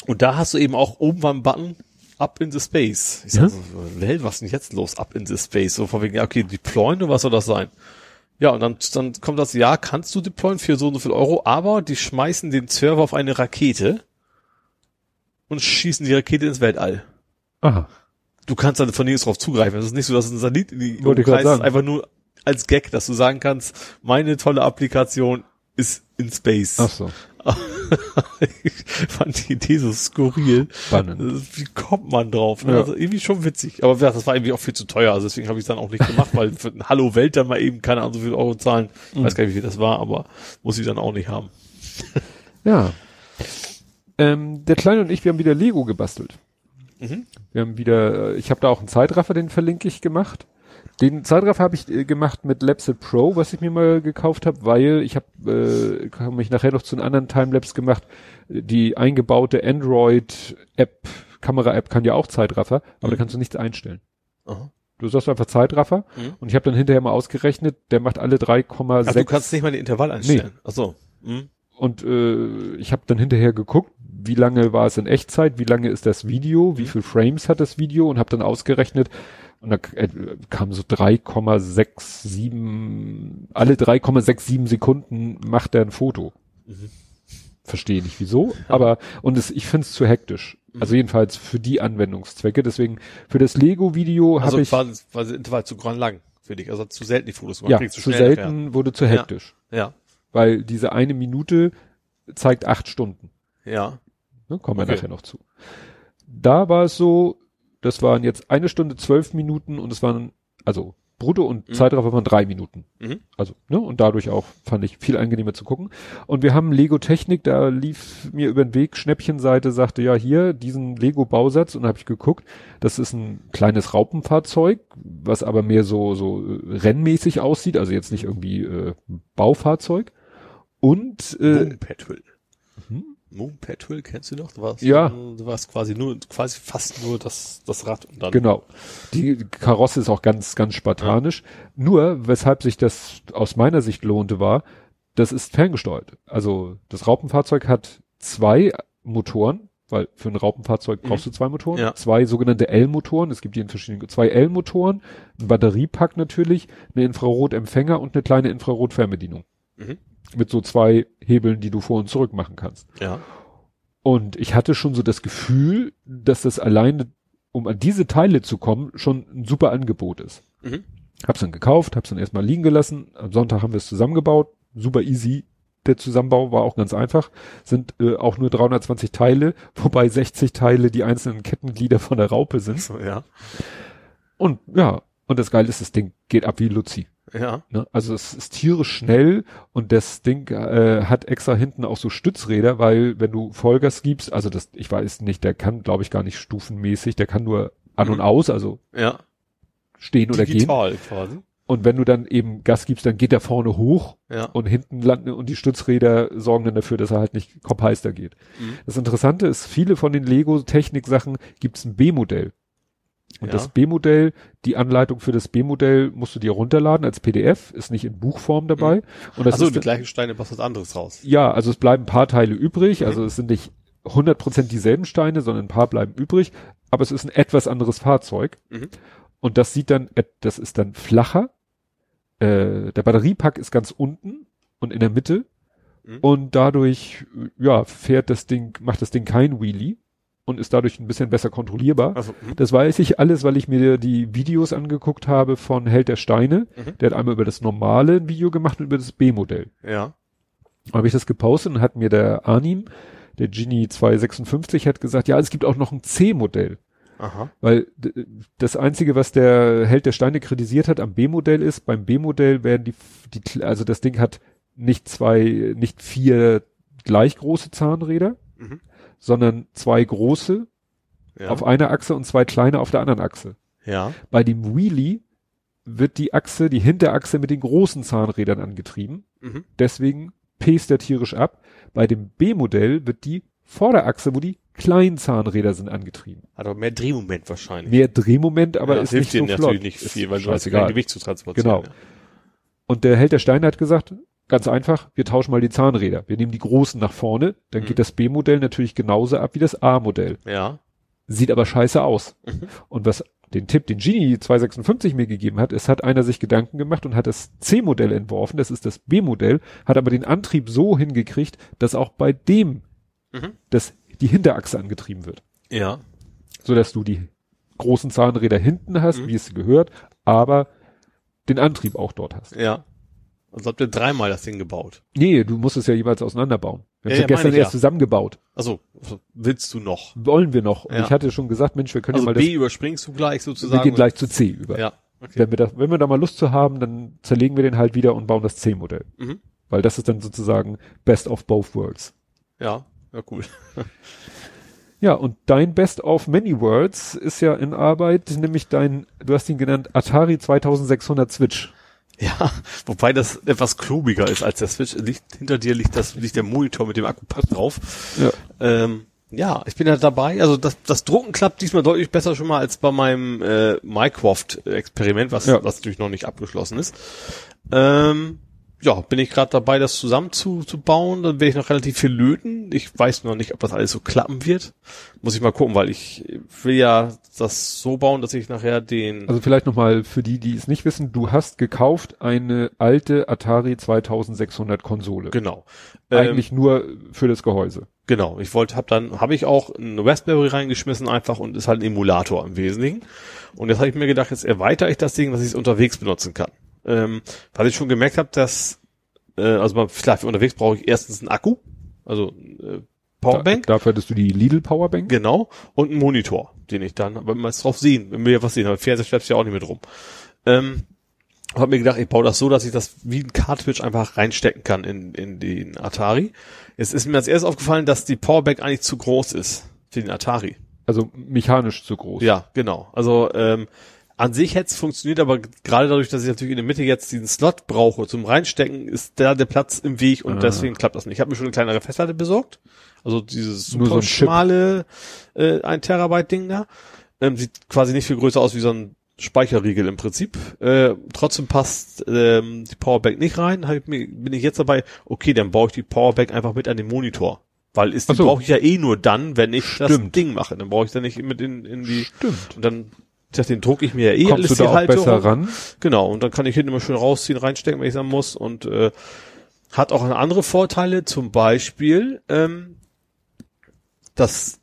und da hast du eben auch oben beim Button Up in the Space. Ich sag Ja. so, Welt, was ist denn jetzt los? Up in the Space. So von wegen, ja, okay, deployen oder was soll das sein? Ja, und dann, dann kommt das, ja, kannst du deployen für so und so viel Euro, aber die schmeißen den Server auf eine Rakete und schießen die Rakete ins Weltall. Aha. Du kannst dann von nirgends drauf zugreifen. Es ist nicht so, dass ein Satellit in die umkreist, sagen. einfach nur als Gag, dass du sagen kannst, meine tolle Applikation ist in Space. Ach so. ich fand die Idee so skurril. Spannend. Wie kommt man drauf? Ne? Ja. Also irgendwie schon witzig. Aber das war irgendwie auch viel zu teuer. Also deswegen habe ich es dann auch nicht gemacht, weil für ein Hallo Welt dann mal eben, keine Ahnung, so viel Euro zahlen. Ich weiß gar nicht, wie viel das war, aber muss ich dann auch nicht haben. Ja. Ähm, der Kleine und ich, wir haben wieder Lego gebastelt. Mhm. Wir haben wieder, äh, ich habe da auch einen Zeitraffer, den verlinke ich gemacht. Den Zeitraffer habe ich äh, gemacht mit Lapset Pro, was ich mir mal gekauft habe, weil ich habe äh, komme ich nachher noch zu einem anderen Timelapse gemacht. Die eingebaute Android-App, Kamera-App kann ja auch Zeitraffer, aber da kannst du nichts einstellen. Aha. Du sagst einfach Zeitraffer Mhm. und ich habe dann hinterher mal ausgerechnet, der macht alle 3,6 Ach, du kannst nicht mal den Intervall einstellen. Ach so. Mhm. und äh, ich habe dann hinterher geguckt, wie lange war es in Echtzeit, wie lange ist das Video, wie viel Frames hat das Video und habe dann ausgerechnet und da äh, kam so 3,67 alle 3,67 Sekunden macht er ein Foto. Mhm. Verstehe nicht wieso, aber und es, ich finde es zu hektisch. Mhm. Also jedenfalls für die Anwendungszwecke. Deswegen für das Lego-Video Also habe ich war, war das Intervall zu lang für dich. Also zu selten die Fotos gemacht. ja zu schnell selten wurde zu hektisch, nachher. weil diese eine Minute zeigt acht Stunden. Ja. Ja. Ne, kommen wir Okay. nachher noch zu. Da war es so, das waren jetzt eine Stunde zwölf Minuten und es waren, also brutto und Mhm. Zeitraffer waren drei Minuten. Mhm. Also, ne, und dadurch auch fand ich viel angenehmer zu gucken. Und wir haben Lego Technik, da lief mir über den Weg, Schnäppchenseite sagte, ja, hier, diesen Lego Bausatz, und da habe ich geguckt, das ist ein kleines Raupenfahrzeug, was aber mehr so, so äh, rennmäßig aussieht, also jetzt nicht irgendwie äh, Baufahrzeug. Und äh. Mhm. Moon Patrol, kennst du noch? Du warst, Ja. Du warst quasi nur, quasi fast nur das, das Rad und dann. Genau. Die Karosse ist auch ganz, ganz spartanisch. Nur, weshalb sich das aus meiner Sicht lohnte, war, das ist ferngesteuert. Also das Raupenfahrzeug hat zwei Motoren, weil für ein Raupenfahrzeug Mhm. brauchst du zwei Motoren, Ja. zwei sogenannte L-Motoren. Es gibt die in verschiedenen, zwei L-Motoren, ein Batteriepack natürlich, eine Infrarotempfänger und eine kleine Infrarotfernbedienung. Mhm. Mit so zwei Hebeln, die du vor und zurück machen kannst. Ja. Und ich hatte schon so das Gefühl, dass das alleine, um an diese Teile zu kommen, schon ein super Angebot ist. Mhm. Hab's dann gekauft, hab's dann erstmal liegen gelassen. Am Sonntag haben wir es zusammengebaut. Super easy. Der Zusammenbau war auch ganz einfach. Sind äh, auch nur 320 Teile, wobei 60 Teile die einzelnen Kettenglieder von der Raupe sind. So, ja. Und ja, und das Geile ist, das Ding geht ab wie Luzi. Ja. Ne? Also es ist tierisch schnell und das Ding äh, hat extra hinten auch so Stützräder, weil wenn du Vollgas gibst, also das, ich weiß nicht, der kann, glaube ich, gar nicht stufenmäßig, der kann nur an Mhm. und aus, also Ja. stehen oder gehen. Digital quasi. Und wenn du dann eben Gas gibst, dann geht der vorne hoch Ja. und hinten landen und die Stützräder sorgen dann dafür, dass er halt nicht kopfheiß da geht. Mhm. Das Interessante ist, viele von den Lego-Technik-Sachen gibt es ein B-Modell. Und Ja. das B-Modell, die Anleitung für das B-Modell musst du dir runterladen als PDF, ist nicht in Buchform dabei. Und das Achso, ist die gleichen Steine passt was anderes raus. ja, also es bleiben ein paar Teile übrig, Mhm. also es sind nicht 100% dieselben Steine, sondern ein paar bleiben übrig, aber es ist ein etwas anderes Fahrzeug. Mhm. Und das sieht dann, et- das ist dann flacher. Äh, der Batteriepack ist ganz unten und in der Mitte. Mhm. Und dadurch, äh, ja, fährt das Ding, macht das Ding kein Wheelie und ist dadurch ein bisschen besser kontrollierbar. Also, mhm. Das weiß ich alles, weil ich mir die Videos angeguckt habe von Held der Steine. Mhm. Der hat einmal über das normale ein Video gemacht und über das B-Modell ja. habe ich das gepostet und hat mir der Arnim, der Genie 256, hat gesagt, ja, es gibt auch noch ein C-Modell. Aha. Weil das Einzige, was der Held der Steine kritisiert hat am B-Modell ist, beim B-Modell werden die, die, also das Ding hat nicht zwei, nicht vier gleich große Zahnräder, Mhm. Sondern zwei große Ja. auf einer Achse und zwei kleine auf der anderen Achse. ja. Bei dem Wheelie wird die Achse, die Hinterachse mit den großen Zahnrädern angetrieben. Mhm. Deswegen pest er tierisch ab. Bei dem B-Modell wird die Vorderachse, wo die kleinen Zahnräder sind, angetrieben. Hat aber mehr Drehmoment wahrscheinlich. Mehr Drehmoment, aber ja, ist hilft nicht so dir flott. natürlich nicht Ist viel, weil du hast kein Gewicht zu transportieren. Genau. Und der Held der Steine hat gesagt, ganz einfach, wir tauschen mal die Zahnräder. Wir nehmen die großen nach vorne, dann Mhm. geht das B-Modell natürlich genauso ab wie das A-Modell. Ja. Sieht aber scheiße aus. Mhm. Und was den Tipp, den Genie 256 mir gegeben hat, es hat einer sich Gedanken gemacht und hat das C-Modell entworfen, das ist das B-Modell, hat aber den Antrieb so hingekriegt, dass auch bei dem Mhm. das, die Hinterachse angetrieben wird. Ja. So dass du die großen Zahnräder hinten hast, Mhm. wie es gehört, aber den Antrieb auch dort hast. Ja. Also habt ihr dreimal das Ding gebaut. Nee, du musst es ja jeweils auseinanderbauen. Wir Ja, haben ja, sie gestern erst ja. zusammengebaut. Also, willst du noch? Wollen wir noch. Und Ja. ich hatte schon gesagt, Mensch, wir können Also ja mal B überspringst du gleich das, wir sozusagen. gehen gleich zu C über. Ja. Okay. Wenn wir da, wenn wir da mal Lust zu haben, dann zerlegen wir den halt wieder und bauen das C-Modell. Mhm. Weil das ist dann sozusagen best of both worlds. Ja, ja, cool. Ja, und dein Best of Many Worlds ist ja in Arbeit, nämlich dein, du hast ihn genannt, Atari 2600 Switch. Ja, wobei das etwas klobiger ist als der Switch. Liegt, hinter dir liegt das, liegt der Monitor mit dem Akkupack drauf. Ja. Ähm, ja, ich bin ja dabei. Also das, das Drucken klappt diesmal deutlich besser schon mal als bei meinem äh, Mycroft-Experiment, was, Ja. was natürlich noch nicht abgeschlossen ist. Ähm, ja, bin ich gerade dabei, das zusammen zu, zu bauen. Dann werde ich noch relativ viel löten. Ich weiß noch nicht, ob das alles so klappen wird. Muss ich mal gucken, weil ich will ja das so bauen, dass ich nachher den Also vielleicht nochmal für die, die es nicht wissen, du hast gekauft eine alte Atari 2600 Konsole. genau. Ähm, Eigentlich nur für das Gehäuse. Genau, ich wollte, hab dann, habe ich auch eine Raspberry reingeschmissen einfach und ist halt ein Emulator im Wesentlichen. Und jetzt habe ich mir gedacht, jetzt erweitere ich das Ding, dass ich es unterwegs benutzen kann. Ähm, weil ich schon gemerkt habe, dass, äh, also mal, klar, für unterwegs brauche ich erstens einen Akku, also äh, Powerbank, Da, dafür hattest du die Lidl Powerbank. genau, und einen Monitor, den ich dann, aber mal drauf sehen, wenn wir ja was sehen, aber Fernseher schleppst du ja auch nicht mit rum. Ähm, habe mir gedacht, ich baue das so, dass ich das wie ein Cartridge einfach reinstecken kann in, in den Atari. Jetzt ist mir als erstes aufgefallen, dass die Powerbank eigentlich zu groß ist für den Atari. Also mechanisch zu groß. Ja, genau. Also ähm, an sich hätte es funktioniert, aber gerade dadurch, dass ich natürlich in der Mitte jetzt diesen Slot brauche zum Reinstecken, ist da der Platz im Weg und Ah. deswegen klappt das nicht. Ich habe mir schon eine kleinere Festplatte besorgt. Also dieses Nur so super ein schmale äh, 1 Terabyte Ding da. Ähm, sieht quasi nicht viel größer aus wie so ein Speicherriegel im Prinzip. Äh, trotzdem passt ähm, die Powerbank nicht rein. Hab ich mir, bin ich jetzt dabei, okay, dann baue ich die Powerbank einfach mit an den Monitor. Weil ist, die so. brauche ich ja eh nur dann, wenn ich das Stimmt. Ding mache. Dann brauche ich dann nicht mit in, in die Stimmt. und dann, ich dachte, den drucke ich mir ja eh Kommst du alles da die auch Halterung. besser ran? Genau, und dann kann ich hinten immer schön rausziehen, reinstecken, wenn ich sagen muss. Und äh, hat auch andere Vorteile, zum Beispiel, ähm, dass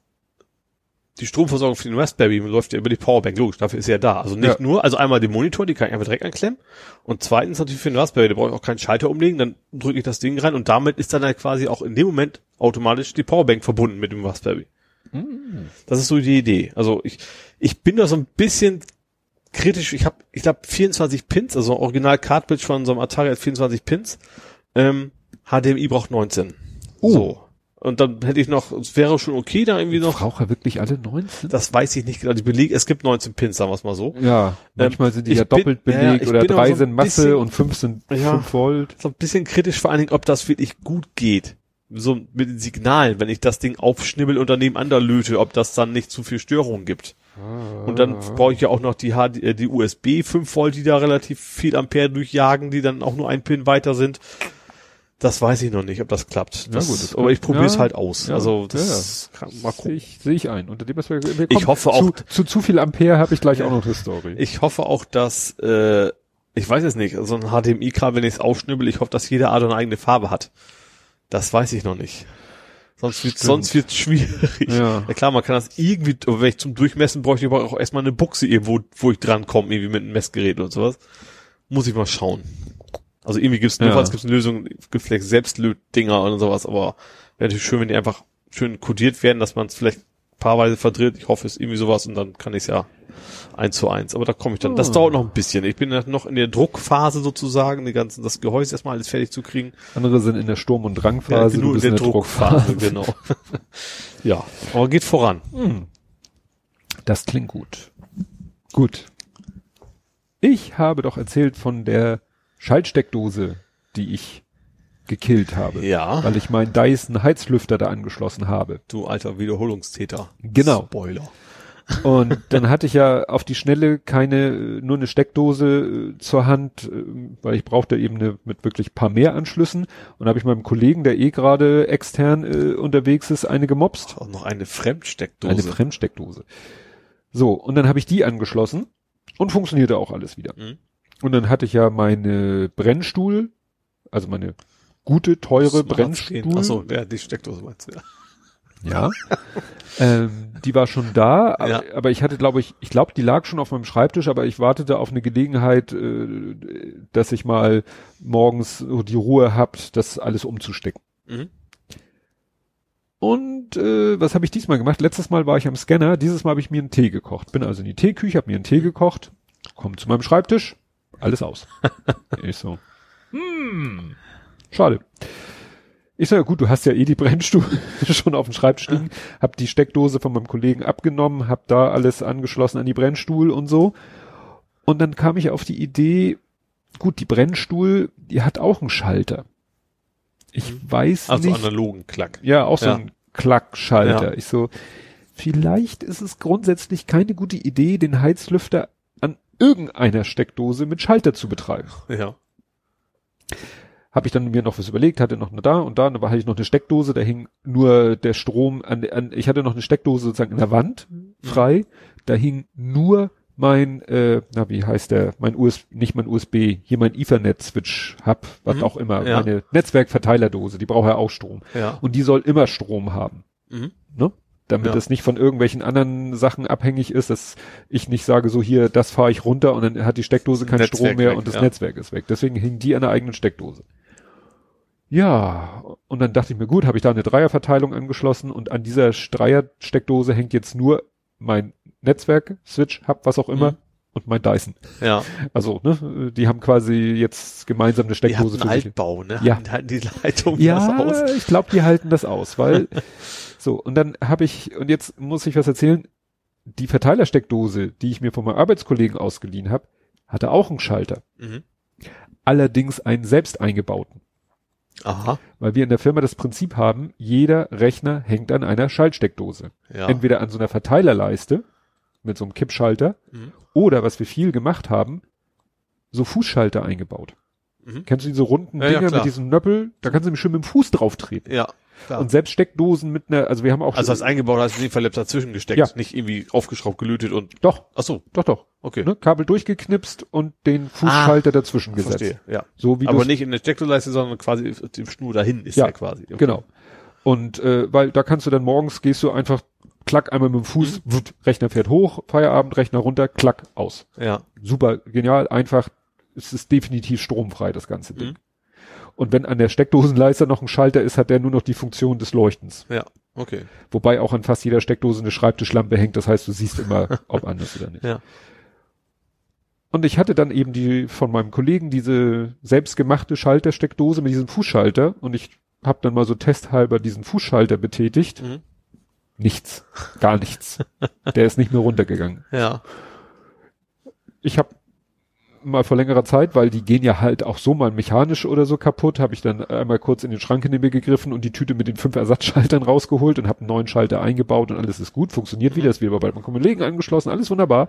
die Stromversorgung für den Raspberry läuft ja über die Powerbank, logisch, dafür ist sie ja da. Also nicht Ja. nur, also einmal den Monitor, die kann ich einfach direkt anklemmen. Und zweitens natürlich für den Raspberry, da brauche ich auch keinen Schalter umlegen, dann drücke ich das Ding rein und damit ist dann halt quasi auch in dem Moment automatisch die Powerbank verbunden mit dem Raspberry. Das ist so die Idee. Also ich, ich bin da so ein bisschen kritisch. Ich habe, ich glaube, 24 Pins, also Original Cartridge von so einem Atari hat 24 Pins. Ähm, HDMI braucht 19. Oh. So. Und dann hätte ich noch, es wäre schon okay, da irgendwie noch. Braucht er wirklich alle 19? Das weiß ich nicht genau. Die Beleg, es gibt 19 Pins, sagen wir es mal so. Ja, manchmal sind die ja doppelt ja, ja, belegt ich oder drei so sind Masse bisschen- und fünf sind Ja. 5 Volt. So ein bisschen kritisch, vor allen Dingen, ob das wirklich gut geht. So mit den Signalen, wenn ich das Ding aufschnibbel und dann nebeneinander löte, ob das dann nicht zu viel Störungen gibt. Und dann brauche ich ja auch noch die, HD, äh, die USB 5 Volt, die da relativ viel Ampere durchjagen, die dann auch nur ein Pin weiter sind. Das weiß ich noch nicht, ob das klappt. Ja, Das, gut, das aber ich probiere es ja, halt aus. ja, also ja, das kann mal Sehe gucken. ich, sehe ich ein. Unter dem, was wir, wir Ich hoffe auch- Zu, zu zu viel Ampere habe ich gleich auch noch eine Story. Ich hoffe auch, dass äh, ich weiß es nicht, so ein HDMI-Kabel, wenn ich es aufschnibbel, ich hoffe, dass jede Art eine eigene Farbe hat. Das weiß ich noch nicht. Sonst wird sonst wird's schwierig. Ja. ja klar, man kann das irgendwie, aber wenn ich zum Durchmessen bräuchte ich aber auch erstmal eine Buchse irgendwo, wo ich dran komme, irgendwie mit einem Messgerät oder sowas. Muss ich mal schauen. Also irgendwie gibt's Ja. falls gibt's eine Lösung, gibt vielleicht Selbstlötdinger oder sowas, aber wäre natürlich schön, wenn die einfach schön kodiert werden, dass man es vielleicht paarweise verdreht. Ich hoffe, es ist irgendwie sowas und dann kann ich es ja eins zu eins. Aber da komme ich dann. Das Oh. dauert noch ein bisschen. Ich bin ja noch in der Druckphase sozusagen, die ganzen, das Gehäuse erstmal alles fertig zu kriegen. Andere sind in der Sturm- und Drangphase, nur du bist in der Druckphase. genau. ja, aber geht voran. Das klingt gut. Gut. Ich habe doch erzählt von der Schaltsteckdose, die ich gekillt habe. Ja. Weil ich meinen Dyson Heizlüfter da angeschlossen habe. Du alter Wiederholungstäter. Genau. Spoiler. Und dann hatte ich ja auf die Schnelle keine, nur eine Steckdose äh, zur Hand, äh, weil ich brauchte eben eine mit wirklich paar mehr Anschlüssen. Und habe ich meinem Kollegen, der eh gerade extern äh, unterwegs ist, eine gemopst. Auch noch eine Fremdsteckdose. Eine Fremdsteckdose. So, und dann habe ich die angeschlossen und funktionierte auch alles wieder. Mhm. Und dann hatte ich ja meine Brennstuhl, also meine gute, teure Brennstuhl. Screen. Ach so, ja, die Steckdose meinst du, ja. Ja. ähm, die war schon da, aber, Ja. aber ich hatte, glaube ich, ich glaube, die lag schon auf meinem Schreibtisch, aber ich wartete auf eine Gelegenheit, äh, dass ich mal morgens so die Ruhe habt, das alles umzustecken. Mhm. Und äh, was habe ich diesmal gemacht? Letztes Mal war ich am Scanner, dieses Mal habe ich mir einen Tee gekocht. Bin also in die Teeküche, habe mir einen Tee gekocht, komm zu meinem Schreibtisch, alles aus. ich so, hm, schade. Ich so, ja gut, du hast ja eh die Brennstuhl schon auf dem Schreibtisch liegen, hab die Steckdose von meinem Kollegen abgenommen, hab da alles angeschlossen an die Brennstuhl und so. Und dann kam ich auf die Idee, gut, die Brennstuhl, die hat auch einen Schalter. Ich weiß Also nicht. analogen Klack. Ja, auch so Ja. ein Klackschalter. Ja. Ich so, vielleicht ist es grundsätzlich keine gute Idee, den Heizlüfter an irgendeiner Steckdose mit Schalter zu betreiben. Ja. Habe ich dann mir noch was überlegt, hatte noch eine da und da, und da hatte ich noch eine Steckdose, da hing nur der Strom an, an ich hatte noch eine Steckdose sozusagen in der Wand frei, da hing nur mein, äh, na wie heißt der, mein US, nicht mein USB, hier mein Ethernet-Switch Hub, was Mhm. auch immer, Ja. meine Netzwerkverteilerdose, die braucht ja auch Strom. Ja. Und die soll immer Strom haben, Mhm. ne? Damit Ja. es nicht von irgendwelchen anderen Sachen abhängig ist, dass ich nicht sage, so hier, das fahre ich runter und dann hat die Steckdose keinen Netzwerk Strom mehr weg, und das ja. Netzwerk ist weg. Deswegen hing die an der eigenen Steckdose. Ja, und dann dachte ich mir, gut, habe ich da eine Dreierverteilung angeschlossen und an dieser Dreier-Steckdose hängt jetzt nur mein Netzwerk, Switch, Hub, was auch immer, Mhm. und mein Dyson. Ja. Also, ne, die haben quasi jetzt gemeinsam eine Die haben Steckdose einen für. Altbau, ne? Ja. Halten- Halten die Leitung Ja, das aus. ich glaube, die halten das aus, weil so und dann habe ich und jetzt muss ich was erzählen. Die Verteilersteckdose, die ich mir von meinem Arbeitskollegen ausgeliehen habe, hatte auch einen Schalter, Mhm. allerdings einen selbst eingebauten, Aha. weil wir in der Firma das Prinzip haben, jeder Rechner hängt an einer Schaltsteckdose, Ja. entweder an so einer Verteilerleiste mit so einem Kippschalter Mhm. oder was wir viel gemacht haben, so Fußschalter eingebaut. Mhm. Kennst du diese runden Ja, ja, Dinger klar. mit diesem Nöppel? Da kannst du nämlich schön mit dem Fuß drauf treten. Ja. Klar. Und selbst Steckdosen mit einer, also wir haben auch also das eingebaut hast du in dem Fall dazwischen gesteckt, Ja. nicht irgendwie aufgeschraubt, gelötet und doch, ach so, doch, doch. okay. Ne? Kabel durchgeknipst und den Fußschalter dazwischen gesetzt. Verstehe, ja. So wie Aber nicht in der Steckdosenleiste, sondern quasi dem Schnur dahin ist ja, Ja, quasi. Okay. Genau. Und äh, weil da kannst du dann morgens gehst du einfach klack einmal mit dem Fuß, Mhm. wupp, Rechner fährt hoch, Feierabend, Rechner runter, klack aus. Ja. Super genial, einfach. Es ist definitiv stromfrei das ganze Ding. Mhm. Und wenn an der Steckdosenleiste noch ein Schalter ist, hat der nur noch die Funktion des Leuchtens. Ja. Okay. Wobei auch an fast jeder Steckdose eine Schreibtischlampe hängt. Das heißt, du siehst immer, ob anders oder nicht. Ja. Und ich hatte dann eben die von meinem Kollegen diese selbstgemachte Schaltersteckdose mit diesem Fußschalter und ich habe dann mal so testhalber diesen Fußschalter betätigt. Mhm. Nichts, gar nichts. Der ist nicht mehr runtergegangen. Ja. Ich habe mal vor längerer Zeit, weil die gehen ja halt auch so mal mechanisch oder so kaputt, habe ich dann einmal kurz in den Schrank neben mir gegriffen und die Tüte mit den fünf Ersatzschaltern rausgeholt und habe einen neuen Schalter eingebaut und alles ist gut, funktioniert wieder, ist wieder bei meinem Kollegen angeschlossen, alles wunderbar.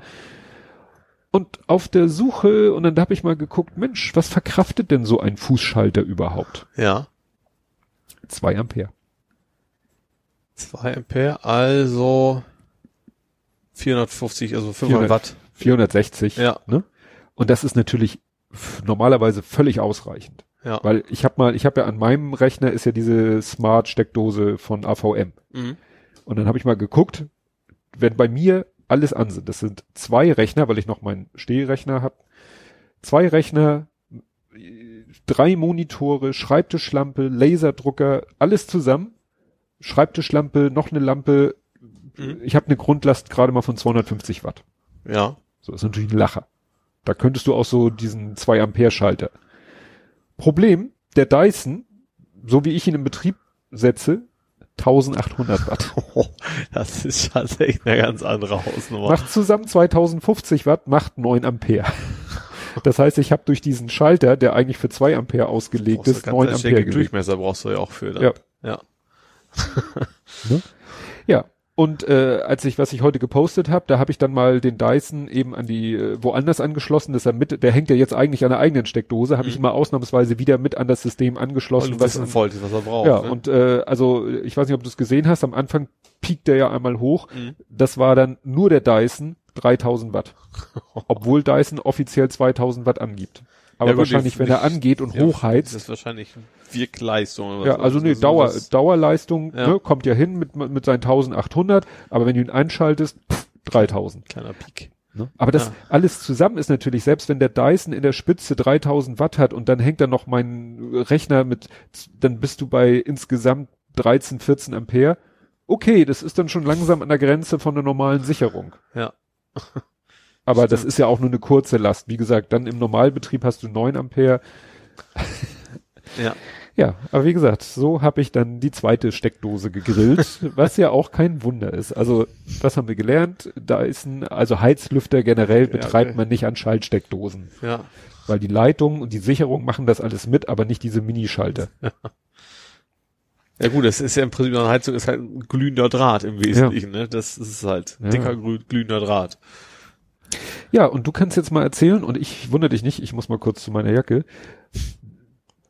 Und auf der Suche, und dann habe ich mal geguckt, Mensch, was verkraftet denn so ein Fußschalter überhaupt? Ja. Zwei Ampere. 2 Ampere, also 450, also 500 400. Watt. 460. Ja. Ne? Und das ist natürlich normalerweise völlig ausreichend. Ja. Weil ich habe mal, ich habe ja an meinem Rechner ist ja diese Smart-Steckdose von AVM. Mhm. Und dann habe ich mal geguckt, wenn bei mir alles an sind, das sind zwei Rechner, weil ich noch meinen Stehrechner habe, zwei Rechner, drei Monitore, Schreibtischlampe, Laserdrucker, alles zusammen, Schreibtischlampe, noch eine Lampe, Mhm. ich habe eine Grundlast gerade mal von 250 Watt. Ja. So, ist natürlich ein Lacher. Da könntest du auch so diesen 2 Ampere Schalter. Problem, der Dyson, so wie ich ihn in Betrieb setze, 1800 Watt. Das ist tatsächlich eine ganz andere Hausnummer. Macht zusammen 2050 Watt, macht 9 Ampere. Das heißt, ich habe durch diesen Schalter, der eigentlich für 2 Ampere ausgelegt ist, ganz 9 schicke Ampere gelegt. Durchmesser brauchst du ja auch für. Dann. Ja. Ja. Ja. Und äh, als ich, was ich heute gepostet habe, da habe ich dann mal den Dyson eben an die äh, woanders angeschlossen, dass er mit, der hängt ja jetzt eigentlich an der eigenen Steckdose, habe ich ihn mal ausnahmsweise wieder mit an das System angeschlossen, Und was an, wollte, was er braucht. ja ne? und äh, also ich weiß nicht, ob du es gesehen hast, am Anfang piekt der ja einmal hoch. Mhm. Das war dann nur der Dyson 3000 Watt, obwohl Dyson offiziell 2000 Watt angibt. Aber Ja, gut, wahrscheinlich, ich- wenn er angeht und Ja, hochheizt, Das ist wahrscheinlich Wirkleistung. oder ja, was, also nee, Dauer, was- Dauerleistung Ja. ne, kommt ja hin mit, mit seinen 1800, aber wenn du ihn einschaltest, pff, 3000. Kleiner Peak. Ne? Aber das Ja. alles zusammen ist natürlich, selbst wenn der Dyson in der Spitze 3000 Watt hat und dann hängt da noch mein Rechner mit, dann bist du bei insgesamt 13, 14 Ampere. Okay, das ist dann schon langsam an der Grenze von der normalen Sicherung. Ja. Aber das ist ja auch nur eine kurze Last. Wie gesagt, dann im Normalbetrieb hast du 9 Ampere. Ja. Ja, aber wie gesagt, so habe ich dann die zweite Steckdose gegrillt, was ja auch kein Wunder ist. Also, was haben wir gelernt? Da ist ein, also Heizlüfter generell betreibt okay. man nicht an Schaltsteckdosen. Ja. Weil die Leitung und die Sicherung machen das alles mit, aber nicht diese Minischalter. Ja gut, das ist ja im Prinzip eine Heizung, ist halt ein glühender Draht im Wesentlichen, ne? Das ist halt Ja. dicker glüh- glühender Draht. Ja, und du kannst jetzt mal erzählen, und ich wundere dich nicht, ich muss mal kurz zu meiner Jacke.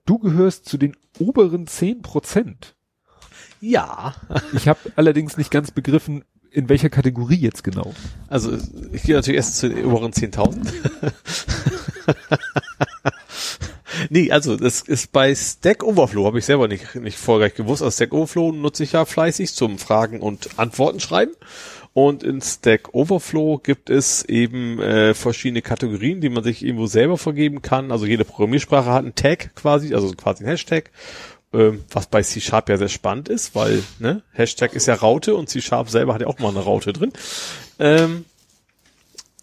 Du gehörst zu den oberen 10 Prozent. Ja. Ich habe allerdings nicht ganz begriffen, in welcher Kategorie jetzt genau. Also ich gehe natürlich erst zu den oberen 10.000. nee, also das ist bei Stack Overflow, habe ich selber nicht, nicht vorher gewusst. Also Stack Overflow nutze ich ja fleißig zum Fragen und Antworten schreiben. Und in Stack Overflow gibt es eben äh, verschiedene Kategorien, die man sich irgendwo selber vergeben kann. Also jede Programmiersprache hat einen Tag quasi, also quasi ein Hashtag, ähm, was bei C-Sharp ja sehr spannend ist, weil ne, Hashtag ist ja Raute und C-Sharp selber hat ja auch mal eine Raute drin. Ähm,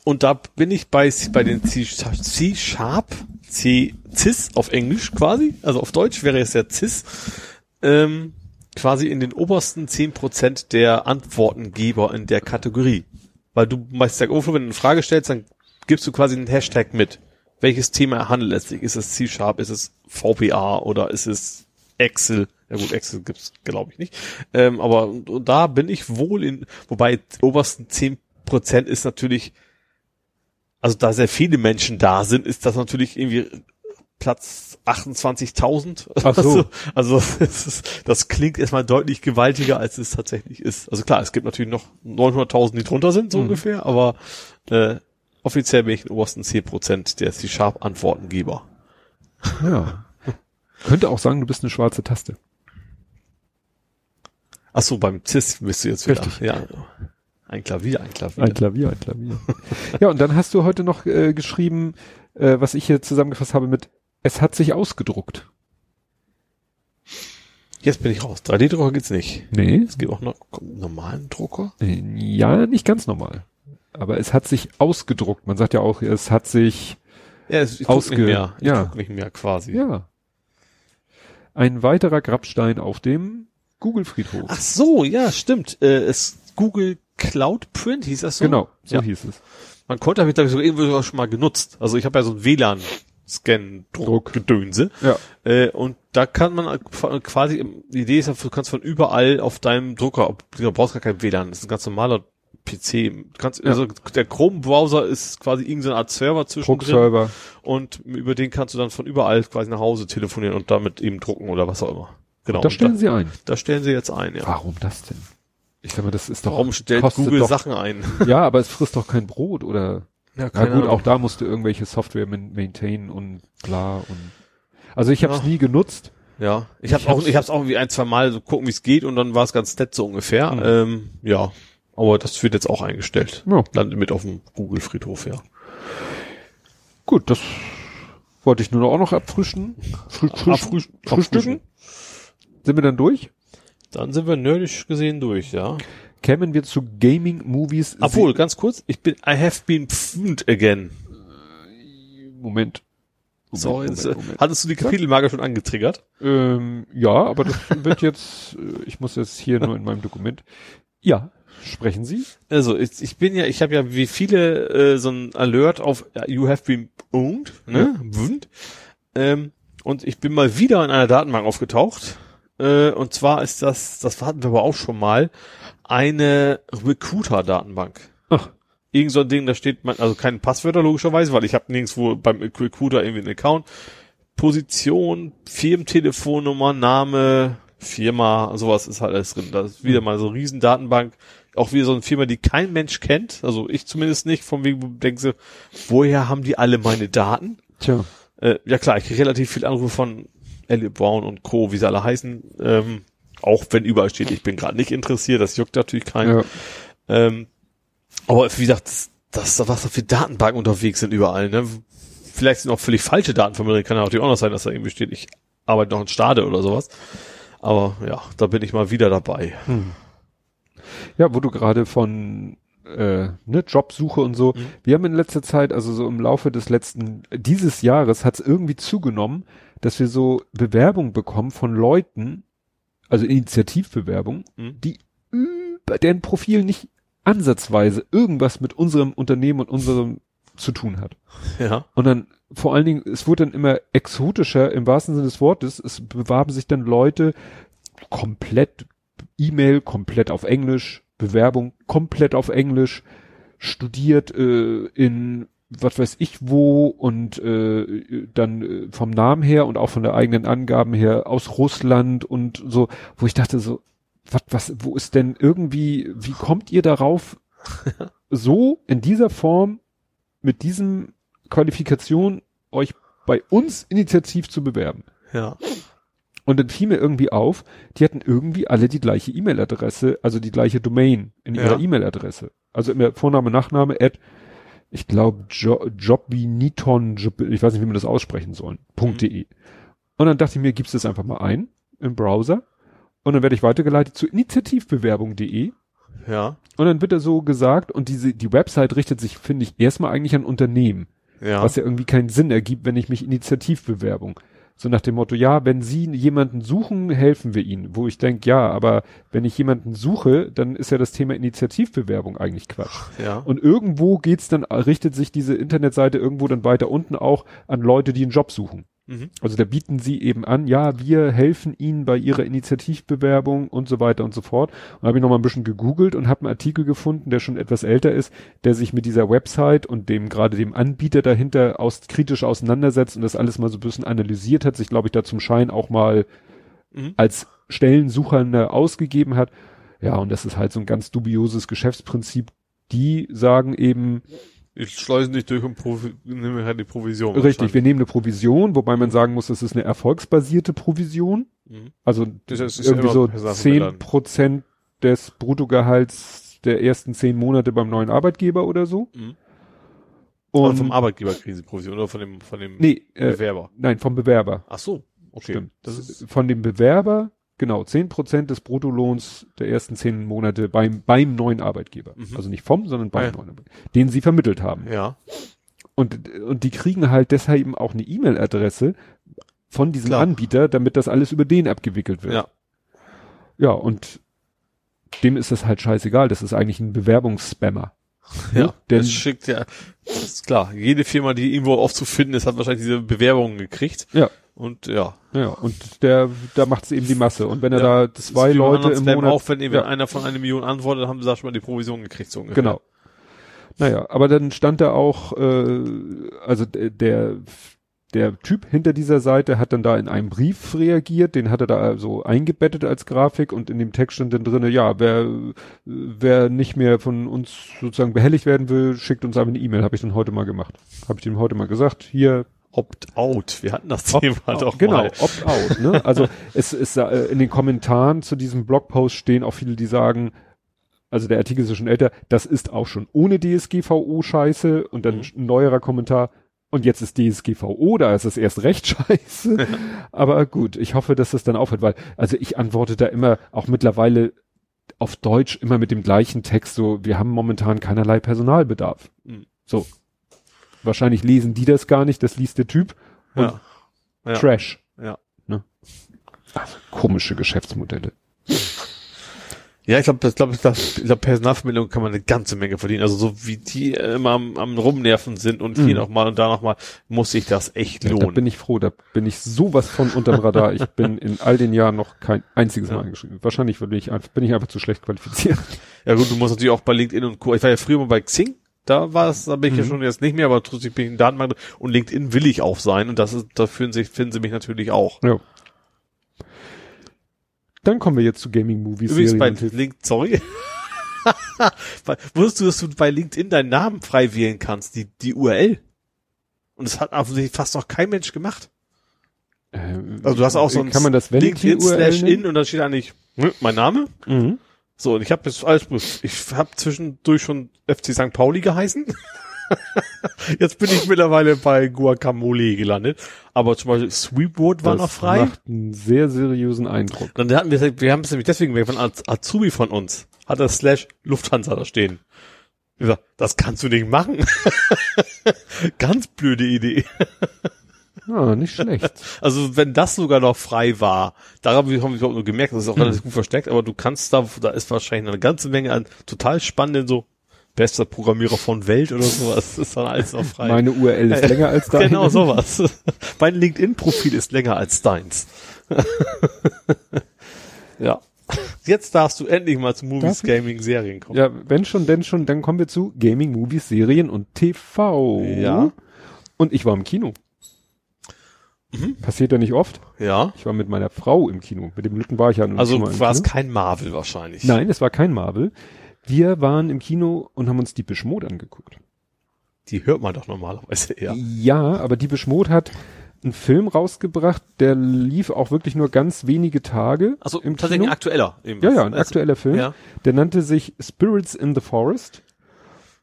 und da bin ich bei, bei den C-Sharp, C-Cis auf Englisch quasi, also auf Deutsch wäre es ja Cis, ähm, quasi in den obersten 10% der Antwortengeber in der Kategorie. Weil du bei Stack Overflow, wenn du eine Frage stellst, dann gibst du quasi einen Hashtag mit. Welches Thema handelt es sich? Ist es C-Sharp? Ist es VPA? Oder ist es Excel? Ja gut, Excel gibt's glaube ich nicht. Ähm, aber da bin ich wohl in, wobei obersten 10% ist natürlich, also da sehr viele Menschen da sind, ist das natürlich irgendwie Platz 28.000. Ach so. Also, das, ist, das klingt erstmal deutlich gewaltiger, als es tatsächlich ist. Also klar, es gibt natürlich noch 900.000, die drunter sind, so Mhm. ungefähr, aber äh, offiziell bin ich in obersten 10% der C-Sharp-Antwortengeber. Ja. Könnte auch sagen, du bist eine schwarze Taste. Ach so, beim CIS bist du jetzt wieder. Richtig. Ja. Ein Klavier, ein Klavier. Ein Klavier, ein Klavier. ja, und dann hast du heute noch äh, geschrieben, äh, was ich hier zusammengefasst habe mit, es hat sich ausgedruckt. Jetzt bin ich raus. 3D-Drucker geht's nicht. Nee. Es gibt auch noch einen normalen Drucker. Ja, nicht ganz normal. Aber es hat sich ausgedruckt. Man sagt ja auch, es hat sich, Ja, es, ich Ausge- nicht mehr. Ich ja. nicht mehr quasi. ja. Ein weiterer Grabstein auf dem Google-Friedhof. Ach so, ja, stimmt. Äh, es Google Cloud Print hieß das so? Genau, so Ja. hieß es. Man konnte, ich glaube ich so irgendwo schon mal genutzt. Also ich habe ja so ein WLAN Scan Druck. Druck Gedönse. Ja. Äh, und da kann man quasi, die Idee ist, du kannst von überall auf deinem Drucker, du brauchst gar kein WLAN, das ist ein ganz normaler PC. Kannst, Ja. also der Chrome-Browser ist quasi irgendeine Art Server zwischendrin Druckserver. und über den kannst du dann von überall quasi nach Hause telefonieren und damit eben drucken oder was auch immer. Genau. Da stellen sie ein. da stellen sie jetzt ein, ja. Warum das denn? Ich sag mal, das ist doch. Warum stellt Google doch, Sachen ein? Ja, aber es frisst doch kein Brot oder. Ja, Na gut, auch da musst du irgendwelche Software maintainen und bla und. Also ich habe es Ja. nie genutzt. Ja, ich habe auch, hab's- ich habe es auch wie ein, zwei Mal so gucken, wie es geht und dann war es ganz nett so ungefähr. Mhm. Ähm, ja, aber das wird jetzt auch eingestellt. Ja. Landet mit auf dem Google Friedhof, ja. Gut, das wollte ich nur noch auch noch abfrischen. Früh, früh, Abfrüh- frühstücken. Sind wir dann durch? Dann sind wir nerdisch gesehen durch, ja. Kämen wir zu Gaming Movies. Obwohl, ganz kurz, ich bin, I have been pfund again. Moment. So, Moment, jetzt, Moment, äh, Moment. hattest du die Kapitelmarke schon angetriggert? Ähm, ja, aber das wird jetzt, äh, ich muss jetzt hier nur in meinem Dokument. Ja, sprechen Sie? Also, ich, ich bin ja, ich habe ja wie viele äh, so ein Alert auf You have been owned, ne? Pfund. Ähm, und ich bin mal wieder in einer Datenbank aufgetaucht. Äh, und zwar ist das, das hatten wir aber auch schon mal, eine Recruiter-Datenbank. Ach. Irgend so ein Ding, da steht man, also keine Passwörter logischerweise, weil ich habe nirgendwo beim Recruiter irgendwie einen Account. Position, Firmentelefonnummer, Name, Firma, sowas ist halt alles drin. Da ist wieder mal so eine riesen Datenbank. Auch wieder so eine Firma, die kein Mensch kennt. Also ich zumindest nicht. Von wegen, denkst, du, woher haben die alle meine Daten? Tja. Äh, ja klar, ich kriege relativ viel Anrufe von Elliot Brown und Co., wie sie alle heißen. Ähm, auch wenn überall steht, ich bin gerade nicht interessiert, das juckt natürlich keinen. Ja. Ähm, aber wie gesagt, das, das, was da für Datenbanken unterwegs sind überall, ne? Vielleicht sind auch völlig falsche Daten von mir, kann ja natürlich auch noch sein, dass da irgendwie steht, ich arbeite noch in Stade oder sowas. Aber ja, da bin ich mal wieder dabei. Ja, wo du gerade von äh, ne, Jobsuche und so. Mhm. Wir haben in letzter Zeit, also so im Laufe des letzten, dieses Jahres hat es irgendwie zugenommen, dass wir so Bewerbungen bekommen von Leuten, also Initiativbewerbungen, Mhm. die über deren Profil nicht ansatzweise irgendwas mit unserem Unternehmen und unserem zu tun hat. Ja. Und dann vor allen Dingen, es wurde dann immer exotischer im wahrsten Sinne des Wortes. Es bewarben sich dann Leute komplett E-Mail, komplett auf Englisch, Bewerbung komplett auf Englisch, studiert äh, in was weiß ich wo und äh, dann äh, vom Namen her und auch von der eigenen Angaben her aus Russland und so, wo ich dachte so, was, was, wo ist denn irgendwie, wie kommt ihr darauf, so in dieser Form mit diesem Qualifikation euch bei uns initiativ zu bewerben? Ja. Und dann fiel mir irgendwie auf, die hatten irgendwie alle die gleiche E-Mail-Adresse, also die gleiche Domain in Ja. ihrer E-Mail-Adresse. Also immer Vorname, Nachname, Ad, ich glaube, jo Jobbiniton, Job, ich weiß nicht, wie man das aussprechen soll, .de. Und dann dachte ich mir, gibst das einfach mal ein im Browser und dann werde ich weitergeleitet zu initiativbewerbung.de Ja. und dann wird da so gesagt und diese, die Website richtet sich, finde ich, erstmal eigentlich an Unternehmen Ja. was ja irgendwie keinen Sinn ergibt, wenn ich mich Initiativbewerbung. So nach dem Motto, ja, wenn Sie jemanden suchen, helfen wir Ihnen. Wo ich denke, ja, aber wenn ich jemanden suche, dann ist ja das Thema Initiativbewerbung eigentlich Quatsch. ja. Und irgendwo geht's dann, richtet sich diese Internetseite irgendwo dann weiter unten auch an Leute, die einen Job suchen. Mhm. Also da bieten sie eben an, ja, wir helfen Ihnen bei Ihrer Initiativbewerbung und so weiter und so fort. Und habe ich noch mal ein bisschen gegoogelt und habe einen Artikel gefunden, der schon etwas älter ist, der sich mit dieser Website und dem gerade dem Anbieter dahinter aus, kritisch auseinandersetzt und das alles mal so ein bisschen analysiert hat, sich glaube ich da zum Schein auch mal Mhm. als Stellensuchender ausgegeben hat. Ja, und das ist halt so ein ganz dubioses Geschäftsprinzip. Die sagen eben, Ich schleuse dich durch und nehme halt die Provision. richtig, wir nehmen eine Provision, wobei man sagen muss, das ist eine erfolgsbasierte Provision. Mhm. Also Das ist irgendwie so zehn Prozent des Bruttogehalts der ersten zehn Monate beim neuen Arbeitgeber oder so. Mhm. Und Und vom Arbeitgeber kriegen sie Provision oder von dem, von dem nee, äh, Bewerber. nein, vom Bewerber. Ach so. Okay. Stimmt. Das ist, von dem Bewerber, genau, zehn Prozent des Bruttolohns der ersten zehn Monate beim, beim neuen Arbeitgeber. Mhm. Also nicht vom, sondern beim Ah, ja. neuen Arbeitgeber, den sie vermittelt haben. ja. Und, und die kriegen halt deshalb eben auch eine E-Mail-Adresse von diesem Klar. Anbieter, damit das alles über den abgewickelt wird. Ja. Ja, und dem ist das halt scheißegal. Das ist eigentlich ein Bewerbungsspammer. Ja. denn- das schickt ja, das ist klar. Jede Firma, die irgendwo aufzufinden ist, hat wahrscheinlich diese Bewerbungen gekriegt. Ja. Und ja. Ja, und der, da macht es eben die Masse. Und wenn er Ja, da zwei Leute im Monat. Auch wenn eben ja, einer von einer Million antwortet, haben sie da schon mal die Provision gekriegt, so ungefähr. genau. Naja, aber dann stand da auch, äh, also der, der Typ hinter dieser Seite hat dann da in einem Brief reagiert, den hat er da so eingebettet als Grafik und in dem Text stand dann drinne, ja, wer, wer nicht mehr von uns sozusagen behelligt werden will, schickt uns einfach eine E-Mail, habe ich dann heute mal gemacht. Habe ich dem heute mal gesagt, hier, Opt-out. Wir hatten das Opt- Thema doch genau, mal. Opt-out. Ne? Also es ist äh, in den Kommentaren zu diesem Blogpost stehen auch viele, die sagen, also der Artikel ist ja schon älter, das ist auch schon ohne DSGVO scheiße und dann Mhm. ein neuerer Kommentar und jetzt ist DSGVO, da ist es erst recht scheiße. Aber gut, ich hoffe, dass das dann aufhört, weil also ich antworte da immer auch mittlerweile auf Deutsch immer mit dem gleichen Text so, wir haben momentan keinerlei Personalbedarf. Mhm. So. Wahrscheinlich lesen die das gar nicht, das liest der Typ und Ja. Ja. Trash. Ja. Ne? Also, komische Geschäftsmodelle. Ja, ich glaube, ich glaube, ich glaub, Personalvermittlung kann man eine ganze Menge verdienen. Also so wie die immer am, am Rumnerven sind und hier Mhm. noch mal und da noch mal, muss sich das echt Ja, da lohnen. bin ich froh, da bin ich sowas von unterm Radar. Ich bin in all den Jahren noch kein einziges Ja. Mal eingeschrieben. Wahrscheinlich bin ich, einfach, bin ich einfach zu schlecht qualifiziert. Ja gut, du musst natürlich auch bei LinkedIn und Co. Ich war ja früher mal bei Xing. Da war es, da bin ich ja Mhm. schon jetzt nicht mehr, aber trotzdem bin ich in Datenbank und LinkedIn will ich auch sein und das ist, da finden sie, finden sie mich natürlich auch. Ja. Dann kommen wir jetzt zu Gaming Movies. Übrigens bei. Link, sorry. Wusstest du, dass du bei LinkedIn deinen Namen frei wählen kannst, die, die URL? Und das hat offensichtlich fast noch kein Mensch gemacht. Ähm, Also du hast auch so ein Kann man das LinkedIn slash in und dann steht eigentlich hm, mein Name. Mhm. So, und ich habe jetzt alles, ich habe zwischendurch schon FC St. Pauli geheißen. Jetzt bin ich mittlerweile bei Guacamole gelandet. Aber zum Beispiel Sweetwood war das noch frei. macht einen sehr seriösen Eindruck. Dann hatten wir, wir haben es nämlich deswegen weg von Az- Azubi von uns. Hat das Slash Lufthansa da stehen. Ich sag, das kannst du nicht machen. Ganz blöde Idee. Ah, nicht schlecht. Also wenn das sogar noch frei war, da haben wir haben wir überhaupt nur gemerkt, das ist auch relativ gut versteckt, aber du kannst da, da ist wahrscheinlich eine ganze Menge an total spannenden so bester Programmierer von Welt oder sowas. Ist dann alles noch frei. Meine URL ist länger als deine. Genau sowas. mein LinkedIn-Profil ist länger als deins. ja. Jetzt darfst du endlich mal zu Movies, Darf ich? Gaming, Serien kommen. Ja, wenn schon, denn schon, dann kommen wir zu Gaming, Movies, Serien und TV. Ja. Und ich war im Kino. Passiert ja nicht oft. Ja. Ich war mit meiner Frau im Kino. Mit dem Lütten war ich ja Also war es kein Marvel wahrscheinlich. Nein, es war kein Marvel. Wir waren im Kino und haben uns die Mode angeguckt. Die hört man doch normalerweise eher. Ja, aber die Mode hat einen Film rausgebracht, der lief auch wirklich nur ganz wenige Tage. Also im tatsächlich ein Kino. aktueller. Eben. Ja, ja, ein Also, aktueller Film. Ja. Der nannte sich Spirits in the Forest.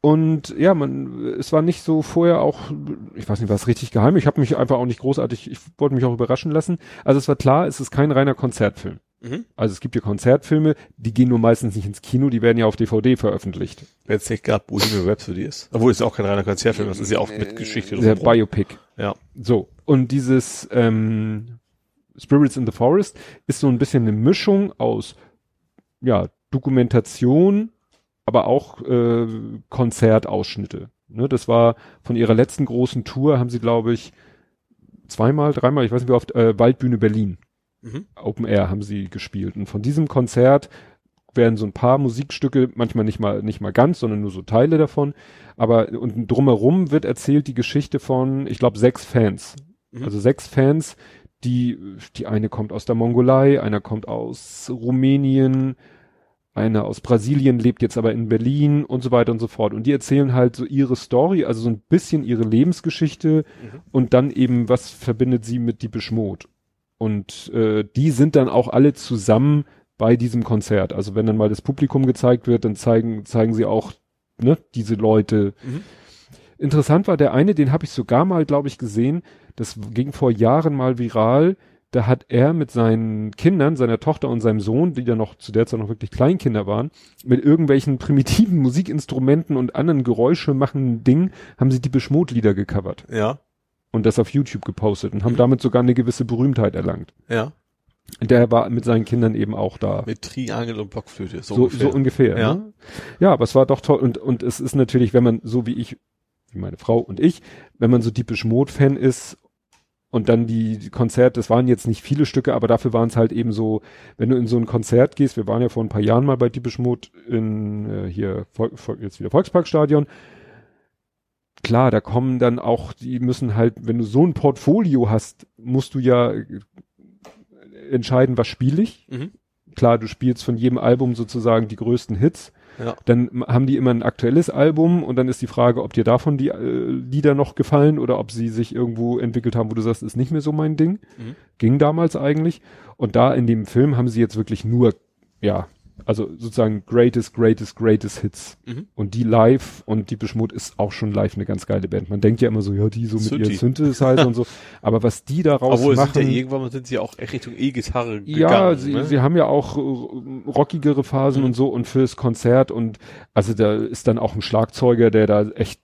Und ja, man, es war nicht so vorher auch, ich weiß nicht, war es richtig geheim. Ich habe mich einfach auch nicht großartig, ich wollte mich auch überraschen lassen. Also es war klar, es ist kein reiner Konzertfilm. Mhm. Also es gibt ja Konzertfilme, die gehen nur meistens nicht ins Kino, die werden ja auf DVD veröffentlicht. Jetzt nicht gerade Bohemian Rhapsody ist. Obwohl es ist auch kein reiner Konzertfilm, das ist ja auch mit Geschichte. Der drumherum. Biopic. Ja. So, und dieses ähm, Spirits in the Forest ist so ein bisschen eine Mischung aus ja, Dokumentation, aber auch äh, Konzertausschnitte. Ne, das war von ihrer letzten großen Tour, haben sie, glaube ich, zweimal, dreimal, ich weiß nicht wie oft, äh, Waldbühne Berlin. Mhm. Open Air haben sie gespielt. Und von diesem Konzert werden so ein paar Musikstücke, manchmal nicht mal, nicht mal ganz, sondern nur so Teile davon. Aber und drumherum wird erzählt die Geschichte von, ich glaube, sechs Fans. Mhm. Also sechs Fans, die, die eine kommt aus der Mongolei, einer kommt aus Rumänien, einer aus Brasilien lebt jetzt aber in Berlin und so weiter und so fort. Und die erzählen halt so ihre Story, also so ein bisschen ihre Lebensgeschichte Mhm. und dann eben, was verbindet sie mit die Beschmut. Und äh, die sind dann auch alle zusammen bei diesem Konzert. Also wenn dann mal das Publikum gezeigt wird, dann zeigen, zeigen sie auch ne, diese Leute. Mhm. Interessant war der eine, den habe ich sogar mal, glaube ich, gesehen. Das ging vor Jahren mal viral. Da hat er mit seinen Kindern, seiner Tochter und seinem Sohn, die dann noch zu der Zeit noch wirklich Kleinkinder waren, mit irgendwelchen primitiven Musikinstrumenten und anderen Geräusche machenden Dingen, haben sie die Beschmutlieder gecovert Ja. und das auf YouTube gepostet und haben Mhm. damit sogar eine gewisse Berühmtheit erlangt. Ja. Der war mit seinen Kindern eben auch da. Mit Triangel und Blockflöte. So, so, ungefähr. so ungefähr. Ja. Ne? ja, aber es war doch toll und, und es ist natürlich, wenn man so wie ich, wie meine Frau und ich, wenn man so typisch Mode-Fan ist und dann die, Konzerte, das waren jetzt nicht viele Stücke, aber dafür waren es halt eben so, wenn du in so ein Konzert gehst, wir waren ja vor ein paar Jahren mal bei Typisch Mode in äh, hier Vol Vol jetzt wieder Volksparkstadion. Klar, da kommen dann auch, die müssen halt, wenn du so ein Portfolio hast, musst du ja äh, entscheiden, was spiele ich. Mhm. Klar, du spielst von jedem Album sozusagen die größten Hits. Ja. Dann haben die immer ein aktuelles Album und dann ist die Frage, ob dir davon die äh, Lieder noch gefallen oder ob sie sich irgendwo entwickelt haben, wo du sagst, ist nicht mehr so mein Ding. Mhm. Ging damals eigentlich. Und da in dem Film haben sie jetzt wirklich nur, ja, also sozusagen greatest, greatest, greatest Hits. Mhm. Und die live und die Beschmut ist auch schon live eine ganz geile Band. Man denkt ja immer so, ja, die so mit Synthi. ihren Synthesizer und so. Aber was die daraus Obwohl, machen. sind ja irgendwann sind sie auch echt Richtung E-Gitarre gegangen. Ja, sie, ne? sie haben ja auch rockigere Phasen Mhm. und so und fürs Konzert und also da ist dann auch ein Schlagzeuger, der da echt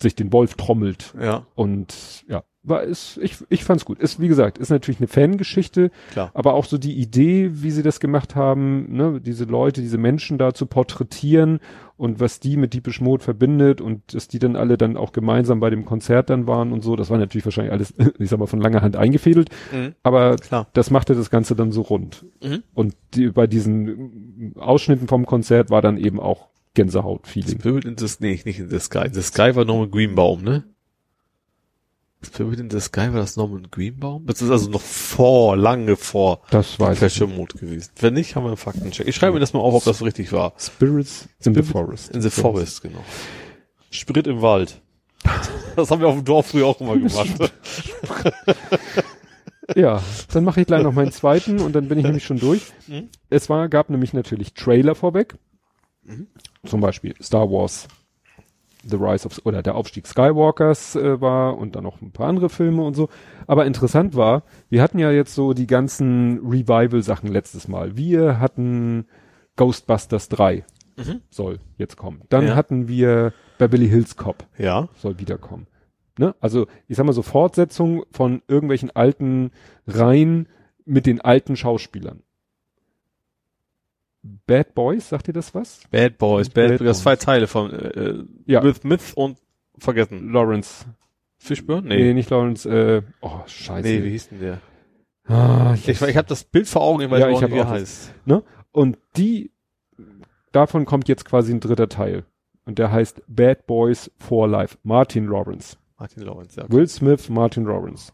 sich den Wolf trommelt ja, und ja, war es ich ich fand's gut. Ist wie gesagt, ist natürlich eine Fangeschichte, klar. aber auch so die Idee, wie sie das gemacht haben, ne, diese Leute, diese Menschen da zu porträtieren und was die mit Diepisch Mode verbindet und dass die dann alle dann auch gemeinsam bei dem Konzert dann waren und so, das war natürlich wahrscheinlich alles, ich sag mal, von langer Hand eingefädelt, Mhm. aber Klar. das machte das Ganze dann so rund. Mhm. Und die, bei diesen Ausschnitten vom Konzert war dann eben auch Gänsehaut-Feeling. Spirit in the, nee, nicht in the Sky. The Sky war Norman Greenbaum, ne? Spirit in the Sky war das Norman Greenbaum? Das ist also noch vor, lange vor Das weiß ich. Flasche Mode gewesen. Wenn nicht, haben wir einen Faktencheck. Ich schreibe mir das mal auf, ob das richtig war. Spirits in the Spirit Forest. In the Forest, genau. Sprit im Wald. Das haben wir auf dem Dorf früher auch immer gemacht. Ja, dann mache ich gleich noch meinen zweiten und dann bin ich nämlich schon durch. Mhm. Es war, gab nämlich natürlich Trailer vorweg. Mhm. Zum Beispiel Star Wars The Rise of oder der Aufstieg Skywalkers äh, war und dann noch ein paar andere Filme und so. Aber interessant war, wir hatten ja jetzt so die ganzen Revival-Sachen letztes Mal. Wir hatten Ghostbusters 3 Mhm. soll jetzt kommen. Dann Ja. hatten wir Beverly Hills Cop Ja. soll wiederkommen. Ne? Also ich sag mal so Fortsetzung von irgendwelchen alten Reihen mit den alten Schauspielern. Bad Boys, sagt ihr das was? Bad Boys, Bad, Bad Boys. Das zwei Teile von äh, Ja. With Myth und vergessen. Lawrence. Fishburne? Nee, Nee. nicht Lawrence, äh, oh, scheiße. Nee, wie hieß denn der? ah, Ich, ich habe das Bild vor Augen, ich weiß Ja, ich nicht, wie er auch heißt. Und die, davon kommt jetzt quasi ein dritter Teil. Und der heißt Bad Boys for Life. Martin Lawrence. Martin Lawrence, ja. Will Smith, Martin Lawrence.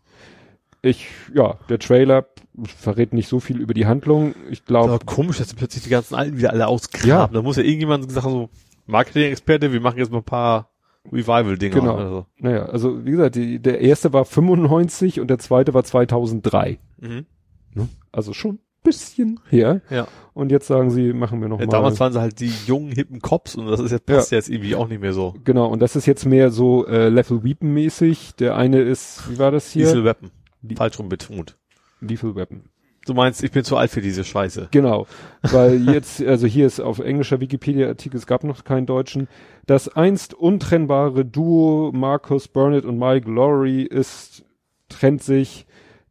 Ich, ja, der Trailer verrät nicht so viel über die Handlung. Ich glaube, Aber komisch, dass sie plötzlich die ganzen Alten wieder alle ausgraben. Ja. Da muss ja irgendjemand gesagt haben, so, Marketing-Experte, wir machen jetzt mal ein paar Revival-Dinger. Genau. oder so. naja, also wie gesagt, die, der erste war 95 und der zweite war 2003. Mhm. Ne? Also schon ein bisschen her. Ja. Und jetzt sagen sie, machen wir noch ja. mal. Damals waren sie halt die jungen, hippen Cops und das ist jetzt, passt jetzt irgendwie auch nicht mehr so. genau, und das ist jetzt mehr so äh, Lethal Weapon mäßig. Der eine ist, wie war das hier? Diesel Weapon. Die- Falsch rum betont. Lethal Weapon. Du meinst, ich bin zu alt für diese Scheiße. Genau, weil jetzt, also hier ist auf englischer Wikipedia-Artikel, es gab noch keinen deutschen, das einst untrennbare Duo Marcus Burnett und Mike Lowry ist, trennt sich.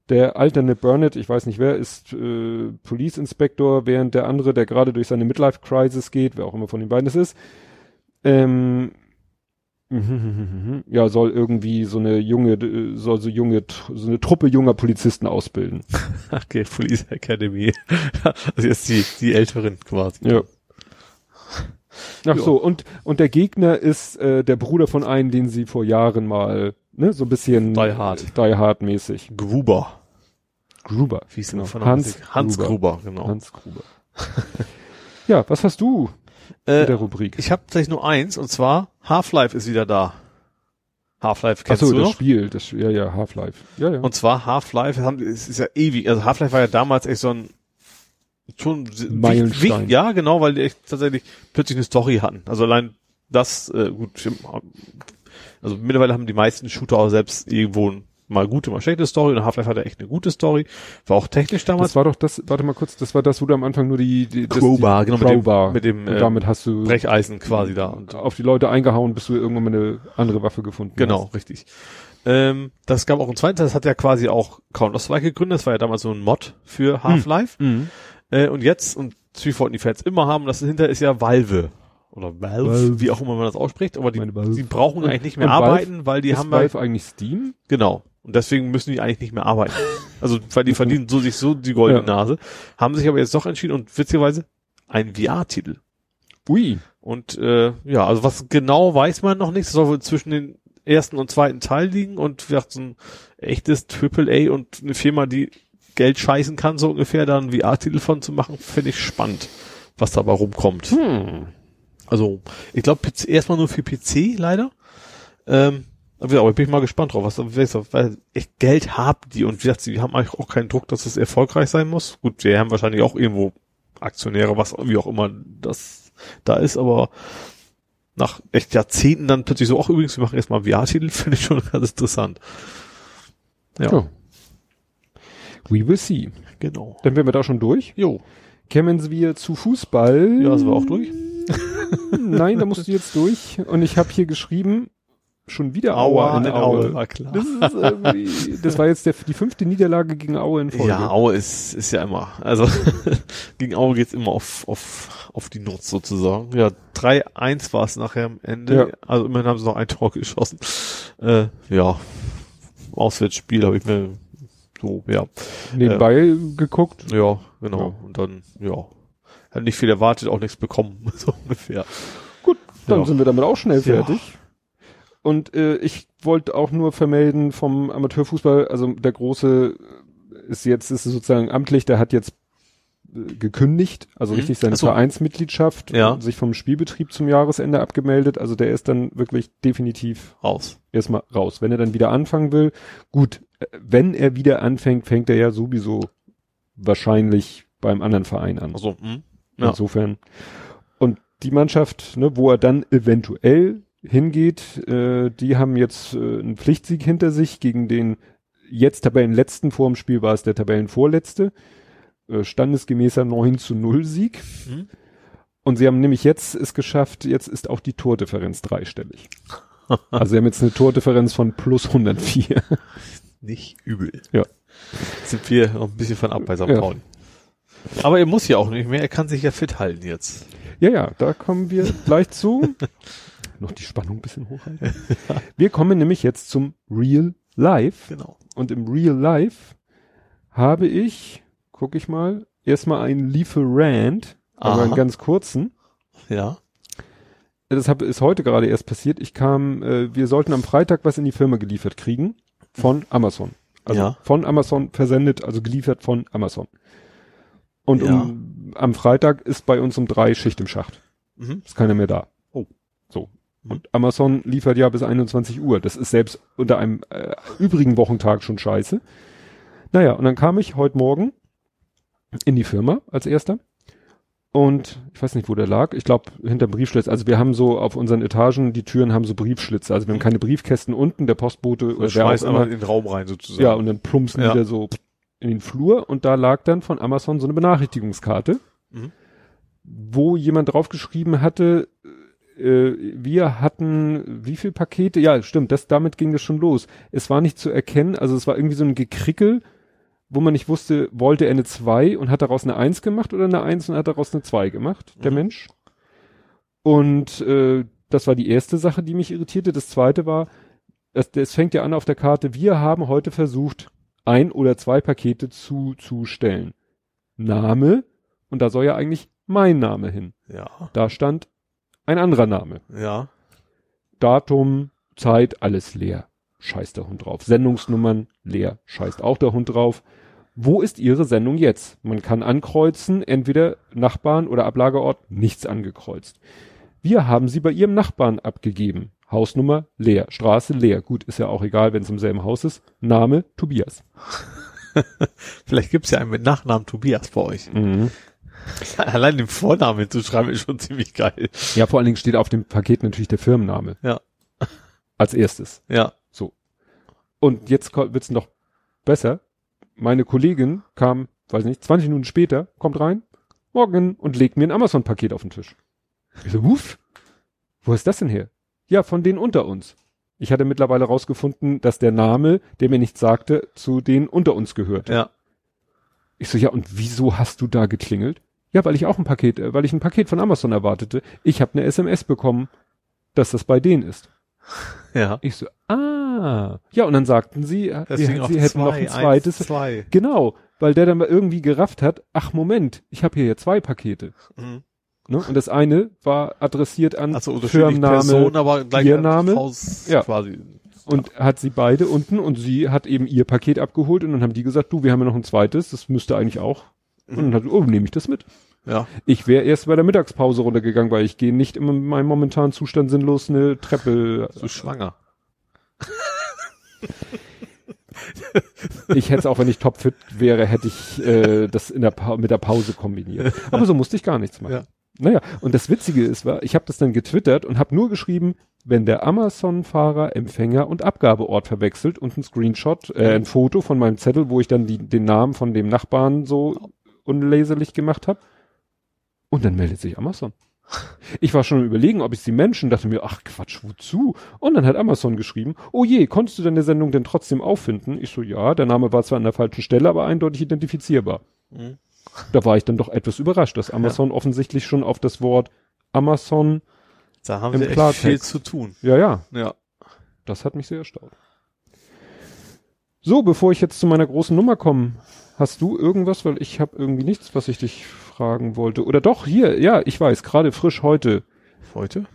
Der alternde Burnett, ich weiß nicht wer, ist äh, Police Inspector, während der andere, der gerade durch seine Midlife Crisis geht, wer auch immer von den beiden es ist, ähm, ja, soll irgendwie so eine junge, äh, soll so junge, so eine Truppe junger Polizisten ausbilden. Okay, Police Academy. also jetzt die, die Älteren quasi. Ja. Ach so, und, und der Gegner ist äh, der Bruder von einem, den sie vor Jahren mal, ne, so ein bisschen Die Hard. Die Hard mäßig. Gruber. Gruber. Wie ist Genau. von Hans Hans, Hans Gruber, genau. Hans Gruber. ja, was hast du Äh, der Rubrik? ich habe tatsächlich nur eins und zwar Half-Life ist wieder da. Half-Life Ach kennst so, du das noch? Spiel, das, ja, ja, Half-Life. Ja, ja. Und zwar Half-Life, es ist ja ewig, also Half-Life war ja damals echt so ein schon Meilenstein. wich- ja, genau, weil die echt tatsächlich plötzlich eine Story hatten. Also allein das, äh, gut, also mittlerweile haben die meisten Shooter auch selbst irgendwo mal gute, mal schlechte Story und Half-Life hatte echt eine gute Story. War auch technisch damals das war doch das, warte mal kurz, das war das, wo du am Anfang nur die, die das, Crowbar, genau, mit dem- Crowbar. mit dem, und äh, damit hast du Brecheisen quasi da. Und auf die Leute eingehauen, bis du irgendwann mal eine andere Waffe gefunden Genau, hast. richtig. Ähm, das gab auch einen zweiten Teil, das hat ja quasi auch Counter-Strike gegründet, das war ja damals so ein Mod für Half-Life. Mhm. Äh, und jetzt, und wollten die Fans immer haben, das dahinter ist ja Valve. Oder Valve, Valve. wie auch immer man das ausspricht, aber die, Valve. die brauchen eigentlich nicht mehr Und Valve- arbeiten, weil die ist haben Valve eigentlich Steam? genau. Und deswegen müssen die eigentlich nicht mehr arbeiten. Also, weil die verdienen so sich so die goldene Ja. Nase, haben sich aber jetzt doch entschieden und witzigerweise ein VR-Titel. Ui. Und äh, ja, also was genau weiß man noch nicht. Das soll wohl zwischen den ersten und zweiten Teil liegen und vielleicht so ein echtes AAA und eine Firma, die Geld scheißen kann, so ungefähr, da einen VR-Titel von zu machen, finde ich spannend, was dabei rumkommt. Hm. Also, ich glaube, erstmal nur für PC, leider. Ähm, aber ich bin mal gespannt drauf, was weil echt Geld haben die und wie gesagt, sie haben eigentlich auch keinen Druck, dass es erfolgreich sein muss. Gut, wir haben wahrscheinlich auch irgendwo Aktionäre, was wie auch immer das da ist, aber nach echt Jahrzehnten dann plötzlich so, auch übrigens, wir machen jetzt mal einen VR-Titel, finde ich schon ganz interessant. Ja, Ja. We will see. genau. Dann wären wir da schon durch. Jo, Kämen wir zu Fußball. ja, sind wir auch durch. Nein, da musst du jetzt durch. Und ich habe hier geschrieben, schon wieder Aue in Aue. war klar. Das, ist irgendwie, das war jetzt der, die fünfte Niederlage gegen Aue in Folge. Ja, Aue ist, ist ja immer. Also gegen Aue geht's immer auf, auf, auf die Nutz sozusagen. Ja, 3-1 war es nachher am Ende. Ja. Also immerhin haben sie noch ein Tor geschossen. Äh, ja, Auswärtsspiel habe ich mir so, ja. Nebenbei geguckt. Ja, genau. Ja. Und dann, ja. Hat nicht viel erwartet, auch nichts bekommen, so ungefähr. Gut, dann Ja. sind wir damit auch schnell Ja. fertig. Und äh, ich wollte auch nur vermelden vom Amateurfußball, also der große ist jetzt ist sozusagen amtlich, der hat jetzt äh, gekündigt, also Mhm. richtig seine so. Vereinsmitgliedschaft, Ja. und sich vom Spielbetrieb zum Jahresende abgemeldet. Also der ist dann wirklich definitiv Raus. erstmal raus. Wenn er dann wieder anfangen will, gut, äh, wenn er wieder anfängt, fängt er ja sowieso wahrscheinlich beim anderen Verein an. Also? Ja. Insofern. Und die Mannschaft, ne, wo er dann eventuell hingeht. Äh, die haben jetzt äh, einen Pflichtsieg hinter sich gegen den jetzt Tabellenletzten vor dem Spiel war es der Tabellenvorletzte. Äh, standesgemäßer 9 zu 0 Sieg. Mhm. Und sie haben nämlich jetzt es geschafft, jetzt ist auch die Tordifferenz dreistellig. also sie haben jetzt eine Tordifferenz von plus 104. Nicht übel. Ja. Sind wir noch ein bisschen von ab bei St. Ja. Pauli. Aber er muss ja auch nicht mehr, er kann sich ja fit halten jetzt. Ja, ja, da kommen wir gleich zu. Noch die Spannung ein bisschen hochhalten. Wir kommen nämlich jetzt zum Real Life. Genau. Und im Real Life habe ich, guck ich mal, erstmal einen Lieferant, aber einen ganz kurzen. Ja. Das hab, ist heute gerade erst passiert. Ich kam, äh, wir sollten am Freitag was in die Firma geliefert kriegen von Amazon. Also Ja. von Amazon versendet, also geliefert von Amazon. Und Ja. um, am Freitag ist bei uns um drei Schicht im Schacht. Mhm. Ist keiner mehr da. Und Amazon liefert ja bis 21 Uhr. Das ist selbst unter einem äh, übrigen Wochentag schon scheiße. Naja, und dann kam ich heute Morgen in die Firma als erster. Und ich weiß nicht, wo der lag. Ich glaube, hinterm Briefschlitz. Also wir haben so auf unseren Etagen, die Türen haben so Briefschlitze. Also wir haben keine Briefkästen unten, der Postbote Und oder auch schmeißt immer. in den Raum rein sozusagen. Ja, und dann plumpsen Ja. wieder so in den Flur und da lag dann von Amazon so eine Benachrichtigungskarte, Mhm. wo jemand draufgeschrieben hatte, äh, wir hatten wie viel Pakete? Ja, stimmt, das damit ging das schon los. Es war nicht zu erkennen, also es war irgendwie so ein Gekrickel, wo man nicht wusste, wollte er eine 2 und hat daraus eine 1 gemacht oder eine 1 und hat daraus eine 2 gemacht, der Mhm. Mensch. Und äh, das war die erste Sache, die mich irritierte. Das zweite war, es, es fängt ja an auf der Karte, wir haben heute versucht, ein oder zwei Pakete zuzustellen. Name, und da soll ja eigentlich mein Name hin. Ja. Da stand ein anderer Name. Ja. Datum, Zeit, alles leer. Scheißt der Hund drauf. Sendungsnummern, leer. Scheißt auch der Hund drauf. Wo ist Ihre Sendung jetzt? Man kann ankreuzen, entweder Nachbarn oder Ablagerort, nichts angekreuzt. Wir haben sie bei Ihrem Nachbarn abgegeben. Hausnummer leer, Straße leer. Gut, ist ja auch egal, wenn es im selben Haus ist. Name Tobias. Vielleicht gibt's ja einen mit Nachnamen Tobias bei euch. Allein den Vornamen hinzuschreiben ist schon ziemlich geil. Ja, vor allen Dingen steht auf dem Paket natürlich der Firmenname. Ja. Als erstes. Ja. Und jetzt wird's noch besser. Meine Kollegin kam, weiß nicht, 20 Minuten später, kommt rein, morgen und legt mir ein Amazon-Paket auf den Tisch. Ich so, wuff, wo ist das denn her? Ja, von denen unter uns. Ich hatte mittlerweile rausgefunden, dass der Name, der mir nichts sagte, zu denen unter uns gehört. Ja. Ich so, ja, und wieso hast du da geklingelt? Ja, weil ich auch ein Paket, äh, weil ich ein Paket von Amazon erwartete. Ich habe eine SMS bekommen, dass das bei denen ist. Ja. Ich so, ah. Ja, und dann sagten sie, äh, Deswegen sie, sie hätten noch zwei, ein zweites. Eins, zwei. Genau, weil der dann mal irgendwie gerafft hat, ach Moment, ich habe hier ja zwei Pakete. Mhm. Ne? Und das eine war adressiert an Also Firmenname Personen, aber gleich ihr Name. Haus Ja. quasi. und hat sie beide unten und sie hat eben ihr Paket abgeholt und dann haben die gesagt, du, wir haben ja noch ein zweites, das müsste eigentlich auch. Und dann hat, oh, nehme ich das mit. Ja. Ich wäre erst bei der Mittagspause runtergegangen, weil ich gehe nicht in meinem momentanen Zustand sinnlos eine Treppe. So schwanger. Ich hätte es auch, wenn ich topfit wäre, hätte ich äh, das in der pa mit der Pause kombiniert. Aber so musste ich gar nichts machen. Ja. Naja, und das Witzige ist, war, ich habe das dann getwittert und habe nur geschrieben, wenn der Amazon-Fahrer Empfänger und Abgabeort verwechselt und ein Screenshot, äh, ein Foto von meinem Zettel, wo ich dann die, den Namen von dem Nachbarn so unleserlich gemacht habe. Und dann meldet sich Amazon. Ich war schon überlegen, ob ich sie Menschen, dachte mir, ach Quatsch, wozu? Und dann hat Amazon geschrieben, oh je, konntest du deine Sendung denn trotzdem auffinden? Ich so, ja, der Name war zwar an der falschen Stelle, aber eindeutig identifizierbar. Mhm. Da war ich dann doch etwas überrascht, dass Amazon offensichtlich schon auf das Wort Amazon, Da haben Im echt Klartext. viel zu tun. ja, ja, Ja. das hat mich sehr erstaunt. So, bevor ich jetzt zu meiner großen Nummer komme, hast du irgendwas, weil ich habe irgendwie nichts, was ich dich fragen wollte. Oder doch, hier, ja, ich weiß, gerade frisch heute. Heute?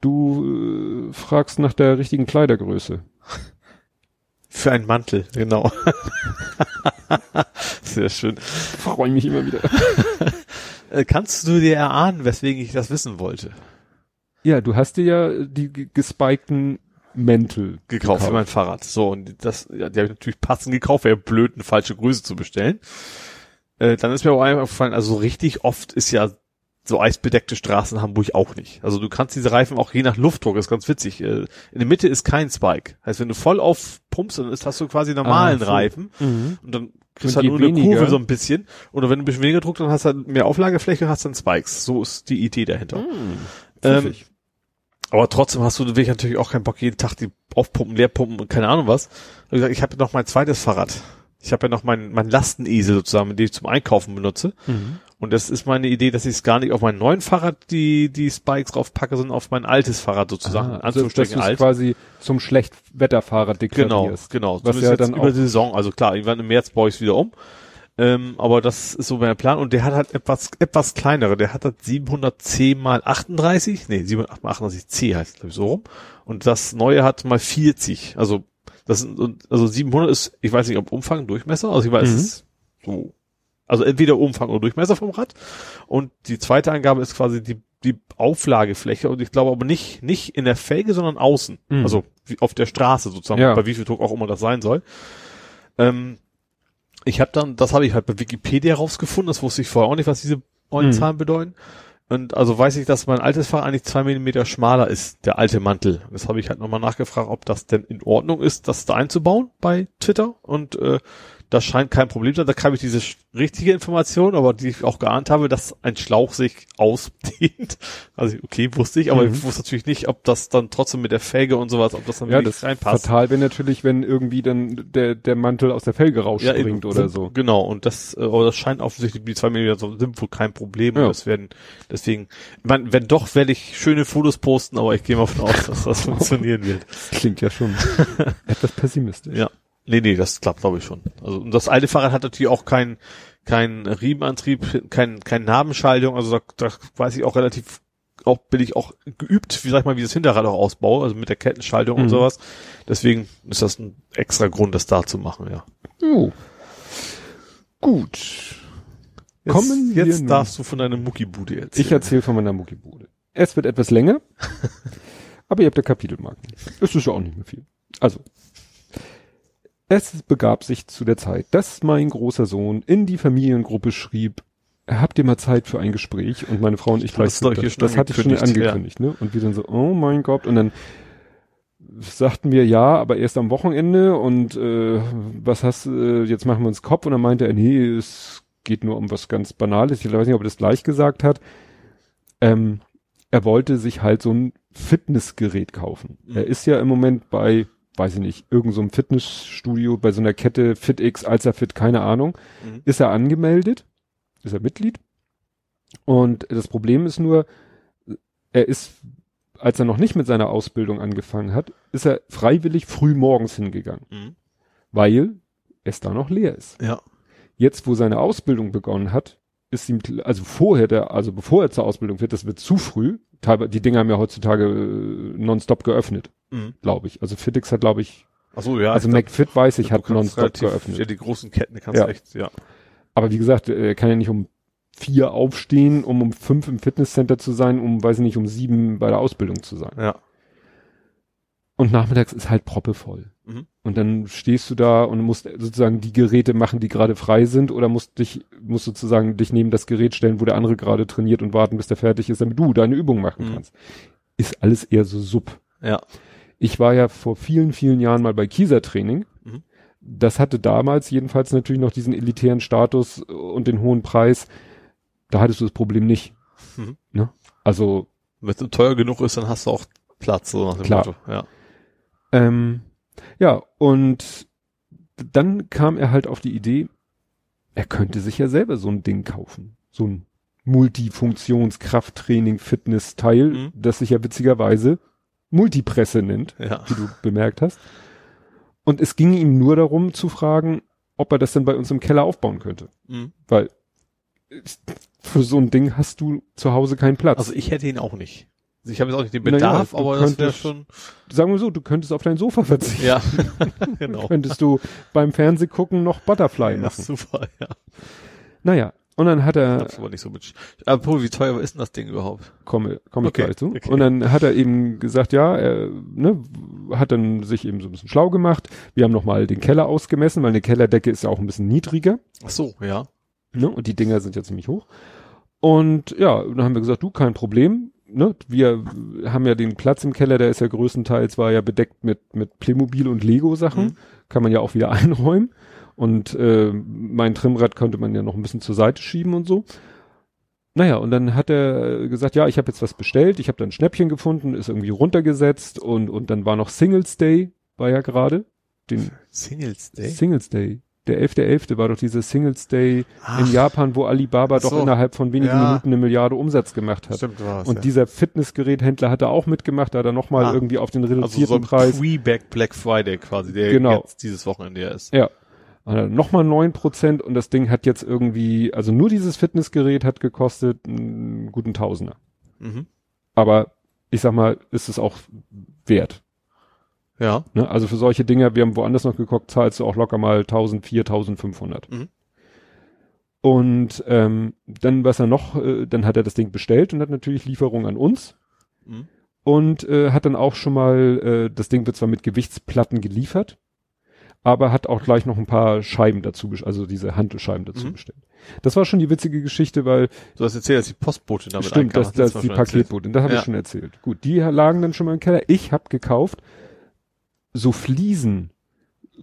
Du äh, fragst nach der richtigen Kleidergröße. Für einen Mantel, genau. Sehr schön. Freue mich immer wieder. Äh, kannst du dir erahnen, weswegen ich das wissen wollte? Ja, du hast dir ja die ge- gespikten Mäntel Gekauft für mein Fahrrad. So, und das, ja, die habe ich natürlich passend gekauft, wäre blöd, eine falsche Größe zu bestellen. Äh, dann ist mir auch einfach gefallen, also so richtig oft ist ja so eisbedeckte Straßen Hamburg auch nicht. Also du kannst diese Reifen auch je nach Luftdruck, ist ganz witzig. Äh, in der Mitte ist kein Spike. Heißt, wenn du voll aufpumpst, dann ist, hast du quasi normalen Ah, so. Reifen Mhm. und dann kriegst du halt nur eine weniger- Kurve so ein bisschen. Oder wenn du ein bisschen weniger Druck, dann hast du halt mehr Auflagefläche und hast dann Spikes. So ist die Idee dahinter. Ähm, Pfiffig. Aber trotzdem hast du wirklich natürlich auch keinen Bock, jeden Tag die aufpumpen, leerpumpen und keine Ahnung was. Ich habe ja noch mein zweites Fahrrad. Ich habe ja noch mein, mein Lastenesel sozusagen, den ich zum Einkaufen benutze. Mhm. Und das ist meine Idee, dass ich es gar nicht auf mein neuen Fahrrad die, die Spikes draufpacke, sondern auf mein altes Fahrrad sozusagen. Ah, also, dass du alt. quasi zum Schlechtwetterfahrer Genau, deklarierst. genau. Was Zumindest ja jetzt dann über die Saison. Also klar, irgendwann im März baue ich es wieder um. Ähm, aber das ist so mein Plan. Und der hat halt etwas, etwas kleinere. Der hat halt 710 mal 38. Nee, 700 mal 38 C heißt, glaube ich, so rum. Und das neue hat mal 40. Also, das sind, also 700 ist, ich weiß nicht, ob Umfang, Durchmesser. Also ich weiß, Mhm. es ist so. Also entweder Umfang oder Durchmesser vom Rad. Und die zweite Angabe ist quasi die, die Auflagefläche. Und ich glaube aber nicht, nicht in der Felge, sondern außen. Mhm. Also wie auf der Straße sozusagen, Ja. bei wie viel Druck auch immer das sein soll. Ähm, ich habe dann, das habe ich halt bei Wikipedia rausgefunden, das wusste ich vorher auch nicht, was diese neuen Mhm. Zahlen bedeuten. Und also weiß ich, dass mein altes Fahrrad eigentlich zwei Millimeter schmaler ist, der alte Mantel. Das habe ich halt nochmal nachgefragt, ob das denn in Ordnung ist, das da einzubauen bei Twitter. Und äh, das scheint kein Problem zu sein. Da kam ich diese richtige Information, aber die ich auch geahnt habe, dass ein Schlauch sich ausdehnt. Also okay, wusste ich, aber Mhm. ich wusste natürlich nicht, ob das dann trotzdem mit der Felge und sowas, ob das dann Ja, wirklich das reinpasst. fatal wäre natürlich, wenn irgendwie dann der, der Mantel aus der Felge rausspringt eben. oder so. Genau, und das, äh, aber das scheint offensichtlich, die zwei Millimeter so- sind wohl kein Problem. Ja. Das werden, deswegen, man, wenn doch, werde ich schöne Fotos posten, aber ich gehe mal davon aus, dass das funktionieren wird. Klingt ja schon etwas pessimistisch. Ja. Nee, nee, das klappt, glaube ich, schon. Also, und das alte Fahrrad hat natürlich auch keinen kein Riemenantrieb, kein, kein Nabenschaltung, also da, da weiß ich auch relativ, auch bin ich auch geübt, wie sag ich mal, wie das Hinterrad auch ausbaue, also mit der Kettenschaltung Mhm. und sowas. Deswegen ist das ein extra Grund, das da zu machen, ja. Jo. Gut. Jetzt, Kommen wir jetzt nun- darfst du von deiner Muckibude erzählen. Ich erzähle von meiner Muckibude. Es wird etwas länger, aber ihr habt ja Kapitelmarken. Das ist ja auch nicht mehr viel. Also, es begab sich zu der Zeit, dass mein großer Sohn in die Familiengruppe schrieb, habt ihr mal Zeit für ein Gespräch? Und meine Frau und ich Das hast du, glaub ich, hier das, schon das hatte ich schon angekündigt, angekündigt, ne? Und wir dann so, oh mein Gott, und dann sagten wir ja, aber erst am Wochenende und äh, was hast äh, jetzt machen wir uns Kopf und dann meinte er, nee, es geht nur um was ganz Banales. Ich weiß nicht, ob er das gleich gesagt hat. Ähm, er wollte sich halt so ein Fitnessgerät kaufen. Mhm. Er ist ja im Moment bei, weiß ich nicht, irgendeinem so einem Fitnessstudio, bei so einer Kette FitX, Alzerfit, keine Ahnung, Mhm. ist er angemeldet, ist er Mitglied. Und das Problem ist nur, er ist, als er noch nicht mit seiner Ausbildung angefangen hat, ist er freiwillig früh morgens hingegangen, Mhm. weil es da noch leer ist. Ja. Jetzt, wo seine Ausbildung begonnen hat, ist ihm, also vorher der, also bevor er zur Ausbildung wird, das wird zu früh. Teilweise, die Dinger haben ja heutzutage äh, nonstop geöffnet, Mhm. glaube ich. Also Fitix hat, glaube ich, Ach so, ja. also glaub, McFit weiß ich, hat nonstop relativ- geöffnet. Ja, die großen Ketten kannst Ja. du echt, ja. Aber wie gesagt, er kann ja nicht um vier aufstehen, um um fünf im Fitnesscenter zu sein, um, weiß ich nicht, um sieben bei der Ausbildung zu sein. Ja. Und nachmittags ist halt proppevoll. Und dann stehst du da und musst sozusagen die Geräte machen, die gerade frei sind, oder musst dich, musst sozusagen dich neben das Gerät stellen, wo der andere gerade trainiert und warten, bis der fertig ist, damit du deine Übung machen Mhm. kannst. Ist alles eher so sub. Ja. Ich war ja vor vielen, vielen Jahren mal bei Kieser Training. Mhm. Das hatte damals jedenfalls natürlich noch diesen elitären Status und den hohen Preis. Da hattest du das Problem nicht. Mhm. Ne? Also, Wenn es teuer genug ist, dann hast du auch Platz, so nach dem Klar. Motto. Ja. ähm, ja, und dann kam er halt auf die Idee, er könnte sich ja selber so ein Ding kaufen. So ein Multifunktionskrafttraining-Fitness-Teil, Mhm. das sich ja witzigerweise Multipresse nennt. Ja. wie du bemerkt hast. Und es ging ihm nur darum zu fragen, ob er das denn bei uns im Keller aufbauen könnte. Mhm. Weil für so ein Ding hast du zu Hause keinen Platz. Also ich hätte ihn auch nicht. Ich habe jetzt auch nicht den Naja, Bedarf, du aber das wäre könntest- schon. Sagen wir so, du könntest auf dein Sofa verzichten. Ja. genau. Könntest du beim Fernsehgucken noch Butterfly Ja, machen. super, ja. Naja, und dann hat er, Das aber nicht so mit. Apropos, wie teuer ist denn das Ding überhaupt? komme, komme ich Okay, gleich zu. okay. Und dann hat er eben gesagt, ja, er ne, hat dann sich eben so ein bisschen schlau gemacht. Wir haben nochmal den Keller ausgemessen, weil eine Kellerdecke ist ja auch ein bisschen niedriger. Ach so, ja. Ne? Und die Dinger sind ja ziemlich hoch. Und ja, dann haben wir gesagt, du, kein Problem. Ne? Wir haben ja den Platz im Keller, der ist ja größtenteils, war ja bedeckt mit, mit Playmobil und Lego-Sachen. Mhm. Kann man ja auch wieder einräumen. Und äh, mein Trimmrad konnte man ja noch ein bisschen zur Seite schieben und so. Naja, und dann hat er gesagt, ja, ich habe jetzt was bestellt, ich habe dann Schnäppchen gefunden, ist irgendwie runtergesetzt und, und dann war noch Singles Day, war ja gerade. Den Singles Day? Singles Day. Der 11.11. war doch dieses Singles Day Ach. in Japan, wo Alibaba so. doch innerhalb von wenigen Ja. Minuten eine Milliarde Umsatz gemacht hat. Stimmt was. Und ja. dieser Fitnessgeräthändler hat da auch mitgemacht, da hat er nochmal Ah. irgendwie auf den also reduzierten so ein Preis. Pre-Back Black Friday quasi, der Genau. jetzt dieses Wochenende ja ist. Ja. Nochmal neun Prozent und das Ding hat jetzt irgendwie, also nur dieses Fitnessgerät hat gekostet einen guten Tausender. Mhm. Aber ich sag mal, ist es auch wert. Ja. Ne? Also für solche Dinger, wir haben woanders noch geguckt, zahlst du auch locker mal 1004, 1500. Mhm. Und ähm, dann, was er noch, äh, dann hat er das Ding bestellt und hat natürlich Lieferung an uns Mhm. und äh, hat dann auch schon mal, äh, das Ding wird zwar mit Gewichtsplatten geliefert, aber hat auch gleich noch ein paar Scheiben dazu, also diese Handelscheiben dazu Mhm. bestellt. Das war schon die witzige Geschichte, weil Du hast erzählt, dass die Postbote damit Stimmt, das, das du die. Paketbote. Das habe Ja. ich schon erzählt. Gut, die lagen dann schon mal im Keller. Ich habe gekauft so Fliesen,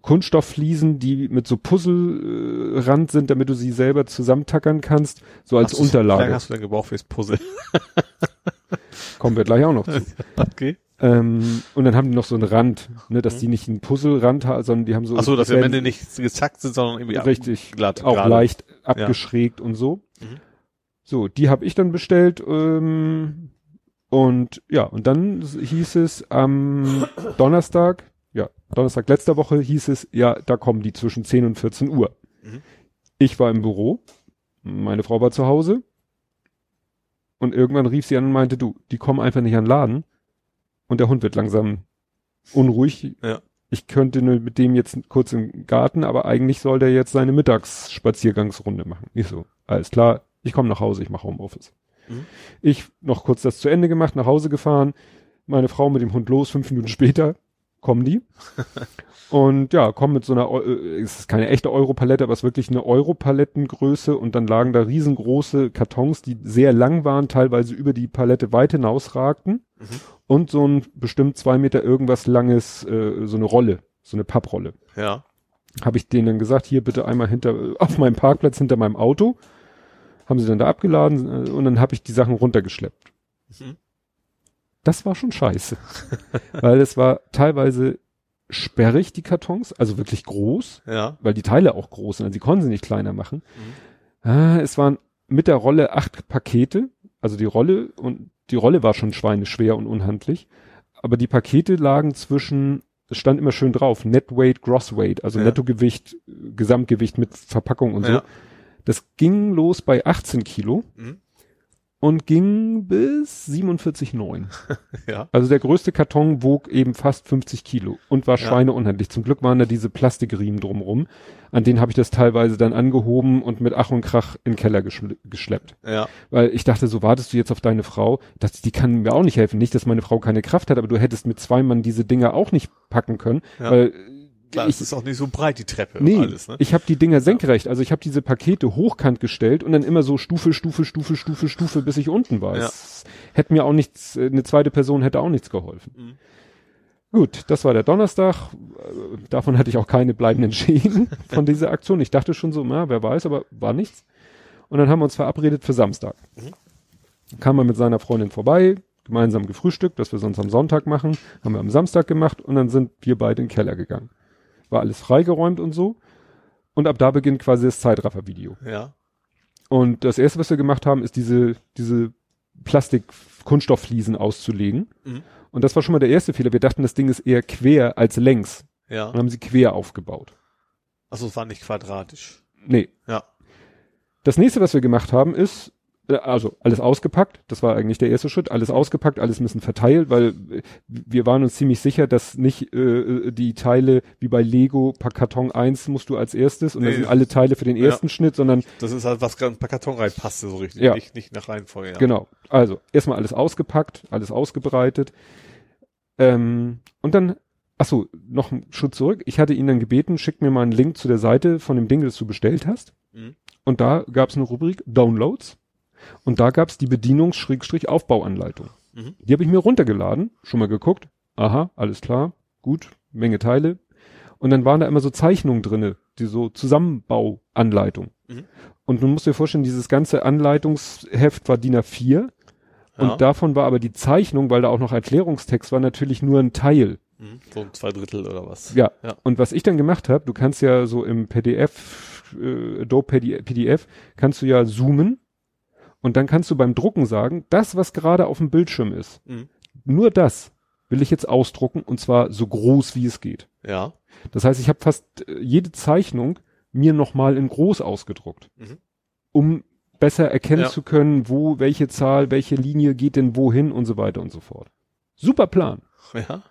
Kunststofffliesen, die mit so Puzzlerand äh, Rand sind, damit du sie selber zusammentackern kannst, so als Hast du- Unterlage. hast du denn gebraucht fürs Puzzle? Kommen wir gleich auch noch zu. okay. ähm, und dann haben die noch so einen Rand, ne, dass Mhm. die nicht einen Puzzlerand haben, sondern die haben so Ach so, dass wir am werden Ende nicht gezackt sind, sondern irgendwie richtig glatt. auch gerade. leicht abgeschrägt und so. Mhm. So, die habe ich dann bestellt ähm, und ja, und dann hieß es am Donnerstag, ja, Donnerstag letzter Woche hieß es, ja, da kommen die zwischen 10 und 14 Uhr. Mhm. Ich war im Büro, meine Frau war zu Hause und irgendwann rief sie an und meinte, du, die kommen einfach nicht an den Laden und der Hund wird langsam unruhig. Ja. Ich könnte mit dem jetzt kurz im Garten, aber eigentlich soll der jetzt seine Mittagsspaziergangsrunde machen. Ich so, alles klar, ich komme nach Hause, ich mache Homeoffice. Mhm. Ich noch kurz das zu Ende gemacht, nach Hause gefahren, meine Frau mit dem Hund los, fünf Minuten später kommen die. und ja, kommen mit so einer, äh, es ist keine echte Europalette, aber es ist wirklich eine Europalettengröße und dann lagen da riesengroße Kartons, die sehr lang waren, teilweise über die Palette weit hinausragten Mhm. und so ein bestimmt zwei Meter irgendwas langes, äh, so eine Rolle, so eine Papprolle. Ja. Habe ich denen dann gesagt, hier bitte einmal hinter, auf meinem Parkplatz hinter meinem Auto. Haben sie dann da abgeladen äh, und dann habe ich die Sachen runtergeschleppt. Mhm. Das war schon scheiße. weil es war teilweise sperrig, die Kartons, also wirklich groß, Ja. weil die Teile auch groß sind, also sie konnten sie nicht kleiner machen. Mhm. Ah, es waren mit der Rolle acht Pakete, also die Rolle und die Rolle war schon schweineschwer und unhandlich, aber die Pakete lagen zwischen, es stand immer schön drauf, Net Weight, Gross Weight, also Ja. Nettogewcht, äh, Gesamtgewicht mit Verpackung und so. Ja. Das ging los bei 18 Kilo Mhm. Und ging bis 47,9. Ja. Also der größte Karton wog eben fast 50 Kilo und war Ja. schweineunhandlich. Zum Glück waren da diese Plastikriemen drumrum. An denen habe ich das teilweise dann angehoben und mit Ach und Krach in den Keller geschle geschleppt. Ja. Weil ich dachte, so wartest du jetzt auf deine Frau. Das, die kann mir auch nicht helfen. Nicht, dass meine Frau keine Kraft hat, aber du hättest mit zwei Mann diese Dinger auch nicht packen können. Ja. Weil Klar, ich, es ist auch nicht so breit, die Treppe Nee, und alles, ne? ich habe die Dinger senkrecht. Also ich habe diese Pakete hochkant gestellt und dann immer so Stufe, Stufe, Stufe, Stufe, Stufe, bis ich unten war. Ja. Es hätte mir auch nichts, äh, eine zweite Person hätte auch nichts geholfen. Mhm. Gut, das war der Donnerstag. Äh, Davon hatte ich auch keine bleibenden Schäden von dieser Aktion. Ich dachte schon so, na, wer weiß, aber war nichts. Und dann haben wir uns verabredet für Samstag. Mhm. Kam er mit seiner Freundin vorbei, gemeinsam gefrühstückt, das wir sonst am Sonntag machen, haben wir am Samstag gemacht und dann sind wir beide in den Keller gegangen. War alles freigeräumt und so. Und ab da beginnt quasi das Zeitraffer-Video. Ja. Und das erste, was wir gemacht haben, ist diese, diese Plastik-Kunststofffliesen auszulegen. Mhm. Und das war schon mal der erste Fehler. Wir dachten, das Ding ist eher quer als längs. Ja. Und haben sie quer aufgebaut. Achso, es war nicht quadratisch. Nee. Ja. Das nächste, was wir gemacht haben, ist, also alles ausgepackt. Das war eigentlich der erste Schritt. Alles ausgepackt, alles müssen verteilt, weil äh, wir waren uns ziemlich sicher, dass nicht äh, die Teile wie bei Lego, per Karton 1 musst du als erstes und Nee, dann sind alle Teile für den ja. ersten Schnitt, sondern Das ist halt, was gerade ein paar Karton reinpasste, so richtig. Ja. Nicht, nicht nach Reihenfolge. Ja. Genau. Also erstmal alles ausgepackt, alles ausgebreitet. Ähm, und dann, ach so, noch einen Schritt zurück. Ich hatte ihn dann gebeten, schick mir mal einen Link zu der Seite von dem Ding, das du bestellt hast. Mhm. Und da gab es eine Rubrik Downloads. Und da gab's die Bedienungs-Aufbauanleitung. Mhm. Die habe ich mir runtergeladen, schon mal geguckt. Aha, alles klar, gut, Menge Teile. Und dann waren da immer so Zeichnungen drinne, die so Zusammenbauanleitung. Mhm. Und du musst dir vorstellen, dieses ganze Anleitungsheft war DIN A4 und Ja. davon war aber die Zeichnung, weil da auch noch Erklärungstext war, natürlich nur ein Teil. Mhm. So ein zwei Drittel oder was. Ja. Ja. Und was ich dann gemacht habe, du kannst ja so im PDF, äh, Adobe PDF, kannst du ja zoomen und dann kannst du beim Drucken sagen, das, was gerade auf dem Bildschirm ist, Mhm. nur das will ich jetzt ausdrucken und zwar so groß wie es geht. Ja. Das heißt, ich habe fast äh, jede Zeichnung mir nochmal in groß ausgedruckt, Mhm. um besser erkennen Ja. zu können, wo, welche Zahl, welche Linie geht denn wohin und so weiter und so fort. Super Plan. Ja.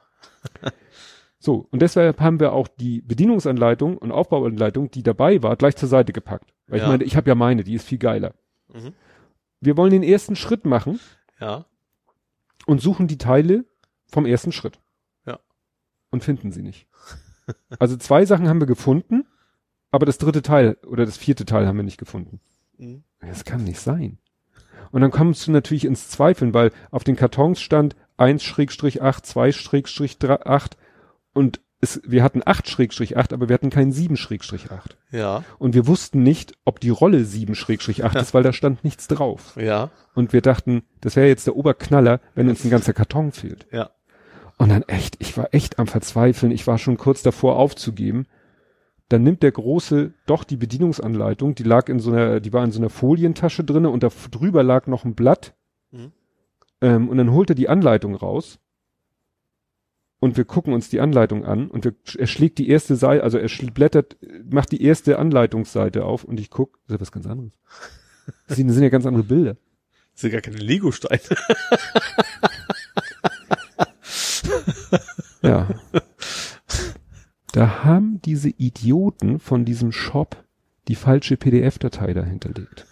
So, und deshalb haben wir auch die Bedienungsanleitung und Aufbauanleitung, die dabei war, gleich zur Seite gepackt. Weil ich Ja. meine, ich habe ja meine, die ist viel geiler. Mhm. Wir wollen den ersten Schritt machen Ja. und suchen die Teile vom ersten Schritt. Ja. Und finden sie nicht. Also zwei Sachen haben wir gefunden, aber das dritte Teil oder das vierte Teil haben wir nicht gefunden. Mhm. Das kann nicht sein. Und dann kommst du natürlich ins Zweifeln, weil auf den Kartons stand 1-8, 2-8 und es, wir hatten 8-8, aber wir hatten keinen 7-8. Ja. Und wir wussten nicht, ob die Rolle 7-8 ist, weil da stand nichts drauf. Ja. Und wir dachten, das wäre jetzt der Oberknaller, wenn uns ein ganzer Karton fehlt. Ja. Und dann echt, ich war echt am Verzweifeln. Ich war schon kurz davor aufzugeben. Dann nimmt der Große doch die Bedienungsanleitung, die lag in so einer, die war in so einer Folientasche drinne und da drüber lag noch ein Blatt. Mhm. Ähm, und dann holt er die Anleitung raus. Und wir gucken uns die Anleitung an und wir, er schlägt die erste Seite, also er blättert, macht die erste Anleitungsseite auf und ich guck, das ist ja was ganz anderes. Das sind, das sind ja ganz andere Bilder. Das sind gar keine Lego-Steine. Ja. Da haben diese Idioten von diesem Shop die falsche PDF-Datei dahinterlegt.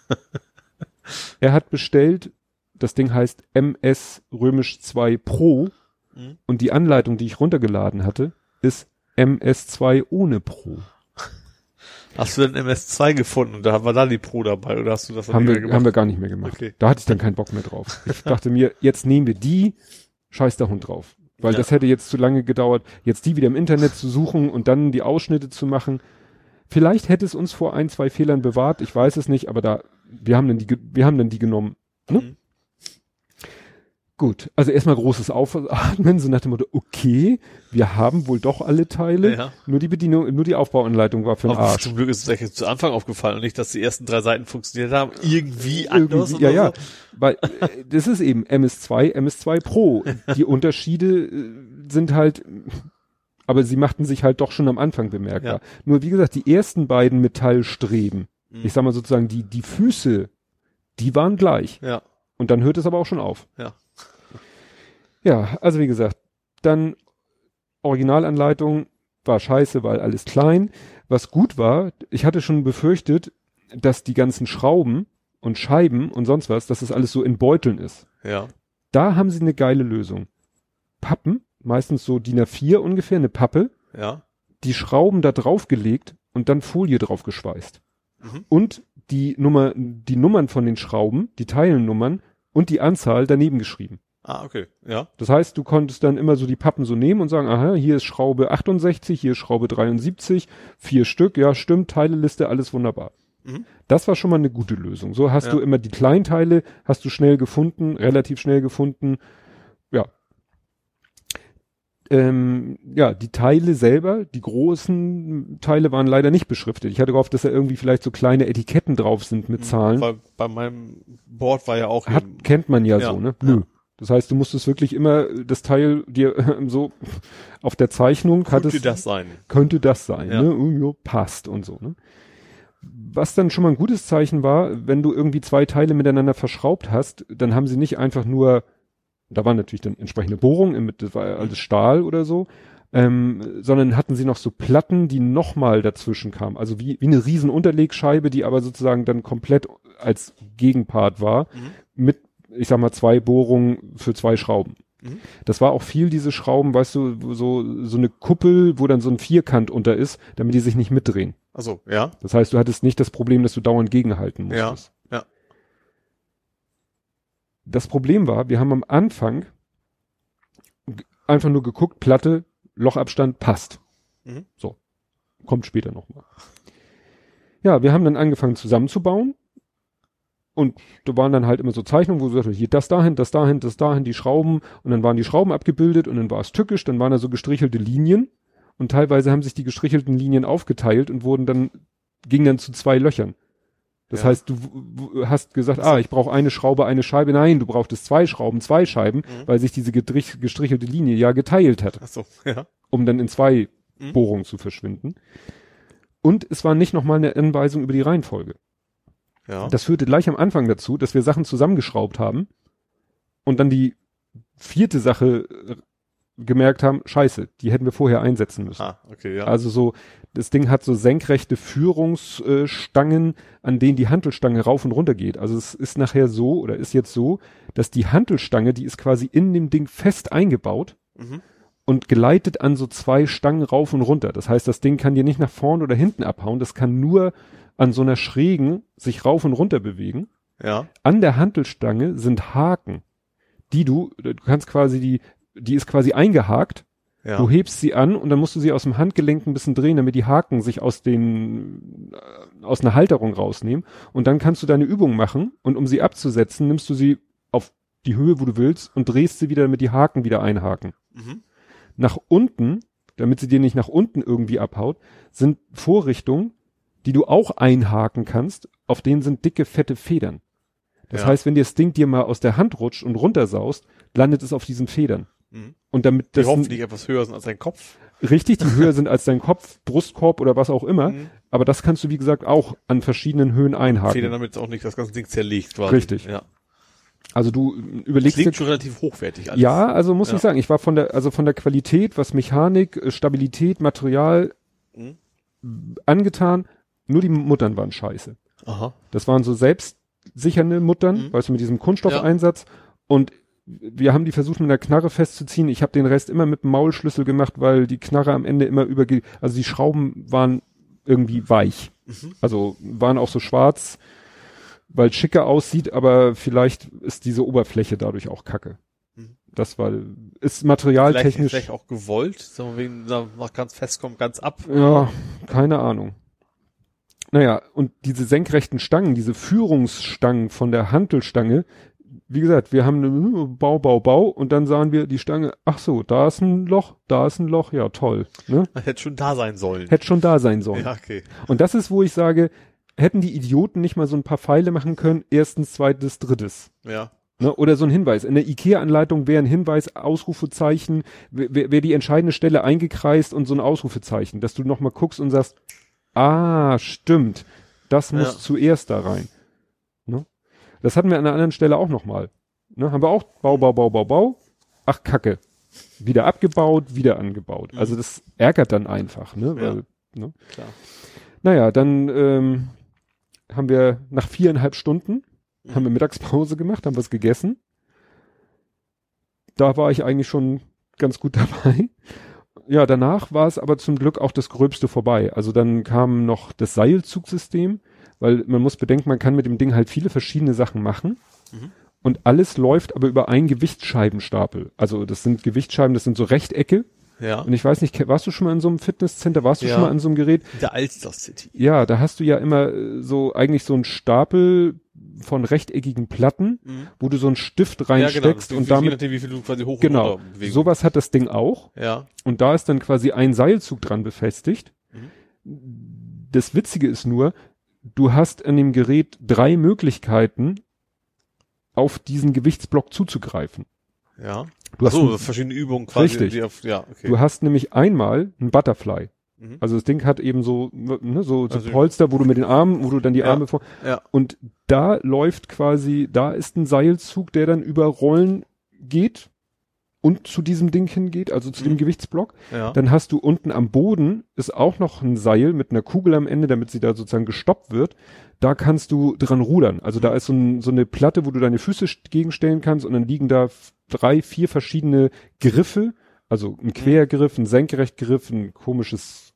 er hat bestellt, das Ding heißt MS Römisch 2 Pro Mhm. und die Anleitung, die ich runtergeladen hatte, ist MS2 ohne Pro. Hast du denn MS2 gefunden und da war da die Pro dabei oder hast du das Haben wir, mehr haben wir gar nicht mehr gemacht. Okay. Da hatte ich dann keinen Bock mehr drauf. Ich dachte mir, jetzt nehmen wir die, scheiß der Hund drauf. Weil Ja. das hätte jetzt zu lange gedauert, jetzt die wieder im Internet zu suchen und dann die Ausschnitte zu machen. Vielleicht hätte es uns vor ein, zwei Fehlern bewahrt, ich weiß es nicht, aber da, wir haben dann die, wir haben dann die genommen. Ne? Mhm. Gut, also erstmal großes Aufatmen, so nach dem Motto, okay, wir haben wohl doch alle Teile, Ja. nur die Bedienung, nur die Aufbauanleitung war für den Aber Arsch. zum Glück ist es zu Anfang aufgefallen und nicht, dass die ersten drei Seiten funktioniert haben. Irgendwie anders Irgendwie, ja, ja. oder Weil äh, das ist eben MS2, MS2 Pro. Die Unterschiede äh, sind halt, aber sie machten sich halt doch schon am Anfang bemerkbar. Ja. Nur wie gesagt, die ersten beiden Metallstreben, so. ich sag mal sozusagen die, die Füße, die waren gleich. Ja, Und dann hört es aber auch schon auf. ja. Ja, also wie gesagt, dann Originalanleitung war scheiße, weil alles klein. Was gut war, ich hatte schon befürchtet, dass die ganzen Schrauben und Scheiben und sonst was, dass das alles so in Beuteln ist. Ja. Da haben sie eine geile Lösung. Pappen, meistens so DIN A4 ungefähr, eine Pappe, Ja. die Schrauben da draufgelegt und dann Folie drauf geschweißt. Mhm. Und die Nummer, die Nummern von den Schrauben, die Teilennummern und die Anzahl daneben geschrieben. Ah, okay. Ja. Das heißt, du konntest dann immer so die Pappen so nehmen und sagen, aha, hier ist Schraube 68, hier ist Schraube 73, vier Stück, ja, stimmt, Teileliste, alles wunderbar. Mhm. Das war schon mal eine gute Lösung. So hast Ja. du immer die Kleinteile, hast du schnell gefunden, relativ schnell gefunden. Ja. Ähm, ja, die Teile selber, die großen Teile waren leider nicht beschriftet. Ich hatte gehofft, dass da irgendwie vielleicht so kleine Etiketten drauf sind mit Zahlen. Weil bei meinem Board war ja auch Hat, kennt man ja, Ja, so, ne? ja. Das heißt, du musstest wirklich immer das Teil dir äh, so auf der Zeichnung könnte hattest, das sein. könnte das sein, Ja. ne? Ja, passt und so, ne? Was dann schon mal ein gutes Zeichen war, wenn du irgendwie zwei Teile miteinander verschraubt hast, dann haben sie nicht einfach nur, da waren natürlich dann entsprechende Bohrungen, im- das war alles Stahl oder so, ähm, sondern hatten sie noch so Platten, die nochmal dazwischen kamen. Also wie, wie eine riesen Unterlegscheibe, die aber sozusagen dann komplett als Gegenpart war, Mhm. mit, ich sag mal, zwei Bohrungen für zwei Schrauben. Mhm. Das war auch viel diese Schrauben, weißt du, so, so eine Kuppel, wo dann so ein Vierkant unter ist, damit die sich nicht mitdrehen. Also, ja. Das heißt, du hattest nicht das Problem, dass du dauernd gegenhalten Ja. musstest. Ja. Das Problem war, wir haben am Anfang einfach nur geguckt, Platte, Lochabstand passt. Mhm. So. Kommt später nochmal. Ja, wir haben dann angefangen zusammenzubauen. Und da waren dann halt immer so Zeichnungen, wo so hier das dahin, das dahin, das dahin, die Schrauben. Und dann waren die Schrauben abgebildet und dann war es tückisch, dann waren da so gestrichelte Linien. Und teilweise haben sich die gestrichelten Linien aufgeteilt und wurden dann, gingen dann zu zwei Löchern. Das Ja. heißt, du hast gesagt, ah, ich brauche eine Schraube, eine Scheibe. Nein, du brauchtest zwei Schrauben, zwei Scheiben, Mhm. weil sich diese gestrichelte Linie ja geteilt hat Ach so, ja. um dann in zwei Mhm. Bohrungen zu verschwinden. Und es war nicht nochmal eine Anweisung über die Reihenfolge. Ja. Das führte gleich am Anfang dazu, dass wir Sachen zusammengeschraubt haben und dann die vierte Sache äh, gemerkt haben, scheiße, die hätten wir vorher einsetzen müssen. ah, okay, ja. Also so, das Ding hat so senkrechte Führungsstangen, an denen die Hantelstange rauf und runter geht. Also es ist nachher so oder ist jetzt so, dass die Hantelstange, die ist quasi in dem Ding fest eingebaut mhm. und geleitet an so zwei Stangen rauf und runter. Das heißt, das Ding kann dir nicht nach vorn oder hinten abhauen, das kann nur an so einer schrägen sich rauf und runter bewegen. Ja. An der Hantelstange sind Haken, die du, du kannst quasi die, die ist quasi eingehakt. Ja. Du hebst sie an und dann musst du sie aus dem Handgelenk ein bisschen drehen, damit die Haken sich aus den, äh, aus einer Halterung rausnehmen. Und dann kannst du deine Übung machen und um sie abzusetzen, nimmst du sie auf die Höhe, wo du willst und drehst sie wieder, damit die Haken wieder einhaken Mhm. nach unten, damit sie dir nicht nach unten irgendwie abhaut, sind Vorrichtungen, die du auch einhaken kannst, auf denen sind dicke, fette Federn. Das Ja. heißt, wenn dir das Ding dir mal aus der Hand rutscht und runtersaust, landet es auf diesen Federn. Mhm. Und damit Die das hoffentlich etwas höher sind als dein Kopf. richtig, die höher sind als dein Kopf, Brustkorb oder was auch immer. Mhm. Aber das kannst du, wie gesagt, auch an verschiedenen Höhen einhaken. Federn, damit es auch nicht das ganze Ding zerlegt quasi. Richtig. Ja. Also du äh, überlegst Klingt dir, schon relativ hochwertig alles. ja, also muss Ja. ich sagen, ich war von der, also von der Qualität, was Mechanik, äh, Stabilität, Material Mhm. angetan, nur die Muttern waren scheiße. Aha. Das waren so selbstsichernde Muttern, Mhm. weißt du, mit diesem Kunststoffeinsatz. Und wir haben die versucht mit einer Knarre festzuziehen. Ich habe den Rest immer mit dem Maulschlüssel gemacht, weil die Knarre am Ende immer überge... Also die Schrauben waren irgendwie weich. Mhm. Also waren auch so schwarz, weil es schicker aussieht, aber vielleicht ist diese Oberfläche dadurch auch kacke. Mhm. Das war, ist Vielleicht, materialtechnisch... vielleicht auch gewollt, wir wegen, da ganz fest, kommt ganz ab. Ja, keine Ahnung. Naja, und diese senkrechten Stangen, diese Führungsstangen von der Hantelstange, wie gesagt, wir haben eine Bau, Bau, Bau und dann sahen wir die Stange, ach so, da ist ein Loch, da ist ein Loch, ja toll. Ne? Hätte schon da sein sollen. Hätte schon da sein sollen. ja, okay. Und das ist, wo ich sage, hätten die Idioten nicht mal so ein paar Pfeile machen können, erstens, zweites, drittes. Ja. Ne? Oder so ein Hinweis. In der IKEA-Anleitung wäre ein Hinweis, Ausrufezeichen, wäre wär die entscheidende Stelle eingekreist und so ein Ausrufezeichen, dass du nochmal guckst und sagst, ah, stimmt, das muss Ja. zuerst da rein. Ne? Das hatten wir an einer anderen Stelle auch nochmal. Ne? Haben wir auch Bau, Bau, Bau, Bau, Bau. Ach, Kacke. Wieder abgebaut, wieder angebaut. Mhm. Also das ärgert dann einfach, ne? Ja. Weil, ne? Klar. Naja, dann ähm, haben wir nach viereinhalb Stunden, haben wir Mittagspause gemacht, haben was gegessen. Da war ich eigentlich schon ganz gut dabei. Ja, danach war es aber zum Glück auch das Gröbste vorbei. Also dann kam noch das Seilzugsystem, weil man muss bedenken, man kann mit dem Ding halt viele verschiedene Sachen machen. Mhm. Und alles läuft aber über einen Gewichtsscheibenstapel. Also das sind Gewichtsscheiben, das sind so Rechtecke. Ja. Und ich weiß nicht, warst du schon mal in so einem Fitnesscenter? Warst du Ja. schon mal an so einem Gerät? Der Alster City. Ja, da hast du ja immer äh, so eigentlich so einen Stapel von rechteckigen Platten, Mhm. wo du so einen Stift Ja, genau. reinsteckst und damit nachdem, wie viel du quasi hoch genau. Sowas hat das Ding auch Ja. und da ist dann quasi ein Seilzug dran befestigt. Mhm. Das Witzige ist nur, du hast an dem Gerät drei Möglichkeiten, auf diesen Gewichtsblock zuzugreifen. Ja. Du hast, so, verschiedene Übungen quasi. Richtig. Auf, ja, okay. du hast nämlich einmal ein Butterfly. Mhm. Also das Ding hat eben so, ne, so, so Also- Polster, wo du mit den Armen, wo du dann die Ja. Arme vor, ja. Und da läuft quasi, da ist ein Seilzug, der dann über Rollen geht und zu diesem Ding hingeht, also zu dem Mhm. Gewichtsblock. Ja. Dann hast du unten am Boden ist auch noch ein Seil mit einer Kugel am Ende, damit sie da sozusagen gestoppt wird. Da kannst du dran rudern. Also da ist so, ein, so eine Platte, wo du deine Füße st- gegenstellen kannst und dann liegen da drei, vier verschiedene Griffe. Also ein Quergriff, ein Senkrechtgriff, ein komisches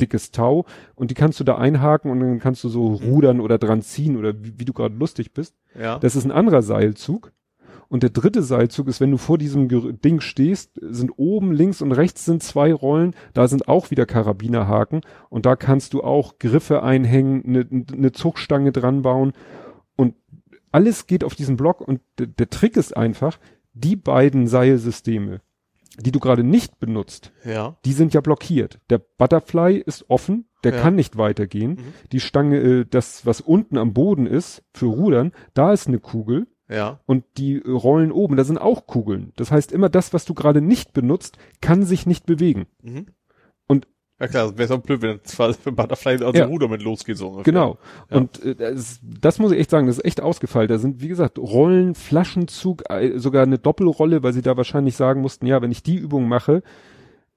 dickes Tau und die kannst du da einhaken und dann kannst du so rudern oder dran ziehen oder wie, wie du gerade lustig bist. ja. Das ist ein anderer Seilzug Und der dritte Seilzug ist, wenn du vor diesem Ding stehst, sind oben links und rechts sind zwei Rollen, da sind auch wieder Karabinerhaken und da kannst du auch Griffe einhängen, eine ne Zugstange dran bauen und alles geht auf diesen Block und der Trick ist einfach, die beiden Seilsysteme, die du gerade nicht benutzt, Ja. die sind ja blockiert. Der Butterfly ist offen, der Ja. kann nicht weitergehen. Mhm. Die Stange, äh, das, was unten am Boden ist, für Rudern, da ist eine Kugel Ja. und die äh, Rollen oben, da sind auch Kugeln. Das heißt, immer das, was du gerade nicht benutzt, kann sich nicht bewegen. Mhm. Ja klar, wäre so blöd, wenn für Butterfly also Ja. Ruder mit losgeht so ungefähr. Genau. Ja. Und äh, das, das muss ich echt sagen, das ist echt ausgefallen. Da sind, wie gesagt, Rollen, Flaschenzug, äh, sogar eine Doppelrolle, weil sie da wahrscheinlich sagen mussten, ja, wenn ich die Übung mache,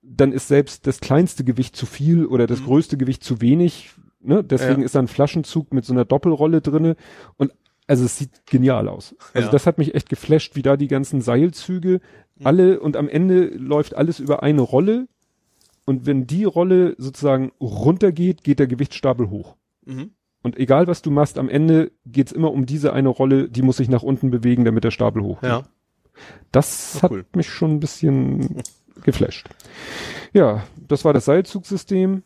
dann ist selbst das kleinste Gewicht zu viel oder das Mhm. größte Gewicht zu wenig. Ne? Deswegen Ja. ist da ein Flaschenzug mit so einer Doppelrolle drinne. Und also es sieht genial aus. Also Ja. das hat mich echt geflasht, wie da die ganzen Seilzüge Mhm. alle und am Ende läuft alles über eine Rolle. Und wenn die Rolle sozusagen runtergeht, geht der Gewichtsstapel hoch. Mhm. Und egal was du machst, am Ende geht's immer um diese eine Rolle, die muss sich nach unten bewegen, damit der Stapel hoch. Ja. Das Ah, hat cool. mich schon ein bisschen geflasht. Ja, das war das Seilzugsystem.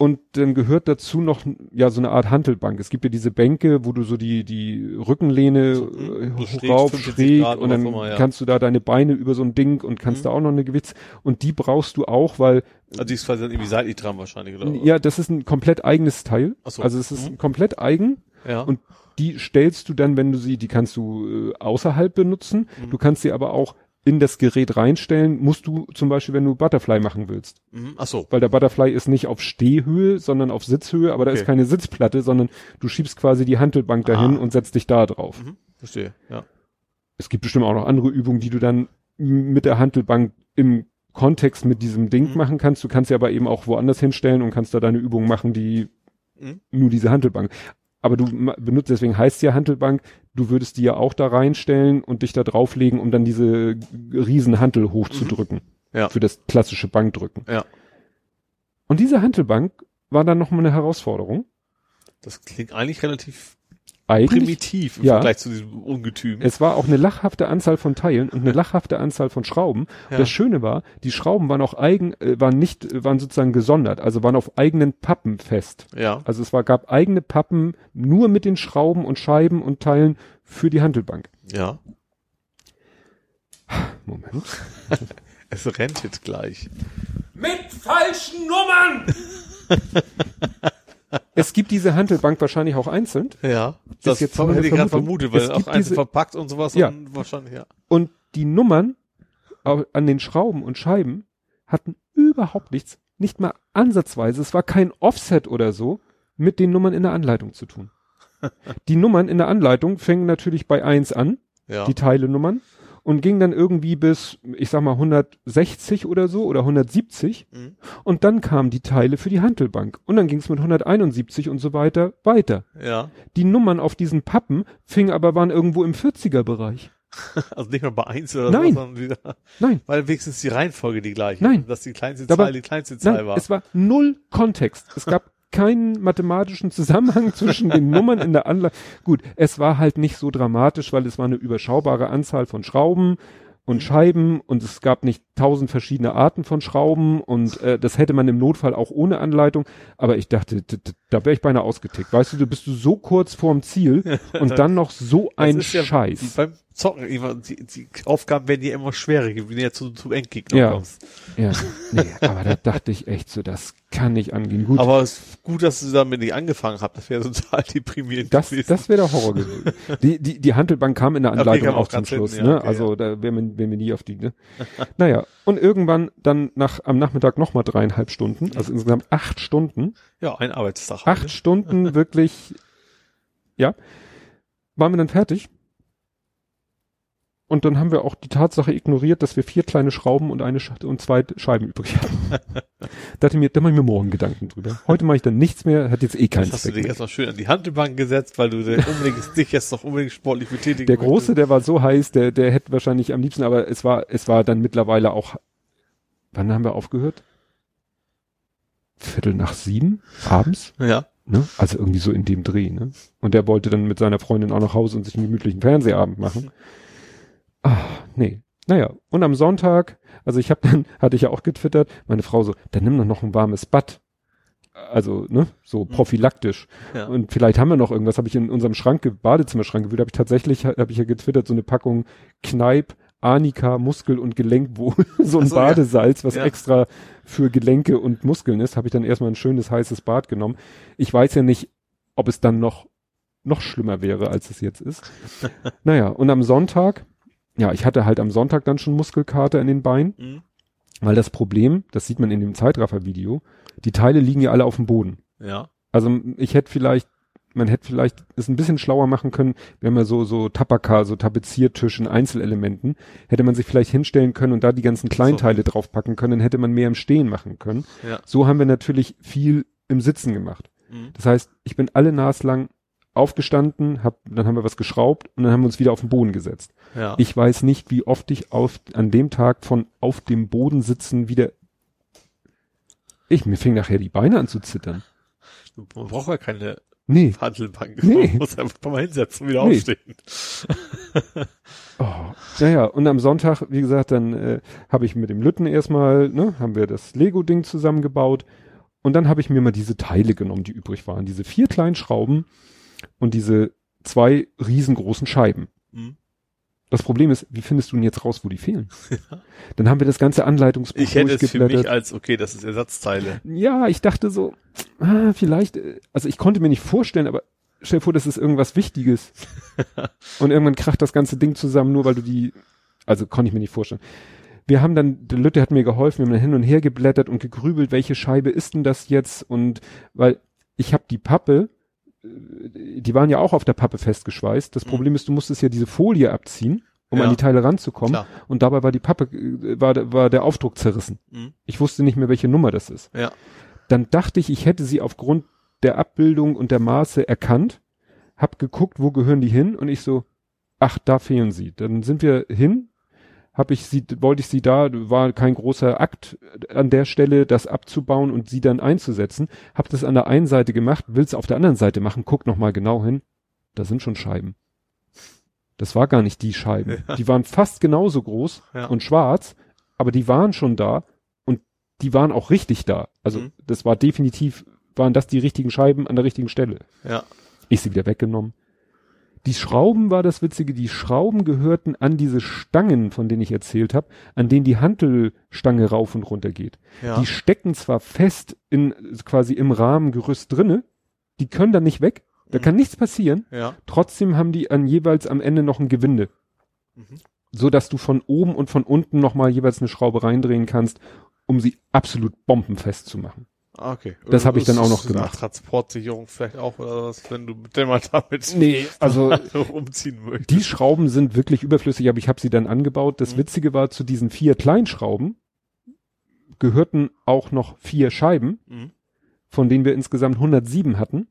Und dann gehört dazu noch ja so eine Art Hantelbank. Es gibt ja diese Bänke, wo du so die die Rückenlehne So, äh, schräg, rauf 45 schräg Grad und dann immer, ja. kannst du da deine Beine über so ein Ding und kannst Mhm. da auch noch eine Gewichts und die brauchst du auch, weil Also die ist quasi dann irgendwie seitlich dran wahrscheinlich, oder? ja, das ist ein komplett eigenes Teil. Ach so. Also es ist Mhm. komplett eigen ja. und die stellst du dann, wenn du sie, die kannst du äh, außerhalb benutzen. Mhm. Du kannst sie aber auch in das Gerät reinstellen, musst du zum Beispiel, wenn du Butterfly machen willst. mhm. Ach so. Weil der Butterfly ist nicht auf Stehhöhe, sondern auf Sitzhöhe, aber da Okay. ist keine Sitzplatte, sondern du schiebst quasi die Hantelbank dahin Ah. und setzt dich da drauf. Mhm. Verstehe. Ja. Es gibt bestimmt auch noch andere Übungen, die du dann mit der Hantelbank im Kontext mit diesem Ding Mhm. machen kannst. Du kannst sie aber eben auch woanders hinstellen und kannst da deine Übungen machen, die Mhm. nur diese Hantelbank. Aber du benutzt, deswegen heißt ja Hantelbank, du würdest die ja auch da reinstellen und dich da drauflegen, um dann diese riesen Hantel hochzudrücken. Mhm. Ja. Für das klassische Bankdrücken. Ja. Und diese Hantelbank war dann nochmal eine Herausforderung. Das klingt eigentlich relativ Eigentlich, primitiv im ja. Vergleich zu diesem Ungetüm. es war auch eine lachhafte Anzahl von Teilen und eine lachhafte Anzahl von Schrauben. Ja. Das Schöne war, die Schrauben waren auch eigen, äh, waren nicht, äh, waren sozusagen gesondert, also waren auf eigenen Pappen fest. ja. Also es war, gab eigene Pappen nur mit den Schrauben und Scheiben und Teilen für die Hantelbank. Ja. Moment. Es rennt jetzt gleich. Mit falschen Nummern! Es gibt diese Hantelbank wahrscheinlich auch einzeln. Ja. Das jetzt hätte ich gerade vermutet, weil Es auch einzeln diese- verpackt und sowas Ja. und wahrscheinlich, ja. Und die Nummern an den Schrauben und Scheiben hatten überhaupt nichts, nicht mal ansatzweise, es war kein Offset oder so, mit den Nummern in der Anleitung zu tun. Die Nummern in der Anleitung fängen natürlich bei eins an, Ja. die Teilenummern, und gingen dann irgendwie bis, ich sag mal, 160 oder so oder 170. Mhm. Und dann kamen die Teile für die Hantelbank. Und dann ging es mit 171 und so weiter weiter. ja. Die Nummern auf diesen Pappen fingen aber, waren irgendwo im 40er-Bereich. Also nicht mal bei eins oder Nein. so, sondern wieder, Nein, weil wenigstens die Reihenfolge die gleiche. Nein. Dass die kleinste Zahl die kleinste Zahl nein, war. es war null Kontext. Es gab keinen mathematischen Zusammenhang zwischen den Nummern in der Anlage. Gut, es war halt nicht so dramatisch, weil es war eine überschaubare Anzahl von Schrauben und Scheiben und es gab nicht tausend verschiedene Arten von Schrauben und äh, das hätte man im Notfall auch ohne Anleitung. Aber ich dachte, da wäre ich beinahe ausgetickt. Weißt du, du bist du so kurz vorm Ziel und dann noch so ein ja Scheiß. Beim Zocken, die, die Aufgaben werden dir immer schwerer, je näher zu, zu Endgegner Ja. kommst. Ja, nee, aber da dachte ich echt so, das kann nicht angehen. Gut, Aber es ist gut, dass du damit nicht angefangen habt. Das wäre total deprimierend Das, gewesen. das wäre der Horror gewesen. Die, die, die Handelbank kam in der Anleitung auch auch zum Schluss, hinten, ja, ne? okay, also da wären wir, wären wir nie auf die, ne? naja, und irgendwann dann nach, am Nachmittag nochmal dreieinhalb Stunden, also insgesamt acht Stunden, ja, ein Arbeitstag. acht ne? Stunden wirklich, ja, waren wir dann fertig. Und dann haben wir auch die Tatsache ignoriert, dass wir vier kleine Schrauben und eine Sch und zwei Scheiben übrig haben. dachte mir, da mache ich mir morgen Gedanken drüber. Heute mache ich dann nichts mehr, hat jetzt eh keinen Das hast du Zweck dich jetzt noch schön an die Handelbank gesetzt, weil du unbedingt, dich jetzt noch unbedingt sportlich betätigen Der Große, der war so heiß, der, der hätte wahrscheinlich am liebsten, aber es war, es war dann mittlerweile auch, wann haben wir aufgehört? Viertel nach sieben abends, Ja. ne? Also irgendwie so in dem Dreh, ne? Und der wollte dann mit seiner Freundin auch nach Hause und sich einen gemütlichen Fernsehabend machen. Ah, nee. Naja, und am Sonntag, also ich habe dann, hatte ich ja auch getwittert, meine Frau so, dann nimm doch noch ein warmes Bad. Also, ne, so prophylaktisch. Ja. Und vielleicht haben wir noch irgendwas, habe ich in unserem Schrank, Badezimmerschrank gewühlt, habe ich tatsächlich, habe ich ja getwittert, so eine Packung Kneipp, Arnika, Muskel- und Gelenkwohl, so ein Ach so. Badesalz, was Ja. extra für Gelenke und Muskeln ist, habe ich dann erstmal ein schönes heißes Bad genommen. Ich weiß ja nicht, ob es dann noch, noch schlimmer wäre, als es jetzt ist. naja, und am Sonntag, ja, ich hatte halt am Sonntag dann schon Muskelkater in den Beinen, Mhm. weil das Problem, das sieht man in dem Zeitraffer-Video, die Teile liegen ja alle auf dem Boden. Ja. Also ich hätte vielleicht, man hätte vielleicht es ein bisschen schlauer machen können, haben ja so, so Tapaka, so Tapeziertisch in Einzelelementen, hätte man sich vielleicht hinstellen können und da die ganzen Kleinteile draufpacken können, dann hätte man mehr im Stehen machen können. Ja. So haben wir natürlich viel im Sitzen gemacht. Mhm. Das heißt, ich bin alle naslang aufgestanden, hab, dann haben wir was geschraubt und dann haben wir uns wieder auf den Boden gesetzt. Ja. Ich weiß nicht, wie oft ich auf, an dem Tag von auf dem Boden sitzen wieder, ich, mir fing nachher die Beine an zu zittern. Man braucht ja keine Nee. Handelbank. Nee. Man muss einfach mal hinsetzen und wieder Nee. aufstehen. Oh, naja, und am Sonntag, wie gesagt, dann äh, habe ich mit dem Lütten erstmal, ne, haben wir das Lego-Ding zusammengebaut. Und dann habe ich mir mal diese Teile genommen, die übrig waren. Diese vier kleinen Schrauben und diese zwei riesengroßen Scheiben. Mhm. Das Problem ist, wie findest du denn jetzt raus, wo die fehlen? Dann haben wir das ganze Anleitungsbuch Ich hätte es für mich als, okay, das ist Ersatzteile. Ja, ich dachte so, ah, vielleicht, äh, also ich konnte mir nicht vorstellen, aber stell dir vor, das ist irgendwas Wichtiges. Und irgendwann kracht das ganze Ding zusammen, nur weil du die, also konnte ich mir nicht vorstellen. Wir haben dann, der Lütte hat mir geholfen, wir haben dann hin und her geblättert und gegrübelt, welche Scheibe ist denn das jetzt? Und weil ich habe die Pappe, die waren ja auch auf der Pappe festgeschweißt. Das Mhm. Problem ist, du musstest ja diese Folie abziehen, um Ja. an die Teile ranzukommen. Klar. Und dabei war die Pappe, äh, war, der- war der Aufdruck zerrissen. Mhm. Ich wusste nicht mehr, welche Nummer das ist Ja. dann dachte ich, ich hätte sie aufgrund der Abbildung und der Maße erkannt, hab geguckt, wo gehören die hin und ich so, ach, da fehlen sie. Dann sind wir hin, hab ich sie, wollte ich sie da, war kein großer Akt an der Stelle, das abzubauen und sie dann einzusetzen, hab das an der einen Seite gemacht, will's auf der anderen Seite machen, guck noch mal genau hin, da sind schon Scheiben. Das war gar nicht die Scheiben. Die waren fast genauso groß Ja. und schwarz, aber die waren schon da und die waren auch richtig da. Also Mhm. das war definitiv, waren das die richtigen Scheiben an der richtigen Stelle. Ja. Ich sie wieder weggenommen. Die Schrauben war das Witzige, die Schrauben gehörten an diese Stangen, von denen ich erzählt habe, an denen die Hantelstange rauf und runter geht. Ja. Die stecken zwar fest in quasi im Rahmengerüst drinne, die können da nicht weg, da Mhm. kann nichts passieren. ja. Trotzdem haben die an jeweils am Ende noch ein Gewinde. Mhm. So dass du von oben und von unten nochmal jeweils eine Schraube reindrehen kannst, um sie absolut bombenfest zu machen. Ah, okay. Das hab ich dann Ist- auch noch gemacht. Transportsicherung vielleicht auch oder was, wenn du mit dem mal damit Nee, also umziehen möchtest. die Schrauben sind wirklich überflüssig, aber ich habe sie dann angebaut. Das Mhm. Witzige war, zu diesen vier Kleinschrauben gehörten auch noch vier Scheiben, Mhm. von denen wir insgesamt 107 hatten.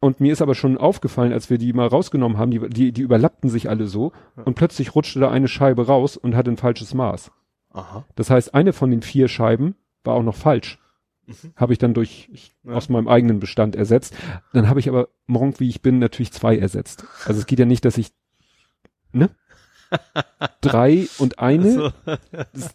Und mir ist aber schon aufgefallen, als wir die mal rausgenommen haben, die, die, die überlappten sich alle so Ja. und plötzlich rutschte da eine Scheibe raus und hatte ein falsches Maß. Aha. Das heißt, eine von den vier Scheiben war auch noch falsch. Mhm. Habe ich dann durch ich, Ja. aus meinem eigenen Bestand ersetzt. Dann habe ich aber Monk, wie ich bin, natürlich zwei ersetzt. Also es geht ja nicht, dass ich ne? drei und eine Also,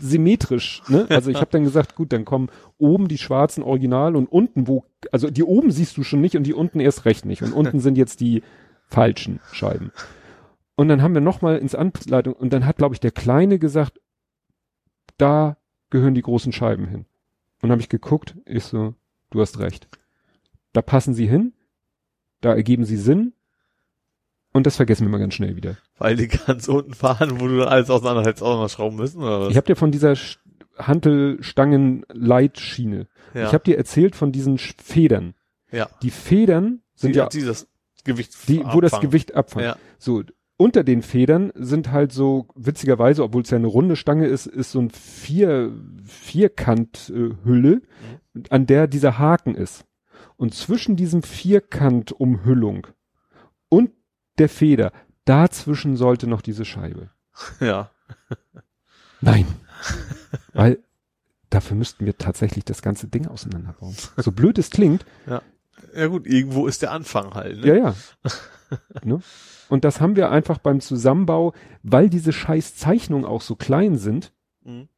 symmetrisch, ne? Also ich habe dann gesagt, gut, dann kommen oben die schwarzen Original und unten wo also die oben siehst du schon nicht und die unten erst recht nicht und unten sind jetzt die falschen Scheiben. Und dann haben wir noch mal ins Anleitung und dann hat glaube ich der kleine gesagt, da gehören die großen Scheiben hin. Und habe ich geguckt, ich so, du hast recht. Da passen sie hin, da ergeben sie Sinn und das vergessen wir mal ganz schnell wieder. weil die ganz unten fahren, wo du dann alles auseinander hättest auch noch schrauben müssen, oder was? Ich habe dir von dieser Sch- Hantelstangen-Leitschiene. ja. Ich habe dir erzählt von diesen Sch- Federn. ja. Die Federn sind die, ja die das Gewicht die, wo das. Gewicht abfangen. Ja. So, unter den Federn sind halt so, witzigerweise, obwohl es ja eine runde Stange ist, ist so ein vier, Vierkant-Hülle, äh, Hülle, an der dieser Haken ist. Und zwischen diesem Vierkant-Umhüllung und der Feder, dazwischen sollte noch diese Scheibe. Ja. Nein. Weil dafür müssten wir tatsächlich das ganze Ding auseinanderbauen. So blöd es klingt, Ja. Ja gut, irgendwo ist der Anfang halt. Ne? Ja, ja. ne? Und das haben wir einfach beim Zusammenbau, weil diese scheiß Zeichnungen auch so klein sind, Mhm.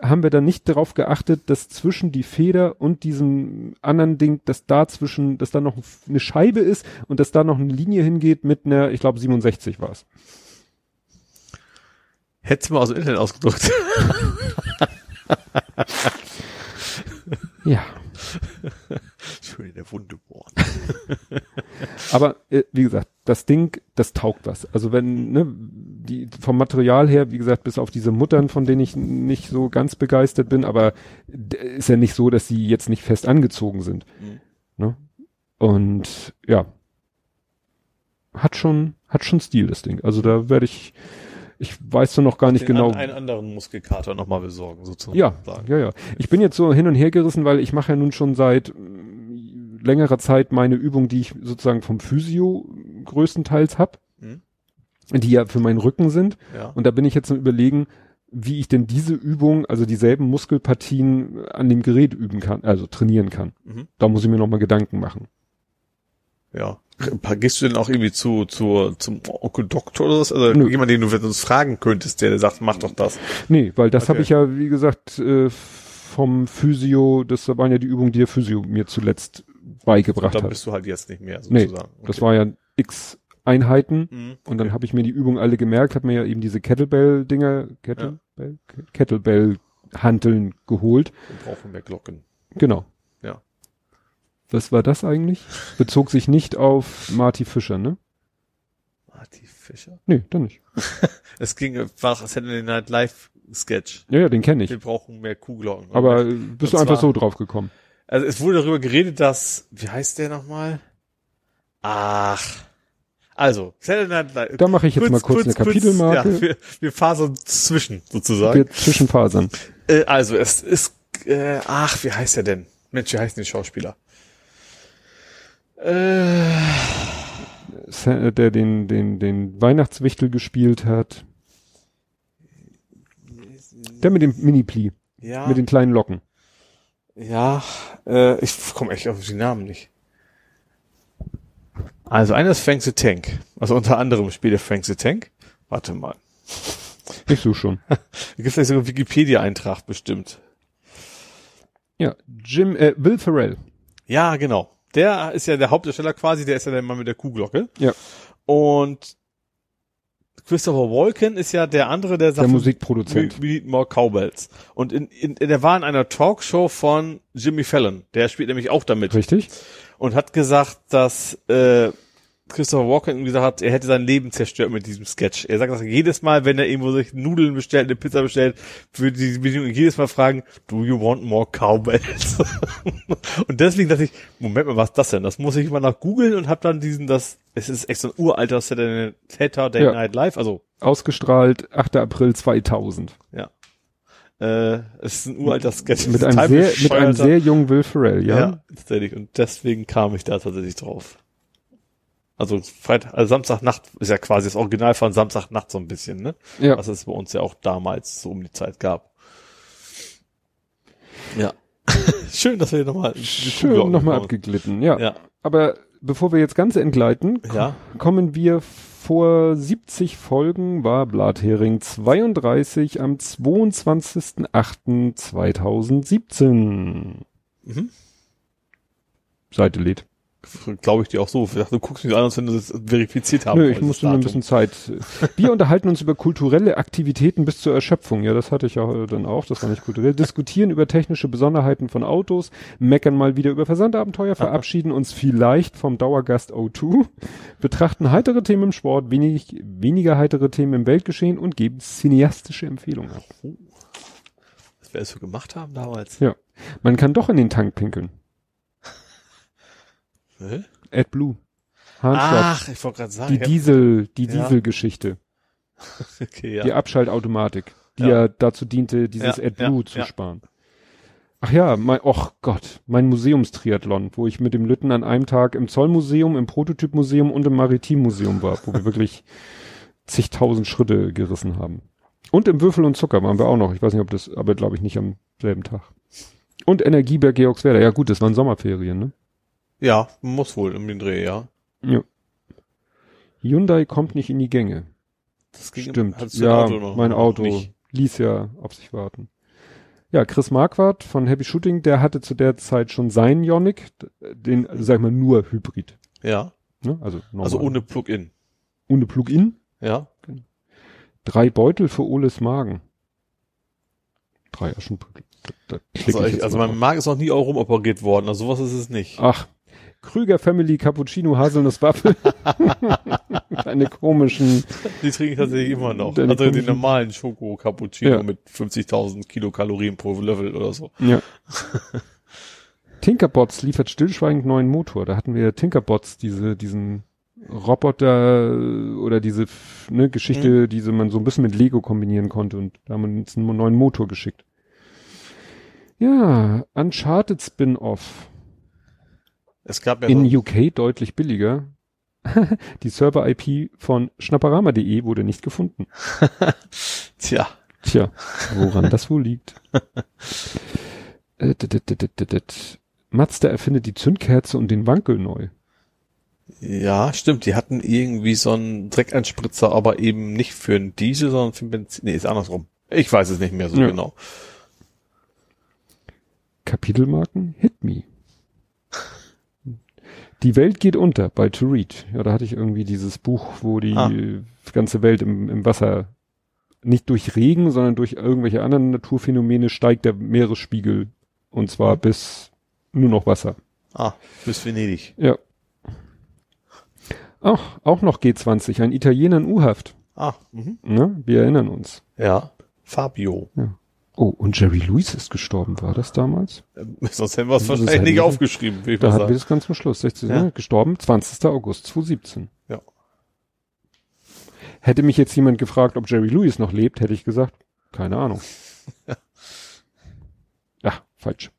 haben wir dann nicht darauf geachtet, dass zwischen die Feder und diesem anderen Ding, dass da zwischen, dass da noch eine Scheibe ist und dass da noch eine Linie hingeht mit einer, ich glaube 67 war es. Hättest du mal aus dem Internet ausgedruckt. Ja. Schön in der Wunde bohren. Aber äh, wie gesagt, das Ding, das taugt was. Also wenn, ne, die vom Material her, wie gesagt, bis auf diese Muttern, von denen ich nicht so ganz begeistert bin, aber ist ja nicht so, dass sie jetzt nicht fest angezogen sind. Mhm. Ne? Und ja, hat schon, hat schon Stil, das Ding. Also da werde ich, ich weiß so noch gar nicht Den genau. An, einen anderen Muskelkater nochmal besorgen, sozusagen. Ja, ja, ja. Ich bin jetzt so hin und her gerissen, weil ich mache ja nun schon seit längerer Zeit meine Übung, die ich sozusagen vom Physio größtenteils hab, Mhm. die ja für meinen Rücken sind. ja. Und da bin ich jetzt am überlegen, wie ich denn diese Übung, also dieselben Muskelpartien an dem Gerät üben kann, also trainieren kann. Mhm. Da muss ich mir nochmal Gedanken machen. Ja. Gehst du denn auch irgendwie zu, zu, zum Onkel Doktor oder was? Also Nö. jemand, den du uns fragen könntest, der, der sagt, mach doch das. Nee, weil das Okay. habe ich ja, wie gesagt, äh, vom Physio, das waren ja die Übungen, die der Physio mir zuletzt beigebracht da hat. bist du halt jetzt nicht mehr, Nee, sozusagen. Das war ja x Einheiten Mhm. und dann habe ich mir die Übungen alle gemerkt, habe mir ja eben diese Kettlebell-Dinger, Kettlebell, Kettlebell-Hanteln geholt. Wir brauchen mehr Glocken. Genau. Ja. Was war das eigentlich? Bezog sich nicht auf Marty Fischer, ne? Marty Fischer? Nee, dann nicht. Es ging, war Saturday Night Live Sketch. Ja, ja, den kenne ich. Wir brauchen mehr Kuhglocken. Aber bist du Und einfach so drauf gekommen? Also es wurde darüber geredet, dass, wie heißt der nochmal? Ach. Also, Saturday Night Live. Da mache ich jetzt mal kurz eine Kapitelmarke. ja, wir, wir fasern zwischen, sozusagen. Wir zwischenfasern. Äh, also, es ist, äh, ach, wie heißt er denn? Mensch, wie heißt denn der Schauspieler? Äh, Der den, den, den Weihnachtswichtel gespielt hat. Der mit dem Mini-Pli, ja, mit den kleinen Locken. Ja, äh, ich komme echt auf die Namen nicht. Also, einer ist Frank the Tank. Also unter anderem spielt er Frank the Tank. Warte mal. Ich suche schon. Da gibt vielleicht sogar einen Wikipedia-Eintrag bestimmt. Ja, Jim, äh, Will Ferrell. Ja, genau. Der ist ja der Hauptdarsteller quasi, der ist ja der Mann mit der Kuhglocke. Ja. Und Christopher Walken ist ja der andere, der sagt, Der Musikproduzent. We, need more cowbells. Und in, in, der war in einer Talkshow von Jimmy Fallon. Der spielt nämlich auch damit. Richtig? Und hat gesagt, dass äh, Christopher Walken ihm gesagt hat, er hätte sein Leben zerstört mit diesem Sketch. Er sagt, dass jedes Mal, wenn er irgendwo sich Nudeln bestellt, eine Pizza bestellt, würde die Bedienung jedes Mal fragen, do you want more cowbells? und deswegen dachte ich, Moment mal, was ist das denn? Das muss ich mal nach googeln und hab dann diesen, das, es ist echt so ein uralter Saturday Ja. Night Live, also, Ausgestrahlt 8. April 2000. ja. Äh, es ist ein uralter Sketch. Mit ist einem sehr, mit einem sehr jungen Will Ferrell, ja? Ja, tatsächlich. Und deswegen kam ich da tatsächlich drauf. Also Freitag, also Samstagnacht ist ja quasi das Original von Samstagnacht so ein bisschen, ne? Ja. Was es bei uns ja auch damals so um die Zeit gab. Ja. Schön, dass wir hier nochmal Schön nochmal abgeglitten, ja. Ja. Aber bevor wir jetzt ganz entgleiten, ko- Ja. kommen wir vor 70 Folgen, war Blathering 32 am 22.08.2017. Mhm. Seite lädt. Glaube ich dir auch so. Du guckst mich an, als wenn du das verifiziert haben Nö, ich musste nur ein bisschen Zeit. Wir unterhalten uns über kulturelle Aktivitäten bis zur Erschöpfung. Ja, das hatte ich ja dann auch, das war nicht kulturell. Diskutieren über technische Besonderheiten von Autos, meckern mal wieder über Versandabenteuer, verabschieden uns vielleicht vom Dauergast O2, betrachten heitere Themen im Sport, wenig, weniger heitere Themen im Weltgeschehen und geben cineastische Empfehlungen ab. Was wir so gemacht haben damals. Ja. Man kann doch in den Tank pinkeln. Hä? AdBlue. Hahnstoff. Ach, ich wollte gerade sagen. die Diesel, die Ja. Dieselgeschichte. okay, ja. die Abschaltautomatik, die ja, Ja. dazu diente, dieses Ja, AdBlue zu sparen. Ach ja, mein, och Gott, mein Museumstriathlon, wo ich mit dem Lütten an einem Tag im Zollmuseum, im Prototypmuseum und im Maritimmuseum war, wo wir wirklich zigtausend Schritte gerissen haben. Und im Würfel und Zucker waren wir auch noch. Ich weiß nicht, ob das, aber glaube ich nicht am selben Tag. Und Energieberg Georgswerda. Ja gut, das waren Sommerferien, ne? Ja, muss wohl um den Dreh, ja. Ja. Hyundai kommt nicht in die Gänge. Das ging- Stimmt. Ja, Auto noch- mein Auto nicht? ließ ja auf sich warten. Ja, Chris Marquardt von Happy Shooting, der hatte zu der Zeit schon seinen Ioniq, den, sag ich mal, nur Hybrid. Ja. Ne? Also, normal. Also ohne Plug-in. ohne Plug-in. Ja. Drei Beutel für Oles Magen. Drei klick Also, ich also mein. Magen ist noch nie auch rumoperiert worden. Also sowas ist es nicht. Ach, Krüger Family Cappuccino Haselnusswaffel. Deine komischen. Die trinke ich tatsächlich immer noch. Also den komischen- normalen Schoko-Cappuccino Ja. mit 50.000 Kilokalorien pro Löffel oder so. Ja. Tinkerbots liefert stillschweigend neuen Motor. Da hatten wir Tinkerbots, diese, diesen Roboter oder diese ne, Geschichte, die so man so ein bisschen mit Lego kombinieren konnte und da haben wir uns einen neuen Motor geschickt. Ja, Uncharted Spin-Off. Es gab ja In so, UK deutlich billiger. Die Server-IP von schnapperama.de wurde nicht gefunden. tja, Tja, woran das wohl liegt. Äh. Mazda erfindet die Zündkerze und den Wankel neu. ja, stimmt. Die hatten irgendwie so einen Dreckeinspritzer, aber eben nicht für einen Diesel, sondern für einen Benzin. Nee, ist andersrum. Ich weiß es nicht mehr so Ja. genau. Kapitelmarken Hit Me. Die Welt geht unter bei To Read. Ja, da hatte ich irgendwie dieses Buch, wo die Ah. ganze Welt im, im Wasser nicht durch Regen, sondern durch irgendwelche anderen Naturphänomene steigt der Meeresspiegel und zwar bis nur noch Wasser. Ah, bis Venedig. Ja. Ach, auch noch G20, ein Italiener in U-Haft. Ah, mhm. Ne? Wir erinnern uns. ja. Fabio. Oh, und Jerry Lewis ist gestorben, war das damals? Ähm, Sonst hätten wir es wahrscheinlich nicht aufgeschrieben, will ich Da hatten wir das ganz zum Schluss. 16, Ja. ne? Gestorben, 20. August 2017. Ja. Hätte mich jetzt jemand gefragt, ob Jerry Lewis noch lebt, hätte ich gesagt, keine Ahnung. Ach, falsch.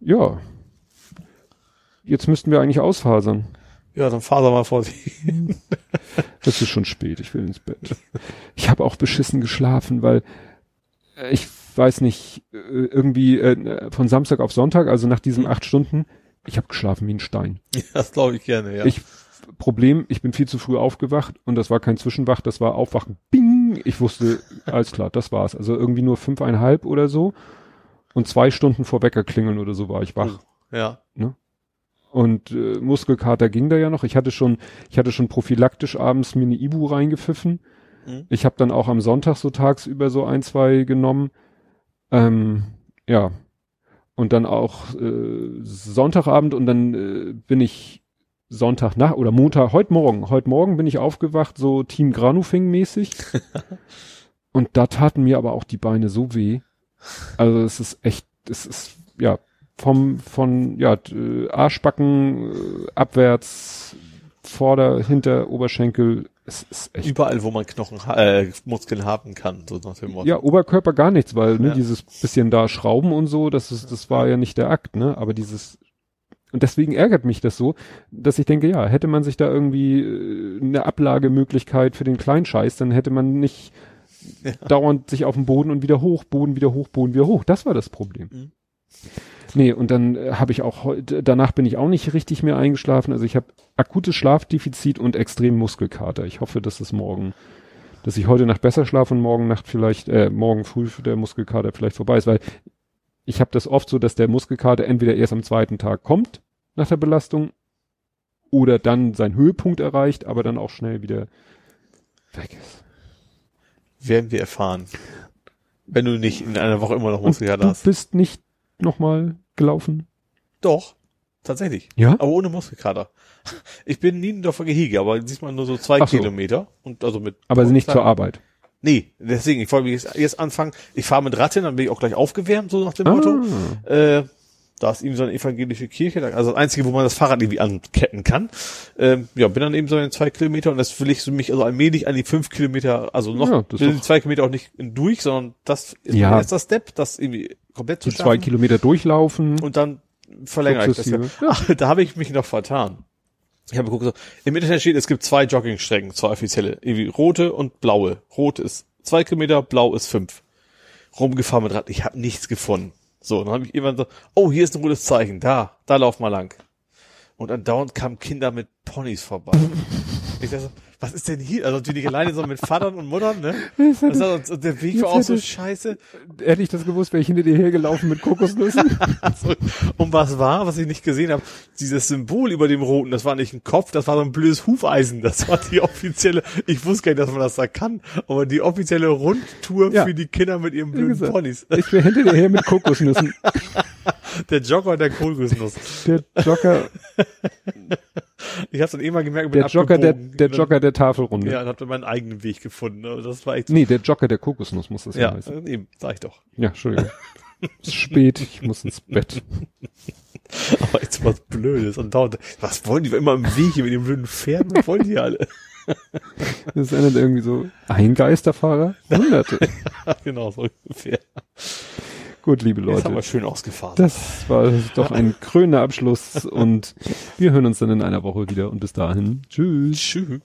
Ja. Jetzt müssten wir eigentlich ausfasern. Ja, dann doch mal vor sich. Es ist schon spät, ich will ins Bett. Ich habe auch beschissen geschlafen, weil äh, ich weiß nicht, äh, irgendwie äh, von Samstag auf Sonntag, also nach diesen acht Stunden, ich habe geschlafen wie ein Stein. Das glaube ich gerne, ja. Ich Problem, ich bin viel zu früh aufgewacht und das war kein Zwischenwach, das war Aufwachen. Bing! Ich wusste, alles klar, das war's. Also irgendwie nur fünfeinhalb oder so und zwei Stunden vor Wecker klingeln oder so war ich wach. ja. Und äh, Muskelkater ging da ja noch. Ich hatte schon, ich hatte schon prophylaktisch abends mir eine Ibu reingepfiffen. Mhm. Ich habe dann auch am Sonntag so tagsüber so ein, zwei genommen. Ähm, ja. Und dann auch äh, Sonntagabend und dann äh, bin ich Sonntag nach oder Montag, heute Morgen, heute Morgen bin ich aufgewacht, so Team Granufing mäßig. und da taten mir aber auch die Beine so weh. Also es ist echt, es ist, ja, vom, von, ja, äh, Arschbacken äh, abwärts, Vorder-, Hinter-, Oberschenkel, es ist echt Überall, wo man Knochen, äh, Muskeln haben kann, so nach dem Motto. Ja, Oberkörper gar nichts, weil ne, Ja. dieses bisschen da Schrauben und so, das ist, das war ja nicht der Akt, ne? Aber dieses und deswegen ärgert mich das so, dass ich denke, ja, hätte man sich da irgendwie äh, eine Ablagemöglichkeit für den Kleinscheiß, dann hätte man nicht dauernd sich auf den Boden und wieder hoch, Boden wieder hoch, Boden wieder hoch. Das war das Problem. Mhm. Nee, und dann äh, habe ich auch heute, danach bin ich auch nicht richtig mehr eingeschlafen. Also ich habe akutes Schlafdefizit und extrem Muskelkater. Ich hoffe, dass es morgen, dass ich heute Nacht besser schlafe und morgen Nacht vielleicht, äh, morgen früh der Muskelkater vielleicht vorbei ist, weil ich habe das oft so, dass der Muskelkater entweder erst am zweiten Tag kommt nach der Belastung oder dann seinen Höhepunkt erreicht, aber dann auch schnell wieder weg ist. Werden wir erfahren. Wenn du nicht in einer Woche immer noch Muskelkater du hast. bist nicht nochmal gelaufen? Doch. Tatsächlich. Ja? Aber ohne Muskelkater. Ich bin Niendorfer Gehege, aber diesmal nur so zwei Ach so. Kilometer. Und also mit. Aber nicht zur Arbeit. Nee, deswegen, ich wollte jetzt, jetzt anfangen. Ich fahre mit Rad hin, dann bin ich auch gleich aufgewärmt, so nach dem Ah. Motto. Äh, da ist eben so eine evangelische Kirche, also das Einzige, wo man das Fahrrad irgendwie anketten kann. Ähm, ja, bin dann eben so in zwei Kilometer und das will ich so mich also allmählich an die fünf Kilometer, also noch, Ja, das die zwei Kilometer auch nicht durch, sondern das ist Ja. mein erster Step, das irgendwie komplett zu zwei. Kilometer durchlaufen. Und dann verlängere ich das ja. Ach, da habe ich mich noch vertan. Ich habe geguckt, so, im Internet steht, es gibt zwei Joggingstrecken, zwei offizielle, irgendwie rote und blaue. Rot ist zwei Kilometer, blau ist fünf. Rumgefahren mit Rad, ich habe nichts gefunden. So, dann habe ich irgendwann so, oh, hier ist ein rotes Zeichen, da, da lauf mal lang. Und andauernd kamen Kinder mit Ponys vorbei. ich dachte so, was ist denn hier? Also natürlich nicht alleine, sondern mit Vatern und Muttern, ne? Also, und der Weg war auch so scheiße. Hätte ich das gewusst, wäre ich hinter dir hergelaufen mit Kokosnüssen. Also, und was war, was ich nicht gesehen habe, dieses Symbol über dem Roten, das war nicht ein Kopf, das war so ein blödes Hufeisen. Das war die offizielle, ich wusste gar nicht, dass man das da kann, aber die offizielle Rundtour Ja. für die Kinder mit ihren blöden gesagt, Ponys. Ich wäre hinter dir her mit Kokosnüssen. Der Jogger der Kohlgussnuss. Der Jogger, Ich habe dann eh mal gemerkt, der Jogger, der, der Jogger der Tafelrunde. Ja, und hab dann meinen eigenen Weg gefunden. Also Das war echt Nee, der Jogger der Kokosnuss muss das ja, Ja, heißen. eben, sag ich doch. Ja, Entschuldigung. Es ist spät, ich muss ins Bett. Aber jetzt was Blödes. Und dauernd, was wollen die immer im Weg hier mit den blöden Pferden? Was wollen die alle? Das der irgendwie so, ein Geisterfahrer? Hunderte. genau, so ungefähr. Gut, liebe Jetzt haben wir Leute. schön ausgefahren. Das war doch ein krönender Abschluss und wir hören uns dann in einer Woche wieder und bis dahin. Tschüss. Tschüss.